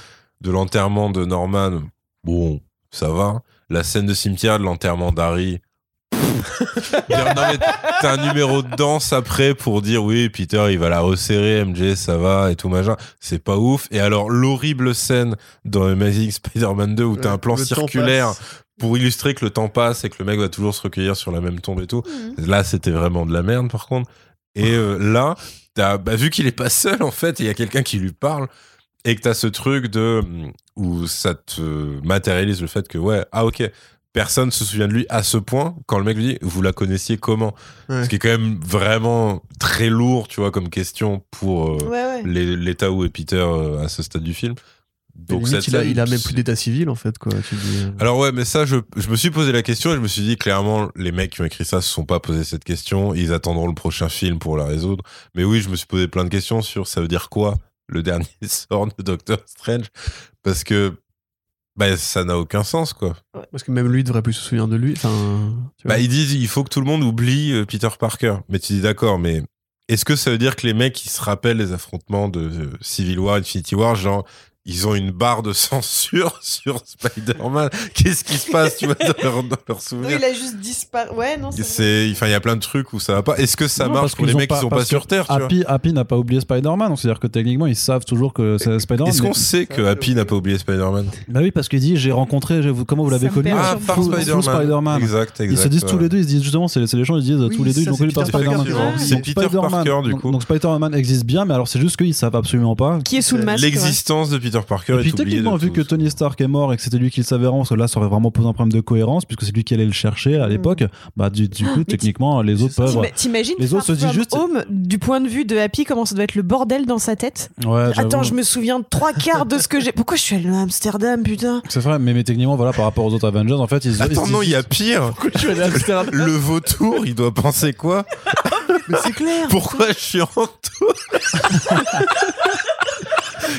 de l'enterrement de Norman bon ça va la scène de cimetière de l'enterrement d'Harry. T'as un numéro de danse après pour dire oui Peter il va la resserrer MJ ça va et tout machin. C'est pas ouf. Et alors l'horrible scène dans Amazing Spider-Man 2 où t'as un plan circulaire pour illustrer que le temps passe et que le mec va toujours se recueillir sur la même tombe et tout. Mhm. Là, c'était vraiment de la merde, par contre. Et euh, là, t'as, bah, vu qu'il est pas seul, en fait, il y a quelqu'un qui lui parle, et que t'as ce truc de hum, où ça te matérialise le fait que ouais, ah ok, personne se souvient de lui à ce point. Quand le mec lui dit, vous la connaissiez comment? Ouais. Ce qui est quand même vraiment très lourd, tu vois, comme question pour euh, Ouais, l'état où est Peter euh, à ce stade du film. Donc, il, a, il a même plus d'état civil en fait quoi. Tu dis, euh, alors ouais, mais ça, je, je me suis posé la question et je me suis dit clairement, les mecs qui ont écrit ça se sont pas posé cette question. Ils attendront le prochain film pour la résoudre. Mais oui, je me suis posé plein de questions sur ça veut dire quoi? Le dernier sort de Doctor Strange parce que bah ça n'a aucun sens quoi. Parce que même lui devrait plus se souvenir de lui. Enfin, tu vois. Bah ils disent il faut que tout le monde oublie euh, Peter Parker. Mais tu dis d'accord, mais est-ce que ça veut dire que les mecs qui se rappellent les affrontements de euh, Civil War, Infinity War, genre ils ont une barre de censure sur Spider-Man Qu'est-ce qui se passe, tu vois, dans leur, dans Oui, souvenirs il a juste disparu. Ouais, non, c'est enfin, il y a plein de trucs où ça va pas. Est-ce que ça Non, marche parce pour les mecs qui sont pas sur Terre, tu vois Happy, Happy n'a pas oublié Spider-Man, donc c'est-à-dire que techniquement ils savent toujours que c'est Spider-Man. Est-ce mais- qu'on sait que Happy n'a pas oublié Spider-Man Bah oui, parce qu'il dit j'ai rencontré, comment vous l'avez connu? Ah, par Spider-Man. Spider-Man. Exact, exact. Ils se disent tous les deux, ils se disent justement, c'est c'est les gens, ils disent Oui, tous les deux, ils ont c'est connu par Spider-Man. C'est Peter Spider-Man- Parker, du coup. Donc Spider-Man existe bien, mais alors c'est juste qu'ils savent absolument pas. Qui est sous le masque. L'existence de Peter Parker Et puis techniquement, vu que. Tony Stark est mort et que c'était lui qui le savait parce que là ça aurait vraiment posé un problème de cohérence, puisque c'est lui qui allait le chercher à l'époque, bah du, du coup, techniquement, les autres peuvent. T'ima- T'imagines Les autres se disent From juste- Home, du point de vue de Happy, comment ça doit être le bordel dans sa tête Ouais. Attends, je me souviens de trois quarts de ce que j'ai. Pourquoi je suis allé à Amsterdam, putain C'est vrai, mais, mais techniquement, voilà, par rapport aux autres Avengers, en fait, ils. ils Attends, se non, il y a pire. Je suis allé à Amsterdam. Le vautour, il doit penser quoi Mais c'est clair. Pourquoi je suis en tour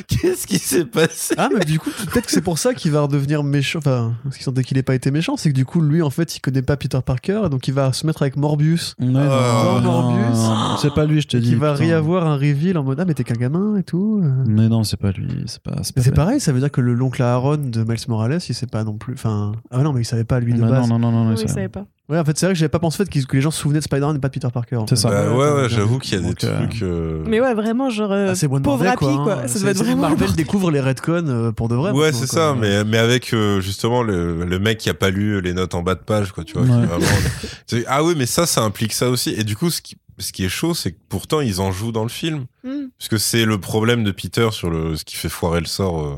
Qu'est-ce qui s'est passé Ah, mais du coup, peut-être que c'est pour ça qu'il va redevenir méchant. Enfin, parce qu'il sentait qu'il n'ait pas été méchant, c'est que du coup, lui, en fait, il connaît pas Peter Parker, et donc il va se mettre avec Morbius. Ouais, Oh, non, non, Morbius. non, C'est pas lui, je te dis. Qui va réavoir un reveal en mode Ah, mais t'es qu'un gamin et tout. Mais non, c'est pas lui. C'est pas. C'est pas pareil, ça veut dire que le l'oncle Aaron de Miles Morales, il sait pas non plus. Enfin, ah non, mais il savait pas lui de Bah base. non, non, non, non, Oui, je savais pas. Ouais, en fait, c'est vrai que j'avais pas pensé au fait que les gens se souvenaient de Spider-Man et pas de Peter Parker. C'est ça. Bah, Ouais, ouais, j'avoue qu'il y a des euh, trucs. euh, Mais ouais, vraiment, genre, euh, Ah, c'est pauvre Marvel, Happy, quoi. quoi. hein. Ça C'est- doit être vraiment. Marvel découvre les retcons euh, pour de vrai. Ouais, c'est ça, mais, mais avec euh, justement le, le mec qui a pas lu les notes en bas de page, quoi, tu vois. Ouais. vraiment- ah oui, mais ça, ça implique ça aussi. Et du coup, ce qui, ce qui est chaud, c'est que pourtant, ils en jouent dans le film. Hmm. Parce que c'est le problème de Peter sur le, ce qui fait foirer le sort euh,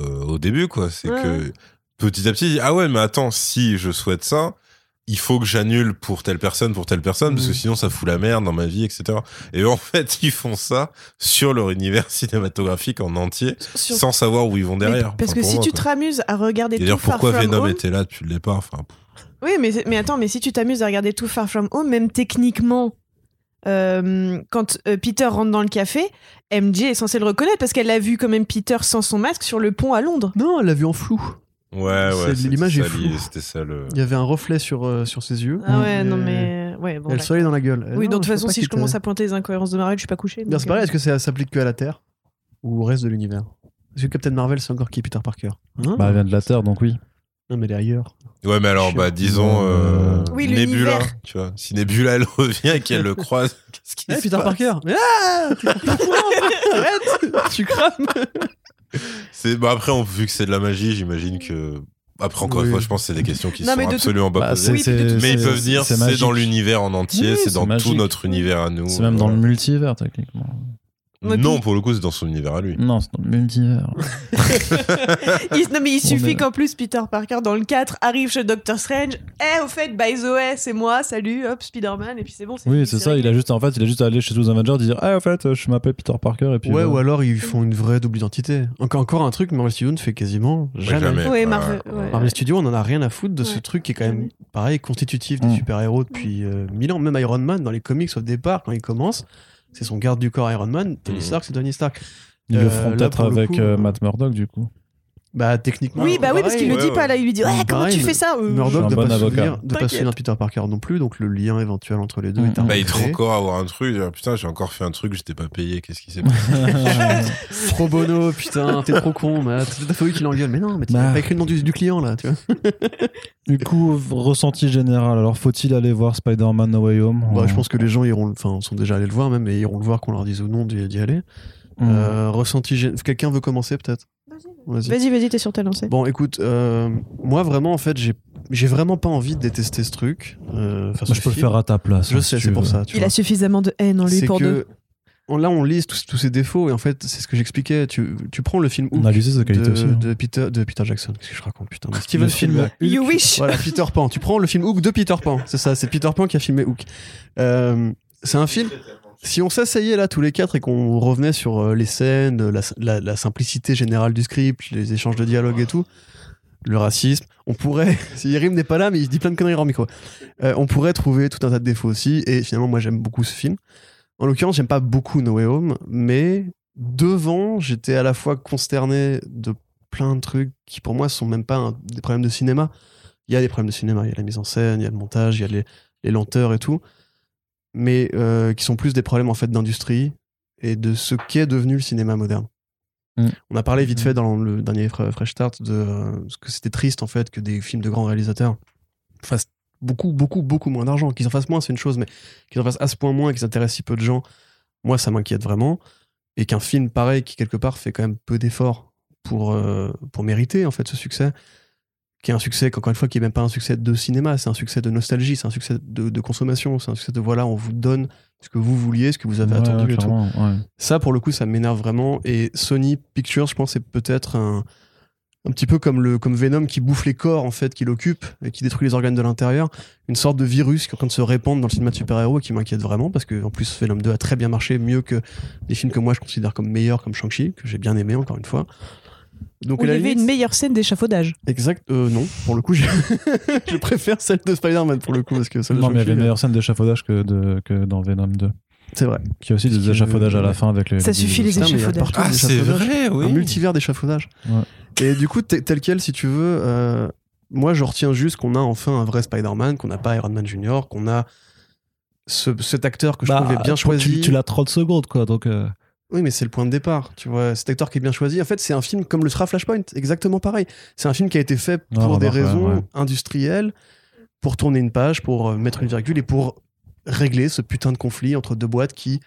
euh, au début, quoi. C'est Ouais, que petit à petit, il dit, ah ouais, mais attends, si je souhaite ça, il faut que j'annule pour telle personne, pour telle personne, parce que Mhm. sinon ça fout la merde dans ma vie, etc. Et en fait, ils font ça sur leur univers cinématographique en entier, Sur- sans savoir où ils vont Mais derrière. parce Enfin, que si moi, tu te ramuses à regarder tout d'ailleurs, Far pourquoi From Venom Home, était là, tu l'es pas. Enfin. Oui, mais, mais attends, mais si tu t'amuses à regarder tout Far From Home, même techniquement, euh, quand euh, Peter rentre dans le café, MJ est censé le reconnaître parce qu'elle l'a vu quand même Peter sans son masque sur le pont à Londres. Non, elle l'a vu en flou. Ouais, ouais. L'image est ça, floue. C'était ça le. Il y avait un reflet sur, euh, sur ses yeux. Ah ouais, Et- non mais. Ouais, bon. et le soleil dans la gueule. Oui, Non, de toute façon, si je commence à pointer les incohérences de Marvel, je suis pas couché. Non, donc, c'est pareil, euh, est-ce que ça s'applique que à la Terre Ou au reste de l'univers? Est-ce que Captain Marvel, c'est encore qui Peter Parker? Hein? Bah, elle vient de la Terre, donc oui. Non, mais elle est ailleurs. Ouais, mais alors, bah, disons, euh, Oui, Nebula, l'univers. tu vois. Si Nebula, elle revient et qu'elle le croise, qu'est-ce qui Eh, se Peter passe? Parker Mais ah Arrête Tu crames C'est, bah, après, on, vu que c'est de la magie, j'imagine que. Après, encore Oui. une fois, je pense que c'est des questions qui Non, sont absolument pas Bah, posées. Oui, Mais ils peuvent dire c'est dans l'univers en entier, Oui, c'est dans tout notre univers à nous. C'est même dans le multivers, techniquement. Ouais, Non, puis- pour le coup, c'est dans son univers à lui. Non, c'est dans le multivers. il- non mais il suffit est- qu'en plus Peter Parker dans le 4 arrive chez Doctor Strange. Eh, au fait, by the way, c'est moi, salut, hop, Spider-Man, et puis c'est bon. Oui, c'est ça. Il a juste, en fait, il a juste à aller chez tous les Avengers dire, ah, en fait, je m'appelle Peter Parker et puis. Ouais, ou alors ils font une vraie double identité. Encore, encore un truc Marvel Studios ne fait quasiment Ouais, jamais. jamais. Oui, Ouais, Marvel. ouais. Marvel Studios, on en a rien à foutre de ce truc qui est quand même, pareil, constitutif des Mm. super-héros depuis euh, mille ans. Même Iron Man, dans les comics au départ, quand il commence, c'est son garde du corps Iron Man. Tony Mm. Stark, c'est Tony Stark. Ils Euh, le feront là, peut-être avec coup, euh, euh, Matt Murdock, du coup. Bah, techniquement. Oui, bah oui, parce qu'il le ouais, dit ouais. pas là. Il lui dit, ouais, comment Pareil, tu fais ça euh, Murdoch de un pas, bon se avocat. souvenir, de pas se souvenir de Peter Parker non plus, donc le lien éventuel entre les deux Mm, est un. Bah, peu il créé. encore avoir un truc. Ah, Putain, j'ai encore fait un truc, j'étais pas payé. Qu'est-ce qui s'est passé Pro bono, putain, t'es trop con, Matt. C'est tout à fait lui qui l'engueule. Mais non, mais tu Bah. pas écrit le nom du, du client là, tu vois. du coup, ressenti général. Alors, faut-il aller voir Spider-Man No Way Home Bah, je pense que les gens iront, enfin, sont déjà allés le voir même, et iront le voir qu'on leur dise ou non d'y aller. Euh, ressenti, gé- quelqu'un veut commencer peut-être? Vas-y. Vas-y, vas-y, t'es sur ta lancée. Bon, écoute, euh, moi vraiment, en fait, j'ai j'ai vraiment pas envie de détester ce truc. Euh, Moi, ce je peux le faire à ta place. Je hein, sais, si c'est pour ça. tu Il vois. a suffisamment de haine en lui pour que deux. là on lise tous, tous ces défauts et en fait c'est ce que j'expliquais tu, tu prends le film Hook On a qualité de, aussi. hein. de Peter de Peter Jackson qu'est-ce que je raconte putain Steven film Spielberg You wish. voilà Peter Pan tu prends le film Hook de Peter Pan c'est ça c'est Peter Pan qui a filmé Hook Euh, c'est un film si on s'asseyait là tous les quatre et qu'on revenait sur euh, les scènes la, simplicité générale du script les échanges de dialogue et tout le racisme, on pourrait, si Yerim n'est pas là, mais il dit plein de conneries en micro, euh, on pourrait trouver tout un tas de défauts aussi, et finalement, moi j'aime beaucoup ce film. En l'occurrence, j'aime pas beaucoup No Way Home, mais devant, j'étais à la fois consterné de plein de trucs qui pour moi sont même pas des problèmes de cinéma. Il y a des problèmes de cinéma, il y a la mise en scène, il y a le montage, il y a les lenteurs et tout, mais euh, qui sont plus des problèmes en fait d'industrie et de ce qu'est devenu le cinéma moderne. Mm. On a parlé vite Mm. fait dans le dernier Fre- Fresh Start de euh, ce que c'était triste en fait que des films de grands réalisateurs fassent beaucoup, beaucoup, beaucoup moins d'argent. Qu'ils en fassent moins, c'est une chose, mais qu'ils en fassent à ce point moins et qu'ils intéressent si peu de gens, moi ça m'inquiète vraiment. Et qu'un film pareil qui quelque part fait quand même peu d'efforts pour, euh, pour mériter en fait ce succès, qui est un succès qu'encore une fois qui est même pas un succès de cinéma, c'est un succès de nostalgie, c'est un succès de, de consommation, c'est un succès de voilà, on vous donne ce que vous vouliez, ce que vous avez Ouais, attendu et tout. ouais. Ça, pour le coup, ça m'énerve vraiment. Et Sony Pictures, je pense, c'est peut-être un, un petit peu comme, le, comme Venom qui bouffe les corps, en fait, qui l'occupe et qui détruit les organes de l'intérieur. Une sorte de virus qui est en train de se répandre dans le cinéma de super-héros et qui m'inquiète vraiment parce que, en plus, Venom 2 a très bien marché, mieux que des films que moi je considère comme meilleurs, comme Shang-Chi, que j'ai bien aimé, encore une fois. Donc, Où il y avait limite- une meilleure scène d'échafaudage. Exact, euh, non, pour le coup, je, je préfère celle de Spider-Man pour le coup parce que celle Non, mais il y avait une meilleure scène d'échafaudage que, de, que dans Venom 2. c'est vrai. Qui a aussi des échafaudages à la fin avec les. Ça suffit, les échafaudages. partout Ah, c'est vrai, oui. un multivers d'échafaudage. Ouais. Et du coup, tel quel, si tu veux, euh, moi je retiens juste qu'on a enfin un vrai Spider-Man, qu'on n'a pas Iron Man Junior, qu'on a ce- cet acteur que je Bah, trouvais bien tu- choisi. Tu, tu l'as 30 secondes, quoi. Donc, euh, Oui, mais c'est le point de départ, tu vois. Cet acteur qui est bien choisi, en fait, c'est un film comme le sera Flashpoint, exactement pareil. C'est un film qui a été fait Ouais, pour des raisons ouais. industrielles, pour tourner une page, pour euh, mettre une virgule et pour régler ce putain de conflit entre deux boîtes qui,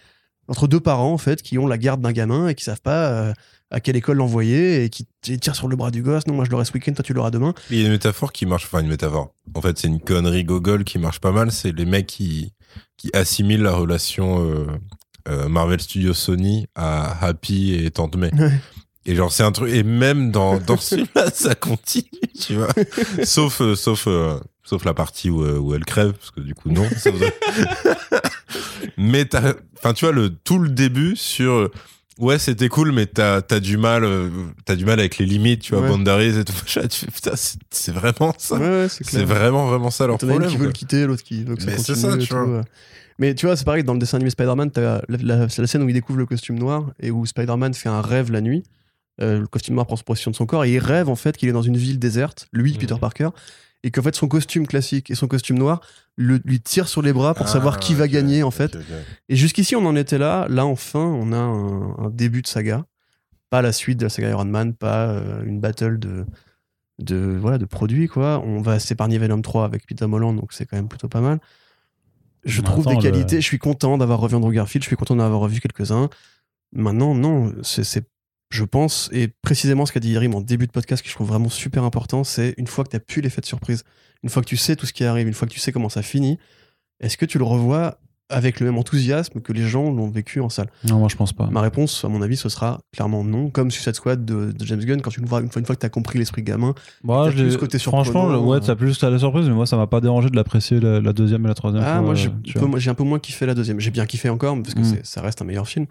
entre deux parents en fait, qui ont la garde d'un gamin et qui savent pas euh, à quelle école l'envoyer et qui tirent sur le bras du gosse. Non, moi je l'aurai ce week-end, toi tu l'auras demain. Il y a une métaphore qui marche, enfin une métaphore. En fait, c'est une connerie gogol qui marche pas mal. C'est les mecs qui, qui assimilent la relation euh, euh, Marvel Studios Sony à Happy et Tante May. Ouais. Et genre, c'est un truc. Et même dans, dans ce film-là, ça continue, tu vois. sauf, euh, sauf, euh, sauf la partie où, euh, où elle crève, parce que du coup, non. ça faisait- mais t'as, enfin, tu vois, le, tout le début sur. Ouais, c'était cool, mais t'as as du mal, euh, t'as du mal avec les limites, tu vois, Ouais. et tout. Tu putain, c'est vraiment ça. Ouais, ouais, c'est vraiment, vraiment ça leur T'en as problème. qui veut le quitter, l'autre qui veut que ça Mais c'est ça, tu tout, vois. Mais tu vois, c'est pareil, dans le dessin animé Spider-Man, la, la- la scène où il découvre le costume noir et où Spider-Man fait un rêve la nuit. Euh, le costume noir prend possession de son corps et il rêve en fait qu'il est dans une ville déserte, lui. Peter Parker, et qu'en fait son costume classique et son costume noir le- lui tirent sur les bras pour savoir Ah, qui va gagner en fait. Et jusqu'ici, on en était là. Là, enfin, on a un, un début de saga. Pas la suite de la saga Iron Man, pas euh, une battle de, de, voilà, de produits, quoi. On va s'épargner Venom 3 avec Peter Holland, donc c'est quand même plutôt pas mal. Je trouve des le- qualités. Je suis content d'avoir revu Andrew Garfield. Je suis content d'avoir revu quelques-uns. Maintenant, non, c'est, c'est- je pense, et précisément ce qu'a dit Yerim en début de podcast, que je trouve vraiment super important, c'est une fois que tu as pu l'effet de surprise, une fois que tu sais tout ce qui arrive, une fois que tu sais comment ça finit, est-ce que tu le revois avec le même enthousiasme que les gens l'ont vécu en salle non, moi, je pense pas. Ma réponse, à mon avis, ce sera clairement non, comme Suicide Squad de, de James Gunn, quand tu le vois une fois, une fois que tu as compris l'esprit gamin. Moi, T'as j'ai- plus ce côté franchement, je- ouais, t'as plus à la surprise, mais moi, ça m'a pas dérangé de l'apprécier la, la deuxième et la troisième Ah, fois. moi, euh, j'ai un peu moins kiffé la deuxième. J'ai bien kiffé encore, parce que Mm. ça reste un meilleur film.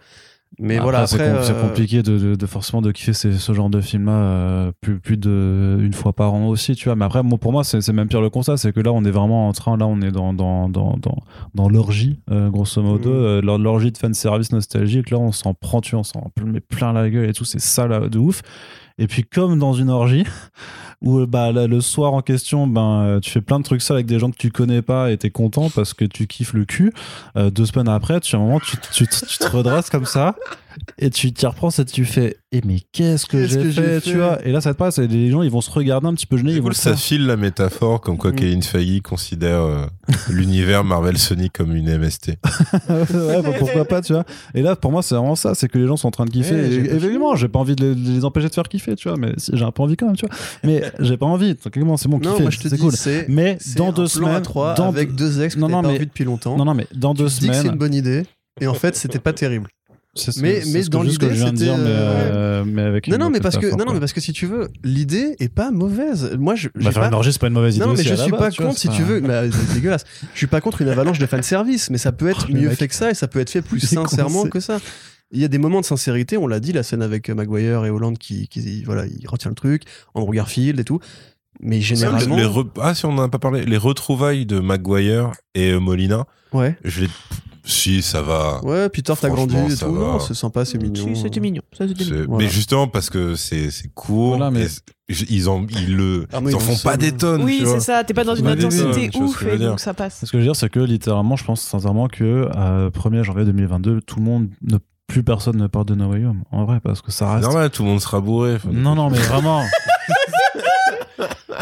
Mais Après, voilà, c'est après. com- c'est euh, compliqué de, de- de forcément de kiffer ces- ce genre de film-là euh, plus, plus de une fois par an aussi, tu vois. Mais après, moi, pour moi, c'est même pire le constat, c'est que là, on est vraiment en train, là, on est dans dans dans dans, dans l'orgie, euh, grosso modo, Mhm. euh, l'or- l'orgie de fan service nostalgique. Là, on s'en prend, tu vois, on s'en met plein la gueule et tout, c'est ça là de ouf. Et puis, comme dans une orgie, où euh, bah, là, le soir en question, ben, euh, tu fais plein de trucs ça avec des gens que tu connais pas et t'es content parce que tu kiffes le cul. Euh, deux semaines après, tu, à un moment, tu, tu, te- tu te redresses comme ça et tu t'y reprends et tu fais Eh, mais qu'est-ce que j'ai fait, tu vois? Et là, ça te passe, et les gens, ils vont se regarder un petit peu gênés, C'est ils vont cool, ça faire- file la métaphore comme quoi Mm. Kevin Feige considère euh, l'univers Marvel Sony comme une MST. ouais, bah, pourquoi pas, tu vois? Et là, pour moi, c'est vraiment ça, c'est que les gens sont en train de kiffer. Et- évidemment, j'ai pas envie de les, de les empêcher de faire kiffer, tu vois, mais j'ai un peu envie quand même, tu vois. Mais j'ai pas envie, donc comment c'est bon, te c'est cool. Mais dans deux semaines, dans avec deux- ex que Non, non, pas mais- vu depuis longtemps. Non, non, mais dans deux que c'est semaines. une bonne idée. Et en fait, c'était pas terrible. c'est ce mais- que- mais dans l'idée, c'était, dire, mais, euh, euh, mais avec Non, non, mais parce que, non, non, mais parce que si tu veux, l'idée est pas mauvaise. Moi, je. Bah, faire pas- une orgie, c'est pas une mauvaise idée. Non, mais je suis pas contre, si tu veux. Bah, c'est dégueulasse. Je suis pas contre une avalanche de fanservice, mais ça peut être Oh, mieux fait que ça et ça peut être fait plus sincèrement que ça. Il y a des moments de sincérité, on l'a dit, la scène avec Maguire et Holland qui, qui voilà, il retient le truc, Andrew Garfield et tout. Mais généralement. Les re- Ah, si on en a pas parlé, les retrouvailles de Maguire et euh, Molina, Ouais, je. Si, ça va. ouais, Peter, t'as grandi et tout. va. Non, c'est sympa, c'est mignon. Si, C'était mignon. Ça, c'était C'est- mignon. Voilà. Mais justement parce que c'est c'est court. Voilà, mais- ils en ils le Ah, ils en ils font pas des tonnes. Oui, tu vois. c'est ça. T'es pas dans une intensité ouf et dire. donc ça passe. Ce que je veux dire, c'est que littéralement, je pense sincèrement que euh, 1er janvier 2022, tout le monde, ne, plus personne ne parle de No Way Home. En vrai, parce que ça reste. normal, tout le monde sera bourré. Non, non, mais vraiment.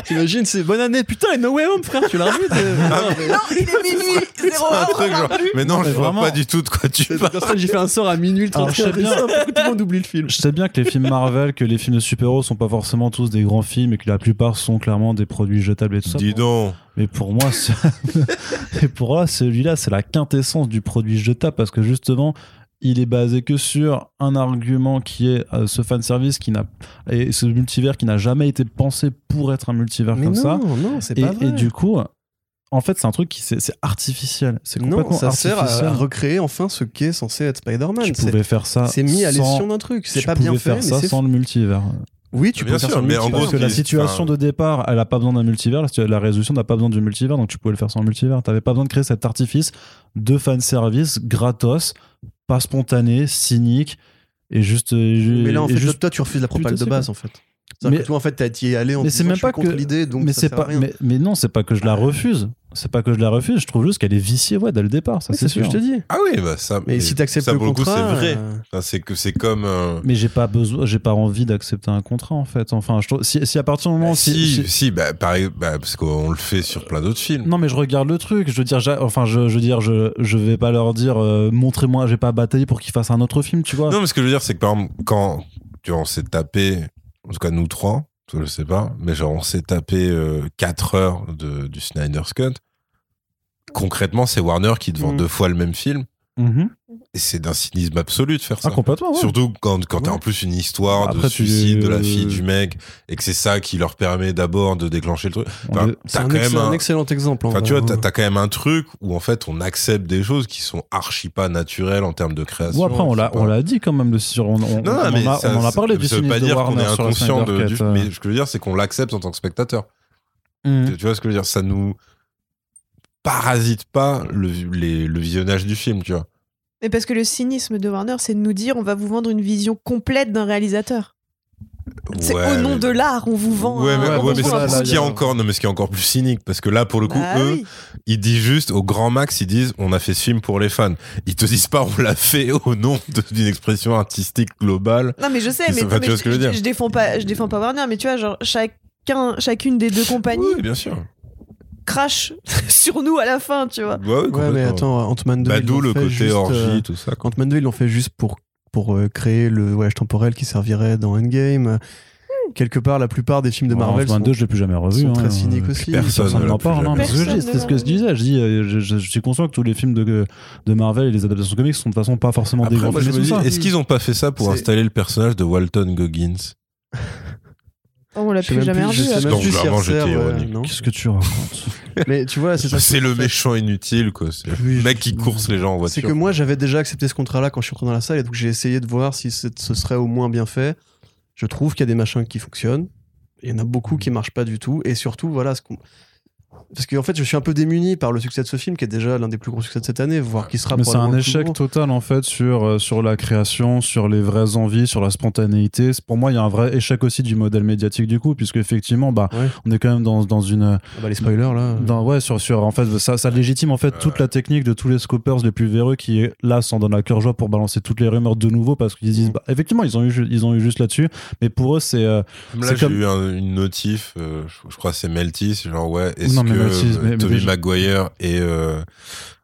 T'imagines, c'est bonne année. Putain, et No Way Home, frère, tu l'as revu Ah, Non, mais- Non, il est minuit, zéro un heure, truc genre. Mais non, mais je vois vraiment. pas du tout de quoi tu C'est parles. pour ça que j'ai fait un sort à minuit le Alors, je sais 31 bien. décembre pour que tout le monde oublie le film. Je sais bien que les films Marvel, que les films de super-héros sont pas forcément tous des grands films et que la plupart sont clairement des produits jetables et tout ça. Dis donc. Mais pour moi, c'est- et pour moi, celui-là, c'est la quintessence du produit jetable parce que justement, il est basé que sur un argument qui est euh, ce fanservice qui n'a et ce multivers qui n'a jamais été pensé pour être un multivers Mais comme non, ça. non, c'est Et, pas vrai. et du coup, en fait, c'est un truc qui c'est artificiel. C'est complètement non, ça sert artificiel. à recréer enfin ce qu'est censé être Spider-Man. tu C'est- pouvais faire ça. C'est mis à sans- l'escient d'un truc. C'est tu pas bien pouvais fait, faire mais ça sans le multivers. Oui, tu Bien peux faire sûr, ça. mais en Parce gros, que la situation enfin- de départ, elle a pas besoin d'un multivers. La, la résolution n'a pas besoin du multivers, donc tu pouvais le faire sans multivers. T'avais pas besoin de créer cet artifice de fanservice gratos, pas spontané, cynique et juste. Mais là, en fait, juste- toi, tu refuses la propale de base, en fait. Mais- que toi, en fait, t'y es allé en mais disant, c'est même je suis pas contre que- l'idée, donc mais ça à pas rien. mais, mais non c'est pas que je la refuse c'est pas que je la refuse je trouve juste qu'elle est viciée ouais dès le départ ça Oui, c'est ce que sûr je te dis. Ah oui, bah ça. Mais si t'acceptes le pour le coup, contrat, c'est vrai. euh, Enfin, c'est que c'est comme. euh, mais j'ai pas besoin j'ai pas envie d'accepter un contrat en fait enfin je trouve, si, si à partir du moment bah, si, si, si- si, bah, pareil, bah, parce qu'on le fait sur plein d'autres films. non mais je regarde le truc je veux dire enfin je, je veux dire je, je vais pas leur dire euh, montrez-moi j'ai pas bataillé pour qu'ils fassent un autre film tu vois Non, mais ce que je veux dire, c'est que par exemple, quand tu vois, on s'est tapé, en tout cas nous trois, je sais pas, mais genre on s'est tapé 4 heures de, du Snyder's Cut. Concrètement, c'est Warner qui te vend Mm. deux fois le même film. Mhm. Et c'est d'un cynisme absolu de faire ça. ah complètement ouais. Surtout quand, quand t'as Ouais. en plus une histoire Après, de tu- suicide de la fille du mec et que c'est ça qui leur permet d'abord de déclencher le truc. On Enfin, C'est t'as un, quand ex- même un un- excellent exemple. en Enfin, vrai. tu vois, t'as t'as quand même un truc où en fait on accepte des choses qui sont archi pas naturelles en termes de création. Bon, après, on l'a, pas- on l'a dit quand même, le, sur, on, on, Non, on mais en a, ça- on en a parlé ça du veut pas cynisme de dire qu'on est inconscient de, du- Cut, euh. mais ce que je veux dire, c'est qu'on l'accepte en tant que spectateur. Mhm. Tu, tu vois ce que je veux dire? Ça nous parasite pas le, les- le visionnage du film, tu vois. Mais parce que le cynisme de Warner, c'est de nous dire on va vous vendre une vision complète d'un réalisateur. C'est Ouais, au nom mais- de l'art, on vous vend. Ouais, mais, ouais, ce qui est encore, non, mais ce qui est encore plus cynique, parce que là, pour le coup, Bah eux, oui. ils disent juste au grand max, ils disent, on a fait ce film pour les fans. Ils te disent pas, on l'a fait au nom d'une expression artistique globale. Non, mais je sais, mais, mais je je défends pas, je défends pas Warner, mais tu vois, genre chacun, chacune des deux compagnies Oui, bien sûr. Crache sur nous à la fin, tu vois. Ouais, ouais, Ouais, mais attends, Ant-Man 2. Bah, ils le fait côté juste, orgie, euh, tout ça. Ant-Man 2, ils l'ont fait juste pour, pour euh, créer le voyage temporel qui servirait dans Endgame. Quelque part, la plupart des films de Marvel Ant-Man sont, 2, je l'ai plus jamais revu. sont hein. très cyniques aussi. personne Personne ne n'en parle. hein, ne C'était ce que je disais. Je, dis, je, je- je suis conscient que tous les films de, de Marvel et les adaptations comics sont de toute façon pas forcément Après, des grands films est-ce qu'ils ont pas fait ça pour C'est- installer le personnage de Walton Goggins? Oh, on l'a plus jamais revu. sais hein. non Qu'est-ce que tu racontes Mais tu vois, c'est ça. C'est le méchant inutile, quoi. C'est le mec qui course les gens en C'est voiture. que moi, j'avais déjà accepté ce contrat-là quand je suis rentré dans la salle, et donc j'ai essayé de voir si c'est- ce serait au moins bien fait. Je trouve qu'il y a des machins qui fonctionnent. Il y en a beaucoup qui marchent pas du tout. Et surtout, voilà, ce qu'on- parce qu'en fait, je suis un peu démuni par le succès de ce film, qui est déjà l'un des plus gros succès de cette année, voire qui sera Mais c'est un échec total en fait sur, euh, sur la création, sur les vraies envies, sur la spontanéité. Pour moi, il y a un vrai échec aussi du modèle médiatique du coup, puisque effectivement, bah, Ouais. on est quand même dans, dans une, Ah bah, les spoilers, là. dans, ouais, sur, sur, en fait, ça, ça légitime en fait toute la technique de tous les scopers les plus véreux qui là s'en donnent à cœur joie pour balancer toutes les rumeurs de nouveau parce qu'ils disent, Mm. bah, effectivement, ils ont eu, ils ont eu juste là-dessus, mais pour eux, c'est, euh, Là, j'ai comme- eu un- une notif, euh, je, je crois que c'est Melty, c'est genre, ouais, est-ce mais que euh, déjà- Maguire et euh,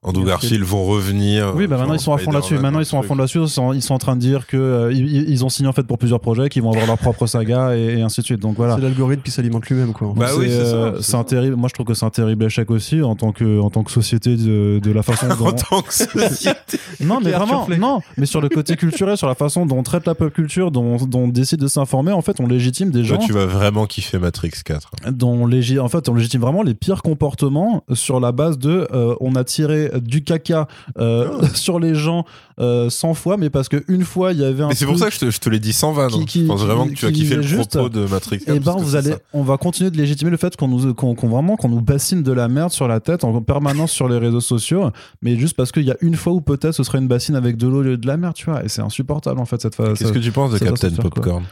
Andrew Garfield. Vont revenir Oui, bah maintenant ils sont à fond là-dessus. Maintenant ils sont à fond là-dessus. Ils sont, en train de dire que euh, ils, ils ont signé en fait pour plusieurs projets, qu'ils vont avoir leur propre saga et, et ainsi de suite. Donc voilà. C'est l'algorithme qui s'alimente lui-même, quoi. Bah c'est, oui, c'est ça, euh, c'est un terrible. Moi je trouve que c'est un terrible échec aussi en tant que en tant que société de, de la façon dont. En tant que société. non mais vraiment non mais sur le côté culturel, sur la façon dont on traite la pop culture, dont, dont on décide de s'informer. En fait, on légitime des gens Toi, tu vas vraiment kiffer Matrix 4. dont en fait on légitime vraiment les pires comportements sur la base de euh, on a tiré du caca euh, sur les gens euh, 100 fois mais parce qu'une fois il y avait un Mais c'est pour ça que je te, je te l'ai dit sans vanne. qui- hein. qui- je pense qui- vraiment que tu as kiffé le juste, propos de Matrix 4. et ben parce que vous allez ça. on va continuer de légitimer le fait qu'on nous qu'on vraiment qu'on nous bassine de la merde sur la tête en permanence sur les réseaux sociaux mais juste parce qu'il y a une fois où peut-être ce serait une bassine avec de l'eau au lieu de la merde tu vois et c'est insupportable en fait cette phase Qu'est-ce que tu penses de Captain quoi.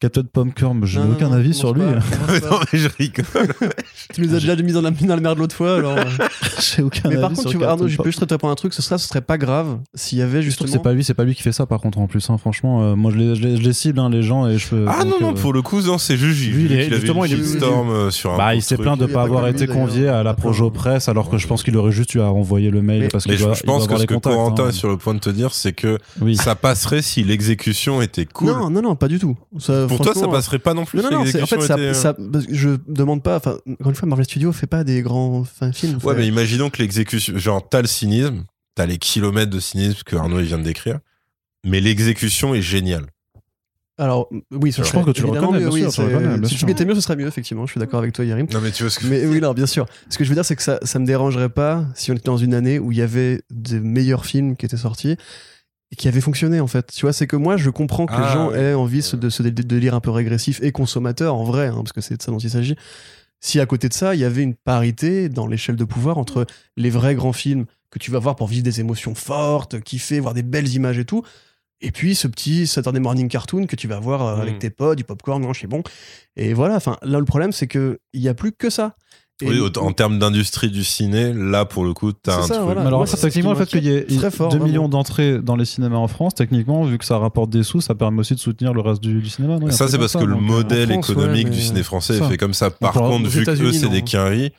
Captain Popcorn je n'ai Non, aucun non, avis non, sur lui pas. Non, mais je rigole. Tu nous as déjà mis dans la, dans la merde l'autre fois, alors. euh. j'ai aucun Mais avis par contre, sur tu vois, Arnaud, je peux juste te répondre un truc, ce serait, ce serait pas grave s'il y avait justement. c'est pas lui c'est pas lui qui fait ça par contre en plus hein, franchement euh, moi je les, je les- je les cible hein, les gens et je peux Ah non, donc, non, euh, pour le coup, non, c'est juste. Lui, il justement, il est- euh, sur un Bah, il s'est plaint de a pas avoir été convié à la. Projo Presse alors que je pense qu'il aurait juste eu à envoyer le mail Mais- parce Mais je, pense que ce que Corentin hein. est sur le point de te dire, c'est que Oui. ça passerait si l'exécution était cool. Non, non, non, pas du tout. Ça, Pour toi, ça franchement, passerait pas non plus Non, non, non, c'est- en fait, ça, était... euh, ça- je demande pas. Enfin, encore une fois, Marvel Studios fait pas des grands films. Ouais, fait- mais imaginons que l'exécution, genre, t'as le cynisme, t'as les kilomètres de cynisme que Arnaud il vient de décrire, mais l'exécution est géniale. Alors, oui, Je pense que tu le reconnais, bien oui, sûr, tu bien Si tu mettais mieux, ce serait mieux, effectivement. Je suis d'accord avec toi, Yarim. Non, mais tu vois ce que Mais oui, non, bien sûr. Ce que je veux dire, c'est que ça, ça me dérangerait pas si on était dans une année où il y avait des meilleurs films qui étaient sortis qui avaient fonctionné, en fait. Tu vois, c'est que moi, je comprends que Ah, les gens oui. aient envie ce- de ce dé- délire un peu régressif et consommateur, en vrai, hein, parce que c'est de ça dont il s'agit. Si à côté de ça, il y avait une parité dans l'échelle de pouvoir entre les vrais grands films que tu vas voir pour vivre des émotions fortes, kiffer, voir des belles images et tout, Et puis ce petit Saturday morning cartoon que tu vas voir euh, Mm. avec tes potes, du popcorn, non, je suis bon. Et voilà, enfin là le problème c'est que il y a plus que ça. Et- Oui, en termes d'industrie du ciné, là pour le coup, t'as un ça, truc. voilà. Mais alors, ça, techniquement, le fait qu'il y ait m'inquiète très fort, 2 vraiment. millions d'entrées dans les cinémas en France, techniquement, vu que ça rapporte des sous, ça permet aussi de soutenir le reste du, du cinéma. non? Ça, c'est parce ça, que le modèle France, économique ouais, du ciné français est fait comme ça. Par contre, vu que eux, c'est des quinries,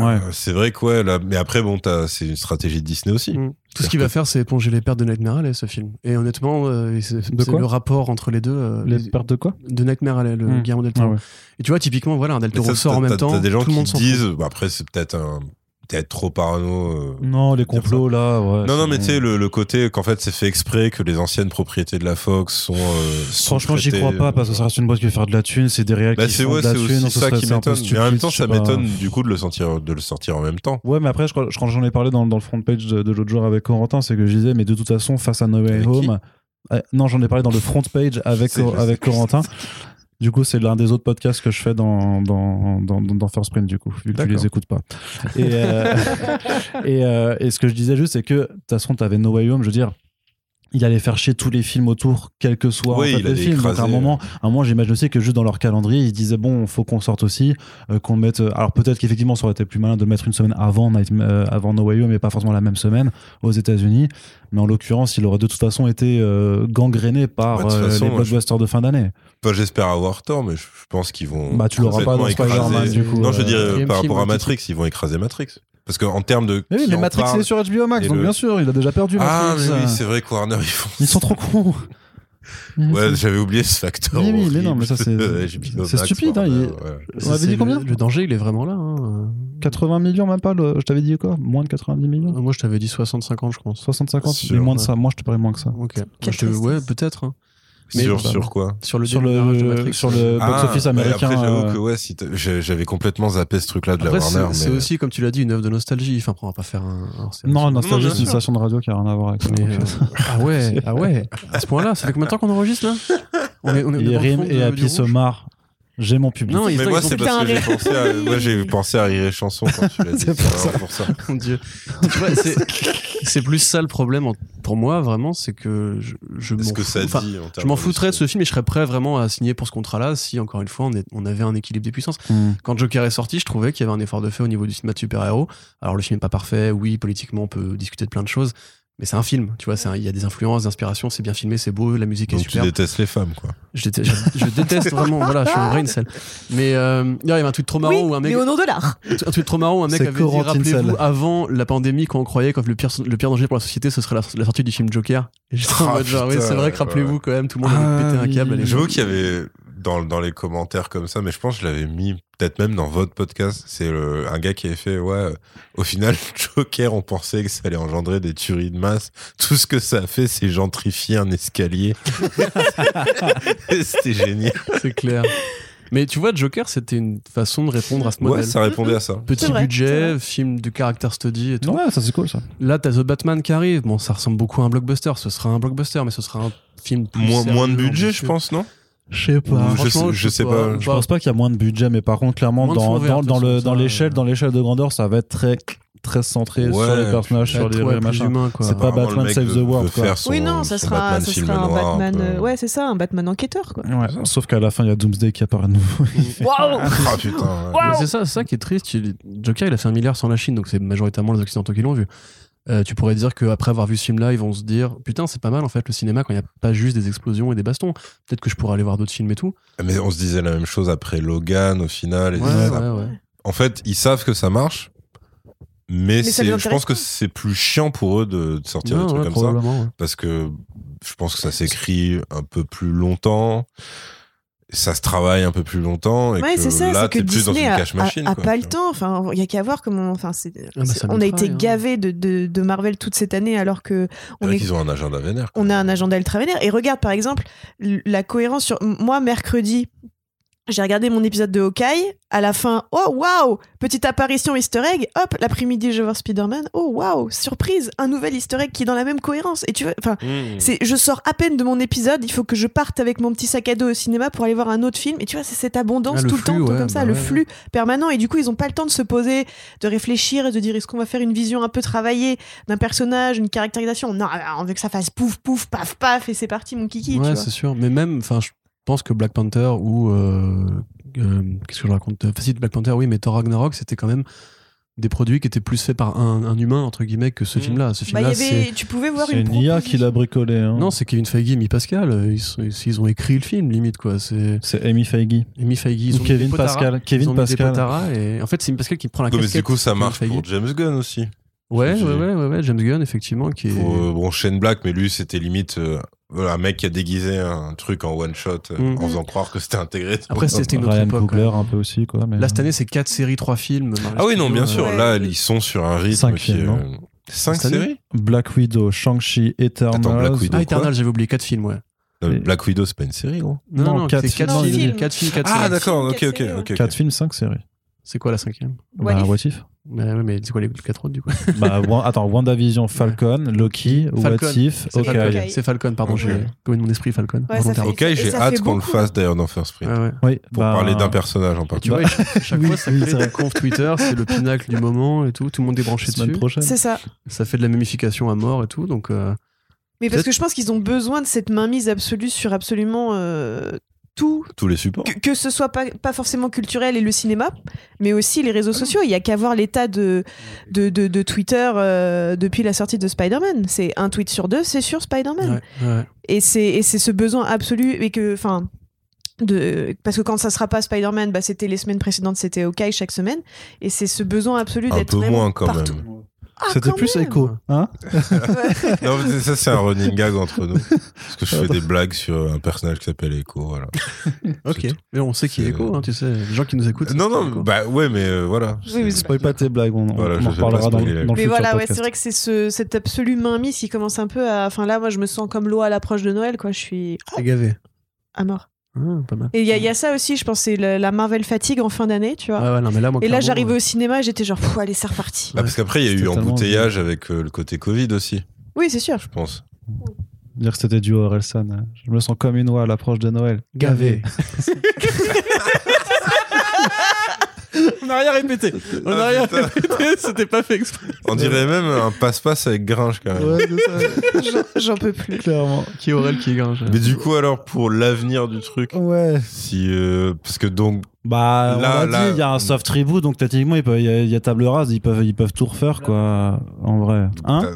Ouais. c'est vrai que ouais, là, mais après, bon, t'as- c'est une stratégie de Disney aussi. Mm. Tout ce qu'il va faire, c'est éponger les pertes de Nightmare Alley, ce film. Et honnêtement, euh, c'est le rapport entre les deux. euh, Les les- pertes de quoi de Nightmare Alley, le Mm. Guillermo del Ah ouais. Et tu vois, typiquement, voilà, un Del Toro sort en même temps. T'as des gens tout le monde qui s'en disent, bah, après, c'est peut-être un. Peut-être trop parano. euh. Non, les complots là, ouais. Non, non, c'est mais tu sais, le, le côté qu'en fait, c'est fait exprès que les anciennes propriétés de la Fox sont. euh, Franchement, j'y crois pas parce que ça reste une boîte qui veut faire de la thune, c'est des réels Bah, qui c'est font ouais, de la c'est thune, aussi ce ça qui c'est m'étonne. Mais en même temps, ça m'étonne du coup de le sortir, de le sortir en même temps. Ouais, mais après, je crois- quand j'en ai parlé dans, dans le front page de, de l'autre jour avec Corentin, c'est que je disais, mais de toute façon, face à No Way Home. euh, non, j'en ai parlé dans le front page avec, C'est- avec Corentin. Du coup, c'est l'un des autres podcasts que je fais dans, dans, dans, dans First Print, du coup, vu que tu les écoutes pas. Et, euh, et, euh, et ce que je disais juste, c'est que, de toute façon, t'avais No Way Home, je veux dire, il allait faire chier tous les films autour, quel que soit Oui, en fait, le film. Donc, à un moment, à un moment j'imagine aussi que juste dans leur calendrier, ils se disaient, bon, faut qu'on sorte aussi, euh, qu'on mette. euh, alors, peut-être qu'effectivement, ça aurait été plus malin de le mettre une semaine avant, Night- euh, avant No Way Home, mais pas forcément la même semaine aux États-Unis. Mais en l'occurrence, il aurait de toute façon été euh, gangréné par euh, façon, les je- blockbusters de fin d'année. Pas j'espère avoir tort, mais je pense qu'ils vont. Bah, tu l'auras pas dans Spider-Man, du coup, Non, je dirais quatrième par rapport à Matrix, ils vont écraser Matrix. Parce qu'en termes de. Mais oui, mais Matrix parle- est sur HBO Max, donc le- bien sûr, il a déjà perdu. Ah, Matrix. mais oui, c'est vrai que Warner, ils font. Ils sont trop cons. Ouais, j'avais oublié ce facteur. Oui, oui, mais non, mais ça, c'est- c'est stupide, hein, Warner, il- ouais. On avait dit combien le, le danger, il est vraiment là. hein. 80 millions, même pas. le- Je t'avais dit quoi? Moins de 90 millions? Moi, je t'avais dit 60-50, je pense. 60-50 Sûr, Mais moins de ça. Moi, je te parie moins que ça. Ok. Moi, je te- ouais, peut-être. hein. Mais sur, bah, sur quoi Sur le Sur le, sur le Ah, box-office mais américain. Après, j'avoue euh, que ouais, si j'avais complètement zappé ce truc-là de la Après, c'est Warner. c'est mais- aussi, comme tu l'as dit, une œuvre de nostalgie. Enfin, on va pas faire un. un- Non, Nostalgie, c'est une station de radio qui a rien à voir avec ça. Mais, donc, euh, ah ouais, ah ouais. À ce point-là, ça fait combien de temps qu'on enregistre là? On est, on est Et Rim et Happy se marrent. J'ai mon public. Non, ils- Mais moi, c'est parce un que j'ai rire. pensé à, moi, j'ai pensé à Rire et Chanson quand tu l'as dit. C'est pour ça. vraiment pour ça. Mon Dieu. Tu vois, c'est- c'est plus ça le problème en- pour moi, vraiment, c'est que je, je Est-ce m'en que ça fous- enfin, dit en je termes m'en foutrais de ce film et je serais prêt vraiment à signer pour ce contrat-là si, encore une fois, on, est- on avait un équilibre des puissances. Hmm. Quand Joker est sorti, je trouvais qu'il y avait un effort de fait au niveau du cinéma de super-héros. Alors, le film n'est pas parfait, oui, politiquement, on peut discuter de plein de choses, mais c'est un film, tu vois, c'est un- il y a des influences, des inspirations, c'est bien filmé, c'est beau, la musique est Donc tu super. détestes les femmes, quoi. Je déteste, je- je déteste vraiment, voilà, je suis un vrai incel. Mais euh, il y avait un tweet trop marrant Oui, où un mec, mais au nom de l'art. un tweet trop marrant où un mec C'est avait dit, rappelez-vous, avant la pandémie, quand on croyait que le pire, le pire danger pour la société, ce serait la, la sortie du film Joker. Et j'étais en Ah, mode genre, oui, c'est vrai que rappelez-vous ouais. quand même, tout le monde avait Ah, pété un câble. à l'époque. J'avoue qu'il y avait dans, dans les commentaires comme ça, mais je pense que je l'avais mis peut-être même dans votre podcast. C'est un gars qui avait fait Ouais, euh, au final, Joker, on pensait que ça allait engendrer des tueries de masse. Tout ce que ça a fait, c'est gentrifier un escalier. C'était génial. C'est clair. Mais tu vois, Joker, c'était une façon de répondre à ce modèle. Ouais, ça répondait à ça. Petit vrai, budget, film de character study et tout. Ouais, ça c'est cool ça. Là, t'as The Batman qui arrive. Bon, ça ressemble beaucoup à un blockbuster. Ce sera un blockbuster, mais ce sera un film plus Moins, moins de budget, je pense, non? Je sais pas. Je sais, je sais pas. Je pense pas qu'il y a moins de budget, mais par contre, clairement, dans, dans, le, dans l'échelle, dans l'échelle de grandeur, ça va être très, très centré sur les personnages, sur les ouais, machins. C'est pas Batman Save the World, quoi. oui, non, ça sera, Batman ça sera un Batman. euh, ouais, c'est ça, un Batman enquêteur, quoi. Ouais, sauf qu'à la fin, il y a Doomsday qui apparaît de nouveau. Waouh Ah putain. ouais. Mais C'est ça, ça qui est triste. Joker, il a fait un milliard sans la Chine, donc c'est majoritairement les Occidentaux qui l'ont vu. Euh, tu pourrais dire qu'après avoir vu ce film-là, ils vont se dire Putain, c'est pas mal en fait le cinéma quand il n'y a pas juste des explosions et des bastons. Peut-être que je pourrais aller voir d'autres films et tout. Mais on se disait la même chose après Logan au final. et Ouais, ça- ouais, ouais. En fait, ils savent que ça marche, mais, je pense que c'est plus chiant pour eux de, de sortir Non, des trucs ouais, comme ça. Parce que je pense que ça s'écrit un peu plus longtemps, ça se travaille un peu plus longtemps, et Ouais, que c'est ça, là, c'est que t'es plus dans Disney une a- machine. a quoi, pas le temps. Enfin, il y a qu'à voir comment. Enfin, c'est, bah, on a été hein. gavé de, de, de Marvel toute cette année, alors que C'est on vrai est qu'ils ont un agenda vénère. quoi. on a un agenda ultra vénère. Et regarde, par exemple, la cohérence sur. Moi, mercredi, j'ai regardé mon épisode de Hawkeye. À la fin, oh waouh, petite apparition Easter egg. Hop, l'après-midi, je vois Spider-Man. Oh waouh, surprise, un nouvel Easter egg qui est dans la même cohérence. Et tu vois, enfin, Mmh. c'est, je sors à peine de mon épisode. Il faut que je parte avec mon petit sac à dos au cinéma pour aller voir un autre film. Et tu vois, c'est cette abondance Ah, le tout le temps, tout comme ça, bah le ouais. flux permanent. Et du coup, ils ont pas le temps de se poser, de réfléchir et de dire est-ce qu'on va faire une vision un peu travaillée d'un personnage, une caractérisation? Non, on veut que ça fasse pouf, pouf, paf, paf, et c'est parti, mon kiki. tu ouais, c'est sûr. Mais même, enfin, je pense que Black Panther ou. euh, euh, Qu'est-ce que je raconte Enfin, si, Black Panther, oui, mais Thor Ragnarok, c'était quand même des produits qui étaient plus faits par un, un humain, entre guillemets, que ce Mm. film-là. Ce Bah, il film-là, c'est. tu pouvais voir C'est une une IA qui l'a bricolé. hein. Non, c'est Kevin Feige, Mi Pascal. euh, Ils, sont- ils ont écrit le film, limite, quoi. C'est C'est Amy Feige. Mi Feige. Ils Ou ont mis Kevin des. Pascal. Kevin ils ont mis des Pascal. et en fait, c'est Mi Pascal qui prend la Ouais, mais du coup, ça marche pour James Gunn aussi. Ouais, ouais, ouais, ouais, ouais, James Gunn, effectivement, qui est. Pour, euh, bon, Shane Black, mais lui, c'était limite euh, voilà, un mec qui a déguisé un truc en one shot euh, Mm. en faisant croire que c'était intégré. Après, c'était une autre Ryan époque. Coogler ouais. un peu aussi quoi. Mais... Là, cette année, c'est 4 séries, 3 films. Ah oui, non, bien sûr. Ouais. Là, ils sont sur un rythme Cinq qui films, est, non euh, séries Black Widow, Shang-Chi, Eternals. Attends, Black Widow. Ah, quoi Eternal, j'avais oublié 4 films, ouais. Euh, Et- Black Widow, c'est pas une série, gros. Non, Non, non, quatre c'est 4 films. films. Non, 4 films, 4 Ah, séries. d'accord, ok, ok, séries, ok. 4 films, 5 séries. C'est quoi la cinquième? What bah, if If bah, mais c'est quoi les 4 autres, du coup bah, Attends, WandaVision, Falcon, Loki, Falcon. What If, C'est Falcon. Hawkeye. C'est Falcon, pardon, j'ai commis mon esprit Falcon. Ouais. Ok, j'ai hâte qu'on le fasse d'ailleurs dans First Print. Ouais, ouais. Oui, Pour bah, parler d'un personnage en Tu particulier. vois, chaque Oui, fois, ça oui, crée des confs Twitter, c'est le pinacle du moment et tout. Tout le monde est branché semaine dessus. prochaine. C'est ça. Ça fait de la mémification à mort et tout. Donc, euh, Mais parce que je pense qu'ils ont besoin de cette mainmise absolue sur absolument euh, tout, Tous les supports. que, que ce soit pas, pas forcément culturel et le cinéma, mais aussi les réseaux sociaux. Il y a qu'à voir l'état de, de, de, de Twitter euh, depuis la sortie de Spider-Man. C'est un tweet sur deux, c'est sur Spider-Man. ouais, ouais. Et c'est et c'est ce besoin absolu et que enfin de parce que quand ça sera pas Spider-Man, bah c'était les semaines précédentes, c'était OK chaque semaine et c'est ce besoin absolu Un d'être peu moins quand partout. même. Ah, C'était plus même. écho. Hein Non, mais ça, c'est un running gag entre nous. Parce que je fais des blagues sur un personnage qui s'appelle Echo. Voilà. Ok. Mais on sait qui est Echo, hein, tu sais. Les gens qui nous écoutent. Non, non, bah ouais, mais euh, voilà. Oui, mais C'est- Spoil pas tes blagues, on, Voilà, en reparlera dans, dans le Mais futur voilà, ouais, c'est vrai que c'est ce, cette absolue mainmise qui commence un peu à. Enfin là, moi, je me sens comme l'eau à l'approche de Noël, quoi. Je suis T'es gavé. à mort. Ah, pas mal. Et il y, a- il y a ça aussi, je pense, c'est la Marvel fatigue en fin d'année, tu vois. Ouais, ouais, non, mais là, moi, et là, j'arrivais au cinéma et j'étais genre, Pff, allez, c'est reparti. Ah, parce qu'après, il y a eu embouteillage avec euh, le côté Covid aussi, Oui, c'est sûr. je pense. Dire que c'était du Orelsan. Je me sens comme une oie à l'approche de Noël. gavé. on n'a rien répété. On n'a Ah, rien répété. C'était pas fait exprès. On dirait même un passe-passe avec Gringe quand même. Ouais, J'en- peux plus. clairement. Qui est Aurel, qui est Gringe. Mais du coup, alors, pour l'avenir du truc, Ouais. si. euh, parce que donc. Bah, on Là, l'a là- dit, il y a un soft reboot, donc techniquement, il peut- il y, a- il y a table rase, ils peuvent, ils peuvent tout refaire, quoi. En vrai. Hein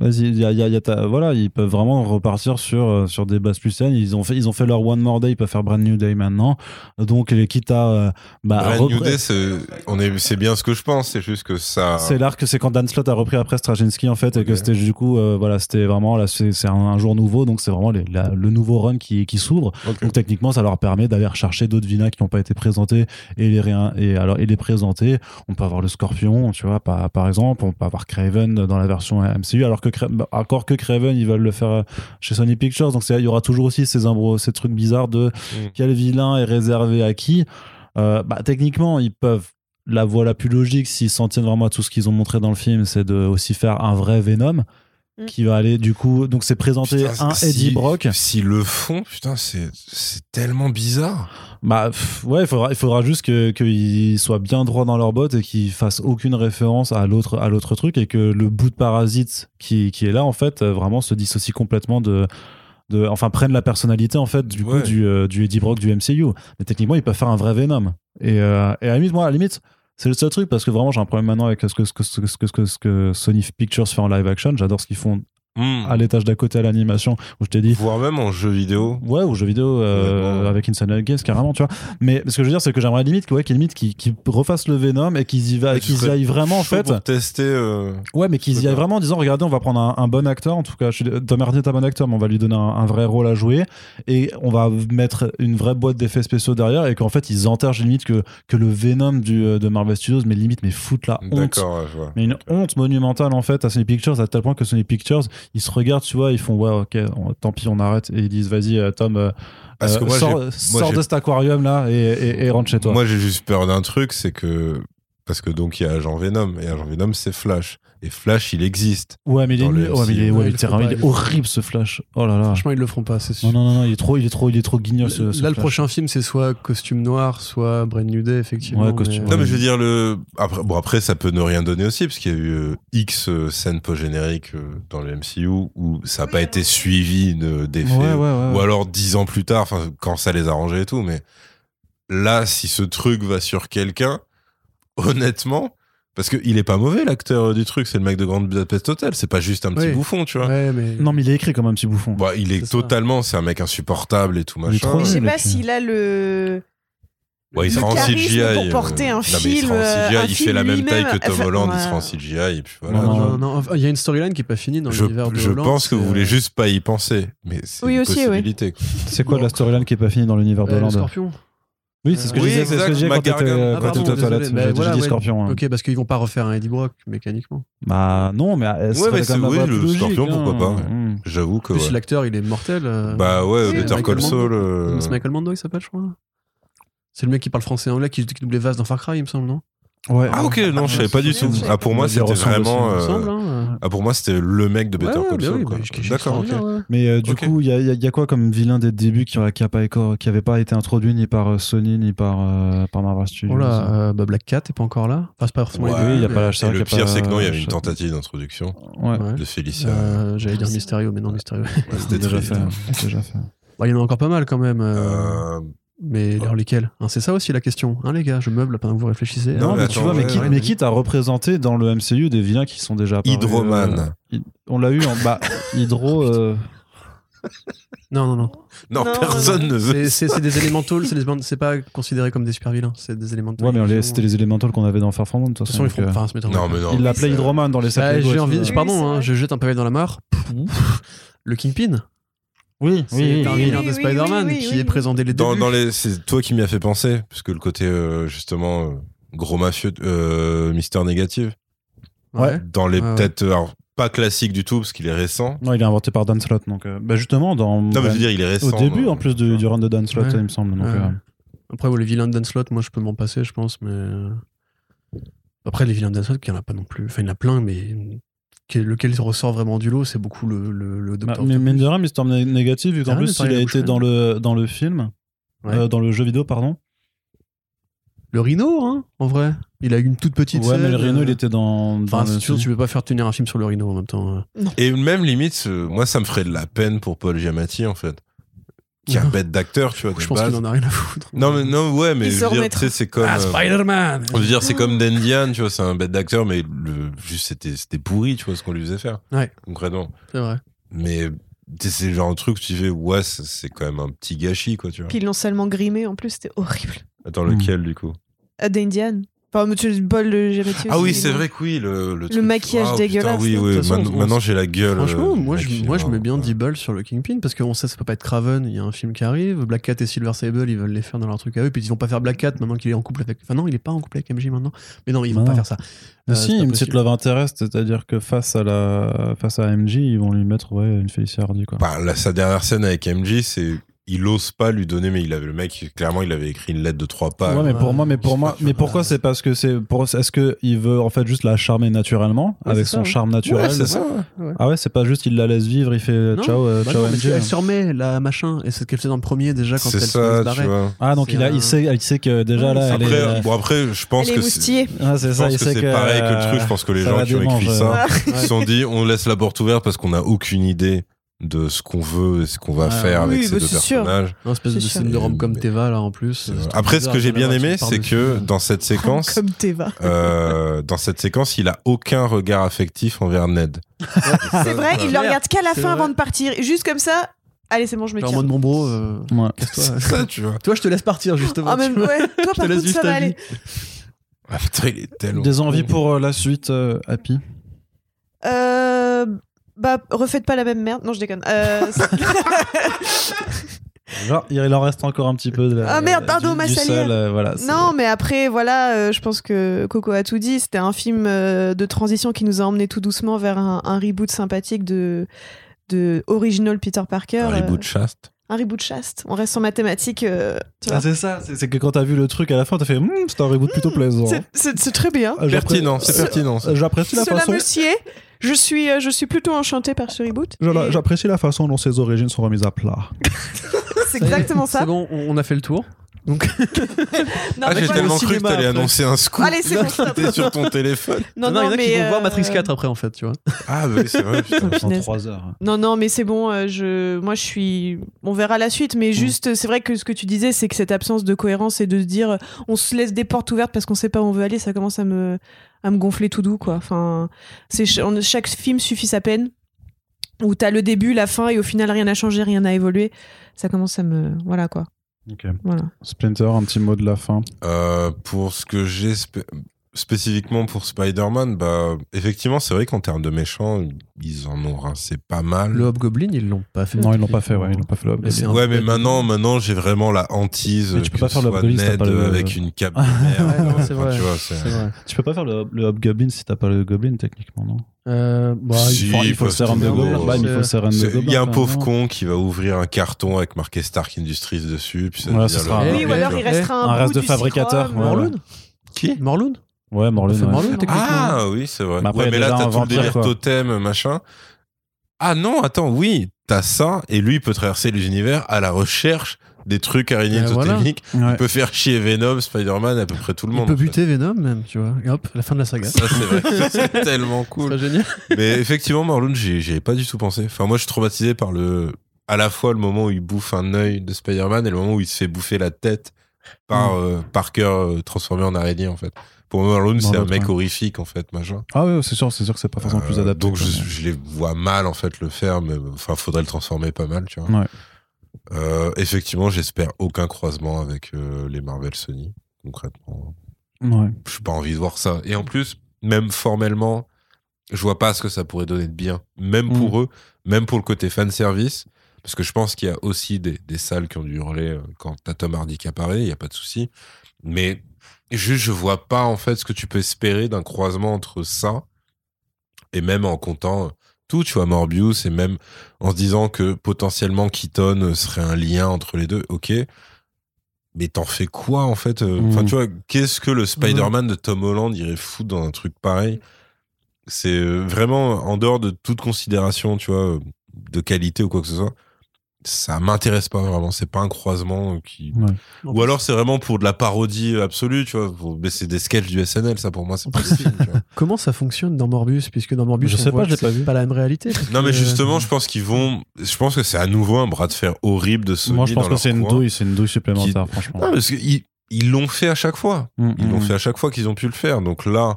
Vas-y, il y a, il y a- il y a ta- voilà, ils peuvent vraiment repartir sur, euh, sur des bases plus saines. Ils ont fait, ils ont fait leur One More Day, ils peuvent faire Brand New Day maintenant. Donc, les quitte à, euh, bah, Brand New Day, c'est bien ce que je pense, c'est juste que ça. C'est l'arc, c'est quand Dan Slott a repris après Straczynski en fait, et que c'était du coup, euh, voilà, c'était vraiment là, c'est un, un jour nouveau, donc c'est vraiment les- la- le nouveau run qui, qui s'ouvre. Donc techniquement, ça leur permet d'aller rechercher d'autres vilains qui n'ont pas été présentés et les et alors et les présenter. On peut avoir le Scorpion, tu vois, par, par exemple, on peut avoir Craven dans la version MCU, alors que bah, encore que Craven, ils veulent le faire euh, chez Sony Pictures, donc il y aura toujours aussi ces ces trucs bizarres de Mm. quel vilain est réservé à qui. Euh, bah techniquement, ils peuvent la voie la plus logique, s'ils s'en tiennent vraiment à tout ce qu'ils ont montré dans le film, c'est de aussi faire un vrai Venom Mm. qui va aller du coup. Donc c'est présenter Putain, un si- Eddie Brock. S'ils le font, putain, c'est c'est tellement bizarre. Bah pff, ouais, il faudra, il faudra juste que qu'ils soient bien droits dans leurs bottes et qu'ils fassent aucune référence à l'autre à l'autre truc et que le bout de parasite qui, qui est là en fait euh, vraiment se dissocie complètement de de, enfin prennent la personnalité en fait du coup du, euh, du Eddie Brock du MCU mais techniquement ils peuvent faire un vrai Venom et, euh, et à la limite moi à la limite c'est le seul truc parce que vraiment j'ai un problème maintenant avec ce que, ce que, ce que, ce que, Sony Pictures fait en live action. J'adore ce qu'ils font Hmm. à l'étage d'à côté à l'animation où je t'ai dit Voire même en jeu vidéo. Ouais, ou jeux vidéo euh, Ouais, avec Inside Games carrément, tu vois. Mais ce que je veux dire, c'est que j'aimerais limite, ouais, qu'ils limite, qu'ils qu'ils refassent le Venom et qu'ils y, va, qu'ils y aillent vraiment en fait. Pour tester. euh, Ouais, mais qu'ils y aillent vraiment en disant, regardez, on va prendre un, un bon acteur. En tout cas, je Tom Hardy est un bon acteur, mais on va lui donner un, un vrai rôle à jouer et on va mettre une vraie boîte d'effets spéciaux derrière et qu'en fait ils enterrent limite que que le Venom du, euh, de Marvel Studios, mais limite, mais foutent la honte D'accord, ouais, je vois. mais une honte monumentale en fait à Sony Pictures à tel point que Sony Pictures ils se regardent, tu vois, ils font ouais, ok, on- tant pis, on arrête, et ils disent vas-y, euh, Tom, euh, que euh, moi, sors, moi, de cet aquarium là et, et- et rentre chez toi. Moi, j'ai juste peur d'un truc, c'est que. Parce que donc, il y a Agent Venom, et Agent Venom, c'est Flash. Et Flash, il existe. ouais, mais il est, nul- ouais, mais il est, ouais, il est- pas, il est horrible ce Flash. Oh là là. Franchement, ils le feront pas, c'est sûr. Non, non, non, non, il est trop, il est trop, il est trop guignol ce, ce Là, le prochain film, c'est soit costume noir, soit Brand New Day, effectivement. Ouais, costume- mais- Non, mais je veux dire, le. Après, bon, après, ça peut ne rien donner aussi, parce qu'il y a eu euh, X euh, scènes post-génériques euh, dans le MCU où ça n'a pas été suivi de- d'effets. Ouais, ouais, ouais. Ou alors dix ans plus tard, enfin, quand ça les arrangeait et tout. Mais là, si ce truc va sur quelqu'un, honnêtement, parce qu'il est pas mauvais, l'acteur euh, du truc, c'est le mec de Grande Budapest Hotel, c'est pas juste un petit Oui. bouffon, tu vois. Ouais, mais. Non, mais il est écrit comme un petit bouffon. Bah, il est, totalement, c'est un mec insupportable et tout Il machin. trop Mais je sais pas s'il a le. Ouais, il sera en CGI. pour euh, porter un non, mais il film, sera en euh, CGI, un il fait la même taille que Tom Enfin, Holland, il ouais. sera en CGI et puis voilà. Non, Non, il y a une storyline qui est pas finie dans l'univers de je Holland, pense que vous voulez euh, juste pas y penser, mais c'est Oui, une aussi, possibilité. quoi. C'est quoi la storyline qui est pas finie dans l'univers de Hollande? Scorpion. Oui, c'est ce que Oui, je disais, c'est ce que disais quand t'étais euh, Ah, aux toilettes. J'ai voilà, dit ouais. Scorpion. hein. Ok, parce qu'ils vont pas refaire un Eddie Brock mécaniquement. Bah non, mais elle serait mais c'est- oui, le plus logique, Scorpion, hein. pourquoi pas, ouais. Mm. J'avoue que. En plus, ouais. l'acteur, il est mortel. euh, Bah ouais, Better Michael Call. Saul. euh, C'est Michael Mando, il s'appelle, je crois. C'est le mec qui parle français et anglais qui, qui doublait Vaz dans Far Cry, il me semble, non? Ouais. Ah ok, non, je savais pas du tout. Ah pour moi, c'était vraiment. euh, hein. Ah pour moi, c'était le mec de Better Call bah Saul. bah, D'accord, ok. Mais euh, du coup, il y a, il y a- quoi comme vilain des débuts qui n'avait qui pas, qui avait pas été introduit ni par euh, Sony ni par, euh, par Marvel Studios? Oh là, euh, bah Black Cat est pas encore là. Enfin, c'est pas forcément Ouais, il y a pas la- le pire, c'est que non, il y avait une tentative d'introduction Ouais. De Félicia. Euh, J'allais dire Mysterio, mais non, Mysterio. C'était déjà fait. c'est déjà fait. Bah, il y en a encore pas mal quand même. Euh, Euh, Mais alors lesquels Hein, C'est ça aussi la question, hein, les gars Je meuble pendant que vous réfléchissez. Non, Non, mais mais tu vois, mais, quitte à représenter dans le MCU des vilains qui sont déjà apparus, Hydroman. euh, on l'a eu en bas. Hydro. euh, Non, non, non. Non, Non, personne ne veut. C'est- des élémentals, c'est pas considéré comme des super vilains, c'est des élémentals. Ouais, mais c'était les élémentaux qu'on avait dans Far From Home, de De toute façon, ils euh, Enfin, se mettre en Non, mais non. il l'appelait Hydroman dans les sacs Bah, et j'ai envie, euh. Pardon, hein, je jette un pavé dans la mare. Le Kingpin, Oui, c'est oui, un oui, de Spider-Man oui, oui, qui oui. est présent dès les Dans, débuts. dans les, c'est toi qui m'y as fait penser, puisque le côté euh, justement euh, gros mafieux, euh, Mister Négative, Ouais. dans les Ouais, peut-être alors, pas classique du tout parce qu'il est récent. Non, il est inventé par Dan Slott. Donc, euh, bah justement, dans, Non, mais je veux dire, il est récent. au début, en plus du, du run de Dan Slott, Ouais. il me semble. Donc, Ouais. euh, Après, ouais, les vilains de Dan Slott, moi je peux m'en passer, je pense, mais. Après, les vilains de Dan Slott, il n'y en a pas non plus. Enfin, il y en a plein, mais. Lequel ressort vraiment du lot, c'est beaucoup le, le, le bah, Docteur mais mine de rien, Mister Négatif, vu qu'en plus, il a été dans le, dans le film, Ouais. euh, dans le jeu vidéo, pardon. Le Rhino, hein, en vrai. Il a eu une toute petite. Ouais, mais le Rhino, euh, il était dans. dans Enfin, sûr, tu peux pas faire tenir un film sur le Rhino en même temps. euh. Et même limite, euh, moi, ça me ferait de la peine pour Paul Giamatti en fait, qui est un bête d'acteur, tu vois. Je pense qu'il en a rien à foutre. Non, mais non, ouais, mais je veux dire, remettra. tu sais, c'est comme. Ah, euh, Spider-Man je veux dire, c'est comme Dendian, tu vois, c'est un bête d'acteur, mais le, juste c'était, c'était pourri, tu vois, ce qu'on lui faisait faire. Ouais. Concrètement. C'est vrai. Mais c'est le genre de truc où tu fais, ouais, c'est c'est quand même un petit gâchis, quoi, tu vois. Puis ils l'ont seulement grimé en plus, c'était horrible. Attends, Hmm. lequel, du coup? Euh, D'Indian. Enfin, monsieur Ah aussi, oui, c'est vrai que oui, le, le, truc- maquillage Ah, putain, dégueulasse, oui, oui, De toute façon, maintenant, on- maintenant, j'ai la gueule. Franchement, euh, moi, je, moi je mets bien ouais. 10 balles sur le Kingpin parce qu'on sait que ça peut pas être Craven, il y a un film qui arrive, Black Cat et Silver Sable, ils veulent les faire dans leur truc à eux, puis ils vont pas faire Black Cat maintenant qu'il est en couple avec. Enfin, non, il est pas en couple avec MJ maintenant. Mais non, ils vont Non. pas faire ça. Mais Euh, si, pas une petite possible. love interest, c'est-à-dire que face à la face à MJ, ils vont lui mettre ouais, une Félicia Hardy quoi. Bah, là, sa dernière scène avec MJ, c'est. Il ose pas lui donner, mais il avait le mec, clairement, il avait écrit une lettre de trois pages. ouais, mais pour moi, mais pour moi, mais pourquoi c'est parce que c'est pour est-ce que il veut en fait juste la charmer naturellement Ouais, avec ça, son ouais. charme naturel Ouais, c'est ça. Ah ouais, c'est pas juste il la laisse vivre, il fait Non, ciao euh, Bah ciao non, mais MJ. elle se remet la machin, et c'est ce qu'elle faisait dans le premier déjà quand C'est elle se ça, tu barrer. vois. Ah donc il a un- il sait il sait que déjà Ouais, là c'est elle Après, est euh, bon, après, je pense Elle est que c'est. moustillée. ah, que c'est pareil que le euh, truc. Je pense que les gens la qui ont écrit ça euh. se sont dit on laisse la porte ouverte parce qu'on n'a aucune idée de ce qu'on veut et ce qu'on va Ouais, faire avec oui, ces bah, deux personnages. Non, espèce de scène de rom comme Teva là en plus. trop Après, ce que j'ai bien aimé, c'est que dans cette séquence, Comme Teva. euh, dans cette séquence, il a aucun regard affectif envers Ned. C'est vrai, il le regarde qu'à la fin vrai. avant de partir. Juste comme ça. Allez, c'est bon, je me Genre en tire. mode mon bro, euh, Ouais. ça, tu vois. Toi, je te laisse partir justement. Ah, même, ouais, toi, Je te par laisse contre, vivre ça va aller. Ah, putain, il est tellement. Des envies pour euh, la suite euh, Happy. Euh, bah, refaites pas la même merde. Non, je déconne. Euh, Genre, il en reste encore un petit peu de la, Ah, merde, pardon, du, ma euh, voilà, Non, mais après, voilà, euh, je pense que Coco a tout dit. C'était un film euh, de transition qui nous a emmené tout doucement vers un, un reboot sympathique de, de Original Peter Parker. Un reboot euh, chaste. un reboot chaste. On reste en mathématiques. euh. Ah, c'est ça, c'est que quand t'as vu le truc à la fin, t'as fait, Hum, c'est un reboot plutôt plaisant. C'est- très bien. Ah, Pertinent, c'est pertinent. J'apprécie la Cela façon. me sied. Je suis, euh, je suis plutôt enchantée par ce reboot. J'apprécie la façon dont ses origines sont remises à plat. C'est exactement ça. C'est bon, on on a fait le tour. Donc, Non, Ah, j'ai tellement cru que t'allais annoncer un scoop. Allez, c'est bon. sur ton téléphone. Non, non, il y en a qui vont voir euh, Matrix 4 après, en fait, tu vois. Ah, bah oui, c'est vrai. putain. En punaise. 3 heures. Non, non, mais c'est bon. euh, je, moi, je suis. On verra la suite, Mm. mais juste, c'est vrai que ce que tu disais, c'est que cette absence de cohérence et de se dire, euh, on se laisse des portes ouvertes parce qu'on sait pas où on veut aller, ça commence à me, à me gonfler tout doux, quoi. Enfin, c'est chaque film suffit sa peine. Où t'as le début, la fin, et au final, rien n'a changé, rien n'a évolué. Ça commence à me. Voilà, quoi. Ok. Voilà. Splinter, un petit mot de la fin. Euh, pour ce que spé- spécifiquement pour Spider-Man, bah, effectivement, c'est vrai qu'en termes de méchants, ils en ont rincé pas mal. Le Hobgoblin, ils l'ont pas fait. Non, ils l'ont pas fait, ouais, ils l'ont pas fait le Ouais, mais maintenant, maintenant, j'ai vraiment la hantise Mais tu peux que pas ce faire le Hobgoblin si t'as Ned pas le- avec une cape de Ouais, merde. non, c'est Enfin, vrai. tu vois, c'est- C'est vrai. Tu peux pas faire le, le Hobgoblin si t'as pas le Goblin, techniquement, non? Euh, bah, Si, il faut- Il faut de toujours- Goblin. Bah, il y a un pauvre con qui va ouvrir un carton avec marqué Stark Industries dessus. Puis ça un- oui, ou eh, alors eh, il restera un, un reste de fabricateur. Morlun? Qui? Morlun? Ouais, Morlun. Ouais. Morlun. Ah oui, c'est vrai. Mais après, ouais, il y a mais là, t'as un tout le délire quoi. totem, machin. Ah non, attends, oui, t'as ça, et lui, il peut traverser les univers à la recherche des trucs araignées Euh, voilà. totémiques. Ouais. Il peut faire chier Venom, Spider-Man, à peu près tout le Il monde. peut en fait. buter Venom, même, tu vois. Et hop, la fin de la saga. Ça, c'est vrai. C'est tellement C'est cool. génial. Mais effectivement, Marlon, j'y j'y avais pas du tout pensé. Enfin, moi, je suis traumatisé par le, à la fois le moment où il bouffe un œil de Spider-Man et le moment où il se fait bouffer la tête par euh, Parker euh, transformé en araignée, en fait. Pour moi, c'est un mec ouais. horrifique, en fait, machin. Ah ouais, c'est sûr, c'est sûr que c'est pas forcément plus Euh, adapté. donc, je, les vois mal, en fait, le faire, mais enfin, faudrait le transformer pas mal, tu vois. Ouais. Euh, effectivement, j'espère aucun croisement avec euh, les Marvel Sony, concrètement. Ouais. Je pas envie de voir ça. Et en plus, même formellement, je vois pas ce que ça pourrait donner de bien. Même Mm. pour eux, même pour le côté fan service. Parce que je pense qu'il y a aussi des, des salles qui ont dû hurler quand t'as Tom Hardy qui apparaît, il y a pas de souci. Mais juste, je vois pas en fait ce que tu peux espérer d'un croisement entre ça et même en comptant euh, tout, tu vois, Morbius et même en se disant que potentiellement Keaton serait un lien entre les deux, ok. Mais t'en fais quoi en fait euh, Enfin, Mm. tu vois, qu'est-ce que le Spider-Man de Tom Holland irait foutre dans un truc pareil? C'est euh, vraiment en dehors de toute considération, tu vois, euh, de qualité ou quoi que ce soit. Ça m'intéresse pas vraiment. C'est pas un croisement qui. Ouais. Ou alors c'est vraiment pour de la parodie absolue, tu vois. pour- Mais c'est des sketchs du SNL, ça pour moi, c'est pas le film, tu vois. Comment ça fonctionne dans Morbius Puisque dans Morbius, Je on sais pas, voit je l'ai que pas vu. pas la même réalité. Non, mais que- justement, je pense qu'ils vont. Je pense que c'est à nouveau un bras de fer horrible de Sony. Moi, je pense dans que c'est une douille, c'est une douille supplémentaire, franchement. Non, parce qu'ils ils l'ont fait à chaque fois. Mm, Ils l'ont mm. fait à chaque fois qu'ils ont pu le faire. Donc là,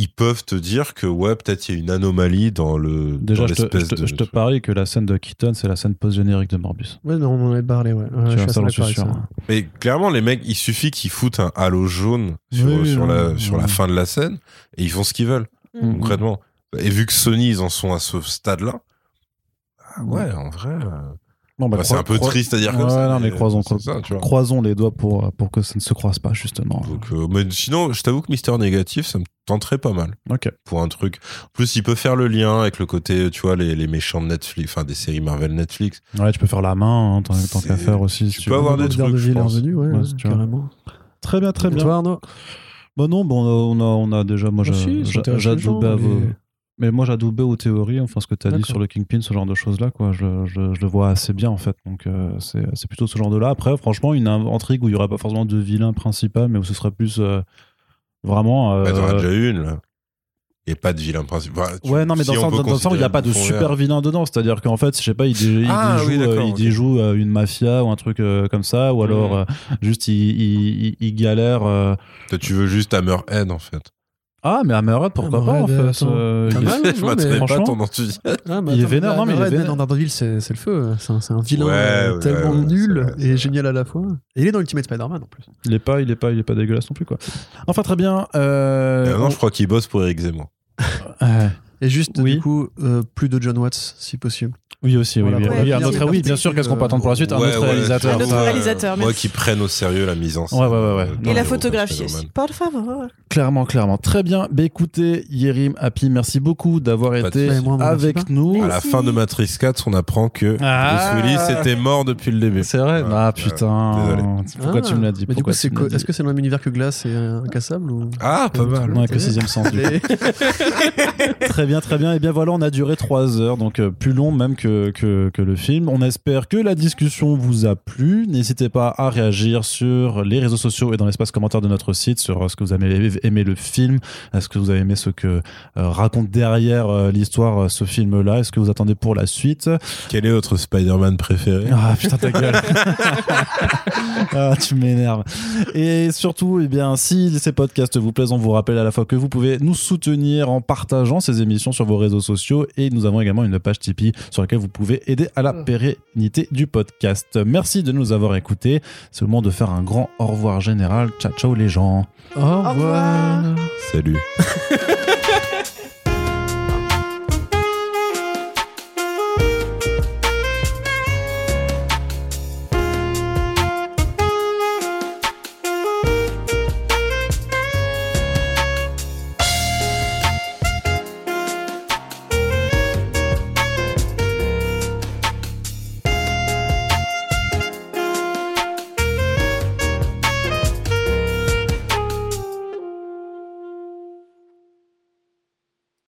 ils peuvent te dire que ouais, peut-être il y a une anomalie dans le Déjà, dans je te, je te- de. je te parie que la scène de Keaton, c'est la scène post-générique de Morbius. Ouais, non, on en avait parlé, ouais. Ouais, je suis sûr. ça. Mais clairement, les mecs, il suffit qu'ils foutent un halo jaune sur, Oui, la, sur fin de la scène et ils font ce qu'ils veulent, Mm. concrètement. Et vu que Sony, ils en sont à ce stade-là, ah ouais, en vrai. euh, Non, bah, bah, c'est un peu triste à dire comme Ouais, ça. non, mais croisons, c'est ça, tu vois. croisons les doigts pour, pour que ça ne se croise pas, justement. Donc, euh, mais sinon, je t'avoue que Mister Négatif, ça me tenterait pas mal Ok. pour un truc. En plus, il peut faire le lien avec le côté, tu vois, les, les méchants de Netflix, enfin des séries Marvel Netflix. Ouais, tu peux faire la main, hein, tant, tant qu'à faire aussi. tu si peux avoir des trucs, je est pense. revenu, ouais, Ouais, si tu veux. carrément. Très bien, très Et bien. toi, Arnaud Bah non, bon, on a, on a déjà, moi, j'a- si, ça j'a- intéresse les gens, j'adoubais à vos- mais- moi, j'adoubais aux théories, enfin, ce que tu as dit sur le Kingpin, ce genre de choses-là, quoi. Je, je- je le vois assez bien, en fait. Donc, euh, c'est c'est plutôt ce genre de là. Après, franchement, une intrigue où il n'y aurait pas forcément de vilain principal, mais où ce serait plus euh, vraiment. euh, Bah, T'en as déjà une, là. Il n'y a pas de vilain principal. Enfin, tu- Ouais, non, mais si dans le sens, peut dans le sens où il n'y a pas de super vert. vilain dedans. C'est-à-dire qu'en fait, je sais pas, il, Ah, déjoue, oui, euh, d'accord, il ok. déjoue, euh, une mafia ou un truc euh, comme ça, ou alors Mhm. euh, juste il, il- il- il galère. euh, Toi, tu veux juste Hammerhead, en fait. Ah, mais Hammerhead, pourquoi pas en fait euh, il- mal, je non, m'attendais pas à franchement- ton enthousiasme. Ah, mais Il est attends, vénère, non, mais il est vénère. dans Daredevil, c'est c'est le feu. C'est un, c'est un vilain Ouais, euh, ouais, tellement ouais, nul c'est vrai, et vrai. génial à la fois. Et il est dans Ultimate Spider-Man en plus. Il est pas, il est pas, il est pas dégueulasse non plus quoi. Enfin très bien. Euh, Et maintenant, on- je crois qu'il bosse pour Eric Zemmour. Euh, Et juste, Oui. du coup, euh, plus de John Watts, si possible. Oui, aussi, oui. Voilà, oui, pour oui, la un autre- finir oui, bien sûr, qu'est-ce qu'on peut attendre pour la suite? Un autre ouais, réalisateur. Un autre réalisateur, Moi qui prenne au sérieux la mise en scène. Ouais, ouais, ouais, ouais. euh, Et la photographie aussi. Por favor. Clairement, clairement. Très bien. Bah, écoutez, Yerim, Happy, merci beaucoup d'avoir été soucis. Moi, moi, merci avec nous. À la fin de Matrix 4, on apprend que Ah. Bruce Willis était mort depuis le début. C'est vrai Ah putain. désolé. Pourquoi Ah. tu me l'as dit? est-ce que c'est le même univers que Glace et euh, Incassable ou... Ah, pas mal. Ouais, que sixième sens. du coup. Et- Très bien, très bien. Et bien voilà, on a duré trois heures, donc euh, plus long même que, que, que le film. On espère que la discussion vous a plu. N'hésitez pas à réagir sur les réseaux sociaux et dans l'espace commentaire de notre site sur ce que vous avez aimé le film, est-ce que vous avez aimé ce que euh, raconte derrière euh, l'histoire euh, ce film-là, est-ce que vous attendez pour la suite? Quel est votre Spider-Man préféré? Ah putain ta gueule. ah tu m'énerves. Et surtout, eh bien, si ces podcasts vous plaisent, on vous rappelle à la fois que vous pouvez nous soutenir en partageant ces émissions sur vos réseaux sociaux et nous avons également une page Tipeee sur laquelle vous pouvez aider à la pérennité du podcast. Merci de nous avoir écoutés. C'est le moment de faire un grand au revoir général. Ciao ciao les gens. Au revoir. Salut.